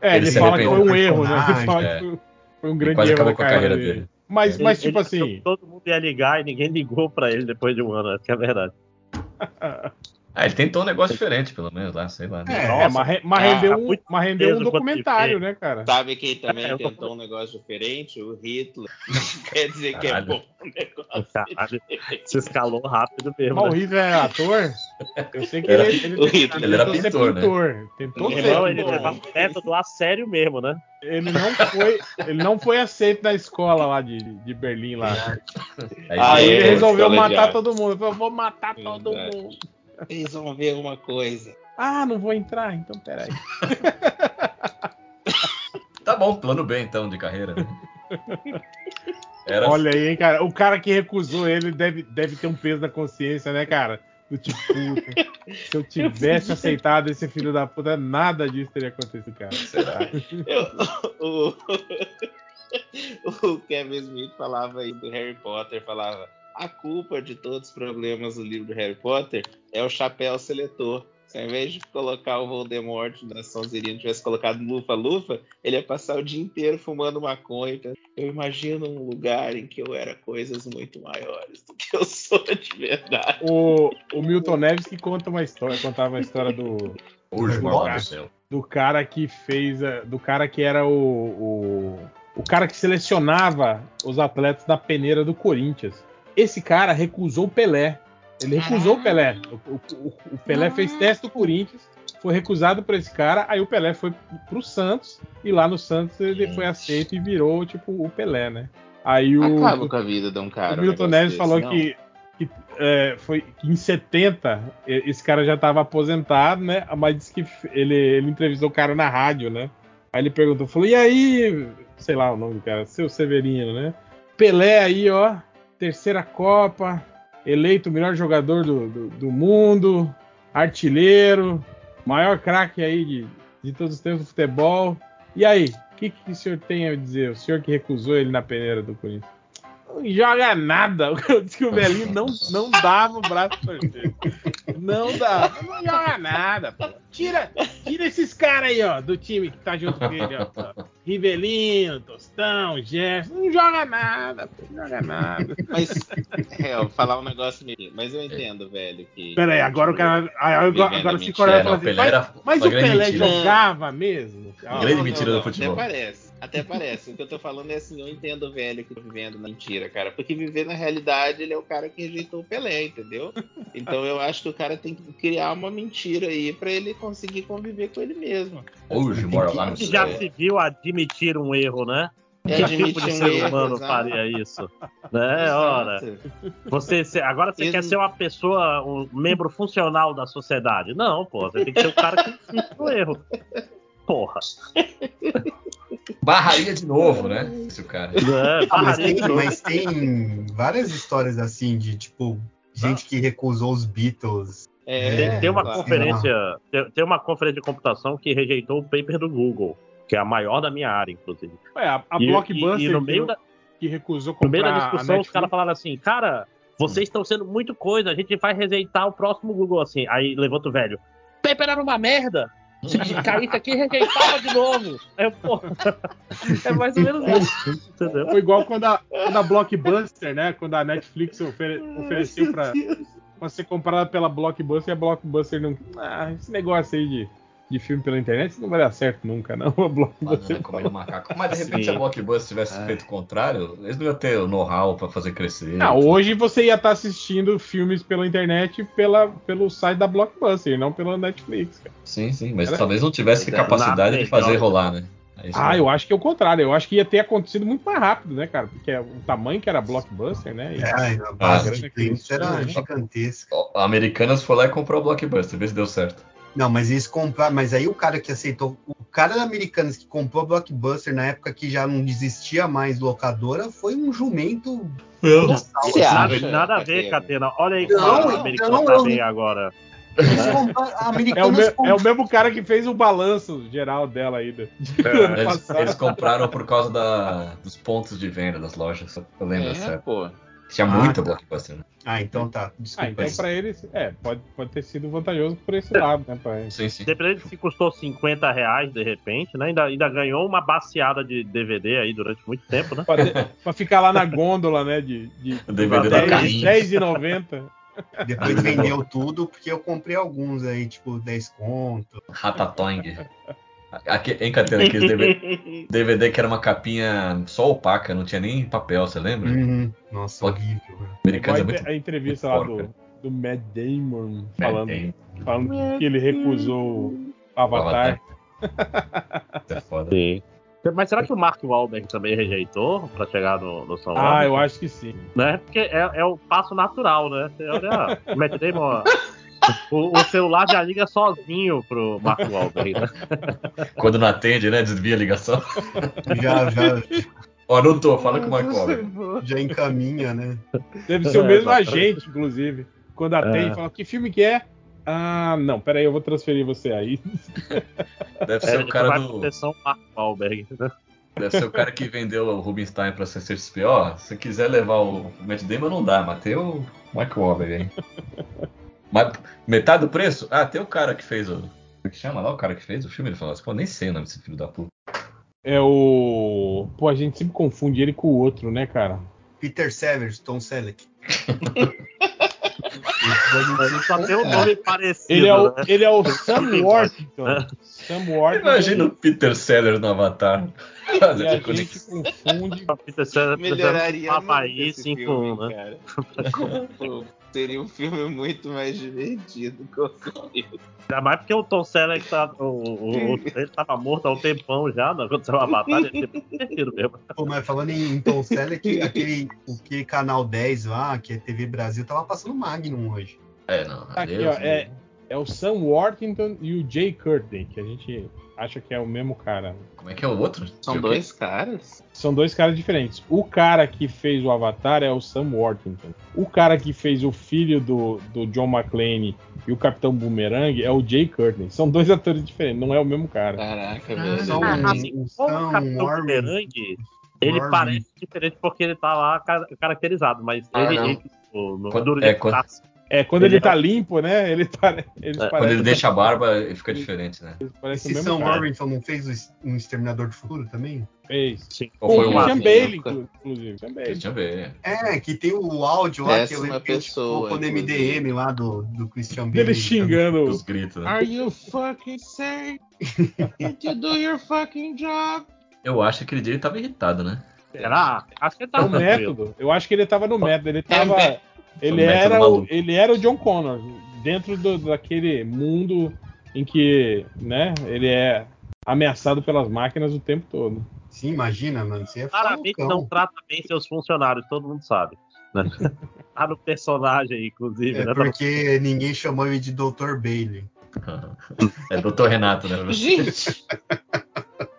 É, Ele ele, se fala que foi um erro, né? Ele fala é. que foi, foi um Ele grande quase erro acabou na com a carreira dele. dele. Mas, Ele- mas tipo ele assim, Todo mundo ia ligar e ninguém ligou pra ele depois de um ano, essa que é a verdade. Ah, ele tentou um negócio diferente, pelo menos lá, sei lá. né? É, é, mas, re- mas Ah, rendeu, um, mas rendeu um documentário, né, cara? Sabe quem também É, tentou um negócio diferente? O Hitler. Quer dizer que é Caralho. bom o negócio. Caralho, se escalou rápido mesmo. Mas o Né? Hitler é ator? Eu sei que Era- ele, ele, o Hitler. Ele era tentou ser pintor, né? pintor. Tentou ser ele pintor. levava o método a sério mesmo, né? Ele não foi, ele não foi aceito na escola lá de, de Berlim lá. Aí, Ah, Aí é, ele resolveu matar todo mundo. Ele falou, vou matar todo Verdade. mundo. Vocês vão ver uma coisa. Ah, não vou entrar, então peraí. Tá bom, plano B então de carreira. né? Era Olha aí, hein, cara. O cara que recusou ele deve, deve ter um peso na consciência, né, cara? Do tipo, se eu tivesse aceitado esse filho da puta, nada disso teria acontecido, cara. Será? Eu- o, o Kevin Smith falava aí do Harry Potter, falava a culpa de todos os problemas do livro do Harry Potter é o chapéu seletor. Se ao invés de colocar o Voldemort na Sonserina tivesse colocado Lufa-Lufa, ele ia passar o dia inteiro fumando maconha. Então, Eu imagino um lugar em que eu era coisas muito maiores do que eu sou de verdade. O, o Milton Neves que conta uma história, contava a história do, Hoje, Do cara. do cara que fez. a- Do cara que era o, o. o cara que selecionava os atletas da peneira do Corinthians. Esse cara recusou o Pelé. Ele recusou o Pelé. O, o- o Pelé fez teste do Corinthians, foi recusado por esse cara, aí o Pelé foi pro Santos, e lá no Santos ele foi aceito e virou, tipo, o Pelé, né? Aí o, Acaba com a vida de um cara. o Milton Neves desse, falou não? que, que, é, foi que em 70 e- esse cara já estava aposentado, né? Mas disse que ele, ele entrevistou o cara na rádio, né? Aí ele perguntou, falou, e aí, sei lá o nome do cara, seu Severino, né? Pelé aí, ó, terceira Copa, eleito o melhor jogador do, do, do mundo, artilheiro, maior craque aí de, de todos os tempos do futebol. E aí, o que, que o senhor tem a dizer? O senhor que recusou ele na peneira do Corinthians? Não joga nada. Eu disse que o velhinho não, não dava o braço pra torcer. Não dava. Não joga nada. pô. Tira, tira esses caras aí, ó, do time que tá junto com ele, ó. Rivelino, Tostão, Gerson. Não joga nada, pô. Não joga nada. Mas, é, eu vou falar um negócio meio. Mas eu entendo, velho, que. Pera aí, agora o cara. aí Agora, agora se. Coreia É, assim, Pelé mas, mas o Pelé mentira. jogava mesmo? Ah, Grande Não, mentira não, do futebol. Até parece. Até parece. O que eu tô falando é assim, eu entendo o velho que tá vivendo na mentira, cara. Porque viver na realidade, ele é o cara que rejeitou o Pelé, entendeu? Então eu acho que o cara tem que criar uma mentira aí pra ele conseguir conviver com ele mesmo. Hoje mora lá no Ele já se viu admitir um erro, né? É que tipo de um ser erro, humano exato. faria isso? Né? Ora, Exato. você, você- agora você Ex- quer ser uma pessoa, um membro funcional da sociedade? Não, pô, você tem que ser o cara que insiste no erro. Porra. Barraria de novo, né? Esse cara. É, mas, barraria tem, mas tem várias histórias assim de tipo gente que recusou os Beatles. É, Tem, tem uma conferência, tem, tem uma conferência de computação que rejeitou o paper do Google, que é a maior da minha área, inclusive. É, a, a E- Blockbuster e, e no que- meio da, que recusou no comprar meio da discussão, os caras falaram assim, cara, vocês estão sendo muito coisa, a gente vai rejeitar o próximo Google assim. Aí levanta o velho. Paper era uma merda. Se caísse aqui, rejeitava de novo. Eu, pô, é mais ou menos isso. Entendeu? Foi igual quando a, quando a Blockbuster, né? Quando a Netflix ofere- ofereceu pra, pra ser comprada pela Blockbuster e a Blockbuster não. Ah, esse negócio aí de, de filme pela internet isso não vai dar certo nunca, não. A Blockbuster. Banana comendo macaco. Mas de repente, Sim. se a Blockbuster tivesse feito o contrário, eles não iam ter o know-how pra fazer crescer. Ah, hoje você ia estar assistindo filmes pela internet pela, pelo site da Blockbuster, não pela Netflix. cara. Sim, sim, mas Era- talvez não tivesse é, capacidade de fazer melhor. rolar, né? É Ah, eu acho que é o contrário. Eu acho que ia ter acontecido muito mais rápido, né, cara? Porque o tamanho que era Blockbuster, né? E- É, a base Ah, de grande clientes era né? gigantesca. Americanas foi lá e comprou a Blockbuster, vê se deu certo. Não, mas eles compraram. Mas aí o cara que aceitou. O cara da Americanas que comprou a Blockbuster na época que já não existia mais locadora foi um jumento. Você Nada, acha, nada a ver, Catena? Catena. Olha aí Não, como a então, americana eu- tá bem agora. Eles compraram- a É o, Americanas me- é o mesmo cara que fez o balanço geral dela ainda. de ano Eles, eles compraram por causa da- dos pontos de venda das lojas. Eu lembro É, dessa. pô. Tinha Ah, muita tá. blockbuster. Né? Ah, então tá. Ah, Desculpa. então aí. pra eles, é, pode, pode ter sido vantajoso por esse lado, né, pra eles. Sim, sim. Independente se custou 50 reais de repente, né? Ainda, ainda ganhou uma baciada de DVD aí durante muito tempo, né? Pra, pra ficar lá na gôndola, né, de, de O DVD da 10 Carlinhos. 10,90. Depois vendeu tudo porque eu comprei alguns aí, tipo 10 conto. Ratatouille. Aqui, em Catena, aqueles DVD, DVD que era uma capinha só opaca, não tinha nem papel, você lembra? Uhum. Nossa, Pode- horrível. Americano é muito a entrevista lá porca. do, do Matt Damon falando, Tem- falando que ele recusou o Avatar. é foda. Sim. Mas será que o Mark Wahlberg também rejeitou pra chegar no, no São Ah, Paulo? eu acho que sim. né? Porque é, é o passo natural, né? Você olha, o Matt Damon, o, o celular já liga sozinho pro Mark Wahlberg, né? Quando não atende, né? Desvia a ligação. Já, já, Ó, não tô, fala com o Marco já encaminha, né? Deve ser o É, mesmo exatamente. agente, inclusive. Quando atende, É. fala, que filme que é? Ah, não, peraí, eu vou transferir você aí. Deve É, ser o cara do. Mark Wahlberg, né? Deve ser o cara que vendeu o Rubinstein pra CCXP. Ó, se quiser levar o Matt Damon, não dá, mas tem o Michael Wahlberg aí. Mas metade do preço? Ah, tem o cara que fez o. Como é que chama lá o cara que fez o filme? Ele falou assim, pô, nem sei o nome desse filho da puta. É o. Pô, a gente sempre confunde ele com o outro, né, cara? Peter Sellers, Tom Selleck. Ele só tem um nome parecido, Ele é o, né? ele é o Sam Worthington. Sam Worthington. Imagina o Peter Sellers no Avatar. E a gente confunde. Peter Sellers Melhoraria 5-1, filme, né? cara. Seria um filme muito mais divertido, com certeza. Ainda mais porque o Tom Selleck tá, o, o- o- ele tava morto há um tempão já, né? quando saiu a batalha, ele mesmo. Pô, mas falando em, em Tom Selleck, aquele, aquele canal 10 lá, que é TV Brasil, tava passando Magnum hoje. É, não. Aqui, Deus ó, é, é o Sam Worthington e o Jay Curtin, que a gente acha que é o mesmo cara. Como é que é o outro? São dois caras? São dois caras diferentes. O cara que fez o Avatar é o Sam Worthington. O cara que fez o filho do, do John McClane e o Capitão Boomerang é o Jay Courtney. São dois atores diferentes, não é o mesmo cara. Caraca, velho. são- o Capitão Boomerang, ele Warren. parece diferente porque ele tá lá ca- caracterizado, mas Ah, ele, não. ele no, Quando- é, quando- É, quando ele, Ele tá é- limpo, né? Ele, pare... eles É, Quando ele deixa a barba, ele fica diferente, né? Esse Sam cara. Warrington não fez um Exterminador do Futuro também? Fez. sim. Ou foi o um Christian? Bale, inclusive. Christian Bale. Deixa eu ver. É, que tem o áudio lá, que eu Péssima que gente pessoa, colocou no inclusive. MDM lá do, do Christian Bale. Dele xingando. Os gritos, né? Are you fucking sane? Did you do your fucking job? Eu acho que aquele dia ele tava irritado, né? Será? Acho que ele É tá o método. Eu acho que ele tava no método. Ele tava. É, Ele era, o, ele era o John Connor. Dentro do- daquele mundo em que, né, ele é ameaçado pelas máquinas o tempo todo. Sim, imagina, mano. Você ficar Claramente não trata bem seus funcionários, todo mundo sabe. Né? tá no personagem, inclusive, É né? Porque ninguém chamou ele de Dr. Bailey. É Dr. Renato, né? Gente!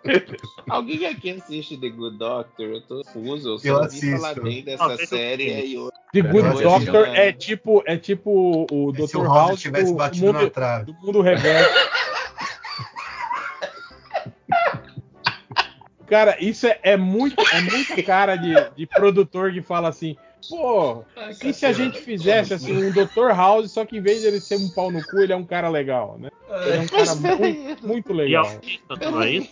Alguém aqui assiste The Good Doctor? Eu tô confuso, eu só Eu ouvi assisto. falar bem dessa Ah, o série quê? aí eu... The Good. Doctor é tipo, é tipo o Dr. o House House tivesse do, batido mundo, na trave. do mundo reverso. Cara, isso é, é muito, é muito cara de, de produtor que fala assim, pô, e se a gente fizesse assim um Dr. House, só que em vez de ele ser um pau no cu, ele é um cara legal, né? Ele é um cara muito, muito E legal. autista, não é isso?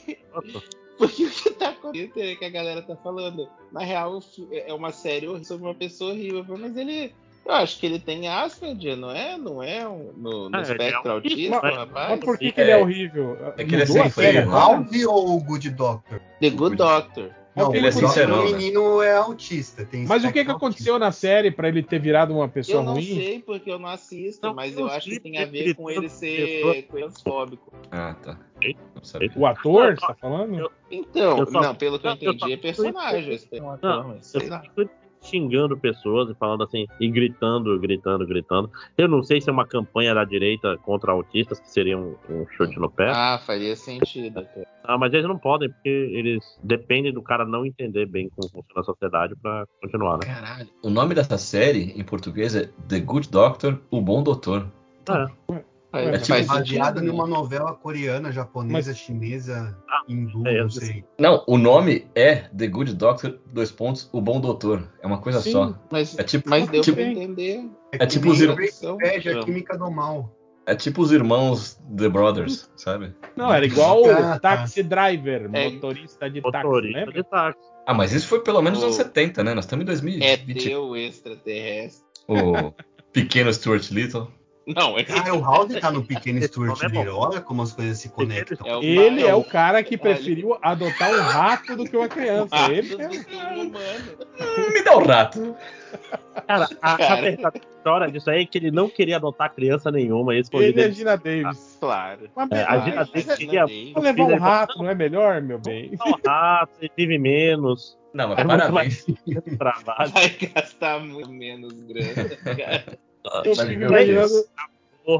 Porque o que tá acontecendo é que a galera tá falando. Na real, é uma série horrível sobre uma pessoa horrível. Mas ele. Eu acho que ele tem Asperger, não é? Não é um- no, no É, é espectro autista, autista, mas- rapaz? Mas por que, É- que ele é horrível? é que ele é Mudou a sem série freio, né? ou o Good Doctor? The Good Doctor. Não, Ele o é sincerão, o né? menino é autista. Tem Mas o que, que aconteceu na série pra ele ter virado uma pessoa Eu não ruim? sei porque eu não assisto, Não, mas eu eu acho que tem a ver com ele ser transfóbico. Ah, tá. O ator, você tá falando? Eu- Então, Eu só- não, pelo que eu eu só- entendi, é personagem. Não, eu sei lá. Xingando pessoas e falando assim, e gritando, gritando, gritando. Eu não sei se é uma campanha da direita contra autistas, que seria um, um chute no pé. Ah, faria sentido. Ah, mas eles não podem, porque eles dependem do cara não entender bem como funciona a sociedade pra continuar, né? Caralho. O nome dessa série, em português, é The Good Doctor, O Bom Doutor. É. É tipo faz Baseado sentido, numa né? novela coreana, japonesa, chinesa, hindu, é, não sei. Não, o nome é The Good Doctor, dois pontos, O Bom Doutor. É uma coisa Sim. só. Mas, É tipo, mas deu tipo, pra entender. É que tipo os irmãos- Bad, a química do mal. é tipo os irmãos The Brothers, sabe? Não, era igual o Ah, tá. Taxi Driver, É. motorista de Motorista táxi, de táxi. Ah, mas isso foi pelo menos nos anos 70, né? Nós estamos em 2020. É teu extraterrestre. O pequeno Stuart Little. Não, é Ah, o House tá no pequeno Stuart é. Little. Olha como as coisas se conectam. é o Ele é o cara que preferiu adotar um rato do que uma criança. rato Ele é que um humano. Me dá um rato. Cara, a, a Cara. verdade história disso aí é que ele não queria adotar criança nenhuma. Esse foi o ele é Gina Davis. Claro. Mas É, a Gina Davis a queria- Vou levar um Ele- rato, não é melhor, meu bem? dele. Não, rato, ele vive menos. Não, mas É parabéns. Vai gastar muito menos grana, cara. Eu Mas, meu Deus.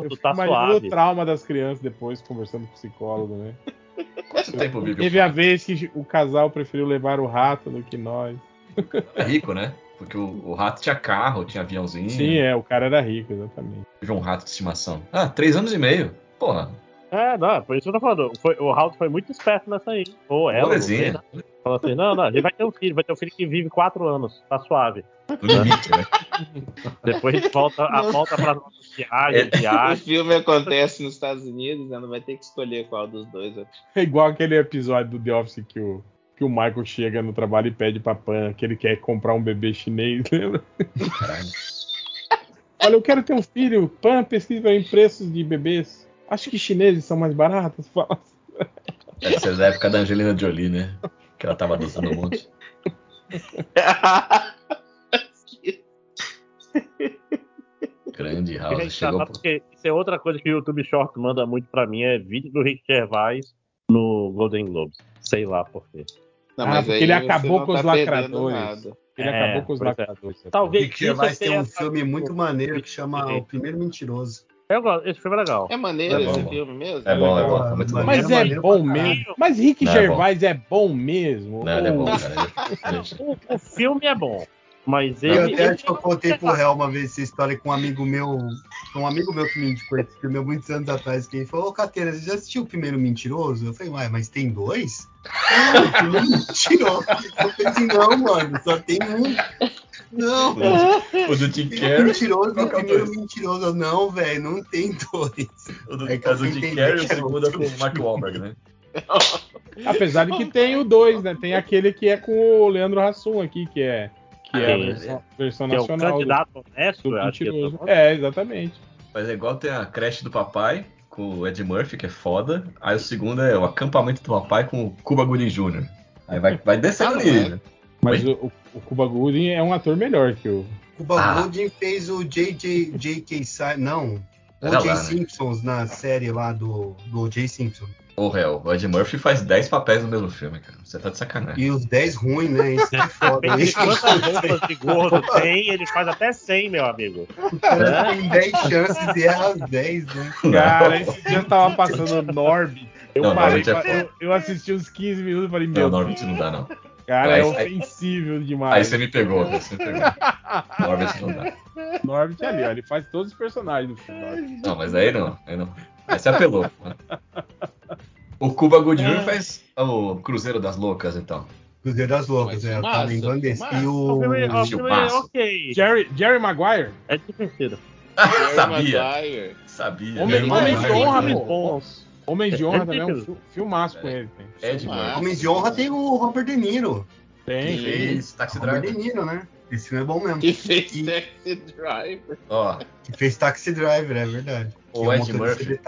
fico tá imaginando suave. o trauma das crianças depois, conversando com o psicólogo, né? Quanto tempo vive Teve a vez que o casal preferiu levar o rato do que nós. É rico, né? Porque o, o rato tinha carro, tinha aviãozinho. Sim, é, o cara era rico, exatamente. Tive um rato de estimação. Ah, três anos e meio. Porra, É, não, foi isso que eu tô falando. Foi, o House foi muito esperto nessa aí. Ou ela, não sei, né? Falou assim, não, não, ele vai ter um filho, vai ter um filho que vive quatro anos, tá suave. Limite, né? Depois a gente volta, a volta pra viagem, É. O viagem. filme acontece nos Estados Unidos, né? Não vai ter que escolher qual dos dois. É igual aquele episódio do The Office que o, que o Michael chega no trabalho e pede pra Pan que ele quer comprar um bebê chinês, lembra? Caralho. Olha, eu quero ter um filho. Pan pesquisa em preços de bebês. Acho que chineses são mais baratos. Fala. Deve ser da época da Angelina Jolie, né? Que ela tava adotando um monte. Grande E é House. Chegou. porque isso é outra coisa que o YouTube Short manda muito pra mim, é vídeo do Rick Gervais no Golden Globes. Sei lá por quê. Não, Ah, mas porque ele você acabou não com tá os lacradores. Ele É, acabou com os é. lacradores. Talvez Rick Gervais tem tenha um filme muito maneiro que chama O Primeiro Mentiroso. Eu gosto, esse filme é legal. É maneiro É bom, esse bom. filme mesmo? É bom, é bom. É muito. Mas é maneiro bom mesmo. Mas Rick Não, é. Gervais é bom mesmo. Não, ele é bom, cara. É. O, o filme é bom, mas Eu ele. até ele acho que eu contei pro Real uma vez essa história com um amigo meu. Um amigo meu que me indicou esse filme há muitos anos atrás, que ele falou, ô Cateira, você já assistiu o primeiro mentiroso? Eu falei, uai, mas tem dois? Não, o primeiro mentiroso. Eu falei assim, não, mano, só tem um. Não, O do Jim tem Carrey. mentiroso e qual é o primeiro dois? mentiroso. Não, velho, não tem dois. O do É que do Jim Carrey e o segundo é com o Mark Wahlberg, né? Apesar de que tem o dois, né? Tem aquele que é com o Leandro Hassum aqui, que é, que é a Sim. versão, versão que é o nacional candidato honesto, do é mentiroso. É, exatamente. Mas é igual tem a creche do papai com o Ed Murphy, que é foda. Aí o segundo é o acampamento do papai com o Cuba Gooding Jr. Aí vai, vai descendo Ah, ali, é? né? Mas o, o, o Cuba Gooding é um ator melhor que o. O Bob Ah. Gooding fez o JJ, JK Sim- não, Era O.J. lá, né? Simpsons na série lá do, do O.J. Simpson. Ô, réu, o Ed Murphy faz 10 papéis no mesmo filme, cara. Você tá de sacanagem. E os 10 ruins, né? Isso que é foda. Quantas roupas de gordo tem, ele faz até 100, meu amigo. O cara tem 10 chances e erra as 10, né? Cara, esse dia eu tava passando Norb. Eu Não, parei, é eu, eu assisti uns 15 minutos e falei, Não, meu, Norbit não dá, não. Cara, Aí- é aí- ofensível Aí demais. você me pegou. Você me pegou. Norbit não dá. Norbit ali, ó, ele faz todos os personagens do filme. Não, mas aí não. Aí não. Aí você apelou. O Cuba Gooding Jr. faz o Cruzeiro das Loucas, então. Cruzeiro das Loucas, Mas é, tá lembrando desse. filmaço. E O filme, o. o filme é ok. Jerry, Jerry Maguire? É divertido. Jerry Sabia, Maguire. sabia. Homem- de honra, pô. Homens de É Honra também é um filmaço com ele. Tem. Ed Murphy. Homem de Honra tem o Robert De Niro. Tem. Fez Taxi Robert De Driver. Niro, né? Esse filme é bom mesmo. Que fez E- Taxi Driver. Ó, Que fez Taxi Driver, é verdade. O Que é um Ed Murphy. de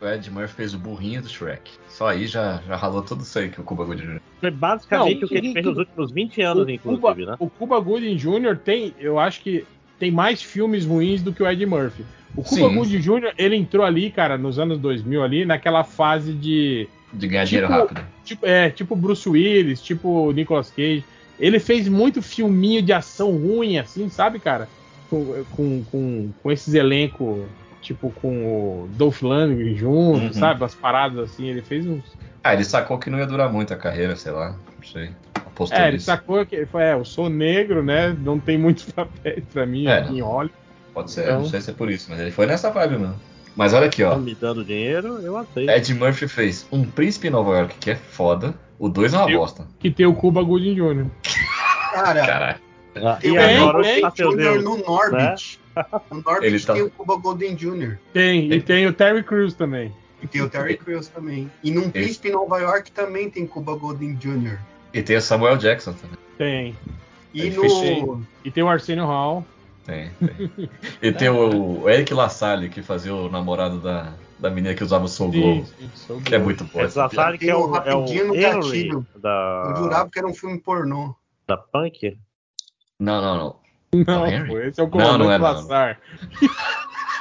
o Ed Murphy fez o burrinho do Shrek. Só aí já, já ralou tudo isso aí que o Cuba Gooding Jr. Foi basicamente Não, o que ele fez nos últimos 20 anos, O inclusive, Cuba, né? o Cuba Gooding Jr. tem, eu acho que tem mais filmes ruins do que o Ed Murphy. O Cuba. Gooding Jr., ele entrou ali, cara, nos anos 2000 ali, naquela fase de De ganhar Tipo- dinheiro rápido. tipo, é, tipo Bruce Willis, tipo Nicolas Cage. Ele fez muito filminho de ação ruim, assim, sabe, cara? Com, com, com, com esses elencos, tipo, com o Dolph Lundgren junto, Uhum. sabe? As paradas assim. Ele fez uns. Ah, ele sacou que não ia durar muito a carreira, sei lá. Não sei. É, ele nisso. sacou que ele falou, é, eu sou negro, né? Não tem muitos papéis pra mim É, aqui em Hollywood. Pode ser, Então- não sei se é por isso, mas ele foi nessa vibe mesmo. Mas olha aqui, ó. Tá me dando dinheiro, eu aceito. Ed Murphy fez Um Príncipe em Nova York, que é foda. O 2 é uma bosta. Que tem o Cuba Gooding Jr. Cara, Caralho. Ah, tem e o Bem, agora bem, tá seu Jr. Deus. no Norbit. No Norbit Ele tá- tem o Cuba Golden Jr. Tem, e tem o Terry Crews também. E tem o Terry Crews também. E num Príncipe em Nova York também tem Cuba Golden Jr. E tem o Samuel Jackson também. Tem. E É no. difícil, E tem o Arsenio Hall. Tem, tem. E tem o, Eric LaSalle, que fazia o namorado da, da menina que usava o Soul Glow. Que é muito bom. Piada. sabe que é o, é o Rapidinho no Henry gatilho. Eu da, jurava que era um filme pornô. da Punk. Não, não, não. Não, Não, Henry? pô, esse é o Não, comandante não é, não. Lassar.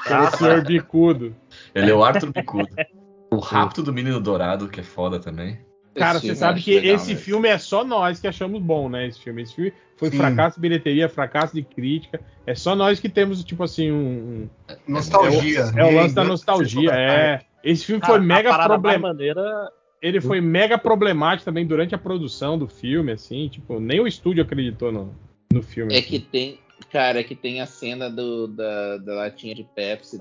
Que é o senhor bicudo. Ele é o Arthur Bicudo. O Rapto do Menino Dourado, que é foda também. Cara, Esse você sabe que legal esse mesmo. filme é só nós que achamos bom, né? Esse filme. Esse filme foi Sim. fracasso de bilheteria, fracasso de crítica. É só nós que temos, tipo assim, um. Nostalgia. É o lance da Reenganto nostalgia. sessão da tarde. É. Esse filme Cara, foi a mega problemático. maneira Ele foi mega problemático também durante a produção do filme, assim. Tipo, nem o estúdio acreditou no, no filme. É assim. que tem. Cara, é que tem a cena do, da, da latinha de Pepsi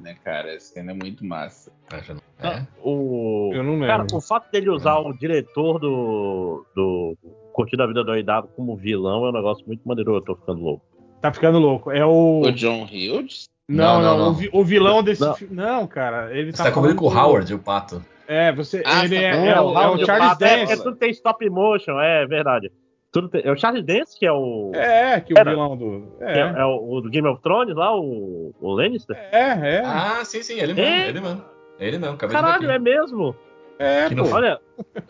né, cara? Essa cena é muito massa. Ah, Ah, É. O... Eu não lembro. Cara, o fato dele usar o diretor do, do Curtindo a Vida Doidado como vilão é um negócio muito maneiro. Eu tô ficando louco. Tá ficando louco. É o. O John Hughes? Não, Não, não, não. O, vi- o vilão desse Não. filme. Não, cara. Ele Você tá tá com o Howard, o pato. É, você. Ah, ele tá é, é do o, é o Charles Pato, é, Dance. porque tudo tem stop motion, é verdade. Tudo tem- é o Charles Dance que é o. É, que o Era. vilão do. que é, É, é o, do Game of Thrones lá, o, o Lannister? é, é. Ah, sim, sim, ele mesmo, É. ele mesmo. Ele mesmo, acabei Caralho, de é mesmo? É, Que pô. no- Olha,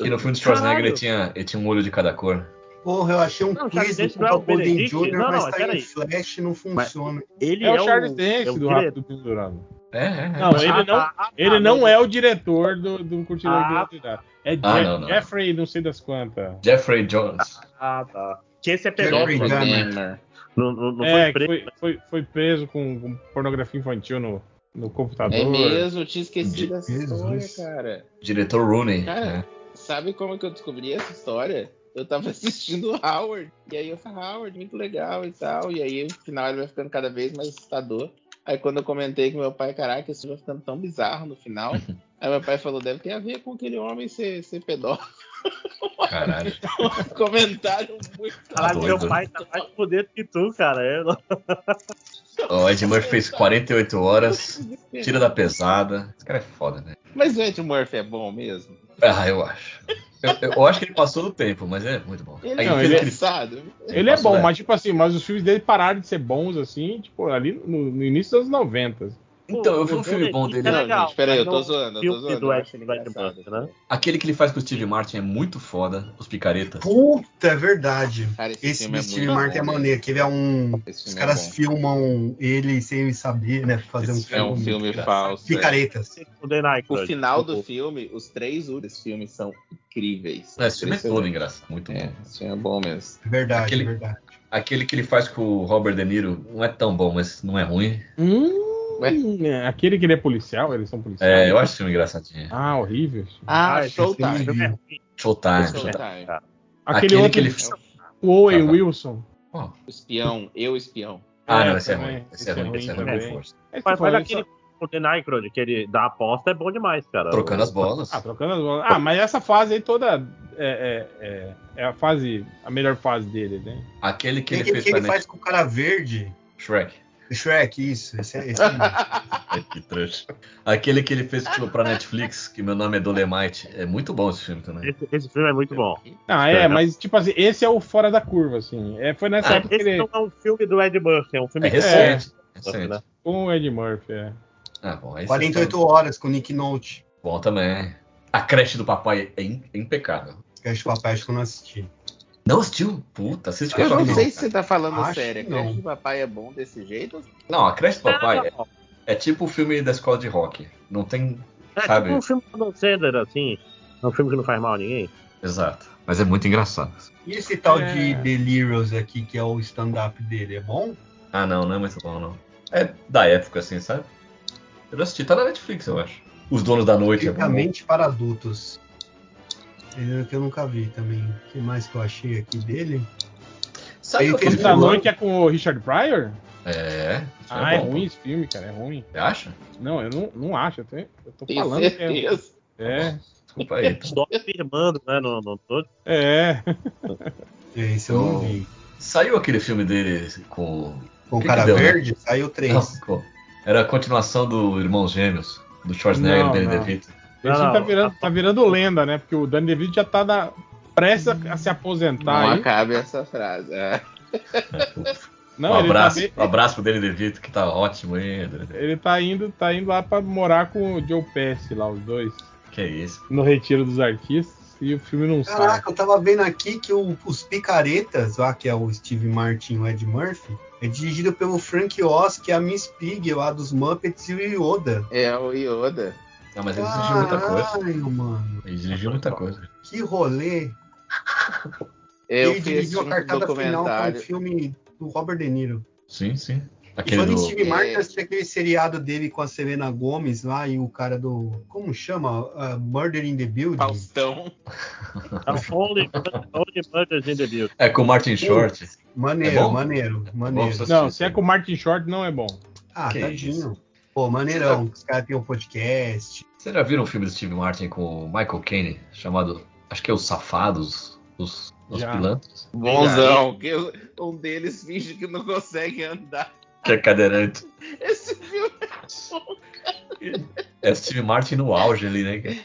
E no filme do Schwarzenegger ele tinha, ele tinha um olho de cada cor. Porra, eu achei um Não, quiz Charles do Dance não é Cuba o Golden? Jr., Não, mas não, tá em flash e não funciona. ele É é, o Charles Dance é o do Rápido Pendurado. É, é, é. Não, ele Ah, não, ah, ele não não. é o diretor do, do Curtindo Ah. a Gratuidade. É Ah, Je- não, não. Jeffrey, não sei das quantas. Jeffrey Jones. Ah, tá. Que esse é Jeffrey pedófilo. Dahmer. Dahmer. Não, não, não é, foi preso. foi, foi, foi preso com, com pornografia infantil no, no computador. É mesmo, eu tinha esquecido Jesus. história, cara. Diretor Rooney. Cara, né? Sabe como que eu descobri essa história? Eu tava assistindo o Howard. E aí eu falei, Howard, muito legal e tal. E aí no final ele vai ficando cada vez mais assustador. Aí quando eu comentei com meu pai, caraca, isso vai ficando tão bizarro no final. aí meu pai falou, deve ter a ver com aquele homem ser, ser pedófilo. Caralho. Um comentário muito. Caralho, doido. meu pai tá mais fudendo que tu, cara. É, O Ed Murphy fez 48 horas, tira da pesada. Esse cara é foda, né? Mas o Ed Murphy é bom mesmo. Ah, eu acho. Eu, eu acho que ele passou do tempo, mas é muito bom. Ele Não, é fez ele- aquele- engraçado. Ele é bom, mas tipo assim, mas os filmes dele pararam de ser bons assim, tipo, ali no, no início dos 90. Então, eu vi O um filme bom dele. é Não, legal, gente, peraí, eu tô zoando, eu tô filme zoando. do né? Aquele que ele faz com o Steve Martin é muito foda, os picaretas. Puta, é verdade. Cara, esse, Esse filme do é Steve Martin é bom, maneiro, que ele é um. Esse Os filme caras é filmam ele sem ele saber, né? Fazer um Esse É um filme. filme falso. é. Picaretas. O The Night O Club. final do filme, os três últimos desse filme são incríveis. Esse filme é todo engraçado, muito É, bom. esse filme é bom mesmo. Verdade, Aquele- verdade. Aquele que ele faz com o Robert De Niro não é tão bom, mas não é ruim. Hum, é, aquele que ele é policial, eles são policiais. É, eu acho esse filme engraçadinho. Ah, horrível. Ah, esse Showtime. filme- filme é ruim. Showtime. Showtime. Showtime. Aquele, Aquele ele- o Owen Ah, tá. Wilson. Ó. O espião, eu espião. Ah, É, não, esse é ruim. Esse é ruim, esse é ruim também. com força. É eu Mas, mas aquele o The Club, que ele dá aposta é bom demais, cara. Trocando as bolas. Ah, trocando as bolas. Ah, mas essa fase aí toda é, é, é, é a fase, a melhor fase dele, né? Aquele que ele aquele fez que ele faz com o cara verde. Shrek. Shrek, isso. Esse, é- esse é- que trouxa. Aquele que ele fez pra Netflix, que meu nome é Dolemite. É muito bom esse filme também. Esse, esse filme é muito bom. Ah, é, É. mas tipo assim, esse é o fora da curva, assim. É, foi nessa Ah, época que Esse ele. não é um filme do Ed Murphy, é um filme É recente. É, recente. né? Com o Ed Murphy, é. Ah, bom, aí 48 horas com Nick Note. Bom também. A creche do papai é im- impecável. Cast Papai, acho que eu não assisti. Não assistiu? Puta, assiste Eu não sei se você tá falando Acho sério. A creche do papai é bom desse jeito? Não, a creche do papai é, Não, é tipo o filme da escola de rock. Não tem. É Sabe? tipo um filme do Adam Sandler, assim. É um filme que não faz mal a ninguém. Exato. Mas é muito engraçado. E esse tal É. de Delirious aqui, que é o stand-up dele, é bom? Ah, não, não é muito bom, não. É da época, assim, sabe? Eu não assisti, tá na Netflix, eu acho. Os Donos da Noite é bom. Para adultos. É que eu nunca vi também. O que mais que eu achei aqui dele? Sabe Tem aquele da? Noite é com o Richard Pryor? É. Ah, é bom, ruim esse filme, cara, é ruim. Você acha? Não, eu não, não acho, eu, tenho, eu tô falando que é. É, Desculpa aí. Então. Só afirmando, né? No, no todo. é. Esse eu não Oh. vi. Saiu aquele filme dele com. Com o cara deu, né? verde, saiu três. Não. Era a continuação do Irmãos Gêmeos, do Schwarzenegger Não, e Danny não. DeVito. Não, tá, não. virando, tá virando lenda, né? Porque o Danny DeVito já tá na, pressa a se aposentar Não aí. acabe essa frase. É. É. Não, um ele abraço, tá, um abraço pro Danny DeVito, que tá ótimo ainda. ele tá indo, tá indo lá pra morar com o Joe Pesci lá, os dois, Que isso. no Retiro dos Artistas, e o filme não sai. Caraca, eu tava vendo aqui que o- os Picaretas, lá que é o Steve Martin e o Ed Murphy, é dirigido pelo Frank Oz, que é a Miss Pig lá dos Muppets e o Yoda. É o Yoda. Não, mas ele dirigiu muita coisa. Caralho, mano. Ele dirigiu muita coisa. Que rolê. Eu Ele dirigiu a um cartada final com documentário. filme do Robert De Niro. Sim, sim. E Aquele falando em do. Steve É. Martin, assisti aquele seriado dele com a Selena Gomes lá e o cara do. Como chama? Uh, Murder in the Building. Faustão. É Only, only Murders in the Building. É com o Martin Short. Maneiro, É maneiro, maneiro. Não, se é com o Martin Short, não é bom. Ah, Que tadinho. isso. Pô, maneirão. Os caras têm um podcast. Vocês já viram um filme do Steve Martin com o Michael Caine, chamado. Acho que é Os Safados, Os, os Já. Pilantras? Bonzão. Que um deles finge que não consegue andar. Que é cadeirante. Esse filme é bom. É o Steve Martin no auge ali, né?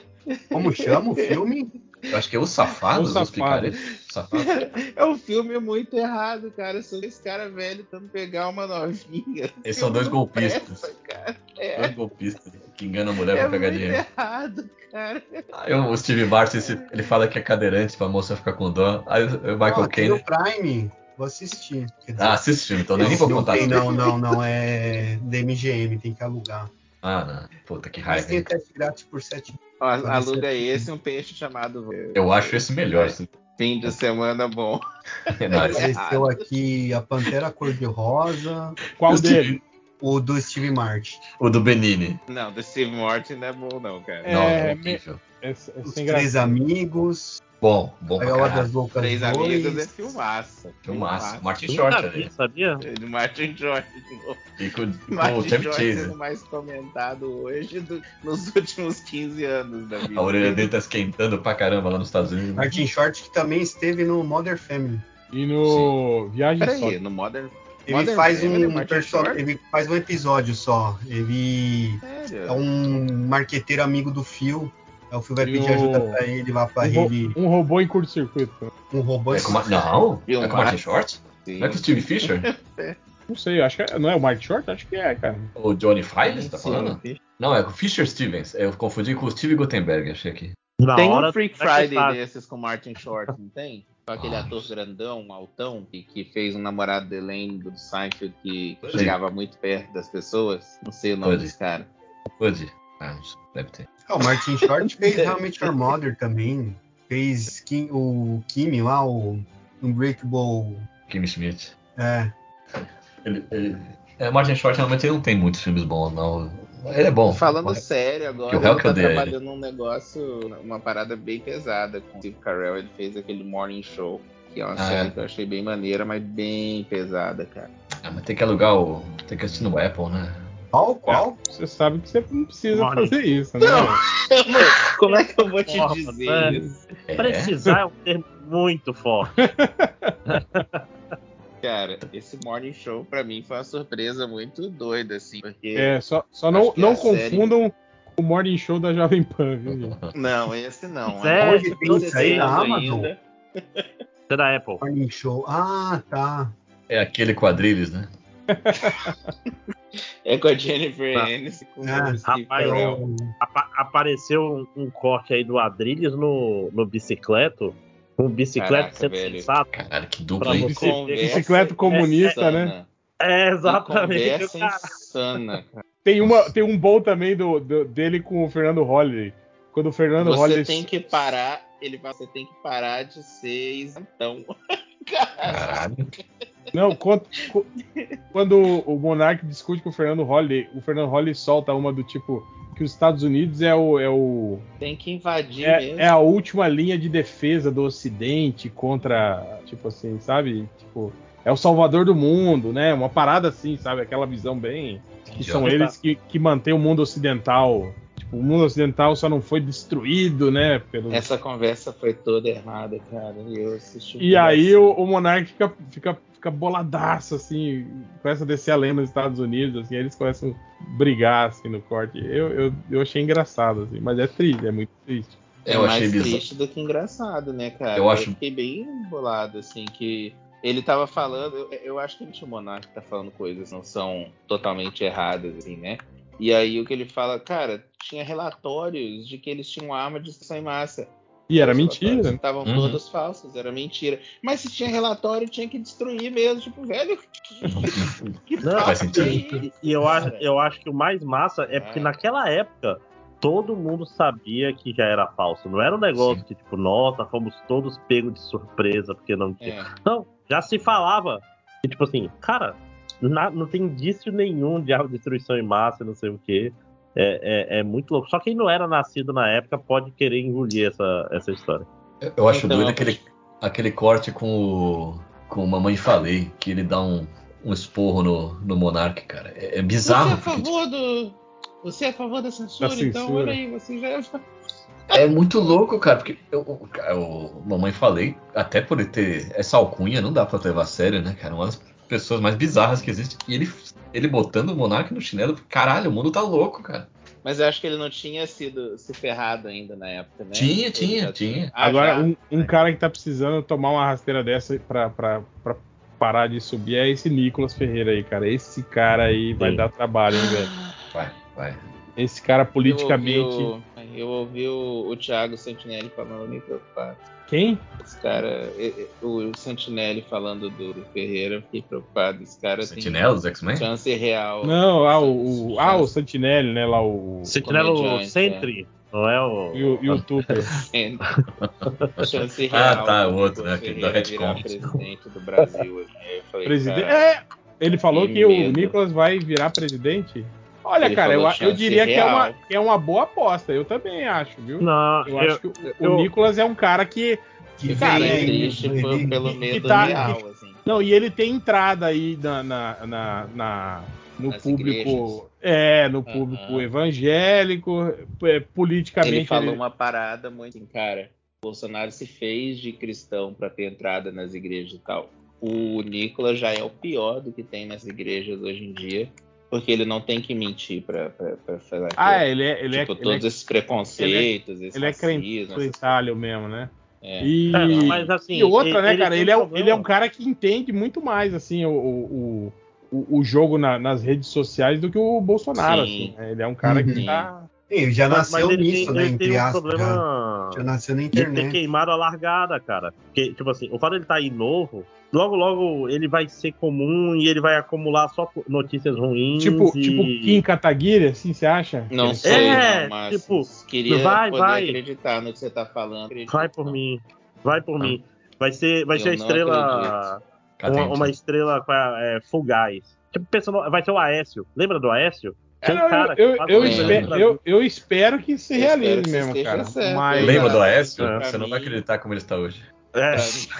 Como chama o filme? Eu acho que é Os Safados, Os Os, Safados. Picaretas. Safados. É um filme muito errado, cara. São dois caras velhos tentando pegar uma novinha. Eles são dois Não golpistas. presta, cara. É, Dois golpistas que enganam a mulher é pra pegar muito dinheiro. errado, cara. Aí o Steve Martin, ele fala que é cadeirante pra moça ficar com dó. Aí o Michael Caine. Vou Vou assistir. Dizer, Ah, assiste o filme, então não, nem vou não contar. tem, não, não, não. É da MGM, tem que alugar. Ah, não. Puta que Mas raiva. tem hein? teste grátis por 7 Ó, aluga esse e um peixe chamado Eu acho esse melhor. assim. Fim de Semana Bom. Esse- Apareceu aqui a Pantera Cor-de-Rosa, Qual o dele? O do Steve Martin. O do Benini. Não, do Steve Martin não é bom, não, cara. É, não, é horrível. É, é Os Três. Amigos, Bom, bom Gaiola das Loucas Três 2. Amigos é filmaça. Filmaço. Martin Nunca Short ali. sabia? De Martin Short de novo. E com, com o Martin Chevy Chase. sendo mais comentado hoje do- nos últimos 15 anos da vida. A orelha dele tá esquentando pra caramba lá nos Estados Unidos. Martin Short, que também esteve no Modern Family. E no Viagem Peraí, Só. no Modern. Ele Modern faz Family, um Martin perso- ele faz um episódio só. Ele Sério? é um marqueteiro amigo do Phil. Aí o Phil vai E pedir o- ajuda pra ele lá pra Um, ro- ele. um robô em curto-circuito. Um robô. É com, Ma- não? É com Martin Short? Sim. Não é com o Steve Fisher? Não sei, acho que é, não é o Martin Short? Acho que é, cara. o Johnny Five, você tá Sim. falando? Não, é com o Fisher Stevens. Eu confundi com o Steve Gutenberg, achei aqui. Na Tem hora um Freak é que Friday tá? desses com Martin Short, não tem? Com aquele Ah. ator grandão, altão, que, que fez um namorado de Elaine do Seinfeld que Pode. chegava muito perto das pessoas. Não sei o nome Pode. desse cara. Pode. Ah, deve ter. Ah, o Martin Short fez realmente Your Mother também. Fez Kim- o Kimi lá, o Unbreakable. Kim Schmidt. É, Ele, ele... É, Martin Short realmente ele não tem muitos filmes bons, não. Ele é bom. Falando Mas- sério agora, Que o ele tá trabalhando um negócio, uma parada bem pesada com o Steve Carell. Ele fez aquele Morning Show, que é uma Ah, série é? que eu achei bem maneira, mas bem pesada, cara. Ah, mas tem que alugar o. Tem que assistir no Apple, né? Qual, qual? Você sabe que você não precisa Morning. fazer isso, né? Como é que eu vou te Porra, dizer isso? É. Precisar é um termo muito forte. Cara, esse Morning Show pra mim foi uma surpresa muito doida, assim, porque... É, só, só não, não a série- confundam com o Morning Show da Jovem Pan, viu? Não, esse não. Sério? é tem isso aí na Amazon? ainda. Você é da Apple. Morning Show. Ah, tá. É aquele quadrilhos, né? É com a Jennifer Tá. Aniston com Ah, rapaz, Apa- apareceu um, um corte aí do Adrilles no, no bicicleto. Com bicicleta Caraca, sendo velho. sensato. Caralho, que dupla, Conversa Bicicleta comunista, né? insana. É, Que exatamente. Conversa cara. insana. Tem, uma, tem um bom também do, do- dele com o Fernando Holliday. Quando o Fernando Você Holliday. tem que parar Ele fala, você tem que parar de ser isentão. Caralho. Não, quando, quando o Monark discute com o Fernando Holly, o Fernando Holly solta uma do tipo que os Estados Unidos é o. É, o, Tem que invadir é, mesmo. é a última linha de defesa do Ocidente contra. Tipo assim, sabe? Tipo, é o salvador do mundo, né? Uma parada assim, sabe? Aquela visão bem. Que são Idiota. eles que, que mantêm o mundo ocidental. Tipo, o mundo ocidental só não foi destruído, né? Pelos, Essa conversa foi toda errada, cara. E eu assisti. E aí o, o Monark fica, fica, fica boladaço, assim, começa a descer a lenda nos Estados Unidos, assim, aí eles começam a brigar, assim, no corte. Eu, eu, eu achei engraçado, assim, mas é triste, é muito triste. É Eu mais achei bizarro. triste do que engraçado, né, cara? Eu acho- fiquei bem bolado, assim, que ele tava falando. Eu, eu acho que o Monark tá falando coisas que não são totalmente erradas, assim, né? E aí o que ele fala, cara, tinha relatórios de que eles tinham arma de destruição em massa. E era Os mentira. Estavam Uhum. todos falsos, era mentira. Mas se tinha relatório, tinha que destruir mesmo. Tipo, velho. que Não, faz é sentido. E eu acho, eu acho que o mais massa é porque Ah. naquela época todo mundo sabia que já era falso. Não era um negócio que, tipo, nossa, fomos todos pegos de surpresa porque não tinha. É. Não, já se falava. E, tipo assim, cara, na- não tem indício nenhum de arma de destruição em massa, não sei o quê. É, é, é muito louco. Só quem não era nascido na época pode querer engolir essa, essa história. Eu- Eu acho Então, doido eu aquele, aquele corte com o. com o Mamãe Falei, que ele dá um, um esporro no, no Monark, cara. É, é bizarro. Você é a porque, favor do. Você é a favor da censura, Da então censura. olha aí, você já é. É muito louco, cara, porque eu, o, o Mamãe Falei, até por ele ter essa alcunha, não dá pra levar a sério, né, cara? Uma das pessoas mais bizarras que existe. E ele, ele botando o Monark no chinelo, caralho, o mundo tá louco, cara. Mas eu acho que ele não tinha sido se ferrado ainda na época, né? Tinha, Ele tinha, tinha. Ah, Agora, já? um, um cara que tá precisando tomar uma rasteira dessa pra, pra, pra parar de subir é esse Nicolas Ferreira aí, cara. Esse cara aí vai Sim. dar trabalho, hein, velho? Vai, vai. Esse cara politicamente. Eu ouvi, o, eu ouvi o, o Thiago Santinelli falando, me preocupado. Quem? Esse cara, o Santinelli falando do Ferreira, eu fiquei preocupado. Esse cara Sentinela dos X-Men? tem chance real. Não, ah, o, o- ah, o Santinelli, né? Lá o. Sentinela comediante, Sentry, não é o. E o youtuber. chance Ah, real. tá, do o outro, né, aquele da virar presidente do Brasil. Aí eu falei, Presidente. cara, É, ele falou que que o. Nicolas vai virar presidente. Olha, Ele cara, eu, eu diria que é, uma, que é uma boa aposta. Eu também acho, viu? Não, Eu eu, acho que o, o Nicolas é um cara que. Que Cara, vem aí, triste pelo medo tá- real, que- assim. Não, e ele tem entrada aí na, na, na- na- no Nas público. igrejas. É, no público evangélico, é, politicamente. Ele falou ele- uma parada muito assim, cara. O Bolsonaro se fez de cristão para ter entrada nas igrejas e tal. O Nicolas já é o pior do que tem nas igrejas hoje em dia, porque ele não tem que mentir para fazer Ah, aquilo. é, ele é, ele é, tipo, ele todos é, esses preconceitos, esse ele é racismo, crente essas itália mesmo, né? É. E, É, mas assim, e outra, né, ele cara? Ele é, um problema. ele é um cara que entende muito mais, assim, o, o, o, o jogo na- nas redes sociais do que o Bolsonaro, Sim. assim. né? Ele é um cara que Uhum. tá. Ele já Mas, nasceu mas ele nisso, tem, né? ele tem um. Já, problema já nasceu na de ter internet. queimado a largada, cara. Porque, tipo assim, o fato dele estar aí novo, logo, logo ele vai ser comum e ele vai acumular só notícias ruins. Tipo, e... tipo Kim Kataguiri, assim, você acha? Não Ele- sei, É, não, mas tipo, queria vai, poder vai. acreditar no que você tá falando. Acredito, Vai por não. mim. Vai por mim. Vai ser, vai Eu ser a estrela. Uma, uma estrela é, fugaz. Tipo, pensando, vai ser o Aécio. Lembra do Aécio? É, Tem não, cara eu, eu, lembro. espero, eu, eu espero que se Eu realize mesmo, cara. certo, Mas. Lembra do Aécio? É. Você não vai acreditar como ele está hoje. É.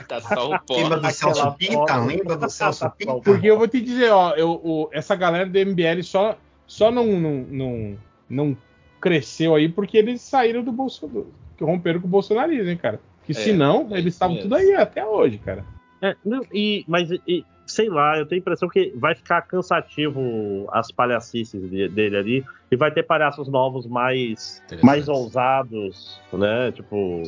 Tá só o pó. Lembra do Celso Pinta? foto. Lembra do Celso Pinta? Porque eu vou te dizer, ó, eu, o- essa galera do MBL só, só não, não, não, não cresceu aí porque eles saíram do Bolsonaro. Que romperam com o bolsonarismo, hein, cara. Que É, senão, é eles estavam tudo aí até hoje, cara. É, não, e, mas, e, sei lá, eu tenho a impressão que vai ficar cansativo as palhacices de- dele ali. E vai ter palhaços novos mais, mais ousados, né? Tipo.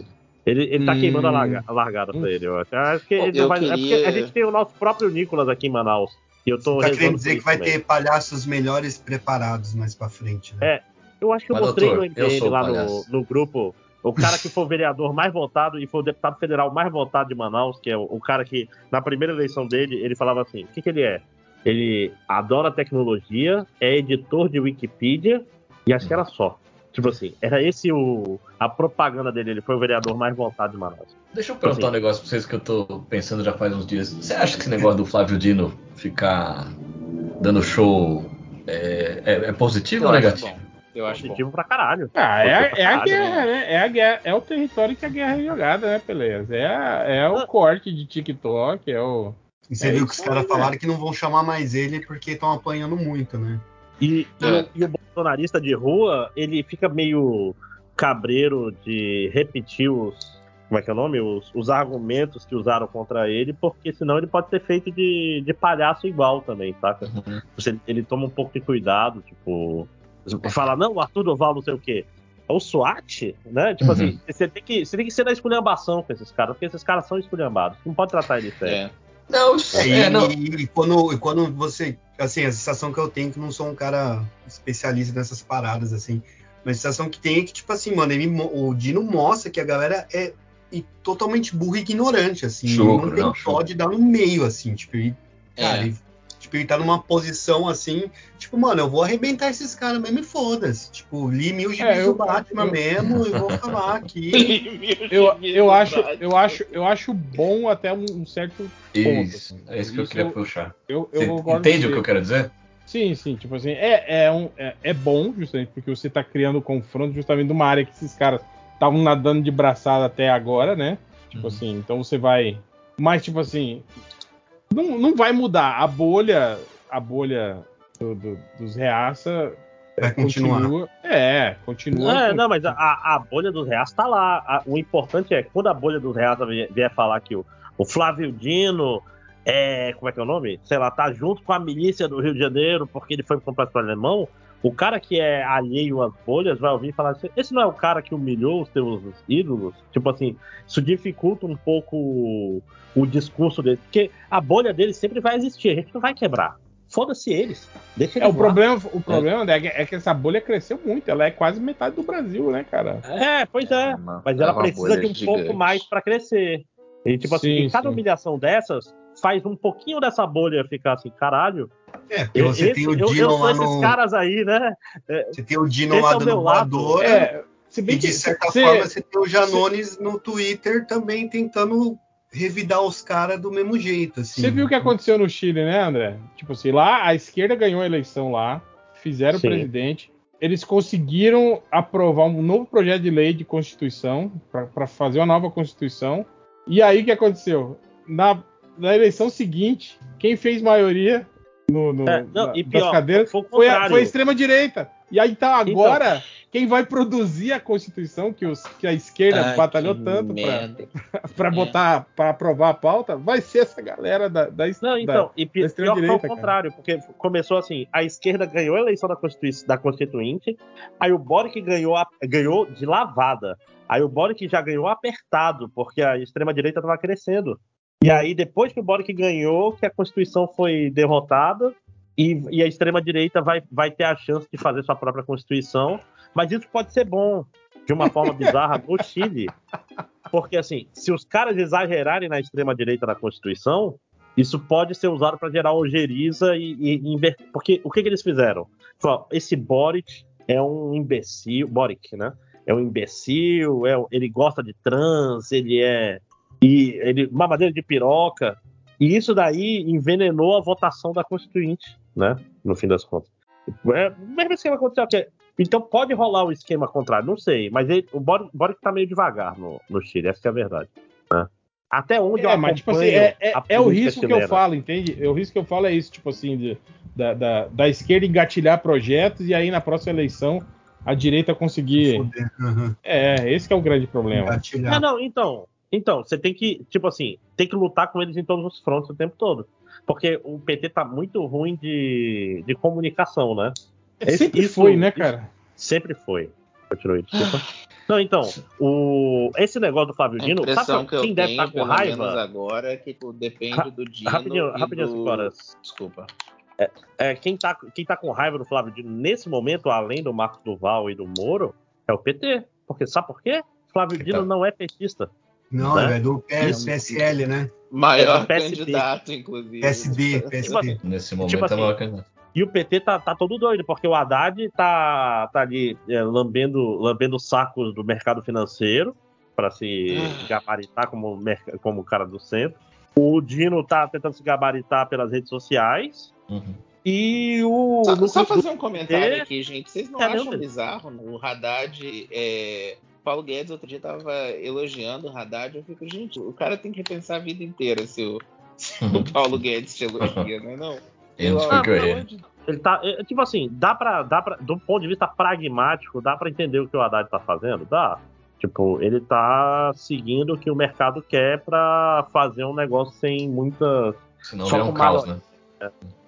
Ele, ele tá Hum. queimando a, larga- a largada pra ele, eu acho. Acho que ele Eu vai- é queria- porque a gente tem o nosso próprio Nicolas aqui em Manaus. E eu tô Tá querendo dizer que vai também. ter palhaços melhores preparados mais pra frente, né? É. Eu acho que eu Mas, mostrei doutor, no o lá no, no grupo. O cara que foi o vereador mais votado e foi o deputado federal mais votado de Manaus, que é o, o cara que, na primeira eleição dele, ele falava assim: o que, que ele é? Ele adora tecnologia, é editor de Wikipedia e acho que era só. Tipo assim, era esse o. A propaganda dele, ele foi o vereador mais votado de Manaus. Deixa eu perguntar Assim. um negócio pra vocês que eu tô pensando já faz uns dias. Você acha que esse negócio do Flávio Dino ficar dando show é, é- é positivo ou negativo? bom. Eu acho bom. Positivo pra caralho. Ah, é, a- é a Caralho, guerra, né? É a guerra, é o território que a guerra é jogada, né, Peleias? É, a- é o corte de TikTok, é o. E você É viu que os caras falaram que não vão chamar mais ele porque estão apanhando muito, né? E, e É. o- e o bolsonarista de rua, ele fica meio cabreiro de repetir os. Como é que é o nome? Os, os argumentos que usaram contra ele, porque senão ele pode ser feito de, de palhaço igual também, saca? Uhum. Você, ele toma um pouco de cuidado, tipo. Fala, não, o Arthur Doval não sei o quê. É o SWAT, né? Tipo Uhum. assim, você tem, que, você tem que ser na esculhambação com esses caras, porque esses caras são esculhambados. Você não pode tratar eles sério. É. Não, É, e, é, não. e- e quando, e quando você. Assim, a sensação que eu tenho é que não sou um cara especialista nessas paradas, assim. Mas a sensação que tem é que, tipo assim, mano, ele, o Dino mostra que a galera é e totalmente burra e ignorante, assim. Chucro, não tem não, dó chucro. de dar no meio, assim. Tipo, ele, É. cara, ele, tipo, ele tá numa posição assim, tipo, mano, eu vou arrebentar esses caras mesmo e foda-se. Tipo, li mil gibis É, eu- do Batman eu- mesmo e vou falar aqui. Eu, eu, acho, eu, acho, eu acho bom até um, certo ponto. Isso, assim. é isso que eu queria eu- puxar. Eu, eu entende o que eu quero dizer? Sim, sim, tipo assim, é, é, um, é, é bom, justamente, porque você tá criando confronto justamente numa área que esses caras estavam nadando de braçada até agora, né? Tipo Uhum. assim, então você vai. Mas, tipo assim, não, não vai mudar. A bolha, a bolha do- do- dos reaça. é, Vai continuar. Continua, é, continua. É, não, mas a, a bolha dos reais tá lá. A- o importante é quando a bolha dos reais vier, vier falar que o, o Flávio Dino é. Como é que é o nome? Sei lá, tá junto com a milícia do Rio de Janeiro porque ele foi complexo alemão. O cara que é alheio às bolhas vai ouvir e falar assim: esse não é o cara que humilhou os teus ídolos? Tipo assim, isso dificulta um pouco o, o discurso dele. Porque a bolha dele sempre vai existir, a gente não vai quebrar. Foda-se eles. Deixa É, eles o lá. problema, o problema né, é, que, é que essa bolha cresceu muito. Ela é quase metade do Brasil, né, cara? É, pois é. uma- Mas é ela uma precisa de um gigante. pouco mais pra crescer. E tipo assim, Sim, e cada sim. humilhação dessas faz um pouquinho dessa bolha ficar assim, caralho. É, porque você esse- tem o eu, Dino eu sou lá esses no. caras aí, né? Você tem o Dino Esse lá é o lado. voadora. É, se E bem de que certa cê- forma você tem o Janones no Twitter também tentando revidar os caras do mesmo jeito, assim. Você viu o que aconteceu no Chile, né, André? Tipo assim, lá a esquerda ganhou a eleição lá, fizeram o Sim. presidente, eles conseguiram aprovar um novo projeto de lei de constituição para fazer uma nova constituição. E aí o que aconteceu? Na, na eleição seguinte, quem fez maioria no, no- É, não, na- e das pior, cadeiras foi foi a, contrário. foi a extrema direita. E aí então agora quem vai produzir a constituição que, os, que a esquerda Ai, batalhou tanto para para É. botar, para aprovar a pauta, vai ser essa galera da, da, Não, da- então, e pi- da extrema pior foi o direita, cara. contrário, porque começou assim, a esquerda ganhou a eleição da, Constitui- da Constituinte, aí o Boric ganhou, a- ganhou de lavada. Aí o Boric já ganhou apertado, porque a extrema-direita estava crescendo. E aí, depois que o Boric ganhou, que a Constituição foi derrotada, e, e a extrema-direita vai, vai ter a chance de fazer sua própria Constituição. Mas isso pode ser bom, de uma forma bizarra, no Chile. Porque, assim, se os caras exagerarem na extrema-direita na Constituição, isso pode ser usado para gerar ojeriza e, e inver- Porque o que, que eles fizeram? Esse Boric é um imbecil. Boric, né? É um imbecil, é, ele gosta de trans, ele é. E ele, mamadeira de piroca. E isso daí envenenou a votação da Constituinte, né? No fim das contas. É, o mesmo esquema aconteceu aqui. Então pode rolar o esquema contrário, não sei. Mas ele- o Boric, Boric tá meio devagar no, no Chile, essa que é a verdade. né? Até onde eu É, mas tipo assim, é, é- a é o risco que chilena. eu falo, entende? É o risco que eu falo é isso, tipo assim, de- da, da, da esquerda engatilhar projetos e aí na próxima eleição a direita conseguir. Aham. É, esse que é o grande problema. Engatilhar. É, não, então. Então, você tem que, tipo assim, tem que lutar com eles em todos os frontes o tempo todo. Porque o PT tá muito ruim de, de comunicação, né? Esse- Sempre isso- foi, né, cara? Sempre foi. Continue, desculpa. Não, então, o, esse negócio do Flávio Dino, sabe que eu quem deve estar com pelo menos raiva? agora, é que tipo, depende Ra- do Dino rapidinho, e rapidinho, do... cinco horas. Desculpa. É, quem, tá, quem tá com raiva do Flávio Dino nesse momento, além do Marcos Duval e do Moro, é o PT. Porque, sabe por quê? Flávio Que Dino tá- não é petista. Não, Né? é do PS, PSL, né? Maior É candidato, inclusive. PSD, Tipo PSD. assim, Nesse momento Tipo é assim, maior candidato. E o PT tá, tá todo doido, porque o Haddad tá, tá ali é, lambendo, lambendo sacos do mercado financeiro para se gabaritar como, como cara do centro. O Dino tá tentando se gabaritar pelas redes sociais. Uhum. E o. Só, só fazer um comentário É. aqui, gente. Vocês não É, acham bizarro o Haddad. É... Paulo Guedes outro dia tava elogiando o Haddad. Eu fico, gente, o cara tem que repensar a vida inteira se o, se o Paulo Guedes te elogia, não é não? Pelo amor ele. de Ele tá. é, tipo assim, dá pra, dá pra. Do ponto de vista pragmático, dá pra entender o que o Haddad tá fazendo? Dá. Tipo, ele tá seguindo o que o mercado quer pra fazer um negócio sem muita. Senão Só vira um caos, né?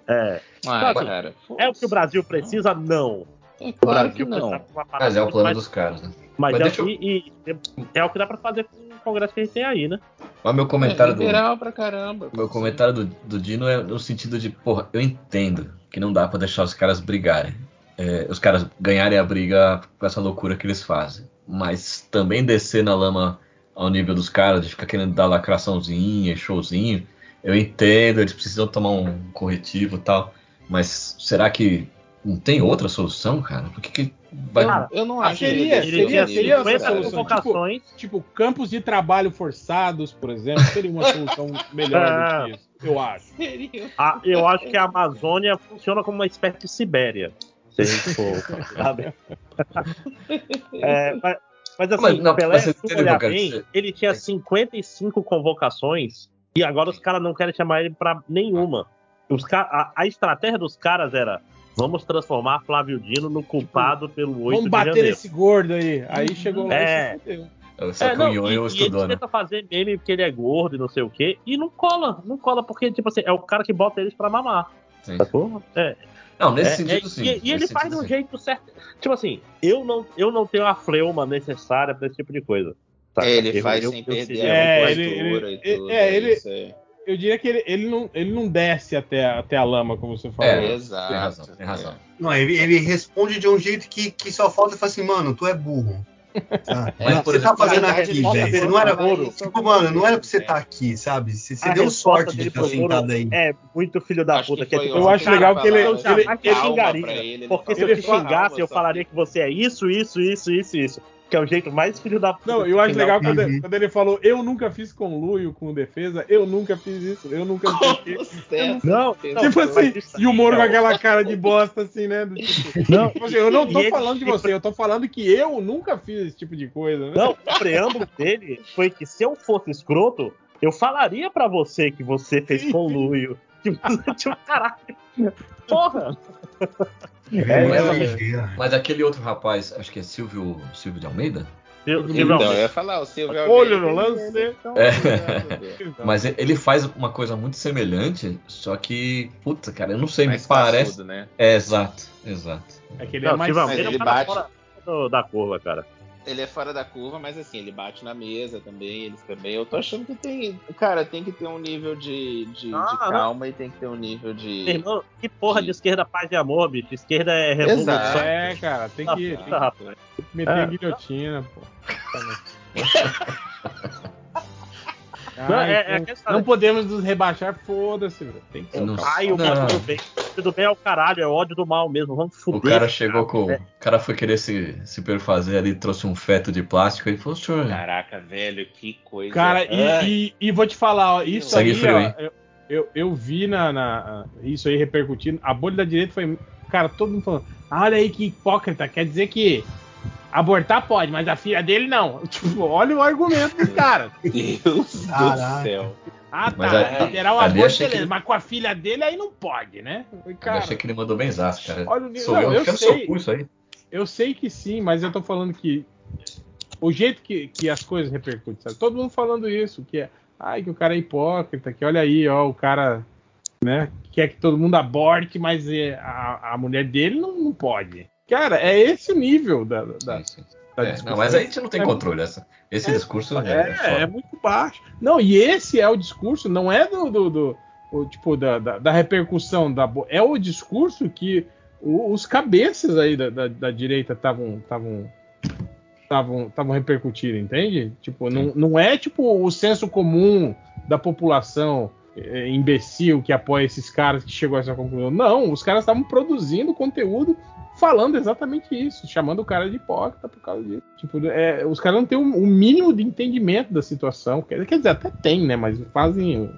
É. Ah, Assim, cara. É o que o Brasil precisa? Não. É O claro que não. Mas é o plano mais- dos caras, né? Mas, Mas é, deixa eu- e, e- é o que dá pra fazer com o Congresso que a gente tem aí, né? Mas meu É comentário do, liberal pra caramba. Meu comentário do, do Dino é no sentido de, porra, eu entendo que não dá pra deixar os caras brigarem. É, os caras ganharem a briga com essa loucura que eles fazem. Mas também descer na lama ao nível dos caras, de ficar querendo dar lacraçãozinha, showzinho, eu entendo, eles precisam tomar um corretivo e tal. Mas será que não tem outra solução, cara? Por que, que vai. Cara, Eu não Ah, acho seria- seria- define seria isso, essa 50 cara. solução. convocações. Tipo, campos de trabalho forçados, por exemplo, seria uma solução melhor do que isso, eu acho. Seria. A- eu acho que a Amazônia funciona como uma espécie de Sibéria. Se a gente for. sabe? É, mas, mas assim, Mas não, Pelé, mas você se olhar bem, ele tinha 55 convocações e agora os caras não querem chamar ele pra nenhuma. Os a, a estratégia dos caras era vamos transformar Flávio Dino no culpado pelo 8 Vamos de bater janeiro. nesse gordo aí. Aí chegou lá É. e. Só É, que não, o estudou, né? tenta fazer meme porque ele é gordo e não sei o quê, e não cola, não cola, porque, tipo assim, é o cara que bota eles pra mamar. Sim. Sacou? É, Não, nesse é, sentido é, sim. E, e ele faz de um sim. jeito certo. Tipo assim, eu não, eu não tenho a fleuma necessária pra esse tipo de coisa. saca? É, ele Eu- faz eu- sem eu perder a É, ele- e tudo. é, ele- isso aí. Eu diria que ele, ele, não, ele não desce até, até a lama, como você falou. É, Exato. tem razão, tem razão. Não, ele, ele responde de um jeito que, que só falta e fala assim, mano, tu é burro. Tá? Por você tá exemplo, fazendo a aqui, velho. Não era. Tipo, mano, não era pra você estar aqui, sabe? Você, você deu sorte de estar Moro sentado aí. É muito filho da Acho puta. que Que é tipo, Eu acho que legal ele que ele- calma te pra xingaria. ele, ele Porque se eu te Ele xingasse, eu "Calma, falaria que você é isso, isso, isso, isso, isso. Que é o jeito mais filho da puta. Não, eu acho legal quando, quando ele falou, eu nunca fiz com Luio, com defesa, eu nunca fiz isso, eu nunca fiz isso. certo. Não, Tipo não, Tipo mas assim, e o Moro com aquela cara de bosta, assim, né? do tipo, Não, tipo assim, eu não tô falando de você, eu tô falando que eu nunca fiz esse tipo de coisa, né? Não, o preâmbulo dele foi que se eu fosse escroto, eu falaria pra você que você fez conluio. Tipo, tipo, caralho. Porra! É, mas- mentira. Mas aquele outro rapaz, acho que é Silvio, Silvio de Almeida? Eu, Então, eu- eu ia falar, o Silvio Olho Almeida, no ele- lance. ele- então, É. obrigado, Mas ele faz uma coisa muito semelhante, só que, puta, cara, eu não sei, mais me parece. né? É, exato, exato. É que ele não, é mais Silvio mas Almeida ele é cara bate- fora do- da curva, cara. Ele é fora da curva, mas assim, ele bate na mesa também, eles também. Eu tô achando que tem. Cara, tem que ter um nível de, de, de Ah, calma e tem que ter um nível de. Irmão, que porra de esquerda paz e amor, bicho? Esquerda é revolução. Exato. É, cara, tem que, tem Puta, rapaz. que meter É. a guilhotina, pô. Não, Ai, é- é não- aquele- não podemos nos rebaixar, foda-se, velho. Tem que Eu não- Ai, o Não. mal tudo bem. Tudo bem é o caralho, é ódio do mal mesmo. Vamos O fuder. cara chegou com. É. O cara foi querer se, se perfazer ali, trouxe um feto de plástico e falou, senhor. Caraca, velho, que coisa. Cara, e, Ai, e- e vou te falar, ó, isso Sangue aí, frio, ó, eu, eu, eu vi na, na- isso aí repercutindo. A bolha da direita foi. Cara, todo mundo falando. "Ah, Olha aí que hipócrita, quer dizer que abortar pode, mas a filha dele não. Tipo, olha o argumento do cara. Deus Caraca. do céu. Ah, tá. Mas a- liberar o aborto, beleza, que- mas com a filha dele aí não pode, né? Eu falei, Eu Cara, achei que ele mandou bem zaço, cara. olha o nível. Sou Não, eu, eu sei. isso aí. Eu sei que sim, mas eu tô falando que o jeito que, que as coisas repercutem, sabe? Todo mundo falando isso, que é, ai, que o cara é hipócrita, que olha aí, ó, o cara, né, quer que todo mundo aborte, mas é, a, a mulher dele não, não pode. Cara, é esse o nível da, da, Sim, sim. da É, não, mas aí a gente não tem É controle. Essa, esse discurso é, É, é muito baixo. Não, e esse é o discurso, não é do, do, do- o, tipo da, da, da repercussão da é o discurso que o- os cabeças aí da, da, da direita estavam estavam estavam estavam repercutindo, entende? Tipo, não, não é tipo o senso comum da população. É, imbecil que apoia esses caras que chegou a essa conclusão. Não, os caras estavam produzindo conteúdo falando exatamente isso, chamando o cara de hipócrita por causa disso. Tipo, é, os caras não têm o um, um mínimo de entendimento da situação. Quer, quer dizer, até tem, né? Mas fazem,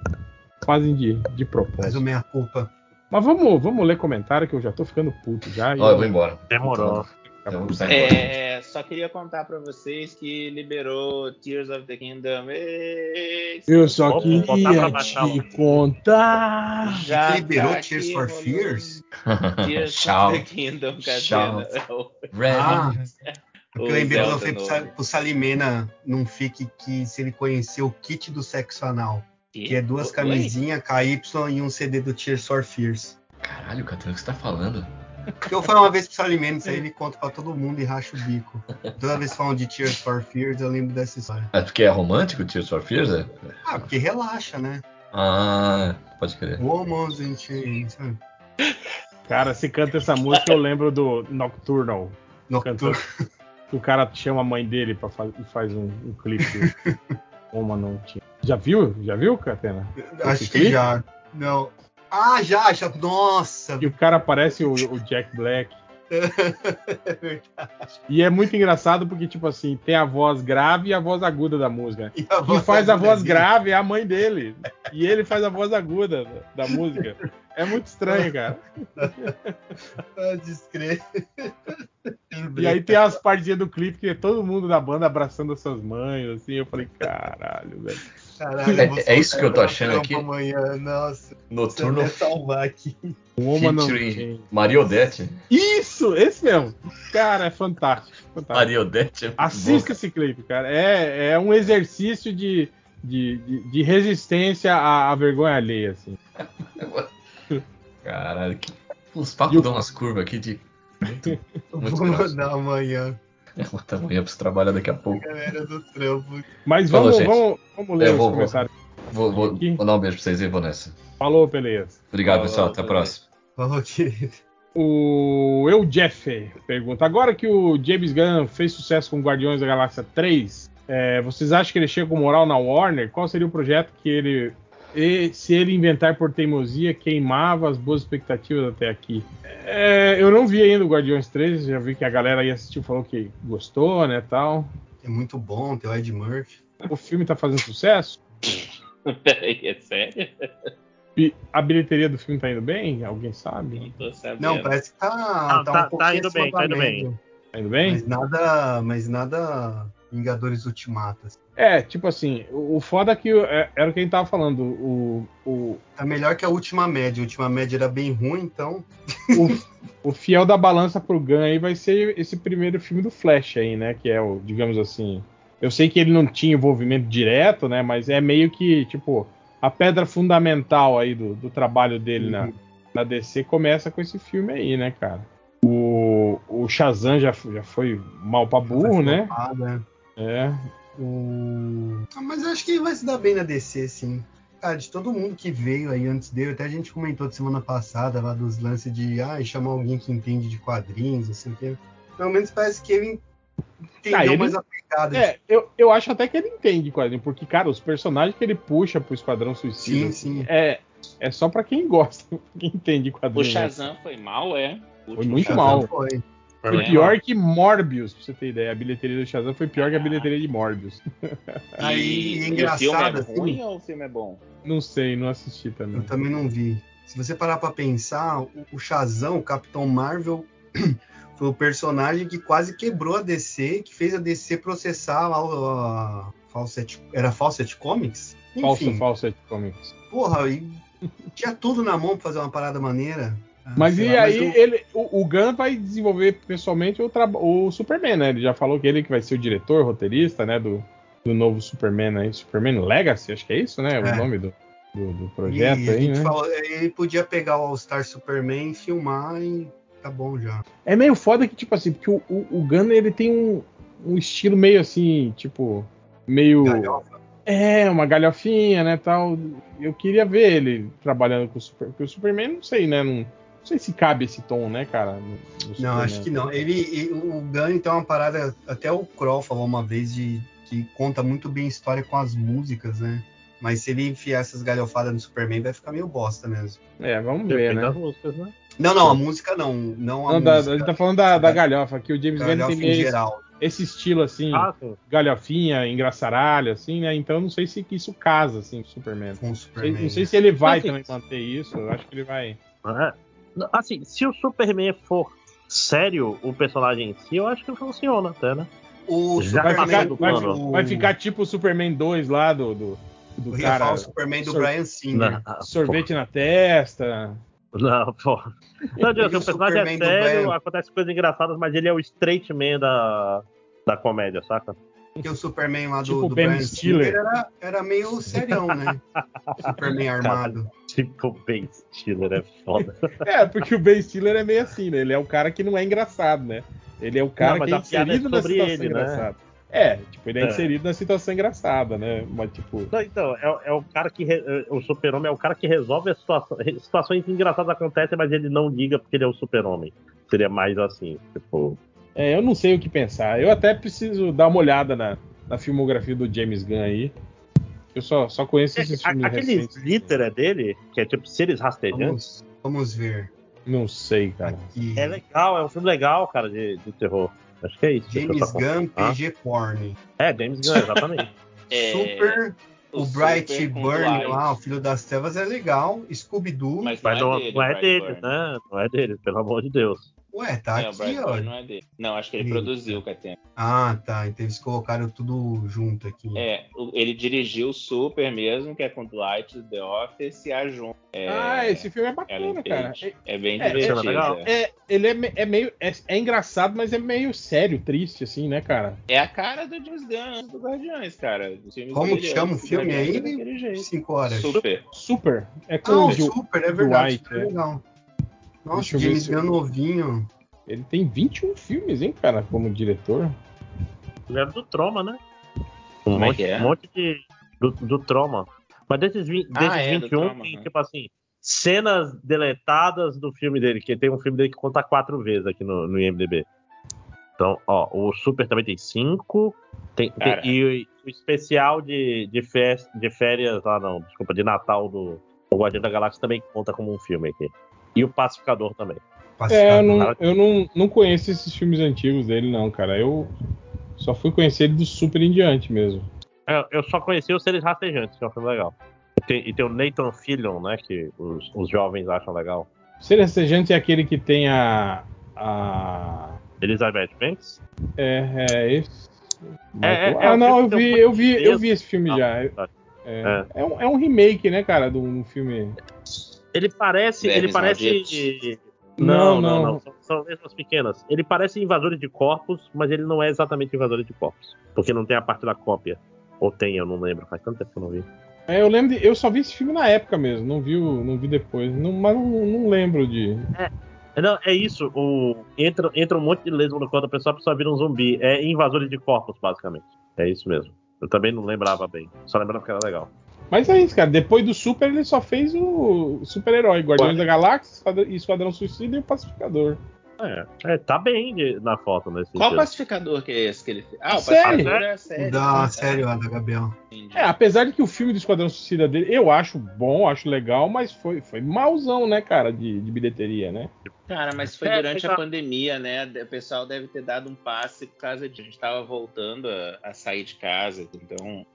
fazem de, de propósito. Faz o meia culpa. Mas vamos, vamos ler comentário que eu já tô ficando puto já. Ó, eu vou embora. Demorou. Sair embora. É, só queria contar pra vocês que liberou Tears of the Kingdom. Ê, Eu só queria baixar te contar. já liberou tá Tears for Fears? Tears Tchau. of the Kingdom? Tchau. Né? Ah, eu lembrei quando eu falei pro, pro Salimena num fique que se ele conheceu o kit do sexo anal, que é duas camisinhas, KY e um CD do Tears for Fears. Caralho, Catano, o que você tá falando? Eu falei uma vez pro Salimena, isso aí ele conta pra todo mundo e racha o bico. Toda vez que falam de Tears for Fears, eu lembro dessa história. É porque é romântico, Tears for Fears? É? Ah, porque relaxa, né? Ah, pode crer. Woman's in Chains. Cara, se canta essa música, eu lembro do Nocturnal. Nocturno. Que o cara chama a mãe dele pra fazer e faz um, um clipe. Uma não tinha. Já viu? Já viu, Catena? Acho que clipe? já. Não. Ah, já, já. Nossa! E o cara parece o, o Jack Black. É verdade. E é muito engraçado porque, tipo assim, tem a voz grave e a voz aguda da música. E a Quem faz a voz grave é a mãe dele. E ele faz a voz aguda da, música. É muito estranho, cara. Descrever. E aí tem as partezinhas do clipe que é todo mundo da banda abraçando as suas mães, assim. Eu falei, caralho, velho. Caralho, É- é isso que eu tô achando aqui. Amanhã. Nossa, Noturno salvar aqui. Featuring tem. Maria Odete. Isso, esse mesmo. Cara, é fantástico. fantástico. Maria Odete é Assista bom. esse clipe, cara. É, é um exercício de, de, de, de resistência à, à vergonha alheia, assim. Caralho, que... os papos o- dão umas curvas aqui de. Muito, Eu muito Vou mandar amanhã. É uma tamanha pra trabalhar daqui a pouco. Galera do trampo. Mas Falou, vamos, vamos, vamos ler Eu os vou- vou- comentários. Vou, vou Aqui. mandar um beijo pra vocês e vou nessa. Falou, beleza. Obrigado, Falou, pessoal. Até a beleza. próxima. Falou, querido. O Eu Jeff pergunta: agora que o James Gunn fez sucesso com Guardiões da Galáxia 3, é, vocês acham que ele chega com moral na Warner? Qual seria o projeto que ele. E se ele inventar por teimosia, queimava as boas expectativas até aqui? É, eu não vi ainda o Guardiões 3, já vi que a galera aí assistiu falou que gostou, né, tal. É muito bom, tem o Ed Murphy. O filme tá fazendo sucesso? Peraí, é sério? E a bilheteria do filme tá indo bem? Alguém sabe? Não tô sabendo. Não, parece que tá, Ah, tá, tá- um pouquinho tá indo bem, tá indo bem. Tá indo bem? Mas nada, mas nada Vingadores Ultimatas. É, tipo assim, o, o foda é que é- era o que a gente tava falando. O, o, Tá melhor que a última média. A última média era bem ruim, então. o fiel da balança pro Gun aí vai ser esse primeiro filme do Flash aí, né? Que é o, digamos assim. Eu sei que ele não tinha envolvimento direto, né? Mas é meio que, tipo, a pedra fundamental aí do, do trabalho dele na, na DC começa com esse filme aí, né, cara? O, o Shazam já, já foi mal pra burro, né? Flopada. É. O... Ah, mas eu acho que ele vai se dar bem na DC, sim. Cara, de todo mundo que veio aí antes dele, até a gente comentou de semana passada lá dos lances de ah, chamar alguém que entende de quadrinhos, não sei o quê. Pelo menos parece que ele entendeu Ah, ele- mais a pegada. É, eu, eu acho até que ele entende quadrinho, porque, cara, os personagens que ele puxa pro Esquadrão Suicida Sim, sim. é, é só pra quem gosta, quem entende O quadrinho. né? Shazam foi mal, é? O Foi muito Shazam. mal. Foi. Foi pior que Morbius, pra você ter ideia. A bilheteria do Shazam foi pior que a bilheteria de Morbius. Aí, é e o filme engraçado, é assim, ruim ou o filme é bom? Não sei, não assisti também. Eu também não vi. Se você parar pra pensar, o, o Shazam, o Capitão Marvel, foi o personagem que quase quebrou a DC, que fez a DC processar lá o- a Fawcett, era Fawcett Comics? Enfim, falso Comics. porra, e tinha tudo na mão pra fazer uma parada maneira. Ah, Mas sei e lá, aí, o- ele, o, o Gunn vai desenvolver pessoalmente o, o Superman, né? Ele já falou que ele que vai ser o diretor, roteirista, né? Do, do novo Superman aí. Superman Legacy, acho que é isso, né? É. O nome do, do, do e projeto a aí, né? ele podia pegar o All-Star Superman, filmar e tá bom já. É meio foda que, tipo assim, porque o, o, o Gunn, ele tem um, um estilo meio assim, tipo, meio... Galhofa. É, uma galhofinha, né, tal. Eu queria ver ele trabalhando com o Superman, porque o Superman, não sei, né, não, não sei se cabe esse tom, né, cara. no- no Não, Superman. acho que não. Ele, e o Gunn tem uma parada, até o Kroll falou uma vez de que conta muito bem a história com as músicas, né? Mas se ele enfiar essas galhofadas no Superman, vai ficar meio bosta mesmo. É, vamos ver, Depende né? das músicas, né? Não, não, a música não. Não a Não, da, música. ele tá falando da, da galhofa, que o James Gunn tem em meio esse, geral. esse estilo assim, Ah, galhofinha, engraçaralho, assim, né? Então eu não sei se que isso casa, assim, com o Superman. Com o Não sei, Superman. não sei se ele vai Mas, também manter isso, eu acho que ele vai. É. Assim, se o Superman for sério, o personagem em si, eu acho que funciona até, né? O Já Vai Superman ficar, do vai, vai ficar tipo o Superman 2 lá do, do, do falar cara. o Superman do sor- Brian Singer. Não, Sorvete na testa. Não, pô. Não, Deus, E o o personagem é Superman do sério, acontece coisas engraçadas, mas ele é o straight man da, da comédia, saca? Porque o Superman lá do, Tipo do Ben Brian Stiller. Singer era, era meio serião, né? Superman armado. Tipo, Ben Stiller é foda. É, porque o Ben Stiller é meio assim, né? Ele é o cara que não é engraçado, né? Ele é o cara Não, que é é inserido na sobre situação ele, né? engraçada. É, tipo, ele é, É. inserido na situação engraçada, né? Mas, tipo, Não, então, é, é o cara que. re- é, o super-homem é o cara que resolve as situações. Situações engraçadas acontecem, mas ele não liga porque ele é o super-homem. Seria mais assim, tipo. É, eu não sei o que pensar. Eu até preciso dar uma olhada na, na filmografia do James Gunn aí. Eu só, só conheço esses A- filmes Aquele recentes. glitter é dele, que é tipo seres rastejantes. Vamos, vamos ver. Não sei, cara. Aqui. É legal, é um filme legal, cara, de, de terror. Acho que é isso. James Gunn, Ah? PG Porn. É, James Gunn, exatamente. É, Super. O, Bright Super com Burn lá, o Filho das Trevas, é legal. Scooby-Doo. Mas Mas não, dele, não é o dele, né? Não é dele, pelo amor de Deus. Ué, tá É, o aqui, ó. não é dele. Não, acho que ele produziu o Catena. Ah, tá. Então eles colocaram tudo junto aqui. É, o- ele dirigiu o Super mesmo, que é com Dwight, The Office e a Jun. É, Ah, esse filme é Ellen bacana, cara. É bem É, divertido. é legal. É. É, ele é, é meio. É, é engraçado, mas é meio sério, triste, assim, né, cara? É a cara do James Gunn do Guardiões, cara. Como que chama o filme aí? é. Cinco horas. Super. Super. É com Ah, o o Super, é verdade. Dwight, super é. Nossa, James Gunn novinho. Ele tem 21 filmes, hein, cara, como diretor. Ele é do Troma, né? Um é monte, que é? um monte de. Do, do Troma. Mas desses, Ah, desses é, do 21 Troma, tem, né? tipo assim, cenas deletadas do filme dele, que tem um filme dele que conta quatro vezes aqui no, no IMDB. Então, ó, o Super também tem cinco. Tem, tem- e o especial de, de, férias, de férias, ah não, desculpa, de Natal do, do Guardião da Galáxia também conta como um filme aqui. E o Pacificador também. É, eu, não, eu não, não conheço esses filmes antigos dele, não, cara. Eu só fui conhecer ele do Super em diante mesmo. É, eu só conheci os Seres Rastejantes, que é um filme legal. E tem, e tem o Nathan Fillion, né, que os, os jovens acham legal. Ser Rastejante é aquele que tem a. a Elizabeth Banks. é, é esse. É, é, ah, é um não, eu vi, eu vi, eu vi esse filme Ah, já. tá. É, é um, é um remake, né, cara, de um filme. Ele parece. ele Vermes parece. malditos. Não, Não, não, não. São, são letras pequenas. Ele parece invasores de corpos, mas ele não é exatamente invasores de corpos. Porque não tem a parte da cópia. Ou tem, eu não lembro. Faz tanto tempo que eu não vi. É, eu lembro, de- eu só vi esse filme na época mesmo, não vi, o- não vi depois, não, mas não, não lembro de. É, Não, é isso. O, entra, entra um monte de lesma no corpo da pessoa, a pessoa vira um zumbi. É invasores de corpos, basicamente. É isso mesmo. Eu também não lembrava bem. Só lembrava que era legal. Mas é isso, cara. Depois do Super, ele só fez o super-herói, Guardiões Ué. da Galáxia, Esquadrão- Esquadrão Suicida e o Pacificador. É, é, tá bem de- na foto nesse Qual sentido. pacificador que é esse que ele fez? Ah, A o série. pacificador é a série. Da né? série lá da Gabriel. Entendi. É, apesar de que o filme do Esquadrão Suicida dele, eu acho bom, acho legal, mas foi, foi mauzão, né, cara, de, de bilheteria, né? Cara, mas foi É, durante a legal. pandemia, né? O pessoal deve ter dado um passe por causa de a gente tava voltando a, a sair de casa. Então.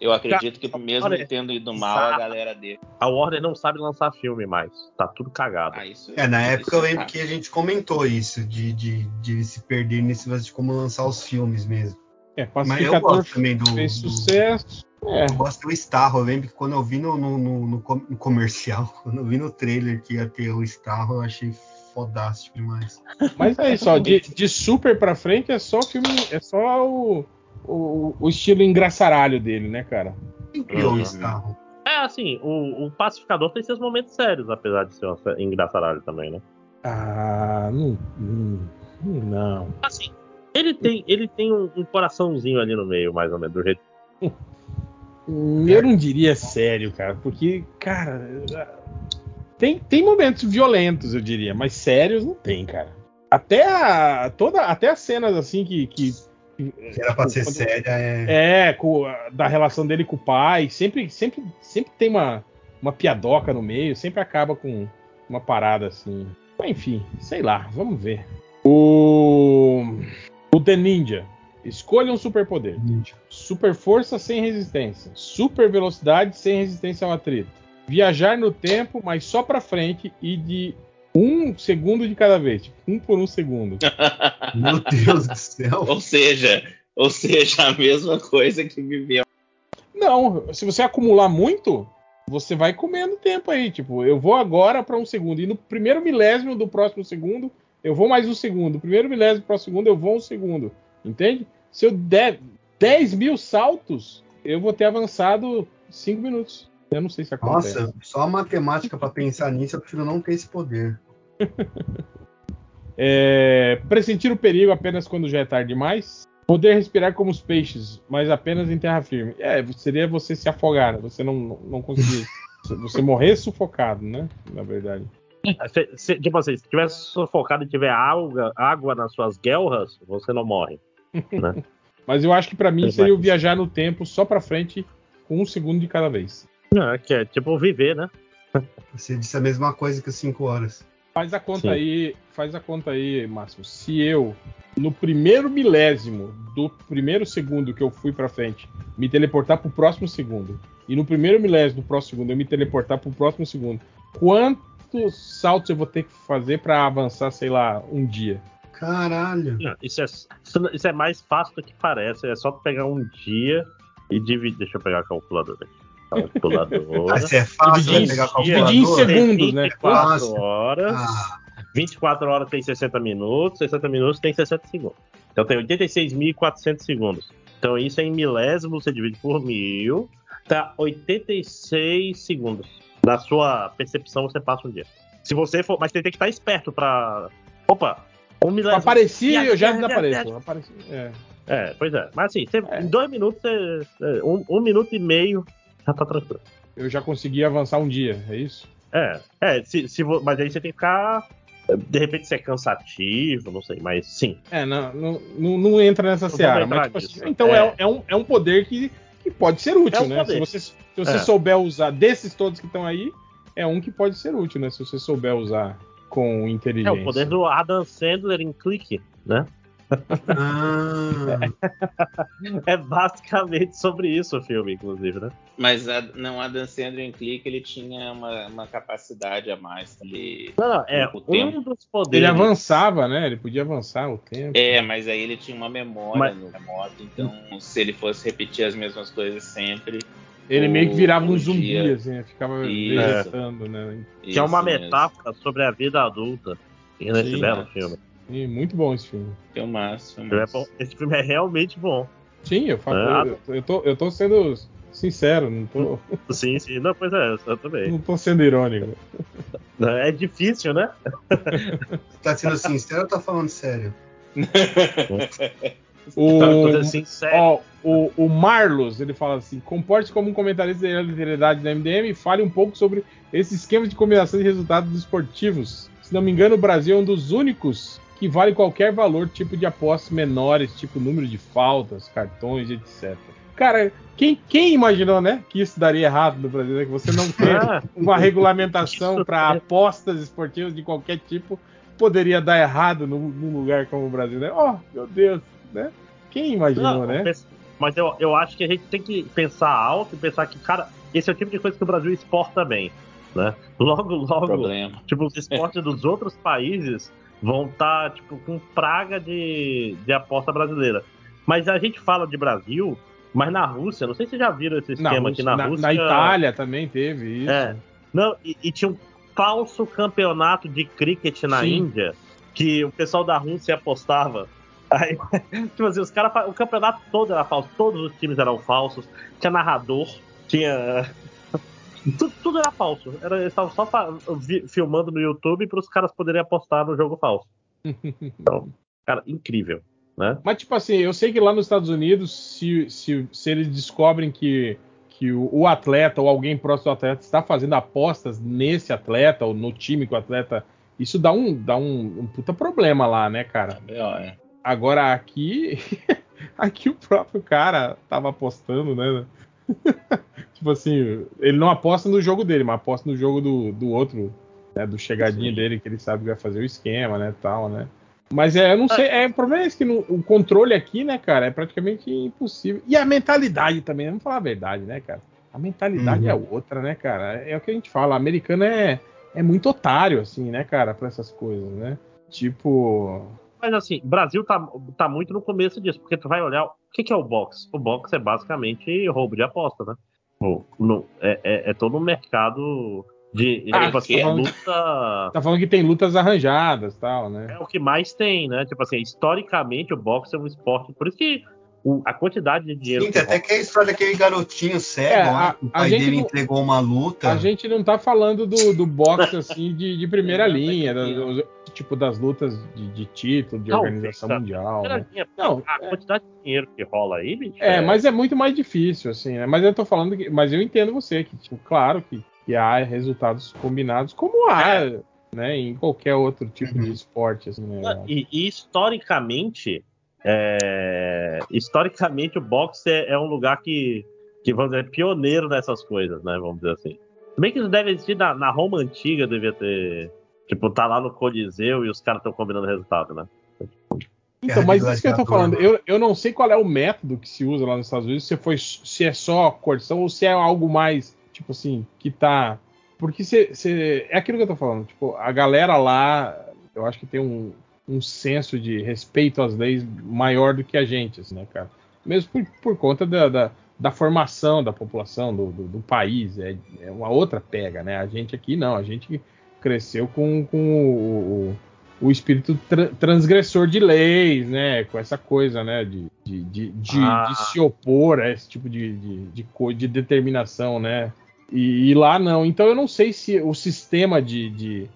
Eu acredito que mesmo tendo ido mal, a galera dele. A Warner não sabe lançar filme mais. Tá tudo cagado. Ah, isso, É, na isso época eu lembro tá. que a gente comentou isso, de, de, de se perder nesse lance de como lançar os filmes mesmo. É, Mas eu gosto também do. fez do- sucesso. É, eu gosto do Starro. Eu lembro que quando eu vi no, no, no- no comercial, quando eu vi no trailer que ia ter o Starro, eu achei fodástico demais. mas é isso, ó, de, de Super pra frente é só filme, é só o, o, o estilo engraçaralho dele, né, cara? Quem criou Uhum. É, assim, o, o Pacificador tem seus momentos sérios, apesar de ser um engraçaralho também, né? Ah, não. Não. não. Assim, ele tem, ele tem um, um coraçãozinho ali no meio, mais ou menos, do jeito. Hum, Eu não diria sério, cara, porque, cara, tem, tem momentos violentos, eu diria, mas sérios não tem, cara. Até a, toda, até as cenas assim que, que Que era pra ser quando- séria, é. É, com da relação dele com o pai. Sempre, sempre, sempre tem uma, uma piadoca no meio, sempre acaba com uma parada assim. Enfim, sei lá, vamos ver. O. O The Ninja. Escolha um superpoder. Super força sem resistência. Super velocidade sem resistência ao atrito. Viajar no tempo, mas só pra frente e de um segundo de cada vez. Tipo, um por um segundo. Meu Deus do céu. Ou seja, ou seja, a mesma coisa que viver. Não, se você acumular muito, você vai comendo tempo aí. Tipo, eu vou agora para um segundo. E no primeiro milésimo do próximo segundo, eu vou mais um segundo. No primeiro milésimo do próximo segundo, eu vou um segundo. Entende? Se eu der 10 mil saltos, eu vou ter avançado 5 minutos. Eu não sei se acontece. Nossa, só a matemática pra pensar nisso, eu prefiro não ter esse poder. É, pressentir o perigo apenas quando já é tarde demais. Poder respirar como os peixes, mas apenas em terra firme. É, seria você se afogar, você não, não conseguir. você morrer sufocado, né? Na verdade. Se, se- tipo assim, se tiver sufocado e tiver água, água nas suas guelras, você não morre. Né? Mas eu acho que pra mim seria o viajar no tempo só pra frente, com um segundo de cada vez. É, que é tipo viver, né? Você disse a mesma coisa que as 5 horas. Faz a conta Sim. aí, faz a conta aí, Máximo. Se eu, no primeiro milésimo do primeiro segundo que eu fui pra frente, me teleportar pro próximo segundo, e no primeiro milésimo do próximo segundo eu me teleportar pro próximo segundo, quantos saltos eu vou ter que fazer pra avançar, sei lá, um dia? Caralho. Não, Isso é, isso é mais fácil do que parece. É só pegar um dia e dividir. Deixa eu pegar a calculadora aqui. Calculadora. Se é fácil, Dividir em- pegar a dividir em calculadora? segundos, né? 24 Fácil. horas. Ah, 24 horas tem 60 minutos, 60 minutos tem 60 segundos. Então tem 86.400 segundos. Então isso é em milésimos, você divide por mil, tá 86 segundos. Na sua percepção você passa um dia. Se você for, mas você tem que estar esperto pra. Opa, um milésimo. Apareci, eu já Viagem, desapareço. Apareci, é. É, pois é. Mas assim, você- É. em dois minutos, você, é, um, um minuto e meio, já tá tranquilo. Eu já consegui avançar um dia, é isso? É, é, se, se, mas aí você tem que ficar. De repente ser cansativo, não sei, mas sim. É, não, não, não, entra nessa Não seara. Mas, tipo assim, então é. É. É, um, é um poder que, que pode ser útil, É um né? Se você, se você É. souber usar desses todos que estão aí, é um que pode ser útil, né? Se você souber usar com É inteligência. o poder do Adam Sandler em clique, né? Ah, É basicamente sobre isso o filme, inclusive, né? Mas a, não, a Dan Sandler em clique ele tinha uma, uma capacidade a mais. Ele, Não, não, é O um tempo. dos poderes. Ele avançava, né? Ele podia avançar o tempo. é, mas aí ele tinha uma memória Mas- no remoto, então se ele fosse repetir as mesmas coisas sempre. Ele meio que virava um zumbi, dia- assim, né? ficava Isso. vegetando, né? Que é uma isso mesmo. metáfora sobre a vida adulta. Nesse Sim, belo filme. E muito bom esse filme. Filmaço, Esse filme é filmaço. bom. Esse filme é realmente bom. Sim, eu, falo, Ah. eu, eu, tô, eu tô sendo sincero, não tô, Sim, sim. Não, pois é, eu também. não tô sendo irônico. É difícil, né? tá sendo sincero ou tá falando sério? O, Tá, sendo sincero. Ó, o, o Marlos, ele fala assim: comporte como um comentarista da literalidade da MDM e fale um pouco sobre esse esquema de combinação de resultados esportivos. Se não me engano, o Brasil é um dos únicos que vale qualquer valor, tipo de apostas menores, tipo número de faltas, cartões, etc. Cara, quem, quem imaginou, né, que isso daria errado no Brasil, né? Que você não tem Ah, uma regulamentação para apostas esportivas de qualquer tipo poderia dar errado num, num lugar como o Brasil, né? Oh, meu Deus, né? Quem imaginou, Não, né? Mas eu, eu acho que a gente tem que pensar alto e pensar que, cara, esse é o tipo de coisa que o Brasil exporta bem. Né? Logo, logo, Problema. tipo, os esportes dos outros países vão estar tipo, com praga de, de aposta brasileira. Mas a gente fala de Brasil, mas na Rússia, não sei se vocês já viram esse Na, esquema aqui Rússia- na, na, Rússia. na Itália também teve isso. É. Não, e, e tinha um falso campeonato de cricket na Sim. Índia que o pessoal da Rússia apostava. Aí, tipo assim, os caras. fa- O campeonato todo era falso, todos os times eram falsos, tinha narrador, tinha. Tudo, tudo era falso. Era, eles estavam só filmando no YouTube para os caras poderem apostar no jogo falso. Então, cara, incrível. Né? Mas, tipo assim, eu sei que lá nos Estados Unidos, se, se, se eles descobrem que, que o, o atleta ou alguém próximo do atleta está fazendo apostas nesse atleta ou no time que o atleta. Isso dá um, dá um, um puta problema lá, né, cara? B.O., é. Agora aqui, Aqui o próprio cara tava apostando, né? tipo assim, ele não aposta no jogo dele, mas aposta no jogo do, do outro, né? Do chegadinho Sim. dele, que ele sabe que vai fazer o esquema, né? Tal, né? Mas é, eu não sei, é, o problema é esse que no- o controle aqui, né, cara, é praticamente impossível. E a mentalidade também, vamos falar a verdade, né, cara? A mentalidade Uhum. é outra, né, cara? É o que a gente fala, americano é, é muito otário, assim, né, cara, pra essas coisas, né? Tipo. Mas assim, o Brasil tá, tá muito no começo disso, porque tu vai olhar. O que, que é o box? O box é basicamente roubo de aposta, né? No- é, é- é todo um mercado de. Ah, tipo assim, tá falando- luta. Tá falando que tem lutas arranjadas tal, né? É o que mais tem, né? Tipo assim, historicamente o boxe é um esporte. Por isso que o- a quantidade de dinheiro. Sim, que tem até rola- que a história daquele garotinho cego, É, a- o a pai gente dele não- entregou uma luta. A gente não tá falando do, do boxe assim de, de primeira linha, tipo das lutas de, de título, de Não, organização mundial. Né? linha, Não, a quantidade de dinheiro que rola aí, bicho. É, mas é muito mais difícil, assim, né? Mas eu tô falando que. Mas eu entendo você, que, tipo, claro que, que há resultados combinados, como há, né, em qualquer outro tipo de esporte, assim, né? E, e historicamente, é, historicamente o boxe é, é um lugar que, que, vamos dizer, é pioneiro nessas coisas, né? Vamos dizer assim. Se bem que isso deve existir na, na Roma antiga, devia ter. Tipo, tá lá no Coliseu e os caras estão combinando resultado, né? Então, mas isso que eu tô falando, eu, eu não sei qual é o método que se usa lá nos Estados Unidos, se, foi, se é só coerção ou se é algo mais, tipo assim, que tá. Porque se, se- é aquilo que eu tô falando, tipo, a galera lá, eu acho que tem um, um senso de respeito às leis maior do que a gente, assim, né, cara? Mesmo por, por conta da, da, da formação da população, do, do, do país, é, é uma outra pega, né? A gente aqui não, a gente cresceu com, com o- o espírito tra- transgressor de leis, né? Com essa coisa, né? De, de, de, de- Ah. de se opor a esse tipo de, de, de, de determinação, né? E, e lá não. Então eu não sei se o sistema de, de,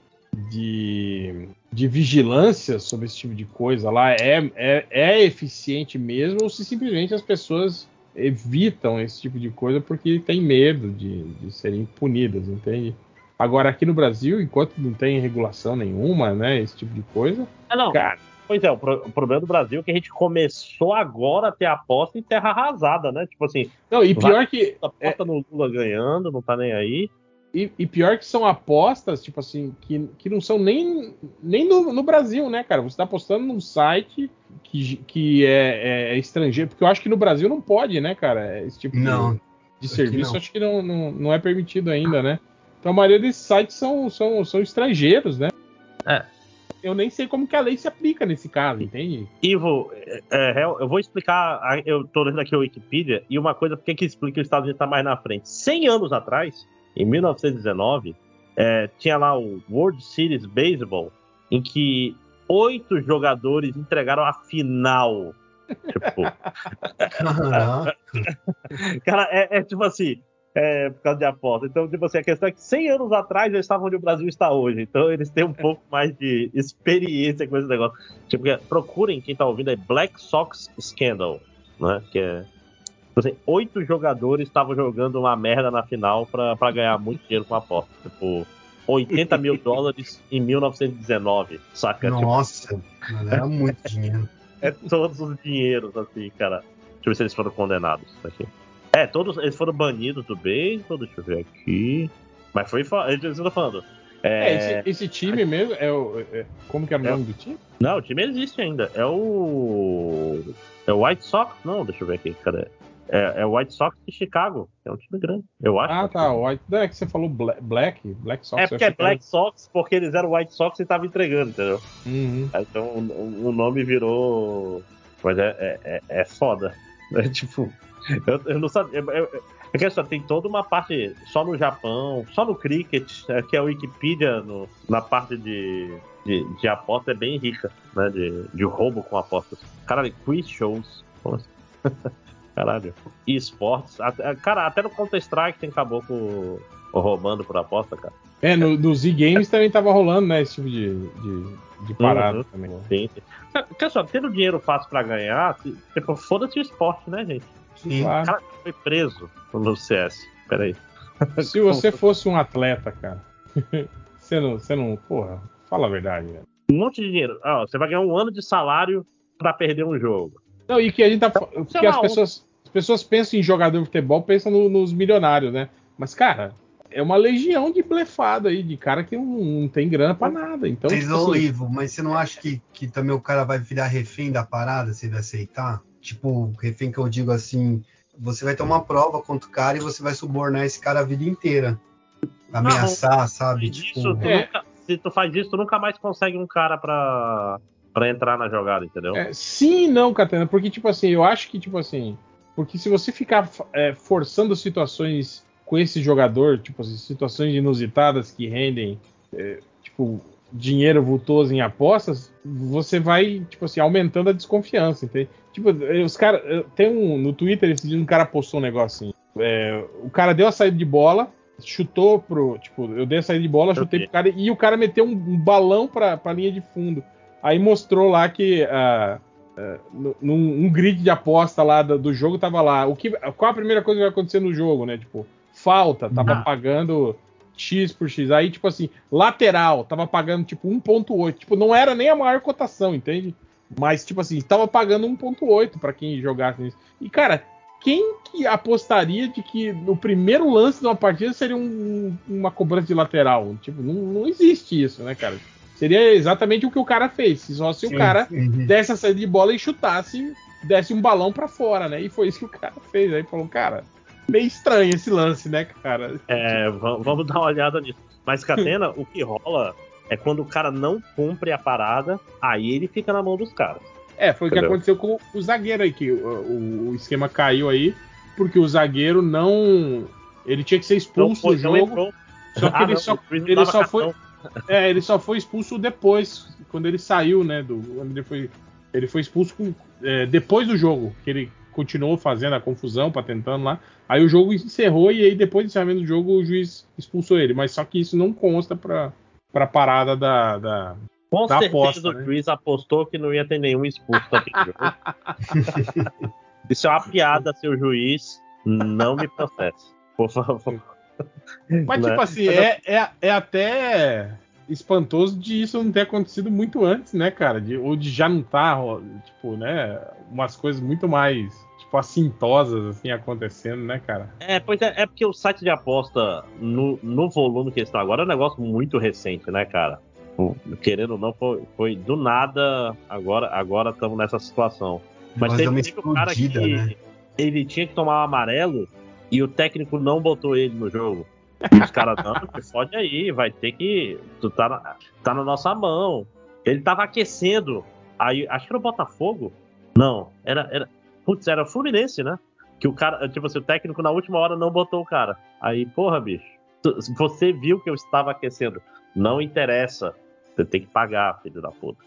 de, de vigilância sobre esse tipo de coisa lá é, é, é eficiente mesmo ou se simplesmente as pessoas evitam esse tipo de coisa porque tem medo de, de serem punidas, entende? Agora, aqui no Brasil, enquanto não tem regulação nenhuma, né, esse tipo de coisa, Ah, não. cara, Pois é, o, pro- o problema do Brasil é que a gente começou agora a ter aposta em terra arrasada, né? Tipo assim, não, e pior que aposta no Lula ganhando, não tá nem aí. E, e pior que são apostas, tipo assim, que, que não são nem, nem no, no Brasil, né, cara? Você tá apostando num site que, que é, é estrangeiro, porque eu acho que no Brasil não pode, né, cara? Esse tipo de- Não, de, aqui serviço não. acho que não, não, não é permitido ainda, né? Então a maioria desses sites são, são, são estrangeiros, né? É. Eu nem sei como que a lei se aplica nesse caso, entende? Ivo, é, é, eu vou explicar. Eu tô lendo aqui a Wikipedia e uma coisa, por que que explica que os Estados Unidos tá mais na frente? 100 anos atrás, em 1919, é, tinha lá o World Series Baseball, em que oito jogadores entregaram a final. Tipo. Cara, é, é tipo assim, é, por causa de aposta. Então, tipo assim, a questão é que 100 anos atrás eles estavam onde o Brasil está hoje. Então, eles têm um pouco mais de experiência com esse negócio. Tipo, que- procurem, quem tá ouvindo, é Black Sox Scandal, né? Que é. Tipo assim, oito jogadores estavam jogando uma merda na final pra, pra ganhar muito dinheiro com aposta. Tipo, 80 mil dólares em 1919, saca? Tipo, Nossa, mano, era muito dinheiro. é todos os dinheiros, assim, cara. Deixa eu ver se eles foram condenados. Aqui. É, todos eles foram banidos do beisebol, deixa eu ver aqui. Mas foi. Eles estão falando. É, É, esse, esse time mesmo é o. é- como que era o É. nome do time? Não, o time existe ainda. É o. É o White Sox? Não, deixa eu ver aqui, cadê? É, é o White Sox de Chicago. É um time grande, eu acho. Ah, tá. White. Não, é que você falou Bla- Black, Black Sox. É porque é achei que Black Sox, porque eles eram White Sox e estavam entregando, entendeu? Uhum. Então o, o nome virou. Mas é, é, é, é foda. É tipo. Eu, eu não sabia. eu- eu- É que assim, tem toda uma parte só no Japão, só no cricket, é, que a Wikipedia no- na parte de, de, de aposta é bem rica, né? De, de roubo com apostas. Caralho, quiz shows. Pô, Caralho. E esportes. Até- Cara, até no Counter-Strike tem caboclo roubando por aposta, cara. É, no, no Z Games também tava rolando, né? Esse tipo de, de, de parada Uhum. também. Sim, sim. Porque só, tendo dinheiro fácil pra ganhar, tipo, foda-se o esporte, né, gente? Sim. O cara foi preso no CS. Peraí. Se você fosse um atleta, cara, você não, você não. Porra, fala a verdade, velho. Um monte de dinheiro. Ah, você vai ganhar um ano de salário pra perder um jogo. Não, e que a gente tá. fa- Porque as pessoas, as pessoas pensam em jogador de futebol, pensam no- nos milionários, né? Mas, cara, é uma legião de blefado aí, de cara que não, não tem grana pra nada. Então, Vocês tipo ô, assim, Ivo, mas você não acha que, que também o cara vai virar refém da parada se ele aceitar? Tipo, refém que eu digo assim, você vai ter uma prova contra o cara e você vai subornar esse cara a vida inteira. Ameaçar, sabe? Tipo, Isso, tu É. nunca- se tu faz isso, tu nunca mais consegue um cara pra, pra entrar na jogada, entendeu? É, sim e não, Catena, porque, tipo assim, eu acho que, tipo assim, porque se você ficar é, forçando situações com esse jogador, tipo assim, situações inusitadas que rendem, é, tipo, dinheiro vultoso em apostas, você vai, tipo assim, aumentando a desconfiança, entende? Tipo, eh, os caras, eh, tem um, no Twitter, esse dia um cara postou um negócio assim, é, o cara deu a saída de bola, chutou pro, tipo, eu dei a saída de bola, chutei pro cara, e o cara meteu um, um balão pra, pra linha de fundo. Aí mostrou lá que ah, no- num um grid de aposta lá do, do jogo tava lá. O que, qual a primeira coisa que vai acontecer no jogo, né? Tipo, falta, tava Ah. pagando X por X. Aí, tipo assim, lateral, tava pagando tipo 1.8. Tipo, não era nem a maior cotação, entende? Mas, tipo assim, tava pagando 1.8 pra quem jogasse nisso. E, cara, quem que apostaria de que no primeiro lance de uma partida seria um- uma cobrança de lateral? Tipo, não, não existe isso, né, cara? Seria exatamente o que o cara fez. Só se o sim, cara uhum. desse a saída de bola e chutasse, desse um balão pra fora, né? E foi isso que o cara fez. Aí falou, cara, meio estranho esse lance, né, cara? É, va- vamos dar uma olhada nisso. Mas, Catena, o que rola é quando o cara não cumpre a parada, aí ele fica na mão dos caras. É, foi o que aconteceu com o zagueiro aí, que o, o- o esquema caiu aí, porque o zagueiro não. Ele tinha que ser Não expulso foi, do não jogo. Só que Ah, ele não, só, o não ele só foi. É, ele só foi expulso depois, quando ele saiu, né? Do, quando ele foi, ele foi expulso com- é, depois do jogo, que ele continuou fazendo a confusão, tentando lá. Aí o jogo encerrou e aí depois do encerramento do jogo o juiz expulsou ele. Mas só que isso não consta pra, pra parada da. da- Com Da certeza aposta, o né? juiz apostou que não ia ter nenhum expulso naquele jogo. Isso é uma piada, seu juiz. Não me processe. Por favor. Mas, Né? tipo assim, é, é, é até espantoso de isso não ter acontecido muito antes, né, cara? De, ou de já não tá, tipo, né? Umas coisas muito mais, tipo, assintosas, assim, acontecendo, né, cara? É, pois é, é porque o site de aposta, no, no volume que eles estão agora, é um negócio muito recente, né, cara? Querendo ou não, foi, foi do nada, agora agora estamos nessa situação. Mas uma teve, teve um cara que né? ele tinha que tomar o amarelo e o técnico não botou ele no jogo. E os caras, não, fode aí, vai ter que. Tu tá na, tá na nossa mão. Ele tava aquecendo. Aí, acho que era o Botafogo. Não, era. era putz, era o Fluminense, né? Que o cara, tipo assim, o técnico na última hora não botou o cara. Aí, porra, bicho, tu- você viu que eu estava aquecendo. Não interessa. Você tem que pagar, filho da puta.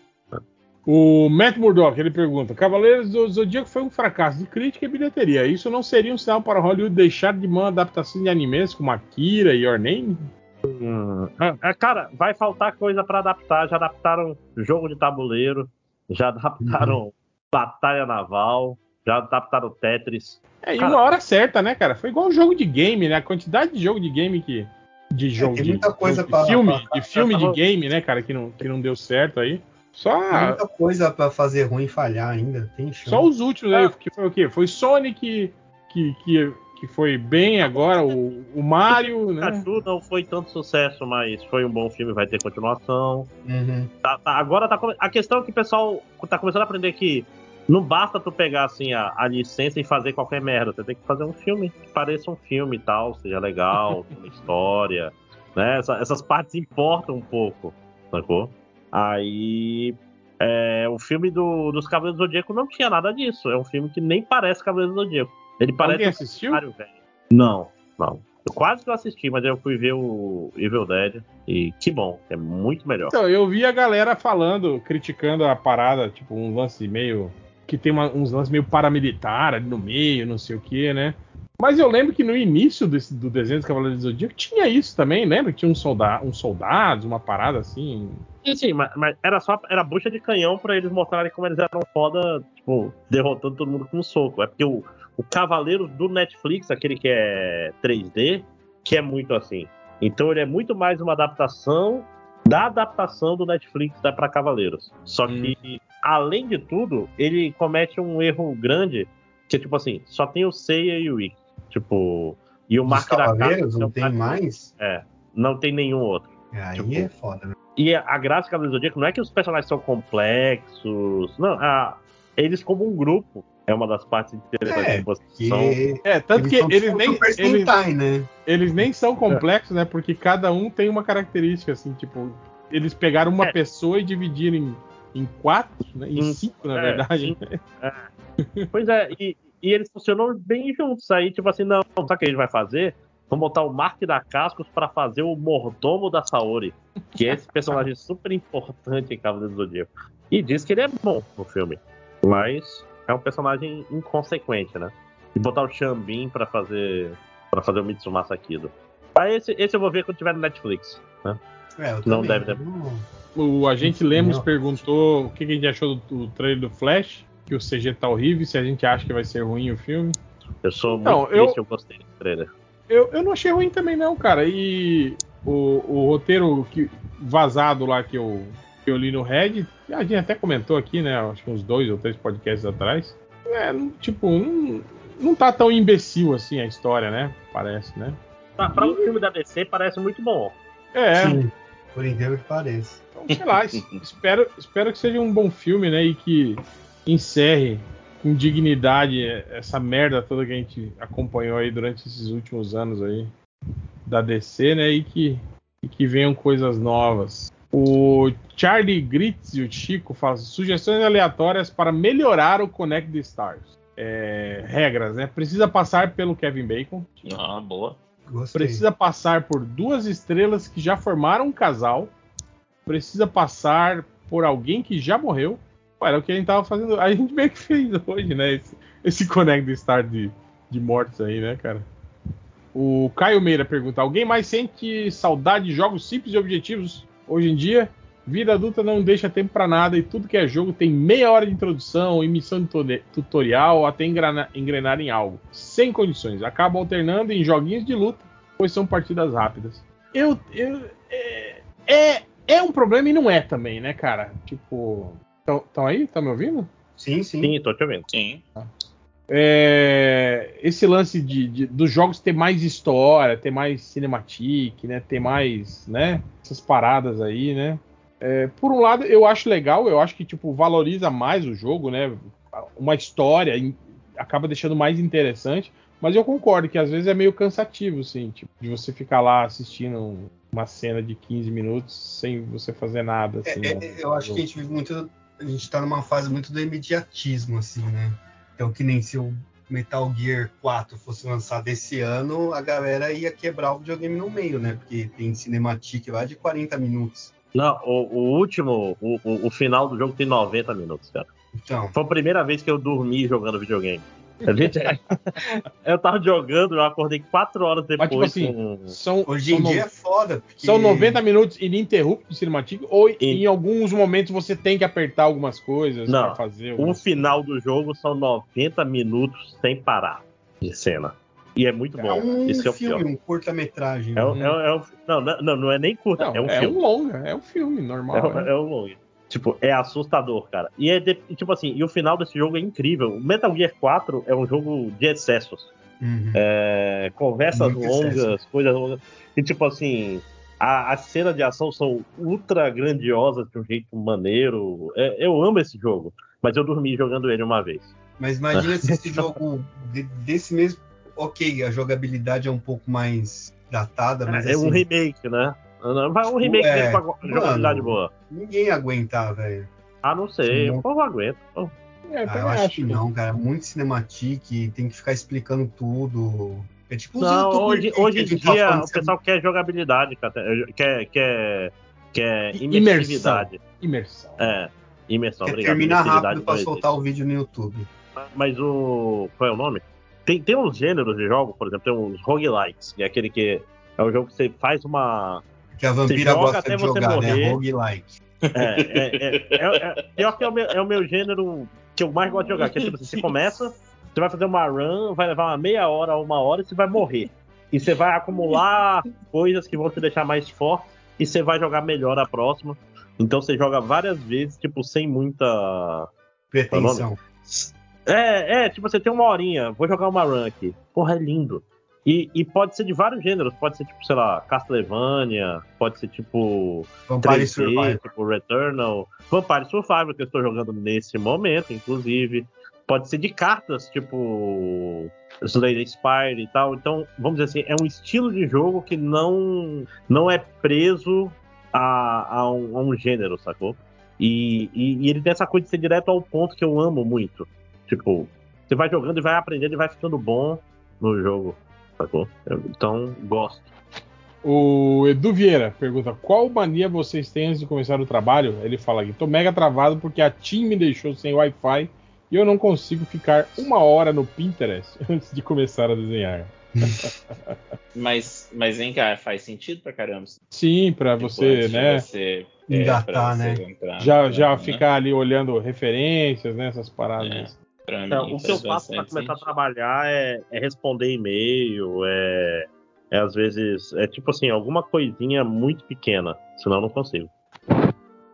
O Matt Murdock, ele pergunta: Cavaleiros do Zodíaco foi um fracasso de crítica e bilheteria. Isso não seria um sinal para Hollywood deixar de mão a adaptação de animes como Akira e Your Name? É, é, cara, vai faltar coisa pra adaptar. Já adaptaram jogo de tabuleiro, já adaptaram batalha naval, já adaptaram Tetris. É, e Cara- uma hora certa, né, cara? Foi igual um jogo de game, né? A quantidade de jogo de game que. De jogo tem de, muita coisa de pra- filme, pra- de filme de pra- game, né, cara, que não, que não deu certo aí. Tem Só, muita coisa pra fazer ruim e falhar ainda. Tem chance. só os últimos aí, que foi o quê? Foi Sonic que, que, que foi bem agora, o, o Mario, né? Pikachu não foi tanto sucesso, mas foi um bom filme, vai ter continuação. Uhum. Tá- tá- agora tá a questão é que o pessoal tá começando a aprender que não basta tu pegar assim a, a licença e fazer qualquer merda, você tem que fazer um filme que pareça um filme e tal, seja legal, uma história, né? Essa- essas partes importam um pouco, sacou? Aí é, o filme do- dos Cavaleiros do Zodíaco não tinha nada disso, é um filme que nem parece Cavaleiros do Zodíaco. Ele parece Alguém um assistiu? Mario, velho. Não, não. Eu quase que eu assisti, mas eu fui ver o Evil Dead e que bom, é muito melhor. Então, eu vi a galera falando, criticando a parada, tipo, um lance meio. que tem uma- uns lances meio paramilitar ali no meio, não sei o que, né? Mas eu lembro que no início desse- do desenho dos Cavaleiros do Zodíaco tinha isso também, lembra? Que tinha um solda uns soldados, uma parada assim. Sim, sim, mas, mas era só era bucha de canhão pra eles mostrarem como eles eram foda, tipo, derrotando todo mundo com um soco. É porque o, o Cavaleiro do Netflix, aquele que é 3D, que é muito assim. Então ele é muito mais uma adaptação da adaptação do Netflix para Cavaleiros. Só que, além de tudo, ele comete um erro grande, que é tipo assim, só tem o Seiya e o Ikki. Tipo, e o Mark da Cavaleiros Casca não tem mais? É, não tem nenhum outro. É, Aí Tipo, é foda, né? E a graça do Zodíaco não é que os personagens são complexos. Não, a- eles como um grupo é uma das partes interessantes. É, Que são- É, tanto que são eles tipo nem, eles, né? eles nem são complexos, né? Porque cada um tem uma característica, assim, tipo, eles pegaram uma É. pessoa e dividiram em, em quatro, né? Em Em- cinco, na é, verdade. Pois é, e, e eles funcionam bem juntos. Aí, tipo assim, não, sabe o que a gente vai fazer? Vamos botar o Mark da Cascos pra fazer o mordomo da Saori, que é esse personagem super importante em Cavaleiro do Zodíaco. E diz que ele é bom no filme, mas é um personagem inconsequente, né? E botar o Xambin pra fazer para fazer o Mitsumasa Kido. Aí esse, esse eu vou ver quando tiver no Netflix. Né? É, eu Não também. deve ter. Não- O agente Lemos Não. perguntou o que, que a gente achou do, do trailer do Flash, que o CG tá horrível, se a gente acha que vai ser ruim o filme. Eu sou Não, muito eu- triste, eu gostei desse trailer. Eu, eu não achei ruim também, não, cara. E o, o roteiro que, vazado lá que eu, que eu li no Reddit, a gente até comentou aqui, né? Acho que uns dois ou três podcasts atrás. É, tipo, não, não tá tão imbecil assim a história, né? Parece, né? Tá, pra um filme da DC parece muito bom. É, Sim, por incrível que pareça. então, sei lá, es- espero, espero que seja um bom filme, né? E que encerre com dignidade essa merda toda que a gente acompanhou aí durante esses últimos anos aí da DC, né? E que, e que venham coisas novas. O Charlie Gritz e o Chico fazem sugestões aleatórias para melhorar o Connect the Stars. É, regras, né? Precisa passar pelo Kevin Bacon. Ah, boa. Gostei. Precisa passar por duas estrelas que já formaram um casal. Precisa passar por alguém que já morreu. Era o que a gente tava fazendo. A gente meio que fez hoje, né? Esse, esse Connect Star de, de mortes aí, né, cara? O Caio Meira pergunta: alguém mais sente saudade de jogos simples e objetivos hoje em dia? Vida adulta não deixa tempo pra nada e tudo que é jogo tem meia hora de introdução e missão de tutorial até engrana- engrenar em algo. Sem condições. Acaba alternando em joguinhos de luta, pois são partidas rápidas. Eu. eu é, é, é um problema e não é também, né, cara? Tipo. Estão aí? Tá me ouvindo? Sim, sim. Sim, tô te ouvindo. Sim. É, esse lance de, de- dos jogos ter mais história, ter mais cinematic, né? Ter mais, né? Essas paradas aí, né? É, por um lado, eu acho legal, eu acho que tipo valoriza mais o jogo, né? Uma história acaba deixando mais interessante, mas eu concordo que às vezes é meio cansativo, assim, tipo, de você ficar lá assistindo uma cena de 15 minutos sem você fazer nada, É, assim. é, né? eu acho que a gente vive muito. A gente tá numa fase muito do imediatismo, assim, né? Então, que nem se o Metal Gear 4 fosse lançado esse ano, a galera ia quebrar o videogame no meio, né? Porque tem cinematic lá de 40 minutos. Não, o, o último, o, o, o final do jogo tem 90 minutos, cara. Então, Foi a primeira vez que eu dormi jogando videogame. A gente, eu tava jogando, eu acordei 4 horas depois. Mas, tipo assim, com- São, hoje são em no- dia é foda. Porque... São 90 minutos ininterruptos de cinematic ou E- em alguns momentos você tem que apertar algumas coisas Não, pra fazer. o final do jogo são 90 minutos sem parar de cena. E é muito É bom. um que é o filme, pior. um curta-metragem. É, né? um- é um- é um- não, não, não é nem curta, Não, é um é filme. um longa, é um filme normal. É, um- né? É. Tipo, é assustador, cara. E é de- tipo assim, e o final desse jogo é incrível. O Metal Gear 4 é um jogo de excessos. Uhum. É, conversas Muito longas, excesso. coisas longas. E tipo assim, a- as cenas de ação são ultra grandiosas de um jeito maneiro. É, eu amo esse jogo, mas eu dormi jogando ele uma vez. Mas imagina se esse jogo de- desse mesmo. Ok, a jogabilidade é um pouco mais datada, mas é assim, um remake, né? Vai um remake É, dele com a jogabilidade mano. boa. ninguém ia aguentar, velho. Ah, não sei. Sim. O povo aguenta. pô. É, eu Ah, eu acho que não, cara. Muito cinematic, tem que ficar explicando tudo. É tipo Não, hoje, hoje em tava dia o que pessoal quer jogabilidade, cara. quer, quer, quer imersividade. Imersão. É, imersão, quer obrigado. terminar rápido pra não soltar o vídeo no YouTube. Mas o. Qual é o nome? Tem, tem uns gêneros de jogo, por exemplo, tem uns roguelikes, que é aquele que é um jogo que você faz uma. Que a vampira joga gosta até de você jogar, morrer. né? Roguelike. É, é, é, é, é, pior que é o, meu, é o meu gênero que eu mais gosto de jogar, que é tipo assim, você começa, você vai fazer uma run, vai levar uma meia hora, uma hora e você vai morrer. E você vai acumular coisas que vão te deixar mais forte. e você vai jogar melhor a próxima. Então você joga várias vezes, tipo, sem muita. Pretensão. É, é, tipo, você tem uma horinha, vou jogar uma run aqui. Porra, é lindo. E, e pode ser de vários gêneros, pode ser tipo, sei lá, Castlevania, pode ser tipo Vampire 3D, Survivor. tipo Returnal, Vampire Survivor, que eu estou jogando nesse momento, inclusive. Pode ser de cartas, tipo Slay the Spire e tal. Então, vamos dizer assim, é um estilo de jogo que não, não é preso a, a, um, a um gênero, sacou? E, e, e ele tem essa coisa de ser direto ao ponto que eu amo muito. Tipo, você vai jogando e vai aprendendo e vai ficando bom no jogo, sacou? Então, gosto. O Edu Vieira pergunta: qual mania vocês têm antes de começar o trabalho? Ele fala aqui: tô mega travado porque a Tim me deixou sem Wi-Fi e eu não consigo ficar uma hora no Pinterest antes de começar a desenhar. Mas, mas vem cá, faz sentido pra caramba. Sim, pra Tipo, você, né? você, Engatar, pra você né? entrar Já, já né? ficar ali olhando referências, né? Essas paradas. Pra mim, É, o que eu faço para começar a trabalhar é, é responder e-mail, é, é às vezes, é tipo assim, alguma coisinha muito pequena, senão eu não consigo.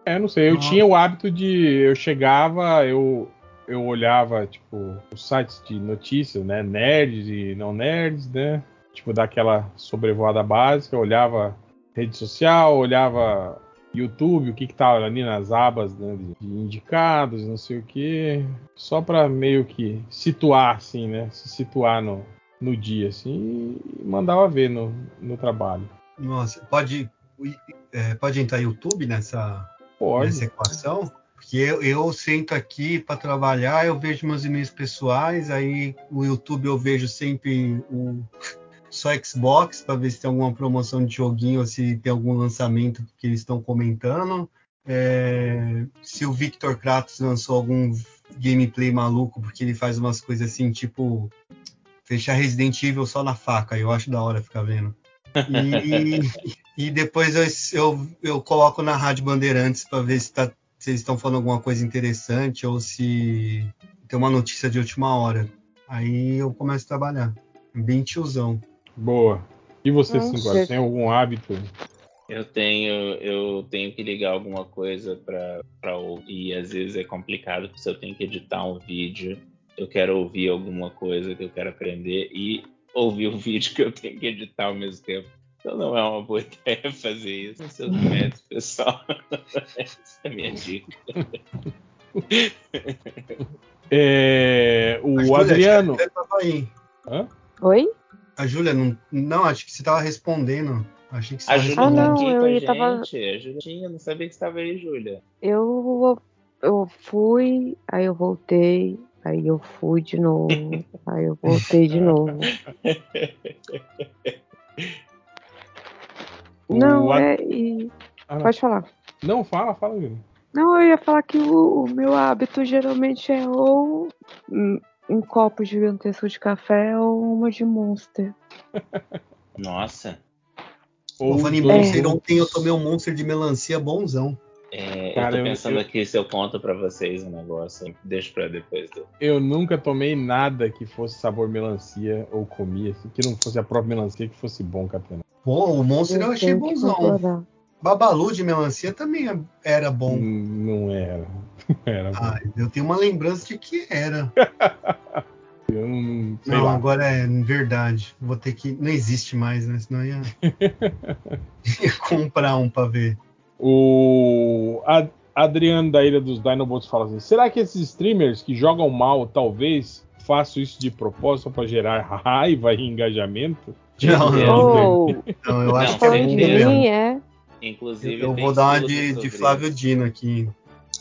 É, não sei. Eu Nossa. tinha o hábito de. Eu chegava, eu, eu olhava, tipo, os sites de notícias, né? Nerds e não nerds, né? Tipo, daquela sobrevoada básica, eu olhava rede social, olhava YouTube, o que que tava ali nas abas né, de, indicados, não sei o que. Só pra meio que situar, assim, né? Se situar no, no dia, assim, e mandava ver no, no trabalho. Nossa, pode, é, pode entrar YouTube nessa, Pode. nessa equação? Porque eu, eu sento aqui para trabalhar, eu vejo meus e-mails pessoais, aí o YouTube eu vejo sempre o só Xbox para ver se tem alguma promoção de joguinho ou se tem algum lançamento que eles estão comentando. É, se o Victor Kratos lançou algum gameplay maluco, porque ele faz umas coisas assim, tipo fechar Resident Evil só na faca, eu acho da hora ficar vendo. E, e depois eu, eu, eu coloco na Rádio Bandeirantes para ver se, tá, se eles estão falando alguma coisa interessante ou se tem uma notícia de última hora. Aí eu começo a trabalhar. Bem tiozão. Boa. E você, Não, Cinco tem algum hábito? Eu tenho, eu tenho que ligar alguma coisa para ouvir. Às vezes é complicado, porque se eu tenho que editar um vídeo, eu quero ouvir alguma coisa que eu quero aprender e ouvir o vídeo que eu tenho que editar ao mesmo tempo. Então não é uma boa ideia fazer isso nos seus métodos, pessoal. Essa é a minha dica. É, o Adriano. Oi? A Júlia, não, não, acho que você estava respondendo. Achei que você A tava Júlia Ah, não, aqui eu com a ia- gente. tava- A Júlia tinha, não sabia que você estava aí, Júlia. Eu, eu fui, aí eu voltei, aí eu fui de novo, aí eu voltei de novo. Não, é. E... Ah. Pode falar. Não, fala, fala, Júlio. Não, eu ia falar que o, o meu hábito geralmente é ou um, um copo gigantesco de café ou uma de Monster. Nossa. Ou em dois Monster, ontem eu tomei um Monster de melancia bonzão. É, Cara, eu tô eu- pensando eu- aqui se eu conto pra vocês um negócio. Deixa pra depois do. Eu nunca tomei nada que fosse sabor melancia ou comia, assim, que não fosse a própria melancia que fosse bom, Catena. Pô, o Monster eu achei tenho que bonzão. Babalu de melancia também era bom. Hum, Não era. Não era. bom. Ah, eu tenho uma lembrança de que era. Eu não sei Não, lá. agora é verdade. Vou ter que. Não existe mais, né? Senão eu ia, ia comprar um pra ver. O Ad- Adriano da Ilha dos Dinobots fala assim: será que esses streamers que jogam mal talvez façam isso de propósito para gerar raiva e engajamento? Não, não. Ou, Não, eu acho Não, que é é. Inclusive. Eu vou dar uma de, de Flávio. Dino aqui.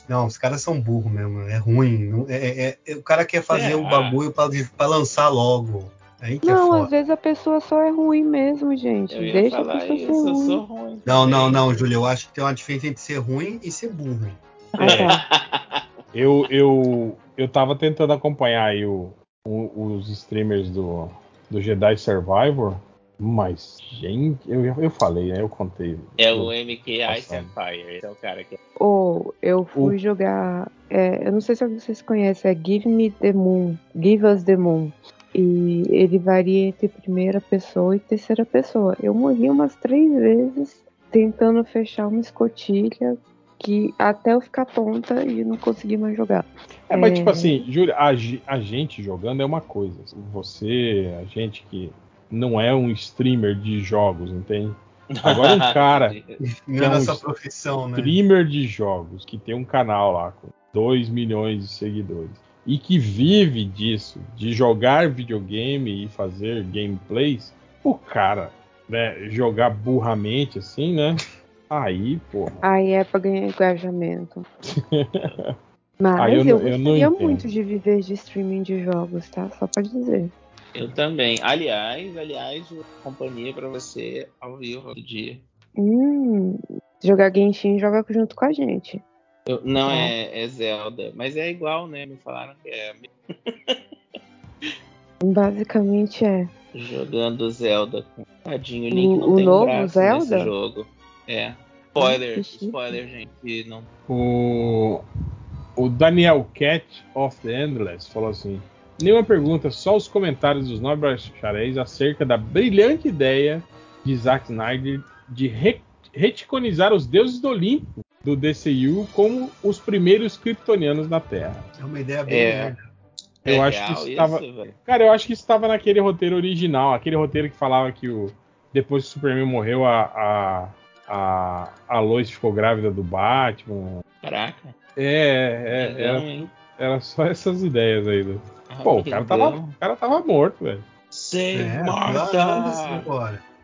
Não, os caras são burros mesmo. É ruim. Não- é- é- é- o cara quer fazer É, o bagulho pra, pra lançar logo. Aí que é Não, às vezes a pessoa só é ruim mesmo, gente. Eu ia Deixa a pessoa isso, ser eu ruim. sou ruim. Não, não, não, Júlio. Eu acho que tem uma diferença entre ser ruim e ser burro. Ah, É. tá. Eu, eu, eu tava tentando acompanhar aí o, o- os streamers do, do Jedi Survivor, mas, gente, eu, eu falei, né? Eu contei. É o MK Ice Passado. Empire. Esse é o cara que. Ou eu fui jogar. é, eu não sei se vocês conhecem, é Give Me the Moon. Give Us the Moon. E ele varia entre primeira pessoa e terceira pessoa. Eu morri umas três vezes tentando fechar uma escotilha que até eu ficar tonta e não conseguir mais jogar. É, mas tipo assim, Júlia, a, a gente jogando é uma coisa. Você, a gente que não é um streamer de jogos, entende? Agora um cara Não é é um né? streamer de jogos que tem um canal lá com 2 milhões de seguidores e que vive disso, de jogar videogame e fazer gameplays, o cara, né, jogar burramente assim, né? Aí, porra. Aí é pra ganhar engajamento. Mas Aí eu eu, não- eu gostaria entendo. muito de viver de streaming de jogos, tá? Só pra dizer. Eu também. Aliás, aliás, companhia pra você ao vivo todo dia. Hum, jogar Genshin joga junto com a gente. Eu- não Tá. é, é Zelda, mas é igual, né? Me falaram que é Basicamente é. jogando Zelda com tadinho, o O- Link não o tem novo braço Zelda? nesse jogo. É. Spoiler, spoiler, gente. Não... O, o Daniel Cat of the Endless falou assim: Nenhuma pergunta, só os comentários dos nobres bacharéis acerca da brilhante ideia de Zack Snyder de re reticonizar os deuses do Olimpo do DCU como os primeiros kryptonianos na Terra. É uma ideia bem É. merda. Eu é acho que isso isso, tava- velho? Cara, eu acho que isso estava naquele roteiro original, aquele roteiro que falava que o depois que o Superman morreu, a, a, a, a Lois ficou grávida do Batman. Caraca. É, é, era, Legal, hein? era só essas ideias aí. né? Pô, o cara, tava, o cara tava morto, velho. Save É.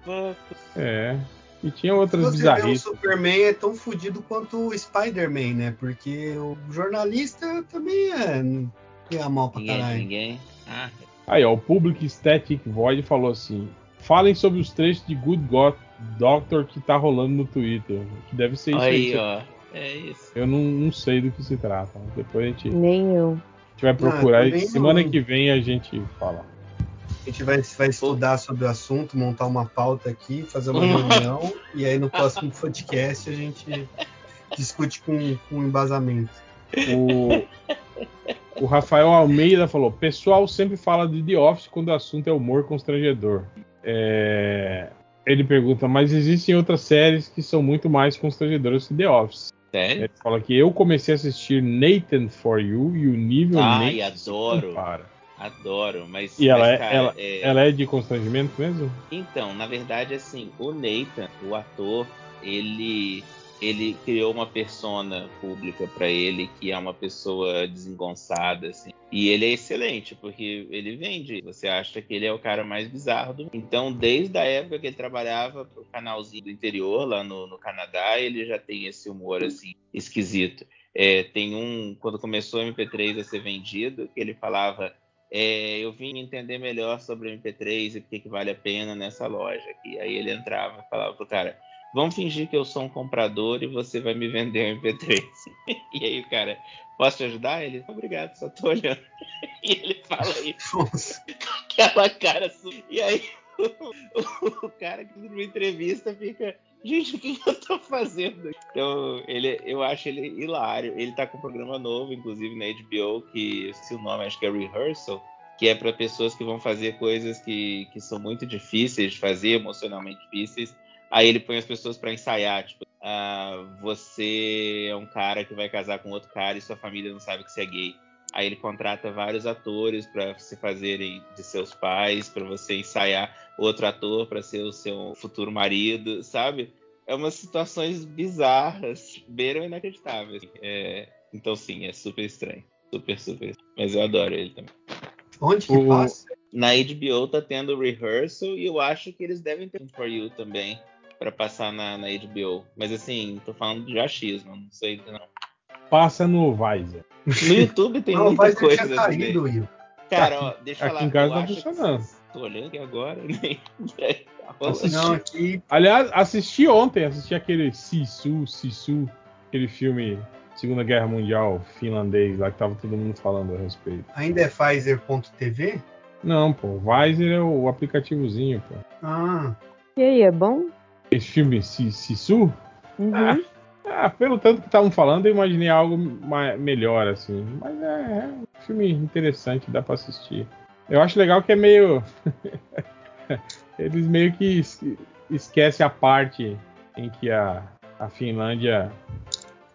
Fuck. É. E tinha Se outras você vê o bizarrices. Superman é tão fodido quanto o Spider-Man, né? Porque o jornalista também é, é mal pra Ninguém, caralho. ninguém. Ah, Aí, ó, o Public Static Void falou assim: falem sobre os trechos de Good God Doctor que tá rolando no Twitter. Que deve ser isso aí. aí, ó. É isso. Eu não, não sei do que se trata. Depois a gente, Nem eu. Gente vai procurar e também semana não. que vem a gente fala. A gente vai, vai estudar sobre o assunto, montar uma pauta aqui, fazer uma reunião, e aí no próximo podcast a gente discute com, com embasamento. O, o Rafael Almeida falou: pessoal sempre fala de The Office quando o assunto é humor constrangedor. É, Ele pergunta, mas existem outras séries que são muito mais constrangedoras que The Office. Sério? Ele fala que eu comecei a assistir Nathan for You e o nível Ai, nem adoro. compara. Adoro, mas. E ela mas, é, cara, ela, é- ela é de constrangimento mesmo? Então, na verdade, assim, o Nathan, o ator, ele ele criou uma persona pública pra ele que é uma pessoa desengonçada, assim. E ele é excelente, porque ele vende. Você acha que ele é o cara mais bizarro do mundo. Então, desde a época que ele trabalhava pro canalzinho do interior, lá no, no Canadá, ele já tem esse humor, assim, esquisito. É, tem um, quando começou o MP3 a ser vendido, que ele falava é, eu vim entender melhor sobre o MP3 e por que vale a pena nessa loja aqui. Aí ele entrava e falava pro cara, vamos fingir que eu sou um comprador e você vai me vender um MP3. e aí o cara, posso te ajudar? Ele, obrigado, só tô olhando. e ele fala isso com aquela cara E aí o, o cara que numa entrevista fica, gente, o que que eu tô fazendo? Então, ele, eu acho ele hilário. Ele tá com um programa novo, inclusive na HBO, que se o nome acho que é Rehearsal, que é para pessoas que vão fazer coisas que, que são muito difíceis de fazer, emocionalmente difíceis. Aí ele põe as pessoas para ensaiar, tipo, ah, você é um cara que vai casar com outro cara e sua família não sabe que você é gay. Aí ele contrata vários atores para se fazerem de seus pais, para você ensaiar outro ator para ser o seu futuro marido, sabe? É umas situações bizarras, beiram inacreditáveis. É, então sim, é super estranho, super super. Mas eu adoro ele também. onde que O- passa? Na HBO tá tendo rehearsal e eu acho que eles devem ter um For You também para passar na, na HBO. Mas assim, tô falando de achismo, não sei não. Passa no Visor. No YouTube tem Não, muita vai coisa. tinha caído, Will. Cara, ó, deixa eu aqui falar. em casa eu tá funcionando. Tô olhando aqui agora, né? Tá rolando. Não, aqui Aliás, assisti ontem, assisti aquele Sisu, Sisu, aquele filme Segunda Guerra Mundial finlandês lá que tava todo mundo falando a respeito. ainda é Pfizer.tv? Não, pô, Visor é o aplicativozinho, pô. Ah, E aí, é bom? Esse filme Si- Sisu, Uhum. Ah. ah, pelo tanto que estavam falando, eu imaginei algo melhor, assim. Mas é, é um filme interessante, dá pra assistir. Eu acho legal que é meio. Eles meio que es- esquecem a parte em que a, a Finlândia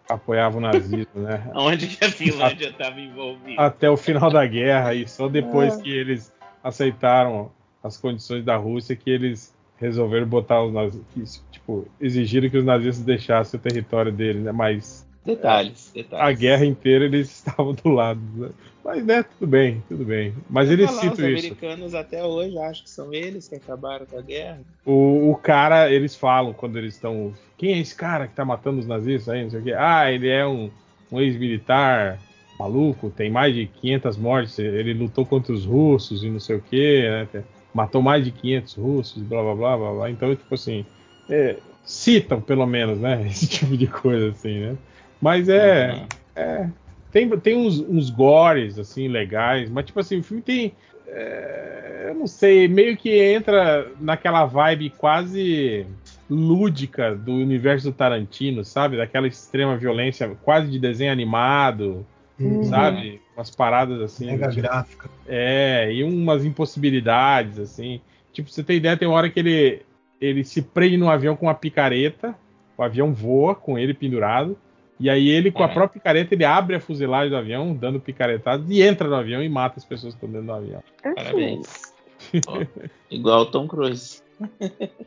apoiava o nazismo, né? Onde que a Finlândia estava envolvida? Até o final da guerra e só depois que eles aceitaram as condições da Rússia que eles resolveram botar os nazistas, tipo, exigiram que os nazistas deixassem o território deles, né? Mas Detalhes, detalhes. a guerra inteira eles estavam do lado. Né? Mas, né, tudo bem, tudo bem. Mas eles Falar, citam os isso. americanos até hoje acham que são eles que acabaram com a guerra. O, o cara, eles falam quando eles estão. Quem é esse cara que tá matando os nazistas aí? Não sei o quê. Ah, ele é um, um ex-militar maluco, tem mais de 500 mortes. Ele lutou contra os russos e não sei o quê, né? Matou mais de 500 russos, blá blá blá blá. blá. Então, tipo assim, é, citam pelo menos, né? Esse tipo de coisa, assim, né? Mas é. Uhum. é tem, tem uns, uns gores, assim, legais, mas, tipo assim, o filme tem. é, eu não sei, meio que entra naquela vibe quase lúdica do universo do Tarantino, sabe? Daquela extrema violência, quase de desenho animado, Uhum. sabe? Umas paradas assim. Mega tipo, gráfica. é, e umas impossibilidades, assim. Tipo, você tem ideia, tem uma hora que ele, ele se prende num avião com uma picareta, o avião voa com ele pendurado, e aí ele, com a É. própria picareta, ele abre a fuselagem do avião, dando picaretadas, e entra no avião e mata as pessoas que estão dentro do avião. Parabéns. Ó, igual o Tom Cruise.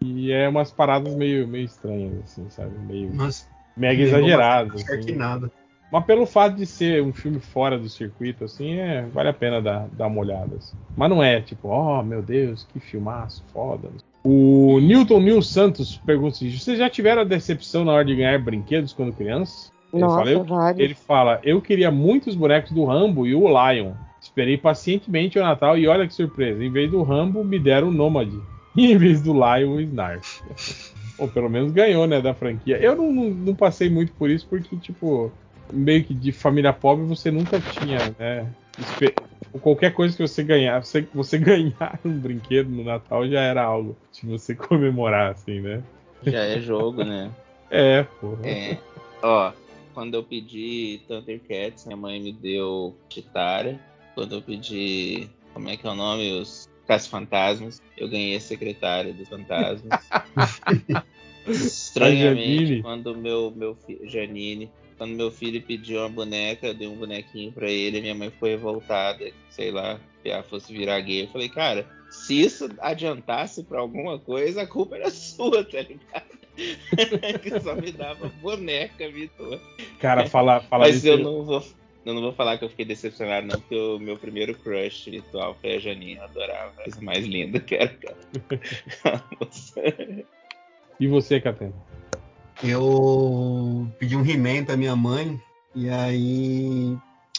E é umas paradas meio, meio estranhas, assim, sabe? Meio Mas mega exageradas. Assim. nada. Mas pelo fato de ser um filme fora do circuito, assim, é, vale a pena dar, dar uma olhada. assim. Mas não é tipo, oh meu Deus, que filmaço, foda. O Newton Nil Santos pergunta assim: vocês já tiveram a decepção na hora de ganhar brinquedos quando criança? Ele Nossa, fala, eu-. Ele fala, eu queria muitos bonecos do Rambo e o Lion. Esperei pacientemente o Natal e olha que surpresa. Em vez do Rambo, me deram o Nômade. E em vez do Lion, o Snarf. Ou pelo menos ganhou, né, da franquia. Eu não, não, não passei muito por isso, porque, tipo, meio que de família pobre você nunca tinha, né? Qualquer coisa que você ganhar, você, você ganhar um brinquedo no Natal já era algo de você comemorar, assim, né? Já é jogo, né? É, porra. É. Ó, quando eu pedi Thundercats, minha mãe me deu Chitara. Quando eu pedi. Como é que é o nome? Os Caça-Fantasmas. Eu ganhei a secretária dos fantasmas. Estranhamente, quando meu, meu filho. Janine. Quando meu filho pediu uma boneca, eu dei um bonequinho pra ele, minha mãe ficou revoltada, sei lá, que ela fosse virar gay. Eu falei, cara, se isso adiantasse pra alguma coisa, a culpa era sua, tá ligado? que só me dava boneca, Vitor. Cara, falar fala Mas isso. eu não vou. Eu não vou falar que eu fiquei decepcionado, não, porque o meu primeiro crush virtual foi a Janine. Eu adorava. Coisa mais linda que era, cara. E você, Catena? Eu pedi um He-Man pra minha mãe, e aí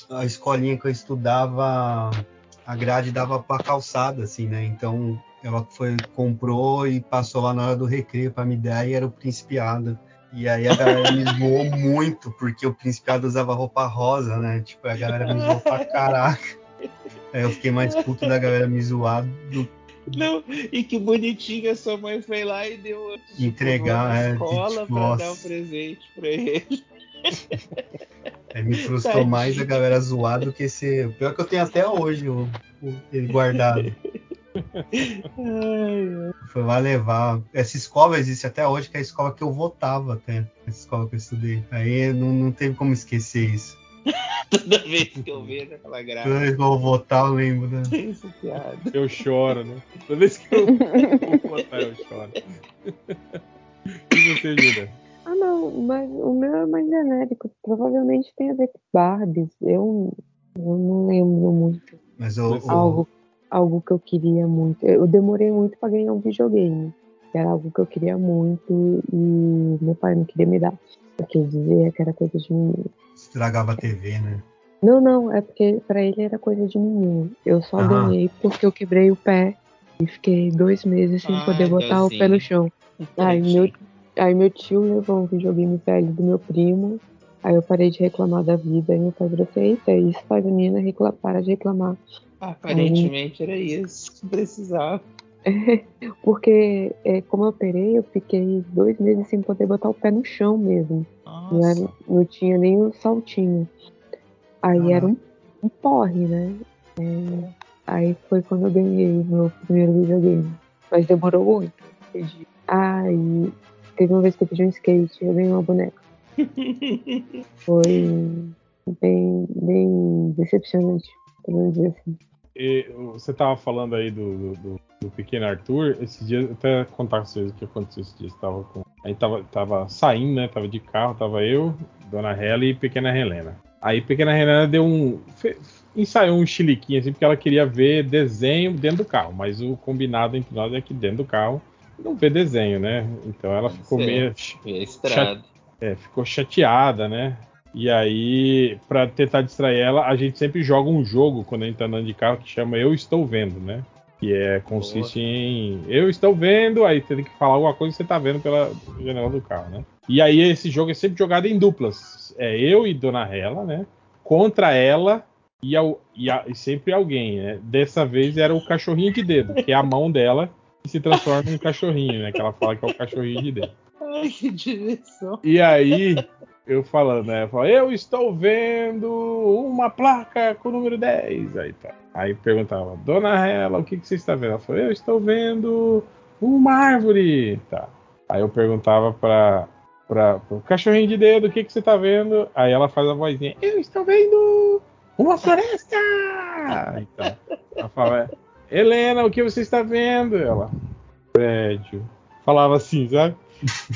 a escolinha que eu estudava, a grade dava pra calçada, assim, né? Então ela foi, comprou e passou lá na hora do recreio pra me dar, e era o Principiado. E aí a galera me zoou muito, porque o Principiado usava roupa rosa, né? Tipo, a galera me zoou pra caraca. Aí eu fiquei mais puto da galera me zoar do Não, e que bonitinha sua mãe foi lá e deu tipo, Entregar, na é, escola tipo, pra nossa. dar um presente pra ele. Me frustrou Tadinho. mais a galera zoar do que ser. O pior que eu tenho até hoje o, o- ele guardado. Foi lá levar. Essa escola existe até hoje, que é a escola que eu votava até. Essa escola que eu estudei. Aí não, não teve como esquecer isso. Toda vez que eu vejo aquela graça. Toda vez que eu vou votar, eu lembro, né? Piada. Eu choro, né? Toda vez que eu vou botar, eu choro. E você, Júlia? Ah, não, mas o meu é mais genérico. Provavelmente tem a ver com Barbies. Eu, eu não lembro muito. Mas o, o- Algo, algo que eu queria muito. Eu demorei muito para ganhar um videogame. Era algo que eu queria muito e meu pai não queria me dar. Porque ele dizia que era coisa de menino. Estragava a TV, né? Não, não, é porque pra ele era coisa de menino. Eu só Ah. ganhei porque eu quebrei o pé e fiquei dois meses sem Ai, poder botar o pé no chão. Aí meu, aí meu tio levou um videogame velho do meu primo. Aí eu parei de reclamar da vida. Aí meu pai falou assim: Eita, isso faz a menina recla- para de reclamar. Aparentemente era isso que precisava. Porque, é, como eu operei, eu fiquei dois meses sem poder botar o pé no chão mesmo. Não, era- não tinha nem o saltinho. Aí Caraca. era um, um porre, né? É, aí foi quando eu ganhei meu primeiro videogame. Mas demorou muito. Aí teve uma vez que eu pedi um skate, eu ganhei uma boneca. Foi bem, bem decepcionante, pra não dizer assim. E você tava falando aí do, do, do- pequeno Arthur. Esse dia, até contar com vocês o que aconteceu esse dia. Tava com, a gente tava, tava saindo, né? Tava de carro, tava eu, Dona Hela e pequena Helena. Aí pequena Helena deu um. fe- ensaiou um chiliquinho assim, porque ela queria ver desenho dentro do carro. Mas o combinado entre nós é que dentro do carro não vê desenho, né? Então ela ficou Certo. meio. É estrada. É, ficou chateada, né? E aí, pra tentar distrair ela, a gente sempre joga um jogo quando a gente tá andando de carro que chama Eu Estou Vendo, né? Que é, consiste em Eu estou vendo, aí você tem que falar alguma coisa que você tá vendo pela janela do carro, né? E aí esse jogo é sempre jogado em duplas. É eu e Dona Hela, né? Contra ela e, ao- e a- e sempre alguém, né? Dessa vez era o cachorrinho de dedo, que é a mão dela que se transforma em um cachorrinho, né? Que ela fala que é o cachorrinho de dedo. Ai, que direção. E aí, eu falando, né? Eu, falo, eu estou vendo uma placa com o número 10. Aí tá. Aí perguntava, Dona Hela, o que, que você está vendo? Ela falou, eu estou vendo uma árvore. Tá. Aí eu perguntava pra, pro cachorrinho de dedo, o que, que você tá vendo? Aí ela faz a vozinha, eu estou vendo uma floresta! Então, ela fala, Helena, o que você está vendo? Ela, prédio. Falava assim, sabe?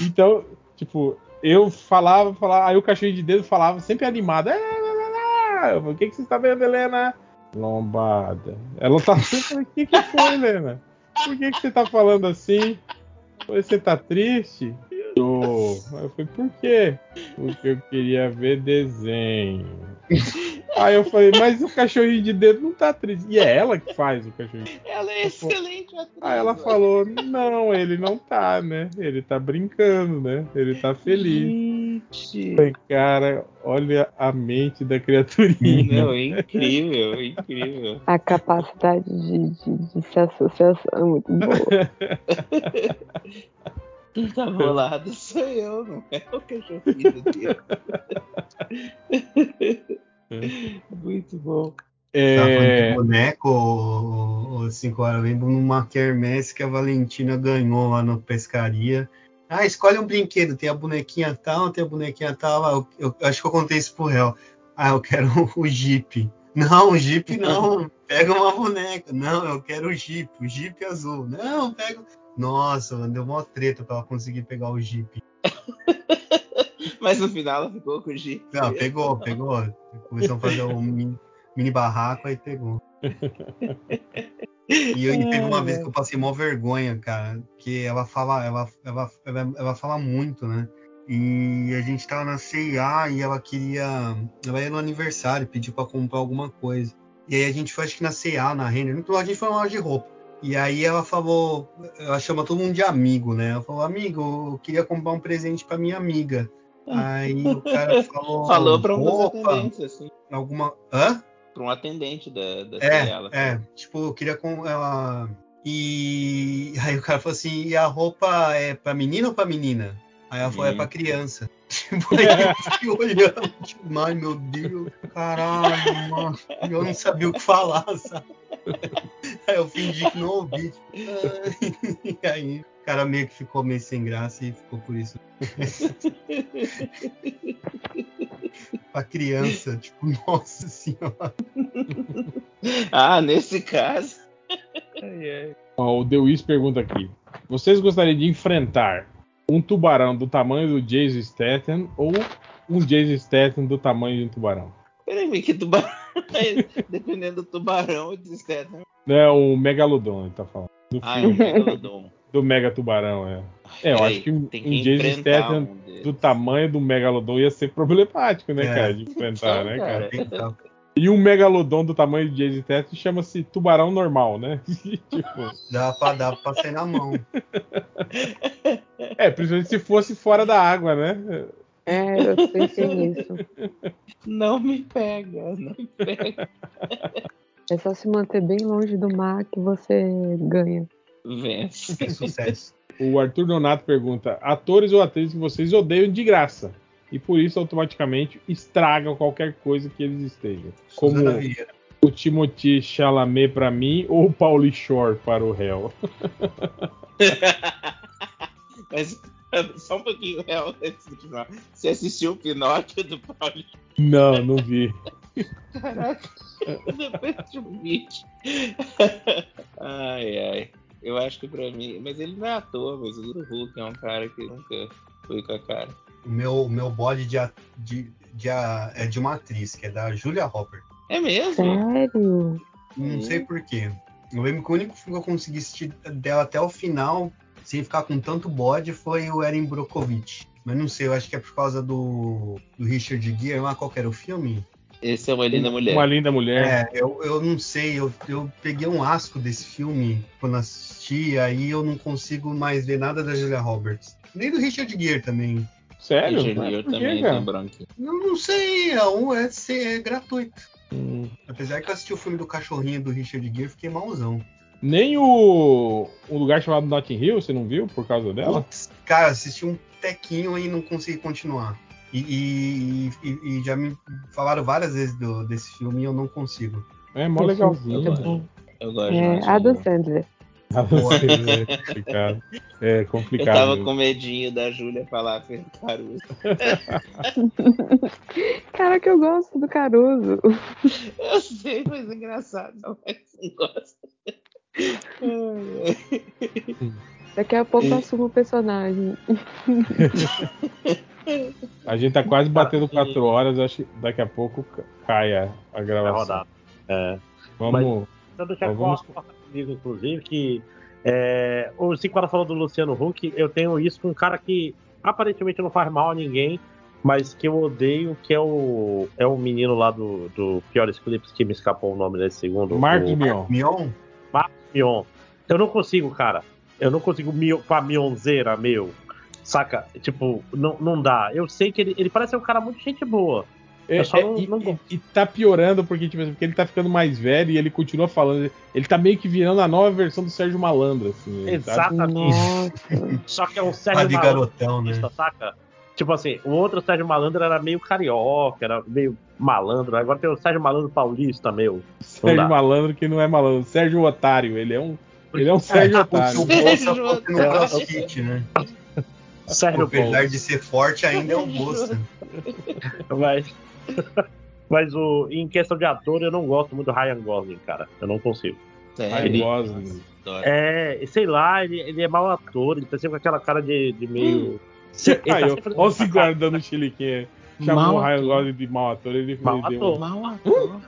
Então, tipo, eu falava, falava, aí o cachorrinho de dedo falava, sempre animado. Falei, O que, que você está vendo, Helena? Lombada. Ela tá sempre, o que, que foi, Helena? Por que, que você tá falando assim? Você tá triste? Tô. Eu falei, por quê? Porque eu queria ver desenho. Aí eu falei, mas o cachorrinho de dedo não tá triste. E é ela que faz o cachorrinho. Ela é excelente atriz. Aí ela falou, não, ele não tá, né? Ele tá brincando, né? Ele tá feliz. Gente. Falei, cara, olha a mente da criaturinha. Não, é incrível, é incrível. A capacidade de, de, de se associação é muito boa. Quem tá bolado sou eu, não é o cachorrinho dele. Muito bom. Falando É, de boneco, ô, ô, cinco horas. Eu lembro numa quermesse que a Valentina ganhou lá na pescaria. Ah, escolhe um brinquedo. Tem a bonequinha tal, tem a bonequinha tal. Ah, Eu, eu acho que eu contei isso pro réu. Ah, eu quero o Jeep. Não, o Jeep não. Pega uma boneca. Não, eu quero o Jeep. O Jeep azul. Não, pega. Nossa, deu uma treta pra ela conseguir pegar o Jeep. Mas no final ela ficou com o Jeep. Não, pegou, pegou. Começou a fazer um mini, mini barraco, aí pegou. E, eu, e teve uma vez que eu passei mó vergonha, cara, que ela fala, ela, ela, ela, ela fala muito, né? E a gente tava na CIA e ela queria. Ela ia no aniversário, pediu pra comprar alguma coisa. E aí a gente foi, acho que na CIA, na Renner, a gente foi numa loja de roupa. E aí ela falou, ela chama todo mundo de amigo, né? Ela falou, amigo, eu queria comprar um presente pra minha amiga. Aí o cara falou. Falou pra um dos atendentes, assim. alguma. Hã? Pra um atendente da, da É, é, tipo, eu queria com ela. E aí o cara falou assim: e a roupa é pra menina ou pra menina? Aí ela falou: é pra criança. Tipo, aí eu fiquei olhando, tipo, ai meu Deus, caralho, mano. Eu não sabia o que falar, sabe? Aí eu fingi que não ouvi. Tipo. E aí o cara meio que ficou meio sem graça e ficou por isso. pra criança, tipo, nossa senhora. Ah, nesse caso. Ai, ai. ó, o Dewis pergunta aqui: Vocês gostariam de enfrentar um tubarão do tamanho do Jason Statham ou um Jason Statham do tamanho de um tubarão? Peraí, que tubarão. Dependendo do tubarão, eu disse que Não é o Megalodon, ele tá falando. Do Ah, é um filme, megalodon. do Mega Tubarão, é. É, eu Peraí, acho que um, que um Jason Statham um do tamanho do Megalodon ia ser problemático, né, É. cara? De enfrentar, Então, né, cara. cara? Então, E um Megalodon do tamanho do Jason Statham chama-se tubarão normal, né? tipo, dá pra, dá pra sair na mão. é, principalmente se fosse fora da água, né? É, eu pensei nisso. Não me pega, não me pega. É só se manter bem longe do mar que você ganha. Vence. Tem sucesso. O Arthur Donato pergunta: atores ou atrizes que vocês odeiam de graça e por isso automaticamente estragam qualquer coisa que eles estejam. Como o Timothy Chalamet para mim ou o Pauly Shore para o réu. Mas Só um pouquinho, antes de continuar. Você assistiu o Pinóquio do Paulo? Não, não vi. Caraca, depois de um vídeo. Ai, ai. Eu acho que pra mim. Mas ele não é ator, mas o Hulk é um cara que nunca foi com a cara. O meu, meu bode de, de, de é de uma atriz, que é da Julia Roberts. É mesmo? Sério? Não Hum. sei porquê. Eu lembro que o único filme que eu consegui assistir dela até o final, sem ficar com tanto bode, foi o Erin Brockovich. Mas não sei, eu acho que é por causa do, do Richard Gere. Lá, qual que era o filme? Esse é uma linda mulher. Uma linda mulher. É, eu, eu não sei, eu, eu peguei um asco desse filme quando assisti, aí eu não consigo mais ver nada da Julia Roberts. Nem do Richard Gere também. Sério? Richard Gere também tem branquinho. Não, não sei, é, um, é, é gratuito. Hum. Apesar que eu assisti o filme do cachorrinho do Richard Gere, fiquei malzão. Nem o um lugar chamado Notting Hill, você não viu por causa dela? Putz, cara, assisti um tequinho e não consegui continuar. E, e- e- e já me falaram várias vezes do- desse filme e eu não consigo. É mó legalzinho. Eu gosto. Eu gosto de É, Adam Hill. Sandler. é complicado. É Eu complicado. tava mesmo. com medinho da Júlia falar Fernando Caruso. Caraca, eu gosto do Caruso. Eu sei, mas é engraçado. Não, mas não gosto. Daqui a pouco E- eu assumo o personagem. A gente tá quase batendo 4 horas, acho que daqui a pouco ca- cai a, É gravação. É. Vamos. Então deixa Então vamos- comigo, inclusive, que é, o Cinquara falou do Luciano Huck, eu tenho isso com um cara que aparentemente não faz mal a ninguém, mas que eu odeio, que é o, é o menino lá do, do Piores Clips, que me escapou o nome nesse segundo. Marcos o Mion. Mion? Mion. Eu não consigo, cara. Eu não consigo mio, com a Mionzeira, meu. Saca? Tipo, não, não dá. Eu sei que ele, ele parece ser um cara muito gente boa. É, é, não- e, não e- e tá piorando porque, tipo, porque ele tá ficando mais velho e ele continua falando. Ele tá meio que virando a nova versão do Sérgio Malandro, assim. ele tá- Exatamente. Nossa. Só que é um Sérgio de Malandro. garotão, né? saca? Tipo assim, o outro Sérgio Malandro era meio carioca, era meio malandro. Agora tem o Sérgio Malandro paulista, meu. Sérgio. Malandro que não é malandro. Sérgio Otário. Ele é um. Ele é um Sérgio Como se o Otário. Bolsa fosse no É, crossfit, né? Sérgio Apesar de ser forte, ainda é um Bolsa. Mas, mas o, em questão de ator, eu não gosto muito do Ryan Gosling, cara. Eu não consigo. Ryan Sério? Gosling. É, sei lá, ele, ele é mau ator, ele tá sempre com aquela cara de, de meio. Ele tá Aí, ó, sempre fazendo Olha o essa cara- Cigar dando chiliquinha. Chamou Mau o Ryan ator. Gosling de mau ator. Ele Mau deu- ator. Mal ator.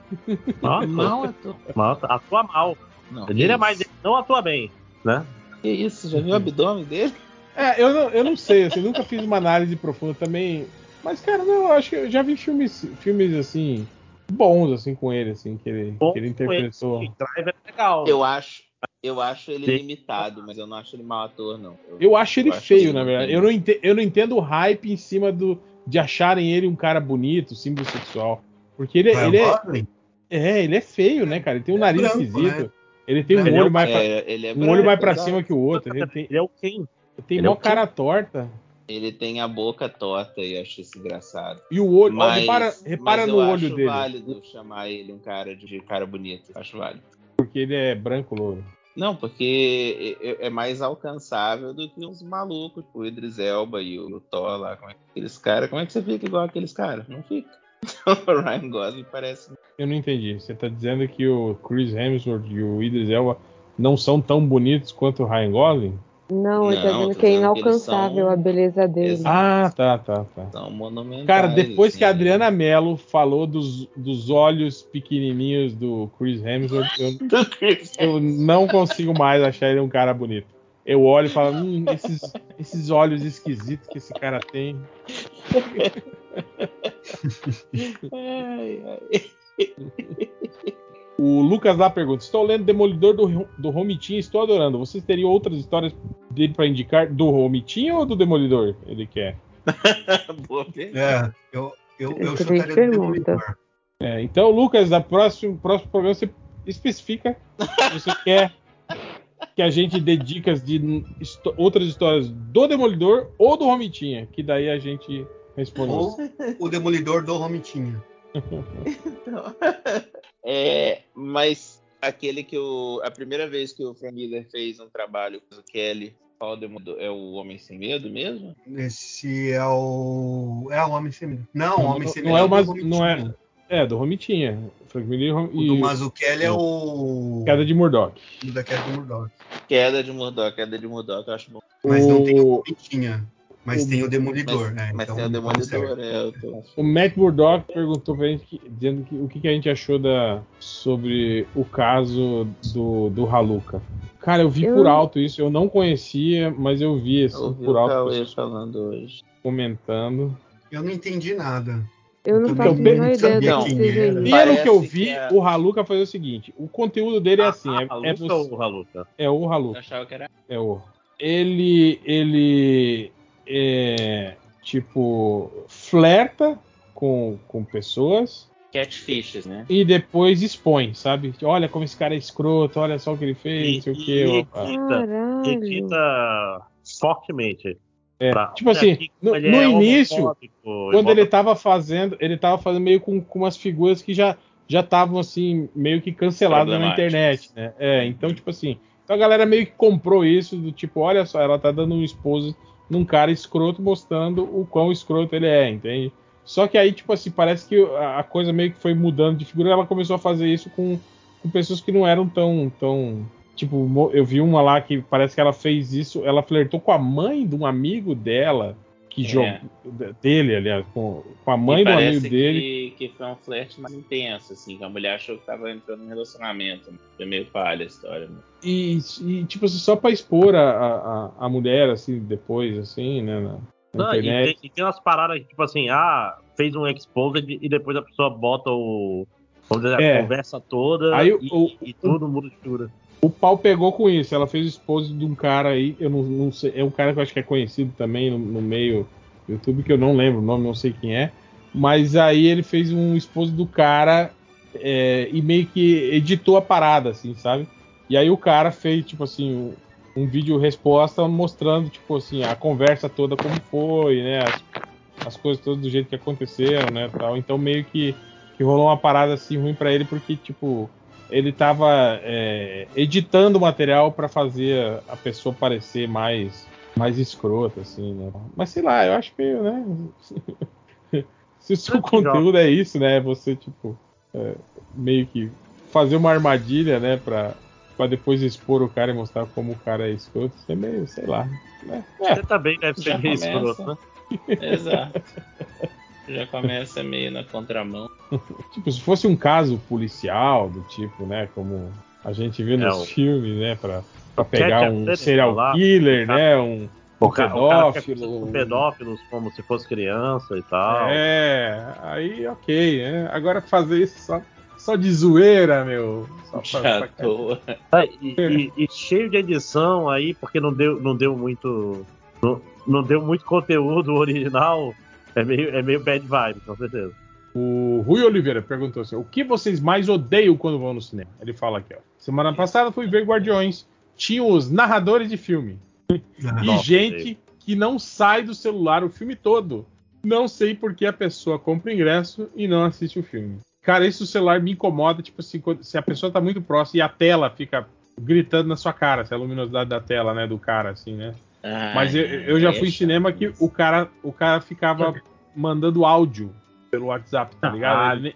Mau ator. Mal ator. Mau ator. Atua mal. Não, diria que mais, ele não atua bem, né? Que isso? Já viu o abdômen dele? É, eu não, eu não sei, assim, nunca fiz uma análise profunda também. Mas, cara, não, eu acho que eu já vi filmes, filmes assim, bons, assim, com ele, assim, que ele, Bom que ele ele, interpretou. sim, Drive é legal. Eu acho. Eu acho ele Sim. limitado, mas eu não acho ele mau ator, não. Eu acho ele acho feio, que na não verdade. Eu não, ente- eu não entendo o hype em cima do, de acharem ele um cara bonito, símbolo sexual. Porque ele, Ryan ele é, é, ele é feio, né, cara? Ele tem um É nariz branco, esquisito. né? Ele tem um Ele é olho um- mais pra, É, ele é um olho mais pra cima que o outro. Ele tem, Ele é o Ken. tem Ele é mó o quê? cara torta. Ele tem a boca torta e eu acho isso engraçado. E o olho, ó, Mas, repara, repara mas no eu olho acho dele. válido chamar ele um cara de, de cara bonito. Acho válido. Porque ele é branco louro. Não, porque é é mais alcançável do que uns malucos, tipo o Idris Elba e o, o Thor lá. Como é que aqueles caras, como é que você fica igual aqueles caras? Não fica. O Ryan Gosling parece. Eu não entendi. Você tá dizendo que o Chris Hemsworth e o Idris Elba não são tão bonitos quanto o Ryan Gosling? Não, ele tá Não, dizendo tô que é dizendo que eles inalcançável são- a beleza dele. Ah, tá, tá, tá. São monumentais. Cara, depois que a. Adriana Mello falou dos, dos olhos pequenininhos do Chris Hemsworth, eu, Do Chris eu não consigo mais achar ele um cara bonito. Eu olho e falo, hum, esses, esses olhos esquisitos que esse cara tem. Ai, ai. O Lucas lá pergunta: Estou lendo Demolidor do, do Romitinho, estou adorando. Vocês teriam outras histórias dele pra indicar do Romitinho ou do Demolidor? Ele quer. Boa pergunta. É, eu, eu, eu chutaria do pergunta. Demolidor. É, então, Lucas, da próximo, próximo programa você especifica se você quer que a gente dê dicas de histó- outras histórias do Demolidor ou do Romitinha, que daí a gente. Ou o Demolidor do Romitinho. Então, é, mas aquele que o. A primeira vez que o Frank Miller fez um trabalho com o Kelly Qual Demolidor? É o Homem Sem Medo mesmo? Esse é o. É o Homem Sem Medo. Não, o Homem Sem Medo não é o mais, não é, é do Romitinha. Frank Miller O e do Mazzucchelli é o. Queda de Murdoch. o da Queda de Murdoch. Queda de Murdoch, Queda de Murdoch, eu acho bom. Mas não tem o O, Romitinha. Mas o- tem o Demolidor, mas, né? mas então, tem o Demolidor, é. Eu tô... o Matt Murdock perguntou pra gente que- dizendo que, o que, que a gente achou da, sobre o caso do, do Haluka. Cara, eu vi Eu- por alto isso, eu não conhecia, mas eu vi assim, Eu por o alto Cauê falando hoje. comentando. Eu não entendi nada. Eu não Eu faço a menor ideia sabia do que quem seja isso. Pelo que eu que vi, é- o Haluka fazia o seguinte: o conteúdo dele é assim, é, a é, você- o Haluca? é o Eu Haluka. achava que era. É o. Ele. Ele. É. Tipo. Flerta com, com pessoas Catfishes, né? e depois expõe, sabe? Olha como esse cara é escroto, olha só o que ele fez, não sei o E- que. e- e Caralho. requita fortemente. É, pra- tipo assim, aqui no, no é início, e quando ele tava fazendo, ele tava fazendo meio com, com umas figuras que já já estavam assim, meio que canceladas na internet, né? É, então, tipo assim, então a galera meio que comprou isso, do tipo, olha só, ela tá dando um expose num cara escroto, mostrando o quão escroto ele é, entende? Só que aí, tipo assim, parece que a, coisa meio que foi mudando de figura, ela começou a fazer isso com, com pessoas que não eram tão, tão. Tipo, eu vi uma lá que parece que ela fez isso, ela flertou com a mãe de um amigo dela, que É. dele, aliás, com, com a mãe e do amigo dele. Que, que foi um flerte mais intenso, assim, que a mulher achou que tava entrando num relacionamento. né? Foi meio palha a história. Né? E, e, tipo assim, só pra expor a, a, a mulher, assim, depois, assim, né, na, na Não, e, internet. tem, e tem umas paradas, tipo assim, ah, fez um exposed e depois a pessoa bota o. Vamos dizer, É. a conversa toda Aí e, o- e tudo muda de figura. O pau pegou com isso. Ela fez expose de um cara aí, eu não, não sei, é um cara que eu acho que é conhecido também no, no meio do YouTube, que eu não lembro o nome, não sei quem é. Mas aí ele fez um expose do cara é, e meio que editou a parada, assim, sabe? E aí o cara fez, tipo assim, um, um vídeo resposta mostrando, tipo assim, a conversa toda como foi, né? As, as coisas todas do jeito que aconteceram, né? Tal. Então meio que, que rolou uma parada assim ruim pra ele, porque, tipo, ele tava é, editando o material pra fazer a pessoa parecer mais mais escrota, assim, né? Mas sei lá, eu acho meio, né? Se o seu conteúdo é isso, né? Você, tipo, é, meio que fazer uma armadilha, né? Pra, pra depois expor o cara e mostrar como o cara é escroto, isso é meio, sei lá. Né? É, Você também deve ser meio começa. escroto, né? Exato. Já começa meio na contramão. tipo, se fosse um caso policial, do tipo, né? Como a gente vê É, nos o- filmes, né? Pra, pra pegar um serial lá, killer, cara- né? Um, O um pedófilo. com pedófilos como se fosse criança e tal. É, aí ok, né? Agora fazer isso só, só de zoeira, meu. Só pra- Já pra- tô. É, e, e- e cheio de edição aí, porque não deu, não deu muito. Não, não deu muito conteúdo original. É meio, é meio bad vibe, com certeza. O Rui Oliveira perguntou assim: o que vocês mais odeiam quando vão no cinema? Ele fala aqui, ó. Semana passada fui ver Guardiões. Tinha os narradores de filme. E Nossa, gente que não sai do celular o filme todo. Não sei por que a pessoa compra o ingresso e não assiste o filme. Cara, o celular me incomoda, tipo assim, quando- se a pessoa tá muito próxima e a tela fica gritando na sua cara, se a luminosidade da tela, né, do cara, assim, né? Mas eu, eu já Ai, fui em é cinema chato que o cara, o cara ficava mandando áudio pelo WhatsApp, tá ligado? Ah, Ele nem-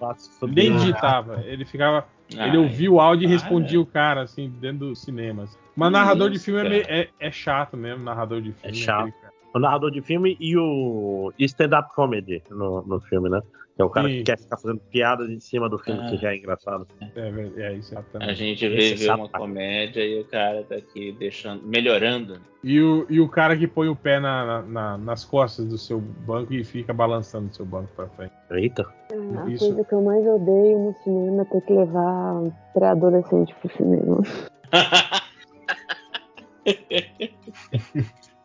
digitava, ele ficava Ai, ele ouvia o áudio e respondia o cara, assim, dentro do cinema. assim. Mas Que narrador de filme é, meio- é- é chato mesmo, narrador de filme. chato. aquele cara. O narrador de filme e o stand-up comedy no, no filme, né? Que é o cara Sim. que quer ficar fazendo piadas em cima do filme, Ah. que já é engraçado. É, é isso, A exatamente. gente Esse vê ver uma comédia e o cara tá aqui deixando, melhorando. E o, e o cara que põe o pé na- na- na- nas costas do seu banco e fica balançando o seu banco pra frente. Eita. A Isso. coisa que eu mais odeio no cinema é ter que levar pré-adolescente pro cinema.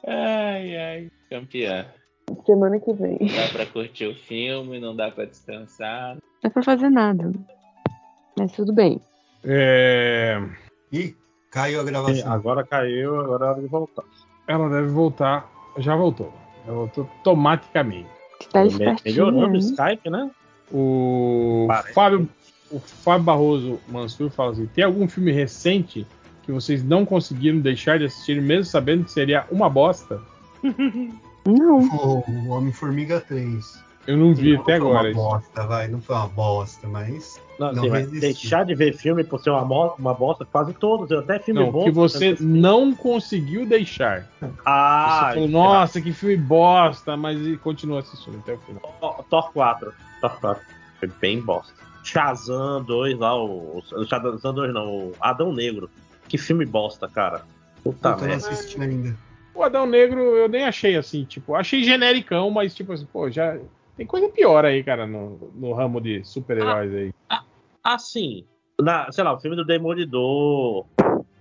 ai, ai, campeã. Semana que vem. Dá pra curtir o filme, não dá pra descansar. Não é pra fazer nada. Mas tudo bem. É, Ih, caiu a Sim, gravação. agora caiu, agora é hora de voltar. ela deve voltar. Já voltou. Já voltou automaticamente. Tá Me- espertinho, Melhorando o hein? Skype, né? O Parece. Fábio, o Fábio Barroso Mansur fala assim: tem algum filme recente que vocês não conseguiram deixar de assistir, mesmo sabendo que seria uma bosta? Não. O, Homem-Formiga 3. Eu não vi Não até foi agora. uma isso. bosta, vai. Não foi uma bosta, mas. Não, Não assim, deixar de ver filme por ser uma, uma bosta, quase todos. Eu até filme Não, bom. que você eu assisti. não conseguiu deixar. Ah, você falou, nossa, que filme bosta, mas e continua assistindo até o final. Thor- Thor 4. Thor 4. Foi bem bosta. Shazam 2 lá, o. Shazam 2 não, o Adão Negro. Que filme bosta, cara. Puta eu não merda. assisti ainda. O Adão Negro eu nem achei assim, tipo, achei genericão, mas tipo assim, pô, já tem coisa pior aí, cara, no, no ramo de super-heróis aí. Assim, na, sei lá, o filme do Demolidor,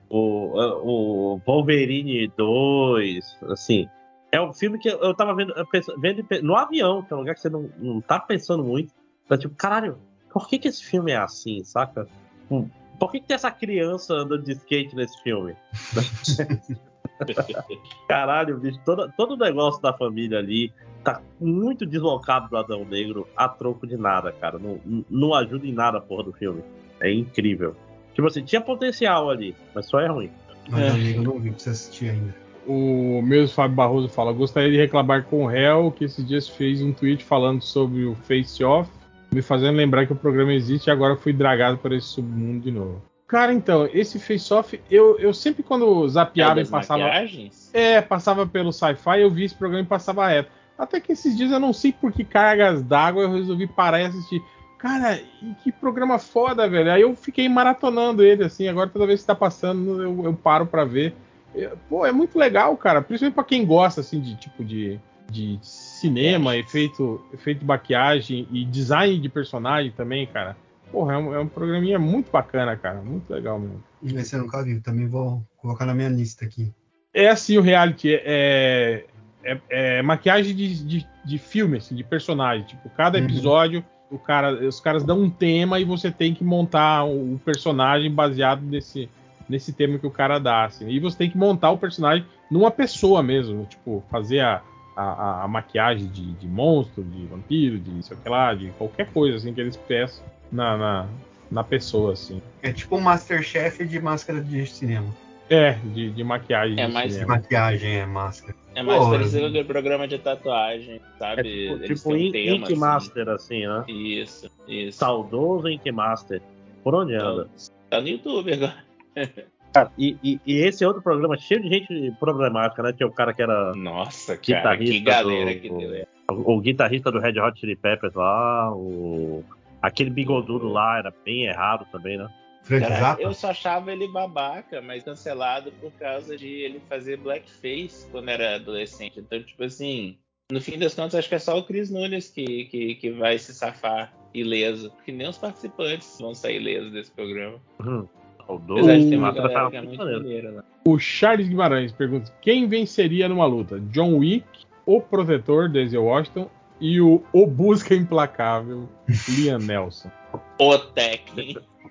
o, o Wolverine 2, assim. É um filme que eu tava vendo, vendo no avião, que é um lugar que você não, não tá pensando muito. Tá tipo, caralho, por que, que esse filme é assim, saca? Hum, Por que, que tem essa criança andando de skate nesse filme? Caralho, bicho, todo, todo o negócio da família ali tá muito deslocado do Adão Negro a troco de nada, cara. Não, não ajuda em nada a porra do filme. É incrível. Tipo assim, tinha potencial ali, mas só é ruim. Mas É. amigo, eu não vi pra você assistir ainda. O mesmo Fábio Barroso fala: gostaria de reclamar com o réu que esses dias fez um tweet falando sobre o Face Off, me fazendo lembrar que o programa existe e agora fui dragado por esse submundo de novo. Cara, então, esse Face Off, eu, eu sempre quando É, zapeava e das passava. maquiagens? É, passava pelo sci-fi, eu vi esse programa e passava reto. Até que esses dias eu não sei por que cargas d'água eu resolvi parar e assistir. Cara, e que programa foda, velho. Aí eu fiquei maratonando ele, assim. Agora toda vez que tá passando, eu, eu paro pra ver. Eu- Pô, é muito legal, cara. Principalmente pra quem gosta, assim, de tipo de, de cinema, efeito, efeito de maquiagem e design de personagem também, cara. Porra, é um, é um programinha muito bacana, cara. Muito legal mesmo. Esse eu nunca vi, também vou colocar na minha lista aqui. É assim o reality, é, é, é maquiagem de, de, de filme, assim, de personagem. Tipo, cada Uhum. episódio, o cara, os caras dão um tema e você tem que montar o, o personagem baseado nesse, nesse tema que o cara dá. Assim. E você tem que montar o personagem numa pessoa mesmo. Tipo, fazer a, a, a maquiagem de, de monstro, de vampiro, de sei o que lá, de qualquer coisa assim que eles peçam na, na, na pessoa, assim. É tipo um Masterchef de máscara de cinema. É, de, de maquiagem. É de mais- De maquiagem, é máscara. É mais Pô, parecido com aquele programa de tatuagem, É sabe? tipo, Eles tipo um Ink, tema, Ink assim. Master, assim, né? Isso, isso. Saudoso Ink Master. Por onde anda? Tá no YouTube agora. Cara, e, e- e esse é outro programa cheio de gente problemática, né? Tinha o cara que era Nossa, cara, que Guitarrista galera do- que deu. é. o, o guitarrista do Red Hot Chili Peppers lá, o... aquele bigodudo lá era bem errado também, né? Cara, eu só achava ele babaca, mas cancelado por causa de ele fazer blackface quando era adolescente. Então, tipo assim, no fim das contas, acho que é só o Chris Nunes que, que, que vai se safar ileso. Porque nem os participantes vão sair ilesos desse programa. Hum, uma galera tava que é muito maneiro. lá. O Charles Guimarães pergunta: quem venceria numa luta? John Wick, o protetor, Denzel Washington, e o, o Busca Implacável, Liam Nelson. O Tech.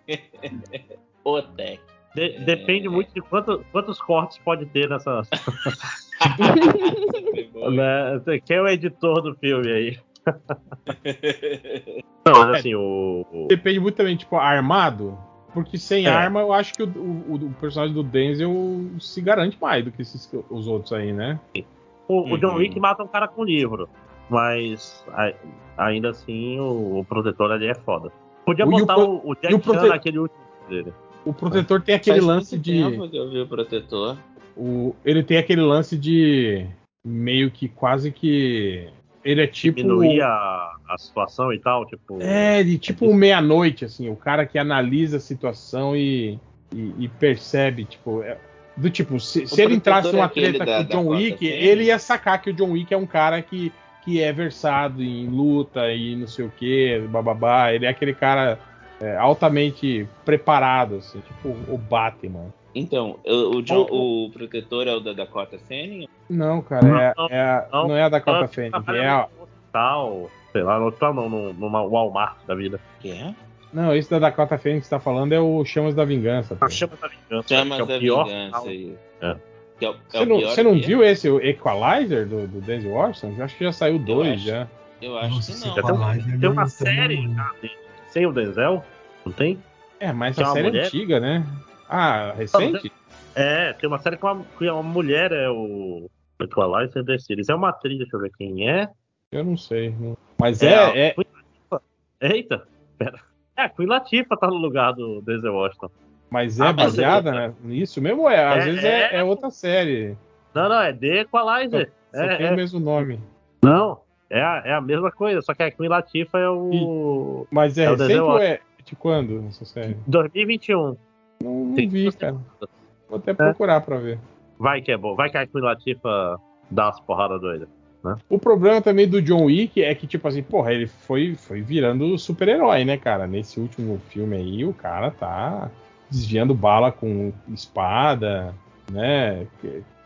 o Tech. De- Depende muito de quanto- quantos cortes pode ter nessa. né? Quem é o editor do filme aí? Não, mas assim, o. o- Depende muito também, tipo, armado. Porque sem É. arma, eu acho que o, o- o personagem do Denzel se garante mais do que esses- os outros aí, né? O, o John Uhum. Wick mata um cara com livro. Mas a- ainda assim o, o protetor ali é foda. Podia botar pro- o, o Jack o Chan naquele último dele. O protetor tem aquele Faz lance de. tempo que eu vi o protetor. O, ele tem aquele lance de. Meio que quase que. Ele é tipo. Diminuir a, a situação e tal, tipo. É, de tipo um meia-noite, assim, o cara que analisa a situação e, e, e percebe, tipo, é- do tipo, se, se ele entrasse é numa treta da- com o John Wick, ele ia sacar que o John Wick é um cara que, que é versado em luta e não sei o que, bababá, ele é aquele cara é, altamente preparado, assim, tipo o Batman. Então, o, o, John- o protetor é o da Dakota Fanning? Não, cara, é, Não, é a- não. não é a Dakota Fanning, é a, hospital, sei lá, no hospital não, no, numa Walmart da vida. Que é? não, esse da Dakota Fanning que você tá falando é o Chamas da Vingança. pô. A chama da vingança. Chamas é o da pior Vingança. É. É o- é Você não, pior você não que? viu esse o Equalizer do, do Denzel Washington? Eu acho que já saiu dois acho. já. Eu acho Nossa, que não. Tem, um- tem uma é série já sem o Denzel, não tem? É, mas é a série mulher? antiga, né? Ah, recente? É, tem uma série com uma, que uma mulher é o Equalizer The Series. É uma atriz, deixa eu ver quem é. Eu não sei. não- Mas É, é, é. Eita, pera. É, a Queen Latifah tá no lugar do Denzel Washington. mas é Ah, mas baseada é- né, nisso mesmo? ou É, às É, vezes é, é. é outra série. Não, não, é The Equalizer. Só É, tem é. o mesmo nome. Não, é a, é a mesma coisa, só que a Queen Latifah é o. Mas é, É recente ou é de quando essa série? 2021. Não, não vi, cara. Vou até procurar pra ver. Vai que é bom. Vai que a Queen Latifah dá umas porradas doidas. O problema também do John Wick é que, tipo assim, porra, ele foi, foi virando super-herói, né, cara? Nesse último filme aí, o cara tá desviando bala com espada, né?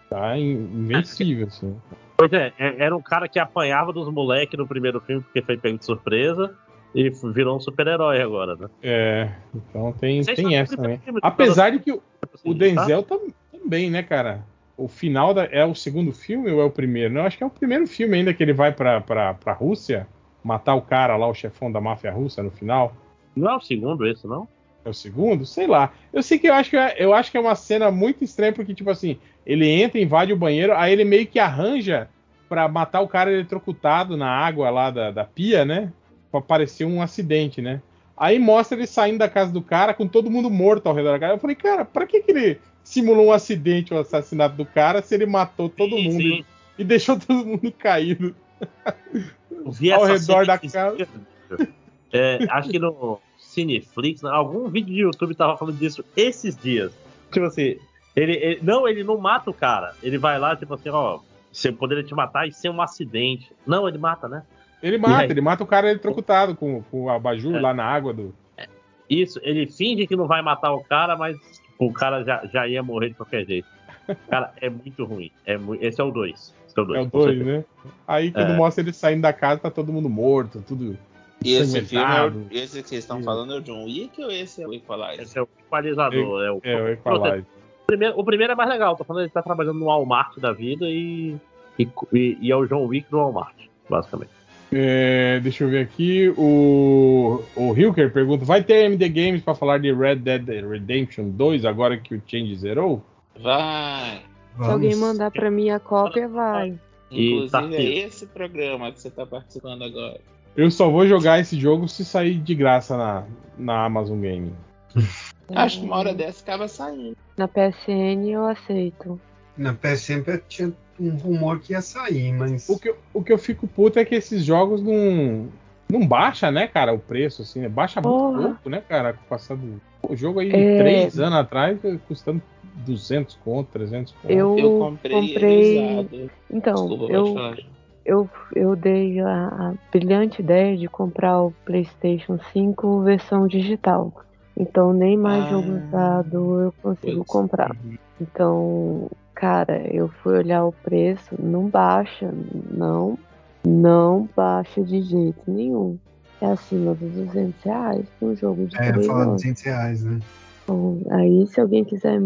Tá in- invencível, assim. Pois é, é- era um cara que apanhava dos moleques no primeiro filme porque foi pego de surpresa e virou um super-herói agora, né? É, então tem, Vocês tem essa também. filme- Apesar de que o, Assim, o Denzel tam- também, né, cara? O final da, é o segundo filme ou é o primeiro? Não, acho que é o primeiro filme ainda que ele vai pra, pra, pra Rússia matar o cara lá, o chefão da máfia russa no final. Não é o segundo esse, não? É o segundo? Sei lá. Eu sei que eu acho que é, eu acho que é uma cena muito estranha, porque, tipo assim, ele entra, invade o banheiro, aí ele meio que arranja pra matar o cara eletrocutado na água lá da, da pia, né? Pra parecer um acidente, né? Aí mostra ele saindo da casa do cara com todo mundo morto ao redor da casa. Eu falei, cara, pra que, que ele simulou um acidente, o assassinato do cara, se ele matou todo Sim, mundo sim. e deixou todo mundo caído? Ao redor da casa. É, acho que no Cineflix, algum vídeo de YouTube tava falando disso esses dias. Tipo assim, ele, ele- não, ele não mata o cara. Ele vai lá, tipo assim, ó, você poderia te matar e ser um acidente. Não, ele mata, né? Ele mata, ele mata o cara eletrocutado com, com o abajur É. lá na água do. Isso, ele finge que não vai matar o cara, mas o cara já, já ia morrer de qualquer jeito. Cara, é muito ruim. É mu- Esse é o 2. Esse é o 2. É o 2, né? Aí quando É. mostra ele saindo da casa, tá todo mundo morto, tudo. E esse filme, é esse que vocês estão falando é o John Wick ou esse é o Equalizer? Esse é o equalizador. É o, É, o Equalizer. O primeiro, o primeiro é mais legal, tô falando ele tá trabalhando no Walmart da vida e, e, e- e é o John Wick do Walmart, basicamente. É, deixa eu ver aqui. O, o Hilker pergunta: vai ter MD Games pra falar de Red Dead Redemption 2 agora que o Change zerou? Vai! Se alguém mandar pra mim a cópia, vai. E Inclusive tá é esse programa que você tá participando agora. Eu só vou jogar esse jogo se sair de graça na, na Amazon Game. Acho que uma hora dessa acaba saindo. Na PSN eu aceito. Na PS sempre tinha um rumor que ia sair, mas. O que, eu- o que eu fico puto é que esses jogos não. Não baixa, né, cara, o preço, assim, né? Baixa muito Porra. pouco, né, cara, com o passar do. O jogo aí, É. três anos atrás, custando 200 conto, 300 conto. Eu, Eu comprei, comprei. ele usado. Então, Desculpa, eu, eu, eu dei a, a brilhante ideia de comprar o PlayStation 5 versão digital. Então, nem mais Ah. jogo usado eu consigo comprar. Então, cara, eu fui olhar o preço, não baixa, não, não baixa de jeito nenhum. É acima dos 200 reais um jogo de É, eu 3 falar anos. 200 reais, né? Então, aí, se alguém quiser,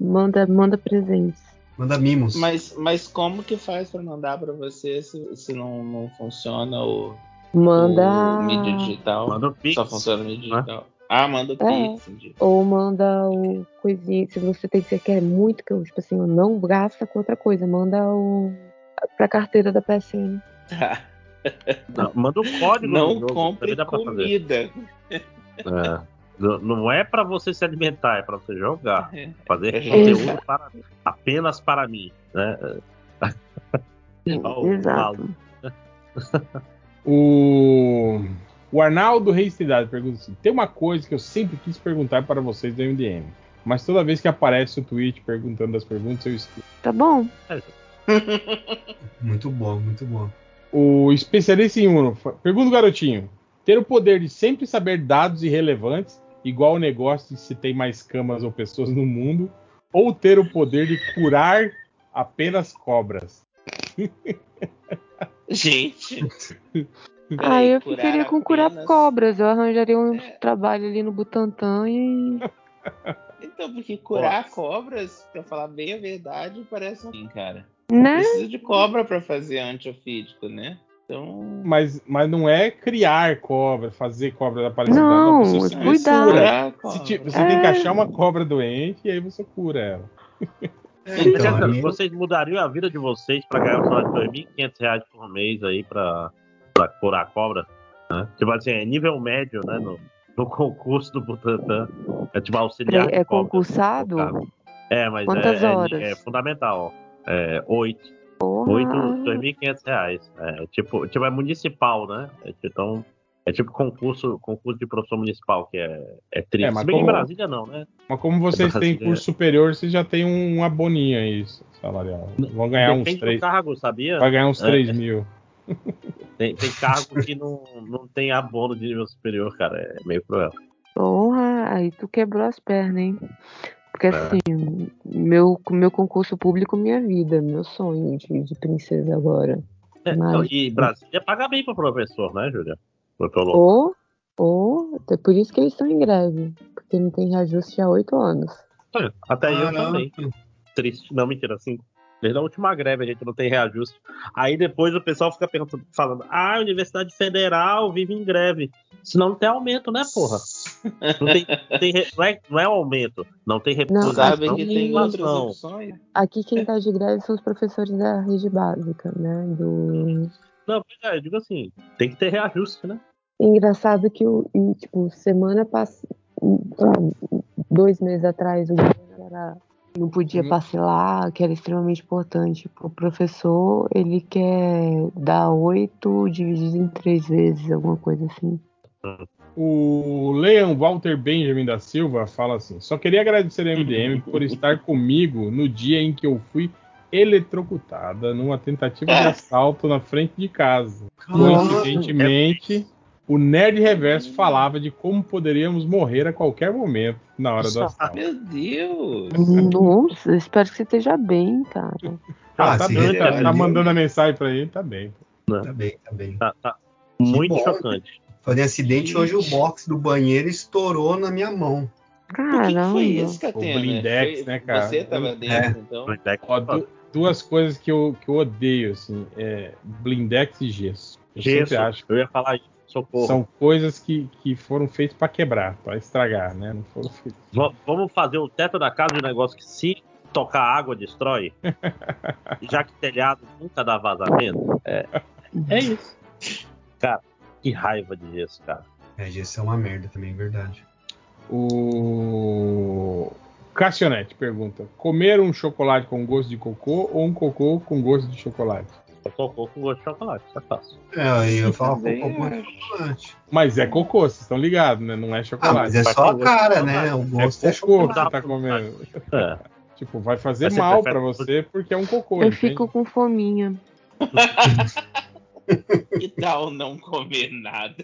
manda, manda presentes. Manda mimos. Mas, mas como que faz pra mandar pra você se, se não, não funciona o, Manda. o mídia digital? Manda o Pix. Só funciona o mídia digital. Ah, manda o É. Pix. entendi. Ou manda o coisinha. Se você tem que você quer muito que eu, tipo assim, eu não gasta com outra coisa, manda o. pra carteira da PSN. Não, manda o código Não compre comida. É. Não- é pra você se alimentar, é pra você jogar. É. Fazer É. conteúdo para mim. Apenas para mim. Né? Exato. O, o Arnaldo Reis Cidade pergunta assim: tem uma coisa que eu sempre quis perguntar para vocês do MDM, mas toda vez que aparece o tweet perguntando as perguntas, eu esqueço. Tá bom? Muito bom, muito bom. O especialista em Uno pergunta o garotinho: ter o poder de sempre saber dados irrelevantes, igual o negócio de se tem mais camas ou pessoas no mundo, ou ter o poder de curar apenas cobras? Gente. ah, eu ficaria com curar apenas- cobras. Eu arranjaria um É. trabalho ali no Butantan e. Então, porque curar cobras, pra falar bem a verdade, parece um. Sim, cara. Né? Precisa de cobra pra fazer antiofídico, né? Então. Mas, mas não é criar cobra, fazer cobra aparecer. Não, você, você cuidar. cura. A Você, você tem que achar uma cobra doente e aí você cura ela. É, então, minha- vocês mudariam a vida de vocês pra ganhar um salário de 2.500 reais por mês aí pra, pra curar a cobra? Né? Tipo assim, é nível médio, né? No, no concurso do Butantan. É tipo auxiliar. É de cobra, concursado? no caso. É, mas Quantas é, é- horas? é fundamental. É, oito. Porra. Oito, 2.500 reais. É tipo, tipo, é municipal, né? É, então, é tipo concurso, concurso de professor municipal, que é, é triste. É, mas Se bem que em como- Brasília não, né? Mas como vocês têm curso superior, vocês já têm um, uma boninha aí salarial. Vão ganhar uns Depende 3. do cargo, sabia? Vai ganhar uns É. 3 mil. Tem, tem cargo que não, não tem abono de nível superior, cara. É meio cruel. Porra, aí tu quebrou as pernas, hein? Porque É. assim, meu, meu concurso público, minha vida, meu sonho de, de princesa agora. É, Mas- não, e Brasília paga bem pro professor, né, Júlia? Ou, ou, é por isso que eles estão em greve. Porque não tem reajuste há oito anos. É, Até eu Caraca. também. Triste. Não, mentira, cinco. Desde a última greve a gente não tem reajuste. Aí depois o pessoal fica perguntando, falando: ah, a Universidade Federal vive em greve. Senão não tem aumento, né, porra? Não, tem, tem re- não, é, não é aumento. Não tem reposição. Sabe Não, que não, tem outras. Aqui quem tá de greve são os professores da rede básica, né? Do... Não, pois é, eu digo assim, tem que ter reajuste, né? Engraçado que, o, tipo, semana passada, dois meses atrás, o governo era- não podia Uhum. parcelar, que era extremamente importante pro professor. Ele quer dar oito dividido em três vezes, alguma coisa assim. O Leon Walter Benjamin da Silva fala assim: só queria agradecer a MDM por estar comigo no dia em que eu fui eletrocutada numa tentativa de assalto na frente de casa. Coincidentemente, o Nerd Reverso falava de como poderíamos morrer a qualquer momento na hora do assalto. Meu Deus! Nossa, espero que você esteja bem, cara. Ah, Ah, tá bem, ele tá, tá mandando a mensagem pra ele, tá bem. Tá bem, tá bem. Tá, tá muito bom. chocante. Falei acidente, hoje o box do banheiro estourou na minha mão. Por que, que Caramba. foi isso, Catena? O Blindex, Foi- né, cara? Você tava dentro, então. Ó, du- duas coisas que eu, que eu odeio, assim, é blindex e gesso. Eu Gesso, sempre acho eu ia falar isso, socorro. São coisas que, que foram feitas pra quebrar, pra estragar, né? Não foram feitas. Va- Vamos fazer o teto da casa de um negócio que se tocar água destrói, já que telhado nunca dá vazamento. É, é isso. Cara, que raiva de gesso, cara. É, gesso é uma merda também, verdade. O Cassionete pergunta: comer um chocolate com gosto de cocô ou um cocô com gosto de chocolate? Eu cocô com gosto de chocolate, isso é fácil. É, aí eu falo cocô com acho. chocolate. Mas é cocô, vocês estão ligados, né? Não é Ah, chocolate. mas é só a gosto cara, de né? O chocolate. gosto é é cocô que você tá comendo. É. Tipo, vai fazer Mas mal pra você porque é um cocô. Eu entende? fico com fominha. Que tal não comer nada?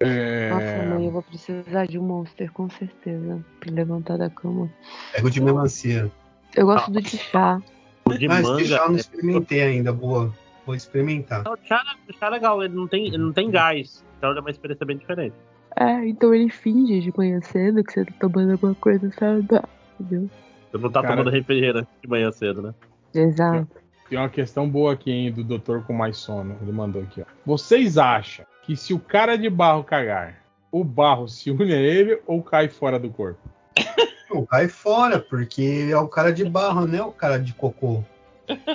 É, Nossa, mãe, eu vou precisar de um monster, com certeza. Pra levantar da cama. Pega o de melancia. Eu gosto do de chá. O de Mas manga. eu não é- experimentei ainda, boa. Vou experimentar. O chá, o chá é legal, ele não tem, ele não tem gás. Então é uma experiência bem diferente. É, então ele finge de manhã cedo que você tá tomando alguma coisa saudável. Entendeu? Você não tá Cara- tomando refrigerante de manhã cedo, né? Exato. Tem uma questão boa aqui, hein, do doutor com mais sono. Ele mandou aqui, ó. Vocês acham que se o cara de barro cagar, o barro se une a ele ou cai fora do corpo? Não, cai fora, porque é o cara de barro, né? O cara de cocô.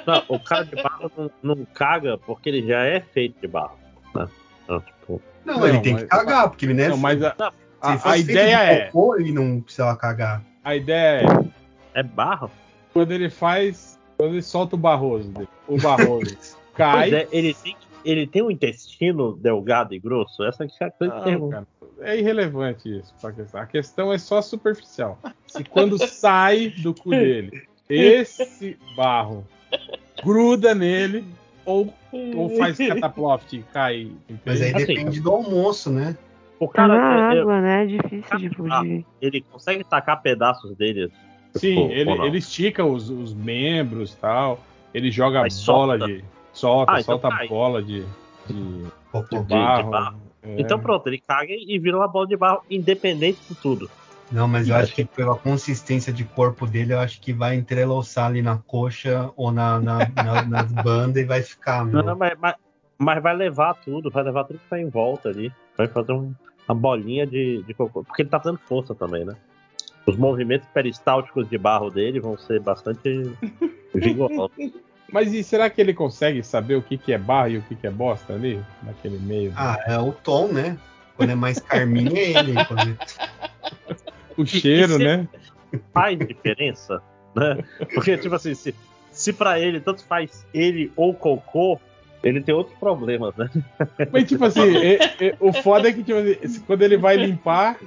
Não, o cara de barro não, não caga porque ele já é feito de barro. Né? Então, tipo, Não, Não, ele tem mas- que cagar, porque ele não é. Não, mas a, se a- a ideia de é, cocô, ele não precisava cagar. a ideia é, é barro? quando ele faz, quando ele solta o barroso o barroso cai. É, ele tem, ele tem um intestino delgado e grosso? Essa é a coisa que Não, pergunta. cara, é irrelevante isso pra questão. A questão é só superficial. Se quando sai do cu dele, esse barro gruda nele ou, ou faz cataploft e cai. Mas aí Assim, depende do almoço, né? O na cara, é- água, né? É difícil de fugir. ele consegue tacar pedaços dele. Sim, tipo, ele, ou ele estica os, os membros tal. Ele joga Mas bola solta? de. Solta, Ah, então solta cai. bola de, de, Cocô. de de barro. barro. É. Então pronto, ele caga e vira uma bola de barro, independente de tudo. Não, mas eu acho que pela consistência de corpo dele, eu acho que vai entrelaçar ali na coxa ou na, na- na- nas bandas e vai ficar, meu. Não, mas, mas- Mas vai levar tudo, vai levar tudo que tá em volta ali. Vai fazer um- uma bolinha de, de cocô. Porque ele tá dando força também, né? Os movimentos peristálticos de barro dele vão ser bastante vigorosos. Mas e será que ele consegue saber o que, que é barra e o que, que é bosta ali? Naquele meio. do- Ah, é o tom, né? Quando é mais carmim é ele. Quando é- o cheiro, né? faz diferença, né? Porque, tipo assim, se, se pra ele tanto faz ele ou cocô, ele tem outros problemas, né? Mas, tipo assim, é- é- o foda é que, tipo assim, quando ele vai limpar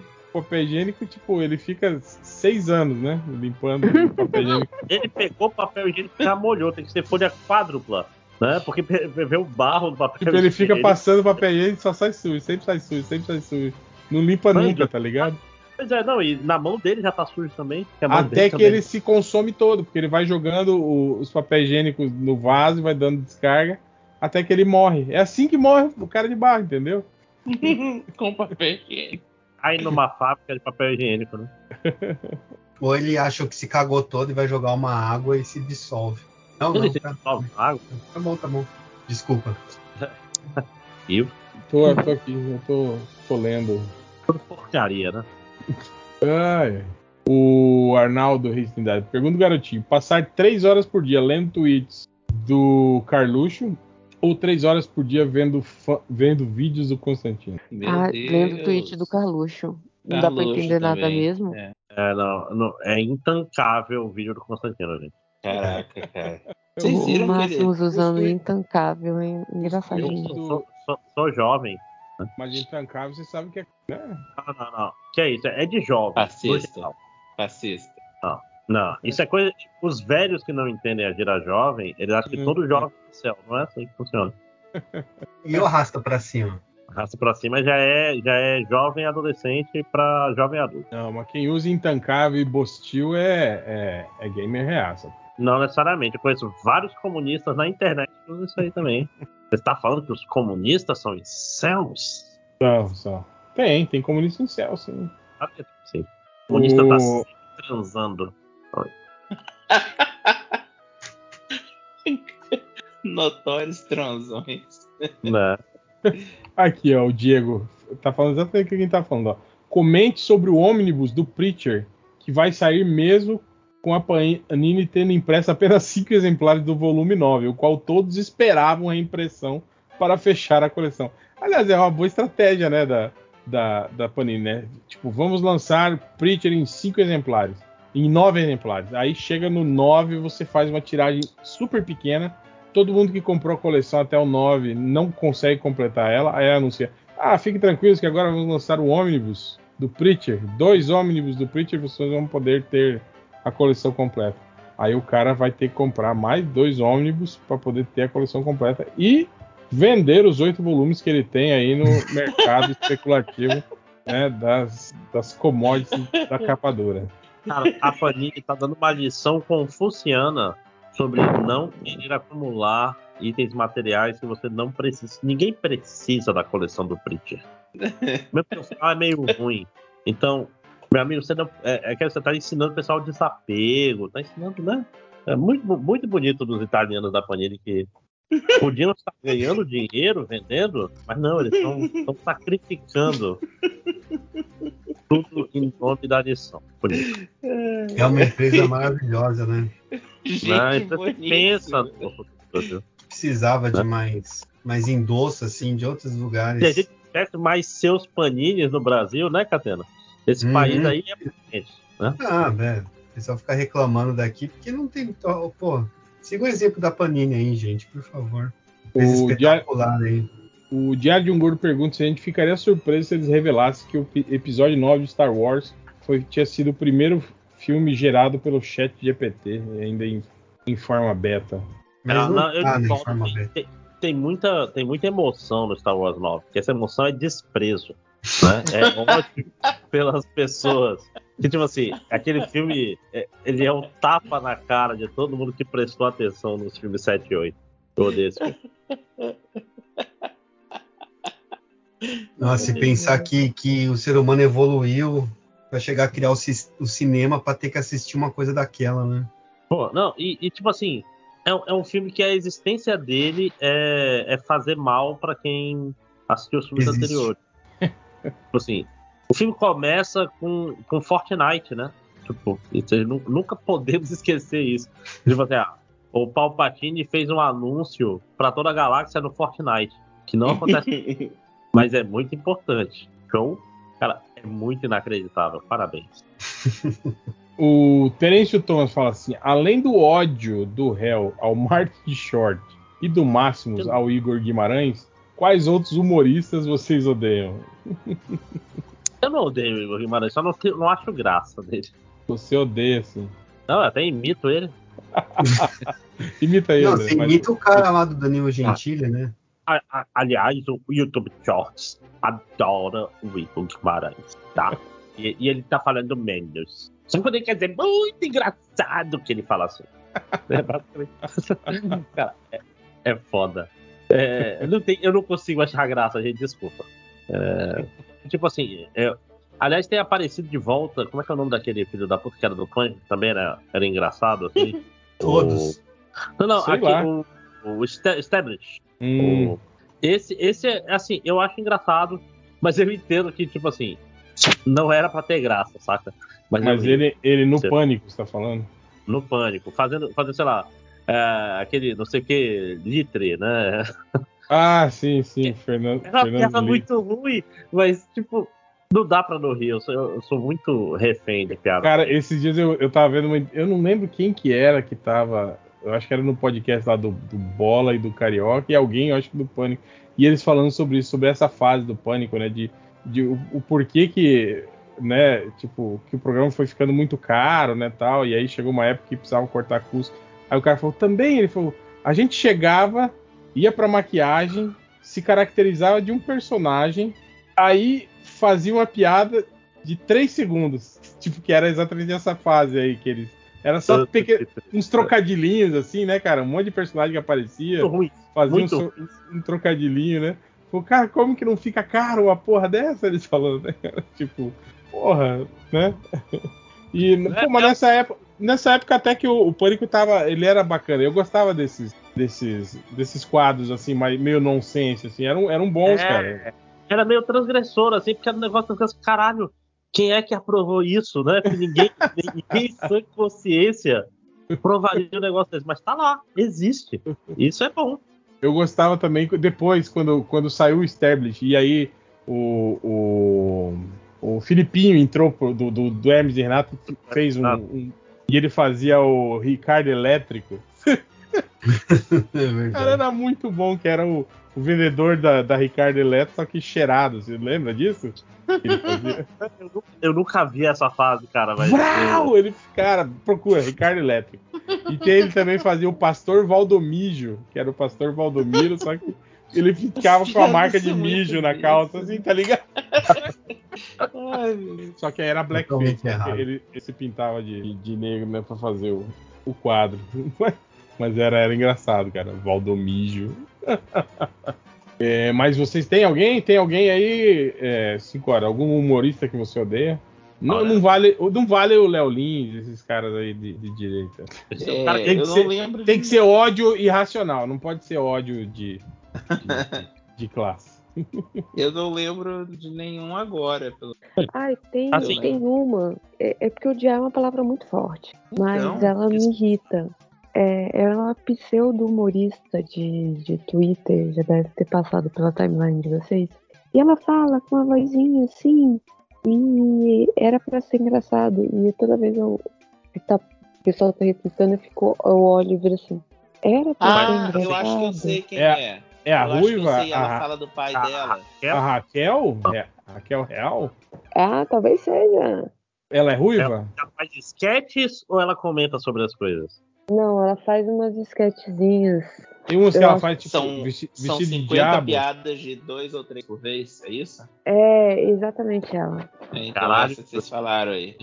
papel higiênico, tipo, ele fica seis anos, né? Limpando o papel higiênico. Ele pegou papel higiênico e já molhou, tem que ser folha quádrupla, né? Porque vê o barro do papel Tipo, ele fica passando o papel higiênico e só sai sujo, sempre sai sujo, sempre sai sujo. Não limpa Mano, nunca, tá ligado? Pois é, não, e na mão dele já tá sujo também. que a mão Até dele que também- ele se consome todo, porque ele vai jogando o- os papéis higiênicos no vaso e vai dando descarga, até que ele morre. É assim que morre o cara de barro, entendeu? Com papel higiênico. Cai numa fábrica de papel higiênico, né? Ou ele acha que se cagou todo e vai jogar uma água e se dissolve. Não, não, se tá, dissolve água. tá bom, tá bom. Desculpa. E o- Tô, tô aqui, eu tô, tô lendo. tudo porcaria, né? Ai, o Arnaldo Reis Trindade pergunta o garotinho: passar três horas por dia lendo tweets do Carluxo ou três horas por dia vendo, vendo vídeos do Constantino? Meu Ah, Deus. lendo o tweet do Carluxo. Não dá pra entender nada também. mesmo. É. É, não, não, é intancável o vídeo do Constantino, gente. Caraca, cara. Vocês O viram ele... Máximos usando Os- intancável, hein? Eu Engraçadinho. do- sou, sou- sou jovem. Mas intancável, você sabe que é. Né? Não, não, não. Que é isso? É de jovem. Fascista. Fascista. Não, isso é coisa. Os velhos que não entendem a gira jovem, eles acham que Hum. todo jovem é céu. Não é assim que funciona. E o arrasta pra cima? Raça pra cima já é, já é jovem adolescente pra jovem adulto. Não, mas quem usa intancável e bostil é, é, é gamer reaça. Não necessariamente. Eu conheço vários comunistas na internet que usam isso aí também. Você está falando que os comunistas são incels? Não, só. Tem, tem comunista em céu, sim. Claro que Sim. O comunista tá O- sempre transando. Notórios transões. Né? Aqui, ó, o Diego. Tá falando exatamente o que a gente tá falando, ó. Comente sobre o ônibus do Preacher, que vai sair mesmo com a Panini tendo impresso apenas cinco exemplares do volume 9, o qual todos esperavam a impressão para fechar a coleção. Aliás, é uma boa estratégia, né, da, da, da Panini, né? Tipo, vamos lançar Preacher em cinco exemplares, em nove exemplares. Aí chega no 9, você faz uma tiragem super pequena, todo mundo que comprou a coleção até o 9 não consegue completar ela, aí anuncia: Ah, fiquem tranquilos que agora vamos lançar o ônibus do Preacher. Dois ônibus do Preacher, vocês vão poder ter a coleção completa. Aí o cara vai ter que comprar mais dois ônibus para poder ter a coleção completa e vender os oito volumes que ele tem aí no mercado especulativo né, das, das commodities da capa dura. Cara, a Panini tá dando uma lição confuciana sobre não querer acumular itens materiais que você não precisa. Ninguém precisa da coleção do Preacher. Meu pessoal é meio ruim. Então, meu amigo, você não. É, é você tá ensinando o pessoal desapego, tá ensinando, né? É muito, muito bonito dos italianos da Panini que podiam estar ganhando dinheiro vendendo, mas não, eles estão sacrificando tudo em nome da lição. Bonito. É uma empresa maravilhosa, né? Gente, Né? Então pensa no futuro. Precisava Né? de mais, mais endosso, assim, de outros lugares. Se a gente tivesse mais seus panines no Brasil, né, Catena? Esse Uhum. país aí é potente, né? Ah, velho. O pessoal fica reclamando daqui porque não tem. Pô, siga o exemplo da Panini aí, gente, por favor. O espetacular aí. O Diário de um Gordo pergunta se a gente ficaria surpreso se eles revelassem que o pi- episódio 9 de Star Wars foi, tinha sido o primeiro filme gerado pelo chat GPT, ainda em, em forma beta. Não, não, eu tá, discordo, forma tem, beta. tem- tem muita, tem muita emoção no Star Wars 9, porque essa emoção é desprezo. Né? É ódio pelas pessoas. Que, tipo assim, aquele filme, é- ele é um tapa na cara de todo mundo que prestou atenção nos filmes 7 e 8. Eu odeio esse filme. Nossa, e pensar que, que o ser humano evoluiu pra chegar a criar o, o cinema pra ter que assistir uma coisa daquela, né? Pô, não, e, e, tipo assim, é, é um filme que a existência dele é, é fazer mal pra quem assistiu os filmes Existe. anteriores. tipo assim, o filme começa com, com Fortnite, né? Tipo, nunca podemos esquecer isso. Tipo assim, ah, o Palpatine fez um anúncio pra toda a galáxia no Fortnite, que não acontece, mas é muito importante. Então, cara, é muito inacreditável. Parabéns. O Terêncio Thomas fala assim: além do ódio do réu ao Martin Short e do Máximos ao Igor Guimarães, quais outros humoristas vocês odeiam? Eu não odeio o Igor Guimarães, só não, não acho graça dele. Você odeia, assim. Não, eu até imito ele. Imita ele. Não, você mas- imita o cara lá do Danilo Gentili, né? A- a- aliás, o YouTube Shorts adora o Igor Guimarães, tá? E, e ele tá falando menos. Só que quer dizer muito engraçado que ele fala assim. É basicamente. Cara, é, é foda. É, eu, não tenho- eu não consigo achar graça, gente, desculpa. É, tipo assim, é, aliás, tem aparecido de volta. Como é que é o nome daquele filho da puta que era do Pânico? Também era, era engraçado, assim. Todos. Não, não, Sei aqui lá. o, o Sta- Establish. Hum, O- Esse, esse é, assim, eu acho engraçado, mas eu entendo que, tipo assim, não era pra ter graça, saca? Mas, mas ri ele, ele no Você- pânico, você tá falando? no pânico, fazendo, fazendo sei lá, é, aquele não sei o que, litre, né? Ah, sim, sim, Fernando. É uma Fernando piada Lee. muito ruim, mas, tipo, não dá pra não rir. Eu sou, eu sou muito refém de piada. Cara, esses dias eu, eu tava vendo uma. Eu não lembro quem que era que tava. Eu acho que era no podcast lá do, do Bola e do Carioca, e alguém, eu acho que do Pânico. E eles falando sobre isso, sobre essa fase do Pânico, né? De, de o, o porquê que, né, tipo, que o programa foi ficando muito caro, né, tal. E aí chegou uma época que precisavam cortar custo. Aí o cara falou, também, ele falou, a gente chegava, ia pra maquiagem, se caracterizava de um personagem, aí fazia uma piada de três segundos. Tipo, que era exatamente essa fase aí que eles. Era só peque- uns trocadilhinhos, assim, né, cara? Um monte de personagem que aparecia, muito ruim. fazia um, muito so- um trocadilhinho, né? Pô, cara, como que não fica caro uma porra dessa? Eles falando, né, cara? Tipo, porra, né? E, pô, mas nessa época, nessa época até que o, o Pânico tava, ele era bacana. Eu gostava desses, desses, desses quadros, assim, meio nonsense, assim. Eram, eram bons, É. cara. Era meio transgressor, assim, porque era um negócio caralho. Quem é que aprovou isso, né? Porque ninguém, ninguém sã consciência provaria um negócio desse. Mas tá lá, existe. Isso é bom. Eu gostava também depois, quando, quando saiu o Establish, e aí o, o, o Filipinho entrou pro- do, do, do Hermes e Renato fez um, um- E ele fazia o Ricardo Elétrico. É verdade. Cara, era muito bom, que era o, o vendedor da, da Ricardo Elétrico, só que cheirado. Você lembra disso? Eu, nu- eu nunca vi essa fase, cara. Mas! Ele, cara, procura, Ricardo Elétrico. E tem, ele também fazia o Pastor Valdomígio, que era o Pastor Valdomiro, só que ele ficava com a marca de é mijo na calça, assim, tá ligado? Só que aí era blackface, né? ele, ele se pintava de, de negro, né, pra fazer o, o quadro. Mas era, era engraçado, cara, Valdomígio. É, mas vocês têm alguém? Tem alguém aí, é, cinco horas, algum humorista que você odeia? Não, não vale, não vale o Léo Lins, esses caras aí de, de direita. É, cara tem que eu ser- não lembro Tem de- que ser ódio irracional, não pode ser ódio de, de, de classe. Eu não lembro de nenhum agora. Pelo... Ai, tem, Assim. tem uma. É, é porque odiar é uma palavra muito forte. Mas Então, ela me irrita. É, ela é uma pseudo-humorista de, de Twitter, já deve ter passado pela timeline de vocês. E ela fala com uma vozinha assim, e era pra ser engraçado. E toda vez eu, tá, o pessoal tá replicando, eu, fico, eu olho e viro assim. Era pra Ah, ser eu engraçado. acho que eu sei quem É é. É a eu acho que eu ruiva? sei, ela a, fala do pai A- dela. a Raquel? É, Raquel Real? Ah, talvez seja. Ela é ruiva? Ela faz sketches ou ela comenta sobre as coisas? Não, ela faz umas sketchzinhas. Tem umas que ela acho faz tipo São, vesti- são vestido de 50 diabo. piadas de dois ou três por vez, é isso? É, exatamente ela. É, então Caralho. essa que vocês falaram aí.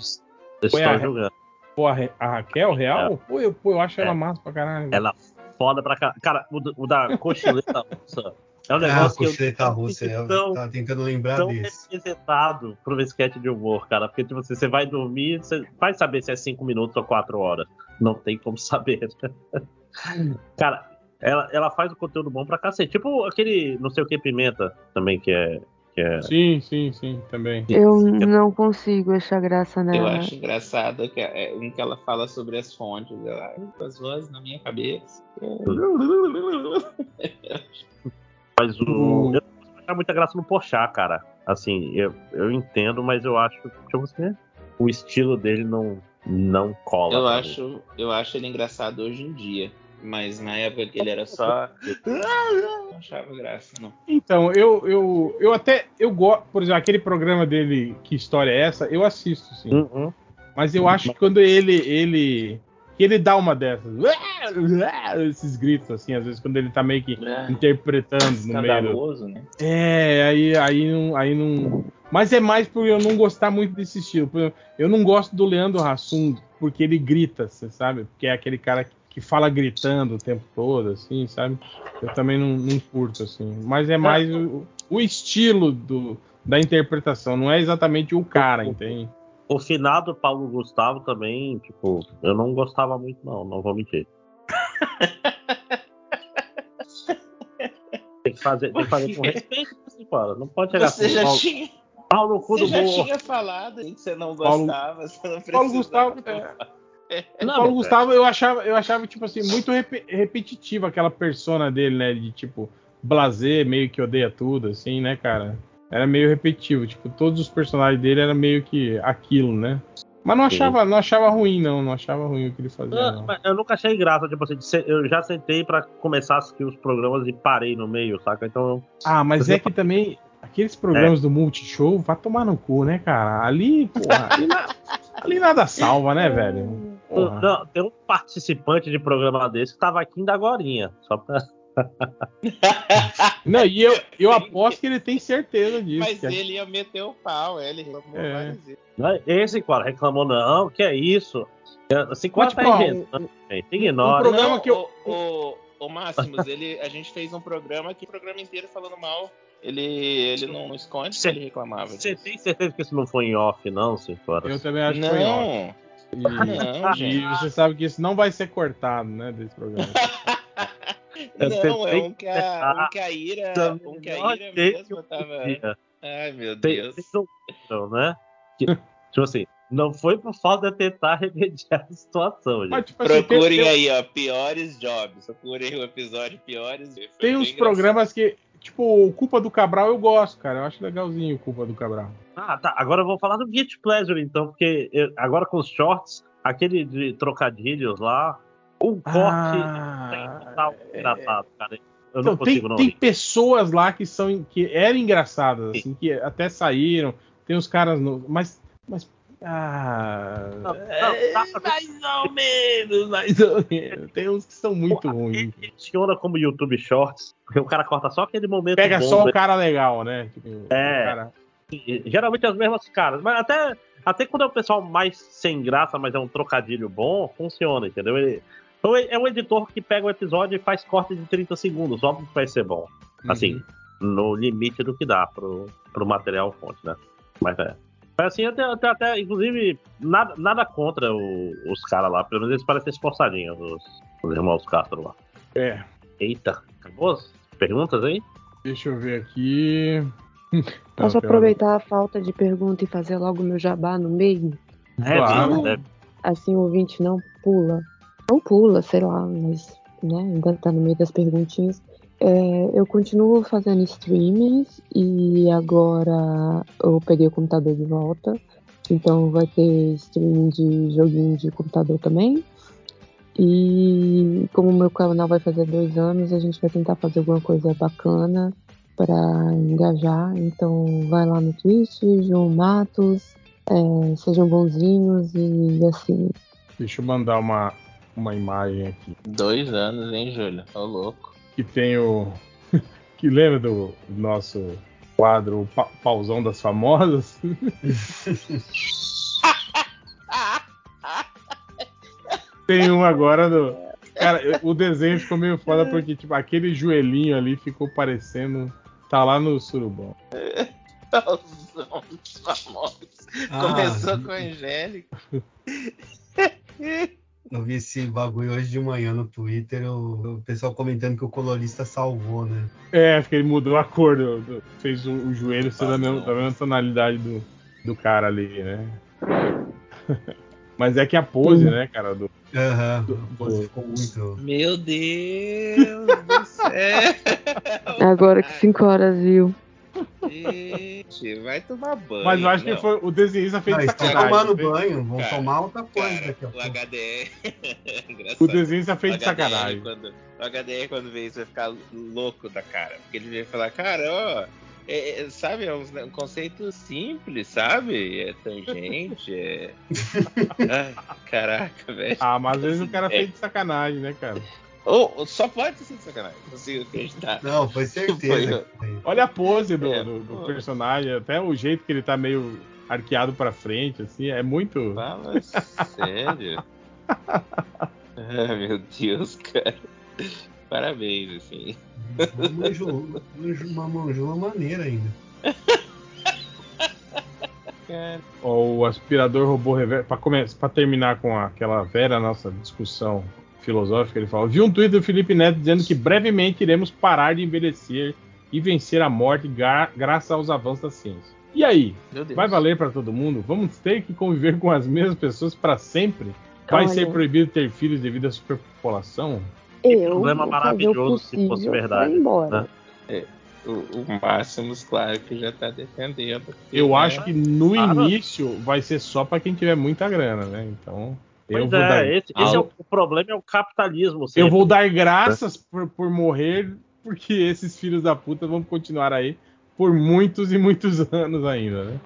Eu Foi estou a- julgando. Pô, a, Ra- a Raquel Real? Pô, eu, pô, eu acho ela É. massa pra caralho. Ela foda pra caralho. Cara, o, o da cochileta russa é um Ah, negócio que eu Cochileta nunca Russa, fico eu tão, tava tentando lembrar tão desse. representado pro sketch de humor, cara. Porque, tipo assim, você vai dormir, você vai saber se é 5 minutos ou 4 horas. Não tem como saber. Cara, ela, ela faz o conteúdo bom pra cacete. Tipo aquele não sei o que pimenta também, que é. Que é... Sim, sim, sim, também. Eu não consigo achar graça Eu nela. acho engraçado que é um que ela fala sobre as fontes. Ela, "Ai, as vozes na minha cabeça. Mas o. O- Eu não consigo achar muita graça no Porchat, cara. Assim, eu, eu entendo, mas eu acho que você, o estilo dele não, não cola. Eu mim. acho, eu acho ele engraçado hoje em dia. Mas na época que ele era só. Não achava graça, não. Então, eu, eu, eu até. Eu gosto. Por exemplo, aquele programa dele, Que História é essa? Eu assisto, sim. Uhum. Mas eu acho que quando ele. ele que ele dá uma dessas. Esses gritos, assim, às vezes, quando ele tá meio que interpretando no meio. do- né? É, aí, aí, não, aí não. Mas é mais por eu não gostar muito desse estilo. Eu não gosto do Leandro Hassum porque ele grita, você sabe? Porque é aquele cara que fala gritando o tempo todo, assim, sabe? Eu também não, não curto, assim. Mas é mais o, o estilo do, da interpretação, não é exatamente o cara, entende? O finado Paulo Gustavo também, tipo, eu não gostava muito, não, não vou mentir. tem que fazer, tem que fazer com respeito, cara. Não pode chegar Você assim, já Paulo, tinha, Paulo cu você já morro. tinha falado hein, que você não Paulo- gostava. Você não Paulo precisava Gustavo, falar. O Não, Paulo Gustavo, eu achava, eu achava, tipo assim, muito repe- repetitivo aquela persona dele, né? De tipo, blazer, meio que odeia tudo, assim, né, cara? Era meio repetitivo. Tipo, todos os personagens dele eram meio que aquilo, né? Mas não achava, não achava ruim, não. Não achava ruim o que ele fazia, Ah, não. mas eu nunca achei graça, tipo assim, eu já sentei pra começar a assistir os programas e parei no meio, saca? Então eu Ah, mas é que também. Aqueles programas É. do Multishow, vai tomar no cu, né, cara? Ali, porra, ali, na- ali nada salva, né, velho? Porra. Não, tem um participante de programa desse que tava aqui ainda agorinha. Só pra... Não, e eu, eu aposto que ele tem certeza disso. Mas que é- ele ia meter o pau, é, ele reclamou É. várias vezes. Esse, cara, reclamou, não, que é isso? Assim, Mas, tá tipo, ó, inventando, gente? Ignora. um programa Não, que eu- O, o, o Máximos, ele, a gente fez um programa que o programa inteiro falando mal. Ele, ele não esconde que Cê- ele reclamava. Você tem certeza que isso não foi em off, não, senhora? Eu também acho que foi off. Não, E, não, e você sabe que isso não vai ser cortado, né, desse programa. Eu Não, é um que a, um que a Ira, um que a Ira mesmo que tava. Ai, meu Deus. tem né? Que, tipo assim, não foi por falta de tentar remediar a situação, gente. Mas, tipo assim, tem- Procurem tem, aí, ó, piores jobs. Procurem o episódio piores. Foi tem uns engraçado. programas que, tipo, o Culpa do Cabral eu gosto, cara. Eu acho legalzinho o Culpa do Cabral. Ah, tá. Agora eu vou falar do Get Pleasure, então, porque eu- agora com os shorts, aquele de trocadilhos lá, o corte tem total engraçado, cara. Eu não Ah, Então, tem, consigo não tem pessoas lá que são que eram engraçadas, assim, que até saíram. Tem uns caras no, mas mas ah, Não, não, é, tá- mais ou menos, mais ou menos. Tem uns que são muito ruins. Ele funciona como YouTube Shorts, porque o cara corta só aquele momento Pega bom, só né? o cara legal, né? Tipo, É. cara- Geralmente as mesmas caras, mas até, até quando é o pessoal mais sem graça, mas é um trocadilho bom, funciona, entendeu? Ele, então, é um editor que pega o episódio e faz corte de 30 segundos, óbvio que vai ser bom. Assim, Uhum. no limite do que dá pro, pro material fonte, né? Mas é. Mas assim, até, até, até, inclusive, nada, nada contra o- os caras lá, pelo menos eles parecem esforçadinhos, os, os irmãos Castro lá. É. Eita, acabou as perguntas aí? Deixa eu ver aqui. Posso tem aproveitar a falta de pergunta e fazer logo meu jabá no meio? É, Claro. deve- Assim o ouvinte não pula. Não pula, sei lá, mas né, ainda tá no meio das perguntinhas. É, eu continuo fazendo streamings e agora eu peguei o computador de volta. Então vai ter streaming de joguinho de computador também. E como o meu canal vai fazer dois anos, a gente vai tentar fazer alguma coisa bacana para engajar. Então vai lá no Twitch, João Matos, é, sejam bonzinhos e assim. Deixa eu mandar uma, uma imagem aqui. Dois anos, hein, Júlio? Ô, louco. Que tem o. que lembra do nosso quadro o Pa- Pausão das Famosas? tem um agora do. Cara, o desenho ficou meio foda porque, tipo, aquele joelhinho ali ficou parecendo. Tá lá no surubão. Pausão dos famosos. Ah. Começou com a Angélica. Eu vi esse bagulho hoje de manhã no Twitter, o, o pessoal comentando que o colorista salvou, né? É, porque ele mudou a cor, do, do- fez o, o joelho ser da Ah, mesma, da mesma tonalidade do, do cara ali, né? Mas é que a pose, né, cara, do, Pô, do- ficou muito. Meu Deus do céu! Agora que 5 horas viu. Gente, vai tomar banho. Mas eu acho Não, que foi o desenhista fez Ah, de estão sacanagem. tomando não banho, vão Cara, tomar outra coisa Cara, daqui a o pouco. HDR. Engraçado. O desenhista fez de O HDR, sacanagem. Quando, o HDR, quando vê isso, vai ficar louco da cara. Porque ele vai falar, cara, ó. é- é, sabe, é uns- um conceito simples, sabe? É tangente, é. Ai, caraca, velho. Ah, mas às vezes o cara É. fez de sacanagem, né, cara? Ou só pode ser de sacanagem, não consigo acreditar. Não, foi certeza. foi. Olha a pose do, É, do- do personagem, até o jeito que ele tá meio arqueado pra frente, assim, é muito. Fala sério. ah, meu Deus, cara. Parabéns, assim. Uma uma manjula maneira ainda. O aspirador robô reverso. Pra terminar com aquela velha nossa discussão filosófica, ele fala: Vi um tweet do Felipe Neto dizendo que brevemente iremos parar de envelhecer e vencer a morte gra- graças aos avanços da ciência. E aí? Vai valer pra todo mundo? Vamos ter que conviver com as mesmas pessoas pra sempre? Vai Olha. ser proibido ter filhos devido à superpopulação? Eu problema fazer o maravilhoso se fosse verdade, né? O, o Máximos, claro, que já tá defendendo. Eu né, acho que no Claro. início vai ser só pra quem tiver muita grana, né? Então, Pois vou é, dar esse, esse é o, o problema é o capitalismo. Eu sempre. vou dar graças por, por morrer, porque esses filhos da puta vão continuar aí por muitos e muitos anos ainda, né?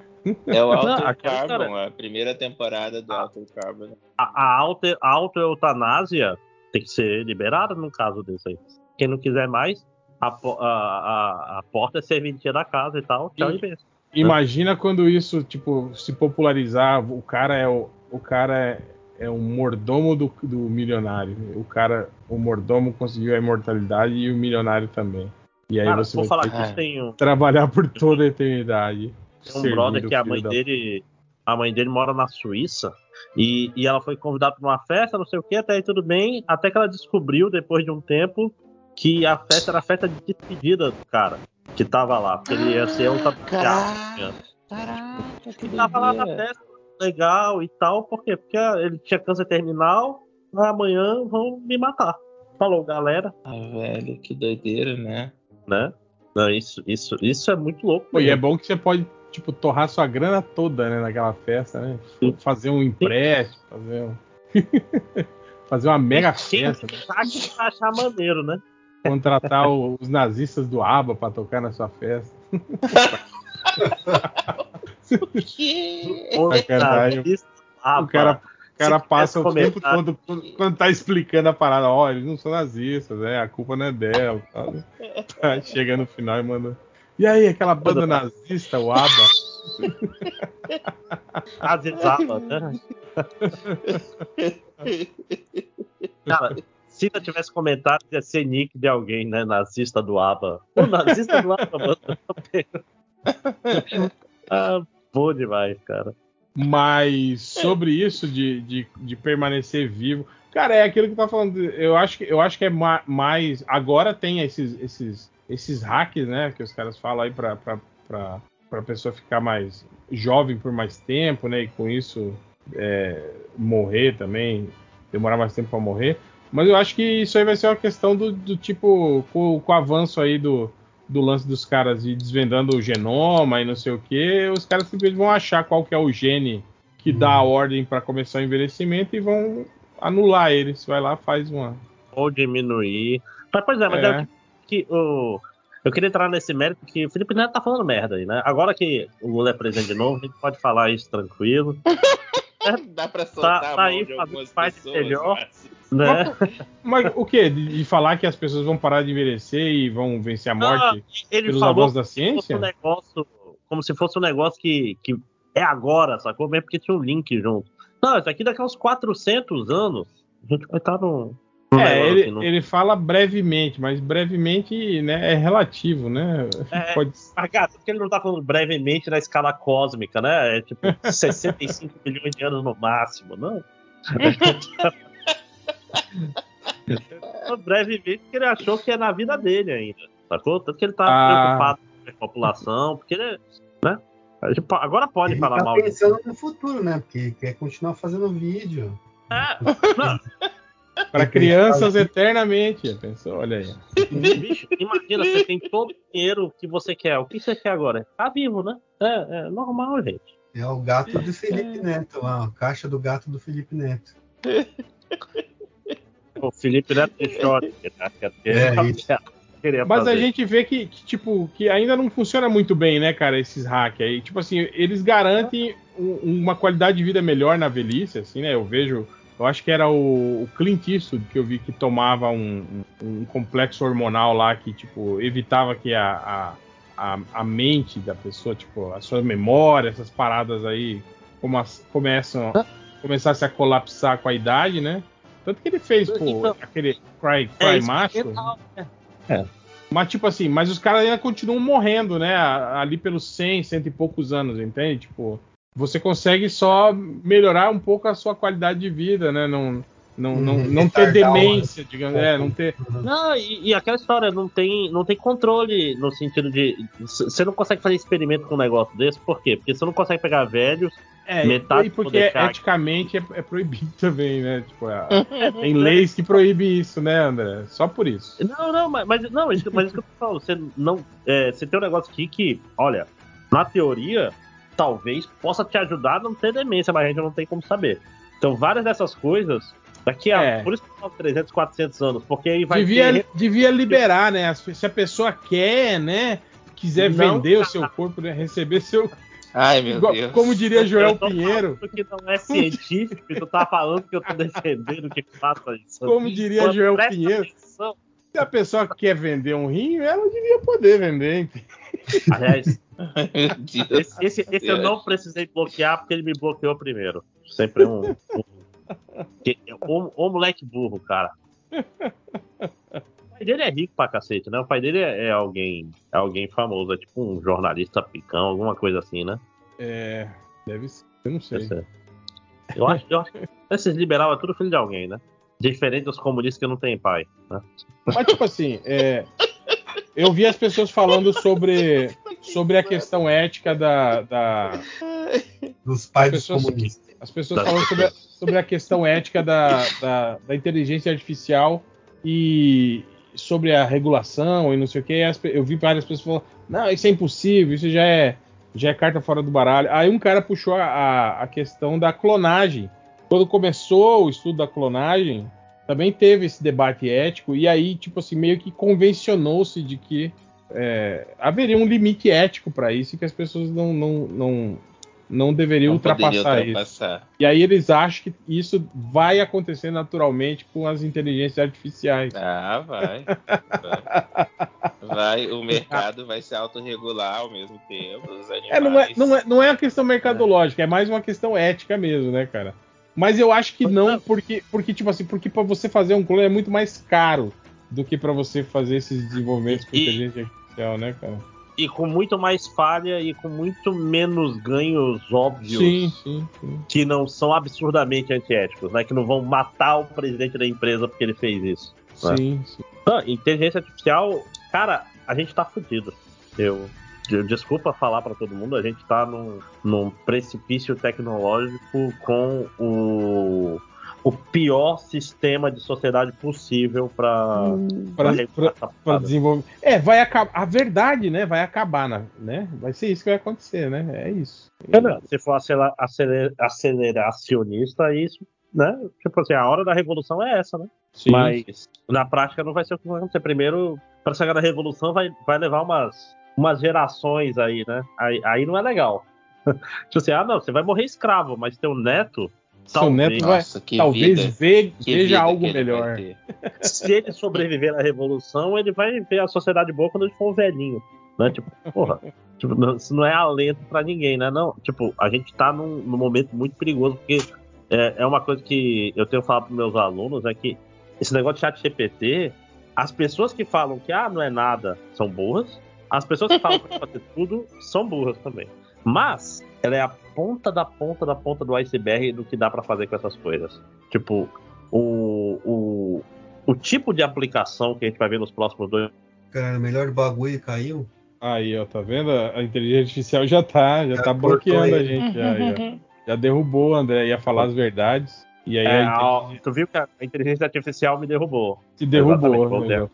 É o Alter Não, aquela Carbon, a primeira temporada do Alter Carbon. a, a auto, a autoeutanásia tem que ser liberada num caso desse aí. Quem não quiser mais, a, a, a, a porta é serventia da casa e tal. Tchau E- e. Imagina quando isso, tipo, se popularizar, o cara é o, o cara é, é um mordomo do, do milionário. O cara, o mordomo conseguiu a imortalidade e o milionário também. E aí Cara, você vou vai falar ter que um, trabalhar por toda a eternidade. tem um brother que a mãe da- dele. A mãe dele mora na Suíça e, e ela foi convidada para uma festa, não sei o que, até aí tudo bem, até que ela descobriu, depois de um tempo, que a festa era a festa de despedida do cara que tava lá, porque ele ia ser um Caraca, caraca, que Ele tava lá na festa, legal e tal, por quê? Porque ele tinha câncer terminal, amanhã vão me matar. Falou, galera, Ah, velho, que doideira, né? né? Não, isso, isso, isso é muito louco. Pô, e é bom que você pode, tipo, torrar sua grana toda, né, naquela festa, né? Fazer um empréstimo, fazer um... fazer uma mega Quem festa, né? tá achar maneiro, né? contratar o- os nazistas do ABBA pra tocar na sua festa. Ah, o cara, o cara se passa o tempo todo quando, tá explicando a parada, ó, eles não são nazistas, né? A culpa não é dela. Tal. Tá, chega no final e manda. E aí, aquela banda nazista, o ABBA? Azizava, né? Cara, se eu tivesse comentado, ia ser nick de alguém, né? Nazista do ABBA. O nazista do ABBA, mano. ah, bom demais, cara. Mas sobre isso de, de, de permanecer vivo, cara, é aquilo que tá falando. Eu acho que, eu acho que é ma- mais. Agora tem esses, esses, esses hacks, né? Que os caras falam aí pra, pra, pra, pra pessoa ficar mais jovem por mais tempo, né? E com isso é, morrer também, demorar mais tempo pra morrer. Mas eu acho que isso aí vai ser uma questão do, do tipo, com, com o avanço aí do, do lance dos caras de desvendando o genoma e não sei o que, os caras simplesmente vão achar qual que é o gene que dá a ordem para começar o envelhecimento e vão anular ele. Você vai lá, faz uma. Ou diminuir. Mas, pois é, mas é, É. o que, que o. Eu queria entrar nesse mérito que o Felipe Neto tá falando merda aí, né? Agora que o Lula é presidente de novo, a gente pode falar isso tranquilo, Dá pra soltar Tá- a tá mão aí de algumas parte pessoas. melhor. mas- né? Mas o quê? De, de falar que as pessoas vão parar de envelhecer e vão vencer a morte Ele pelos avanços da como se fosse ciência? um negócio, como se fosse um negócio que, que é agora, sacou? Mesmo porque tinha um link junto. Não, isso aqui daqui a uns 400 anos, a gente vai estar num. É, ele, num- ele fala brevemente, mas brevemente né, é relativo, né? É. Pode, cara, porque ele não tá falando brevemente na escala cósmica, né? É tipo 65 milhões de anos no máximo, não? brevemente que ele achou que é na vida dele ainda. Sacou? Tanto que ele tá Ah. preocupado com a população, porque ele. Né? A gente po- Agora pode Ele falar tá mal. pensando no futuro, né? Porque quer continuar fazendo vídeo. É, não, Para crianças eternamente. Pensou? Olha aí. bicho, imagina, você tem todo o dinheiro que você quer. O que você quer agora? Tá vivo, né? É, é normal, gente. É o gato do Felipe Neto lá, a caixa do gato do Felipe Neto. O Felipe Neto de short. né? É, queria Mas fazer. a gente vê que, que, tipo, que ainda não funciona muito bem, né, cara, esses hacks aí. Tipo assim, eles garantem um- uma qualidade de vida melhor na velhice, assim, né? Eu vejo. Eu acho que era o, o Clint Eastwood que eu vi que tomava um, um- um complexo hormonal lá que, tipo, evitava que a, a, a, a mente da pessoa, tipo, a sua memória, essas paradas aí como as- começam começasse a colapsar com a idade, né? Tanto que ele fez, pô, Então- aquele Cry, É, Cry Macho. é legal, né? Mas, tipo assim, mas os caras ainda continuam morrendo, né? Ali pelos 100, cento e poucos anos, entende? Tipo, você consegue só melhorar um pouco a sua qualidade de vida, né? Não, não, não, Uhum, não ter demência, digamos, é, não ter. Não, e, e aquela história, não tem, não tem controle no sentido de. Você não consegue fazer experimento com um negócio desse, por quê? Porque você não consegue pegar velhos. É, Metade e porque ficar- eticamente é, é proibido também, né? Tipo, a- tem leis que proíbem isso, né, André? Só por isso. Não, não, mas, mas não, isso, mas isso que eu tô falando. Você não. é, você tem um negócio aqui que, olha, na teoria, talvez possa te ajudar a não ter demência, mas a gente não tem como saber. Então, várias dessas coisas, daqui a. É. Por isso que falo 300, 400 anos, porque aí vai Devia, ter. devia liberar, né? Se a pessoa quer, né? Quiser Não, vender o seu corpo, né, receber seu. Ai, meu igual- Deus. como diria Joel Eu tô Pinheiro. que não é científico, e tu tá falando que eu tô defendendo que faça isso. Como diria Pô, Joel Pinheiro. atenção. Se a pessoa quer vender um rim, ela devia poder vender. Aliás. Esse, esse- esse eu não precisei bloquear porque ele me bloqueou primeiro. Sempre um. um, que- moleque burro, cara. O pai dele é rico pra cacete, né? O pai dele é, é alguém é alguém famoso, é tipo um jornalista picão, alguma coisa assim, né? É. Deve ser. Eu não sei. Deve ser. Eu acho, eu acho que esses liberais é tudo filho de alguém, né? Diferente dos comunistas que não tem pai, né? Mas, tipo assim, é, eu vi as pessoas falando sobre, sobre a questão ética da. da Dos pais Pessoas- comunistas. as pessoas falando sobre a, sobre a questão ética da, da, da inteligência artificial e sobre a regulação e não sei o que. Eu vi várias pessoas falando: não, isso é impossível, isso já é, já é carta fora do baralho. Aí um cara puxou a- a, a questão da clonagem. Quando começou o estudo da clonagem, também teve esse debate ético, e aí, tipo assim, meio que convencionou-se de que é, haveria um limite ético para isso e que as pessoas não, não, não, não deveriam Não poderia ultrapassar isso. ultrapassar. E aí eles acham que isso vai acontecer naturalmente com as inteligências artificiais. Ah, vai. vai. Vai, o mercado vai se autorregular ao mesmo tempo. É, não é, não, é, não é uma questão mercadológica, é mais uma questão ética mesmo, né, cara? Mas eu acho que não, porque, porque tipo assim, porque para você fazer um clone é muito mais caro do que para você fazer esses desenvolvimentos com inteligência artificial, né, cara? E com muito mais falha e com muito menos ganhos óbvios Sim, sim, sim. que não são absurdamente antiéticos, né? Que não vão matar o presidente da empresa porque ele fez isso. né? Sim, sim. Não, inteligência artificial, cara, a gente tá fudido. Eu, desculpa falar pra todo mundo, a gente tá num, num precipício tecnológico com o, o pior sistema de sociedade possível pra, Hum, parada. desenvolver. É, vai acabar. A verdade, né? Vai acabar, na- né? Vai ser isso que vai acontecer, né? É isso. É, né? Se for acele- acele- aceleracionista, isso, né? Tipo assim, a hora da revolução é essa, né? Sim. Mas na prática não vai ser o que vai acontecer. Primeiro, para chegar na revolução, vai, vai levar umas, umas gerações aí, né? Aí, aí não é legal. tipo assim, ah, não, você vai morrer escravo, mas teu neto, talvez, neto vai. Nossa, que talvez vida. ve- veja algo melhor. se ele sobreviver à revolução, ele vai ver a sociedade boa quando ele for um velhinho. Né? Tipo, porra, tipo, não- isso não é alento pra ninguém, né? Não, tipo, a gente tá num, num momento muito perigoso, porque é, é uma coisa que eu tenho falado pros meus alunos, é que esse negócio de chat GPT, as pessoas que falam que ah, não é nada são burras, as pessoas que falam que pode fazer tudo são burras também. Mas ela é a ponta da ponta da ponta do iceberg do que dá pra fazer com essas coisas. Tipo, o, o, o tipo de aplicação que a gente vai ver nos próximos dois. Cara, o melhor bagulho caiu. Aí, ó, tá vendo? A inteligência artificial já tá, já, Já tá bloqueando a gente. Já, já. Já derrubou o André, ia falar as verdades. E aí É, inteligência tu viu que a inteligência artificial me derrubou. se derrubou. Exatamente,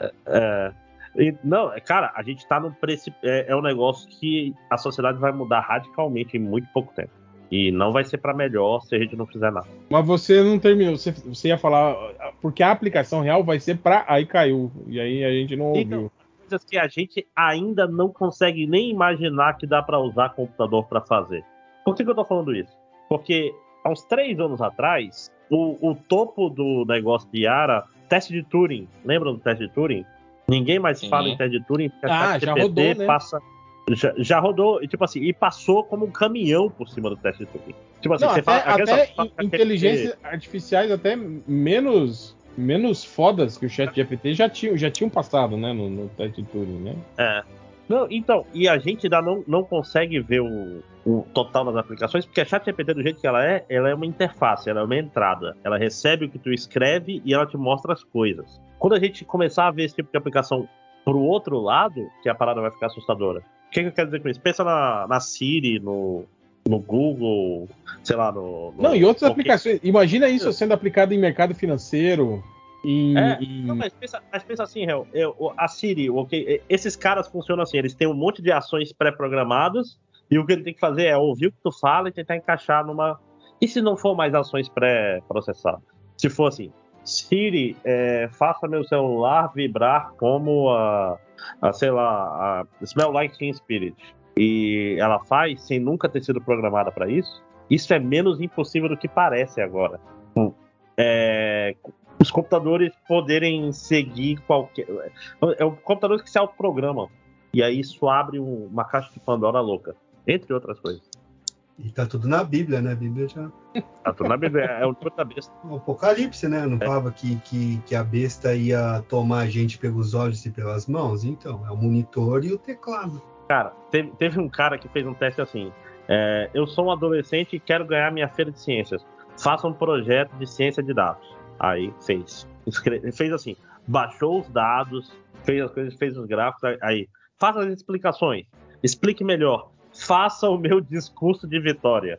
né? É, e, não, é, cara, a gente tá num precip... é, é um negócio que a sociedade vai mudar radicalmente em muito pouco tempo. E não vai ser pra melhor se a gente não fizer nada. Mas você não terminou. Você, você ia falar. Porque a aplicação real vai ser pra. Aí caiu. E aí a gente não ouviu. Então, Coisas que a gente ainda não consegue nem imaginar que dá pra usar computador pra fazer. Por que, que eu tô falando isso? Porque há uns três anos atrás, o, o topo do negócio de Yara, teste de Turing, lembram do teste de Turing? Ninguém mais Sim. fala em de Turing, porque Ah, já rodou, né? passa. Já, já rodou, e tipo assim, e passou como um caminhão por cima do teste Turing. Tipo assim, Não, você até, fala, até fala- in- inteligências artificiais até menos menos fodas que o chat GPT já tinham, já tinham passado, né, no, no teste Turing, né? É. Não, então, e a gente ainda não, não consegue ver o, o total das aplicações, porque a ChatGPT, do jeito que ela é, ela é uma interface, ela é uma entrada. Ela recebe o que tu escreve e ela te mostra as coisas. Quando a gente começar a ver esse tipo de aplicação pro outro lado, que a parada vai ficar assustadora. O que, que eu quero dizer com isso? Pensa na, na Siri, no, no Google, sei lá, no. no Não, e outras qualquer- aplicações. Imagina isso sendo aplicado em mercado financeiro, em, É, não, mas pensa, mas pensa assim, Hel, a Siri, o ok, esses caras funcionam assim, eles têm um monte de ações pré-programadas e o que ele tem que fazer é ouvir o que tu fala e tentar encaixar numa. E se não for mais ações pré-processadas? Se for assim, Siri, é, faça meu celular vibrar como a, a, sei lá, a Smell Like Teen Spirit. E ela faz sem nunca ter sido programada para isso. Isso é menos impossível do que parece agora. É, os computadores poderem seguir qualquer. É o computadores que se autoprogramam. E aí isso abre um- uma caixa de Pandora louca. Entre outras coisas. E tá tudo na Bíblia, né? A Bíblia já. Tá tudo na Bíblia, é o livro da besta. O Apocalipse, né? Não falava que, que, que a besta ia tomar a gente pelos olhos e pelas mãos? Então, é o monitor e o teclado. Cara, teve, teve um cara que fez um teste assim. é, eu sou um adolescente e quero ganhar minha feira de ciências. Faça um projeto de ciência de dados. Aí fez. Fez assim, baixou os dados, fez as coisas, fez os gráficos, aí-. Faça as explicações. Explique melhor. Faça o meu discurso de vitória.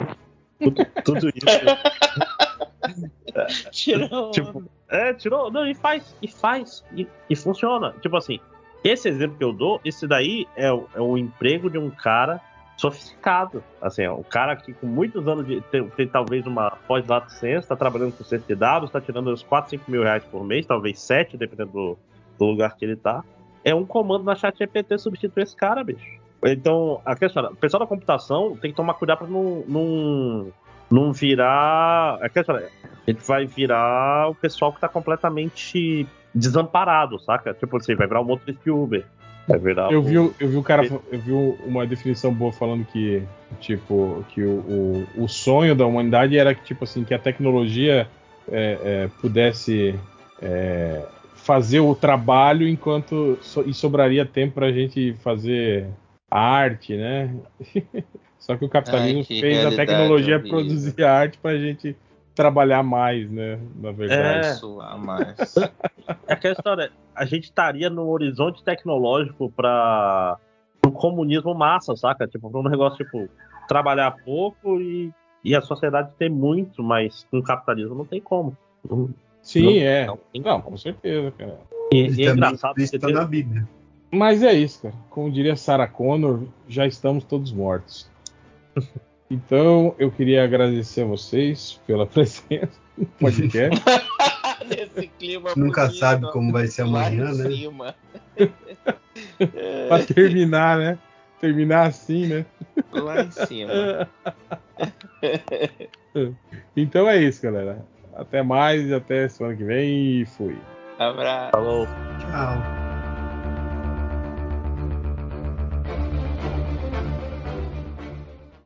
Tudo, tudo isso. Tirou. Tipo, é, tirou. Não, e faz, e faz, e, e funciona. Tipo assim, esse exemplo que eu dou, esse daí é, é o emprego de um cara sofisticado. Assim, é um cara que com muitos anos de. tem, tem talvez uma pós-lato ciência, está trabalhando com ciência de dados, está tirando uns 4, 5 mil reais por mês, talvez 7, dependendo do, do lugar que ele tá. É um comando na chat GPT substituir esse cara, bicho. Então, a questão, o pessoal da computação tem que tomar cuidado para não, não, não virar. A questão, é, a gente vai virar o pessoal que tá completamente desamparado, saca? Tipo assim, vai virar um de Uber. Vai virar Eu vi, eu vi o cara, eu vi uma definição boa falando que, tipo, que o, o, o sonho da humanidade era que, tipo assim, que a tecnologia é, é, pudesse é, fazer o trabalho enquanto so- e sobraria tempo pra gente fazer a arte, né? Só que o capitalismo Ai, que fez a tecnologia horrível. produzir a arte pra gente trabalhar mais, né? Na verdade. É. Suar mais. É aquela história, a gente estaria no horizonte tecnológico para o comunismo massa, saca? Tipo, pra um negócio tipo trabalhar pouco e, e a sociedade ter muito, mas com o capitalismo não tem como. Não- Sim, não- é. não tem Não, com certeza, cara. E, e é engraçado isso porque tá na Bíblia. Mas é isso, cara. Como diria Sarah Connor, já estamos todos mortos. Então, eu queria agradecer a vocês pela presença no podcast. Nesse clima Nunca bonito, sabe como vai ser lá amanhã, em né? cima. pra terminar, né? Terminar assim, né? Lá em cima. Então é isso, galera. Até mais, até semana que vem e fui. Abraço. Falou. Tchau.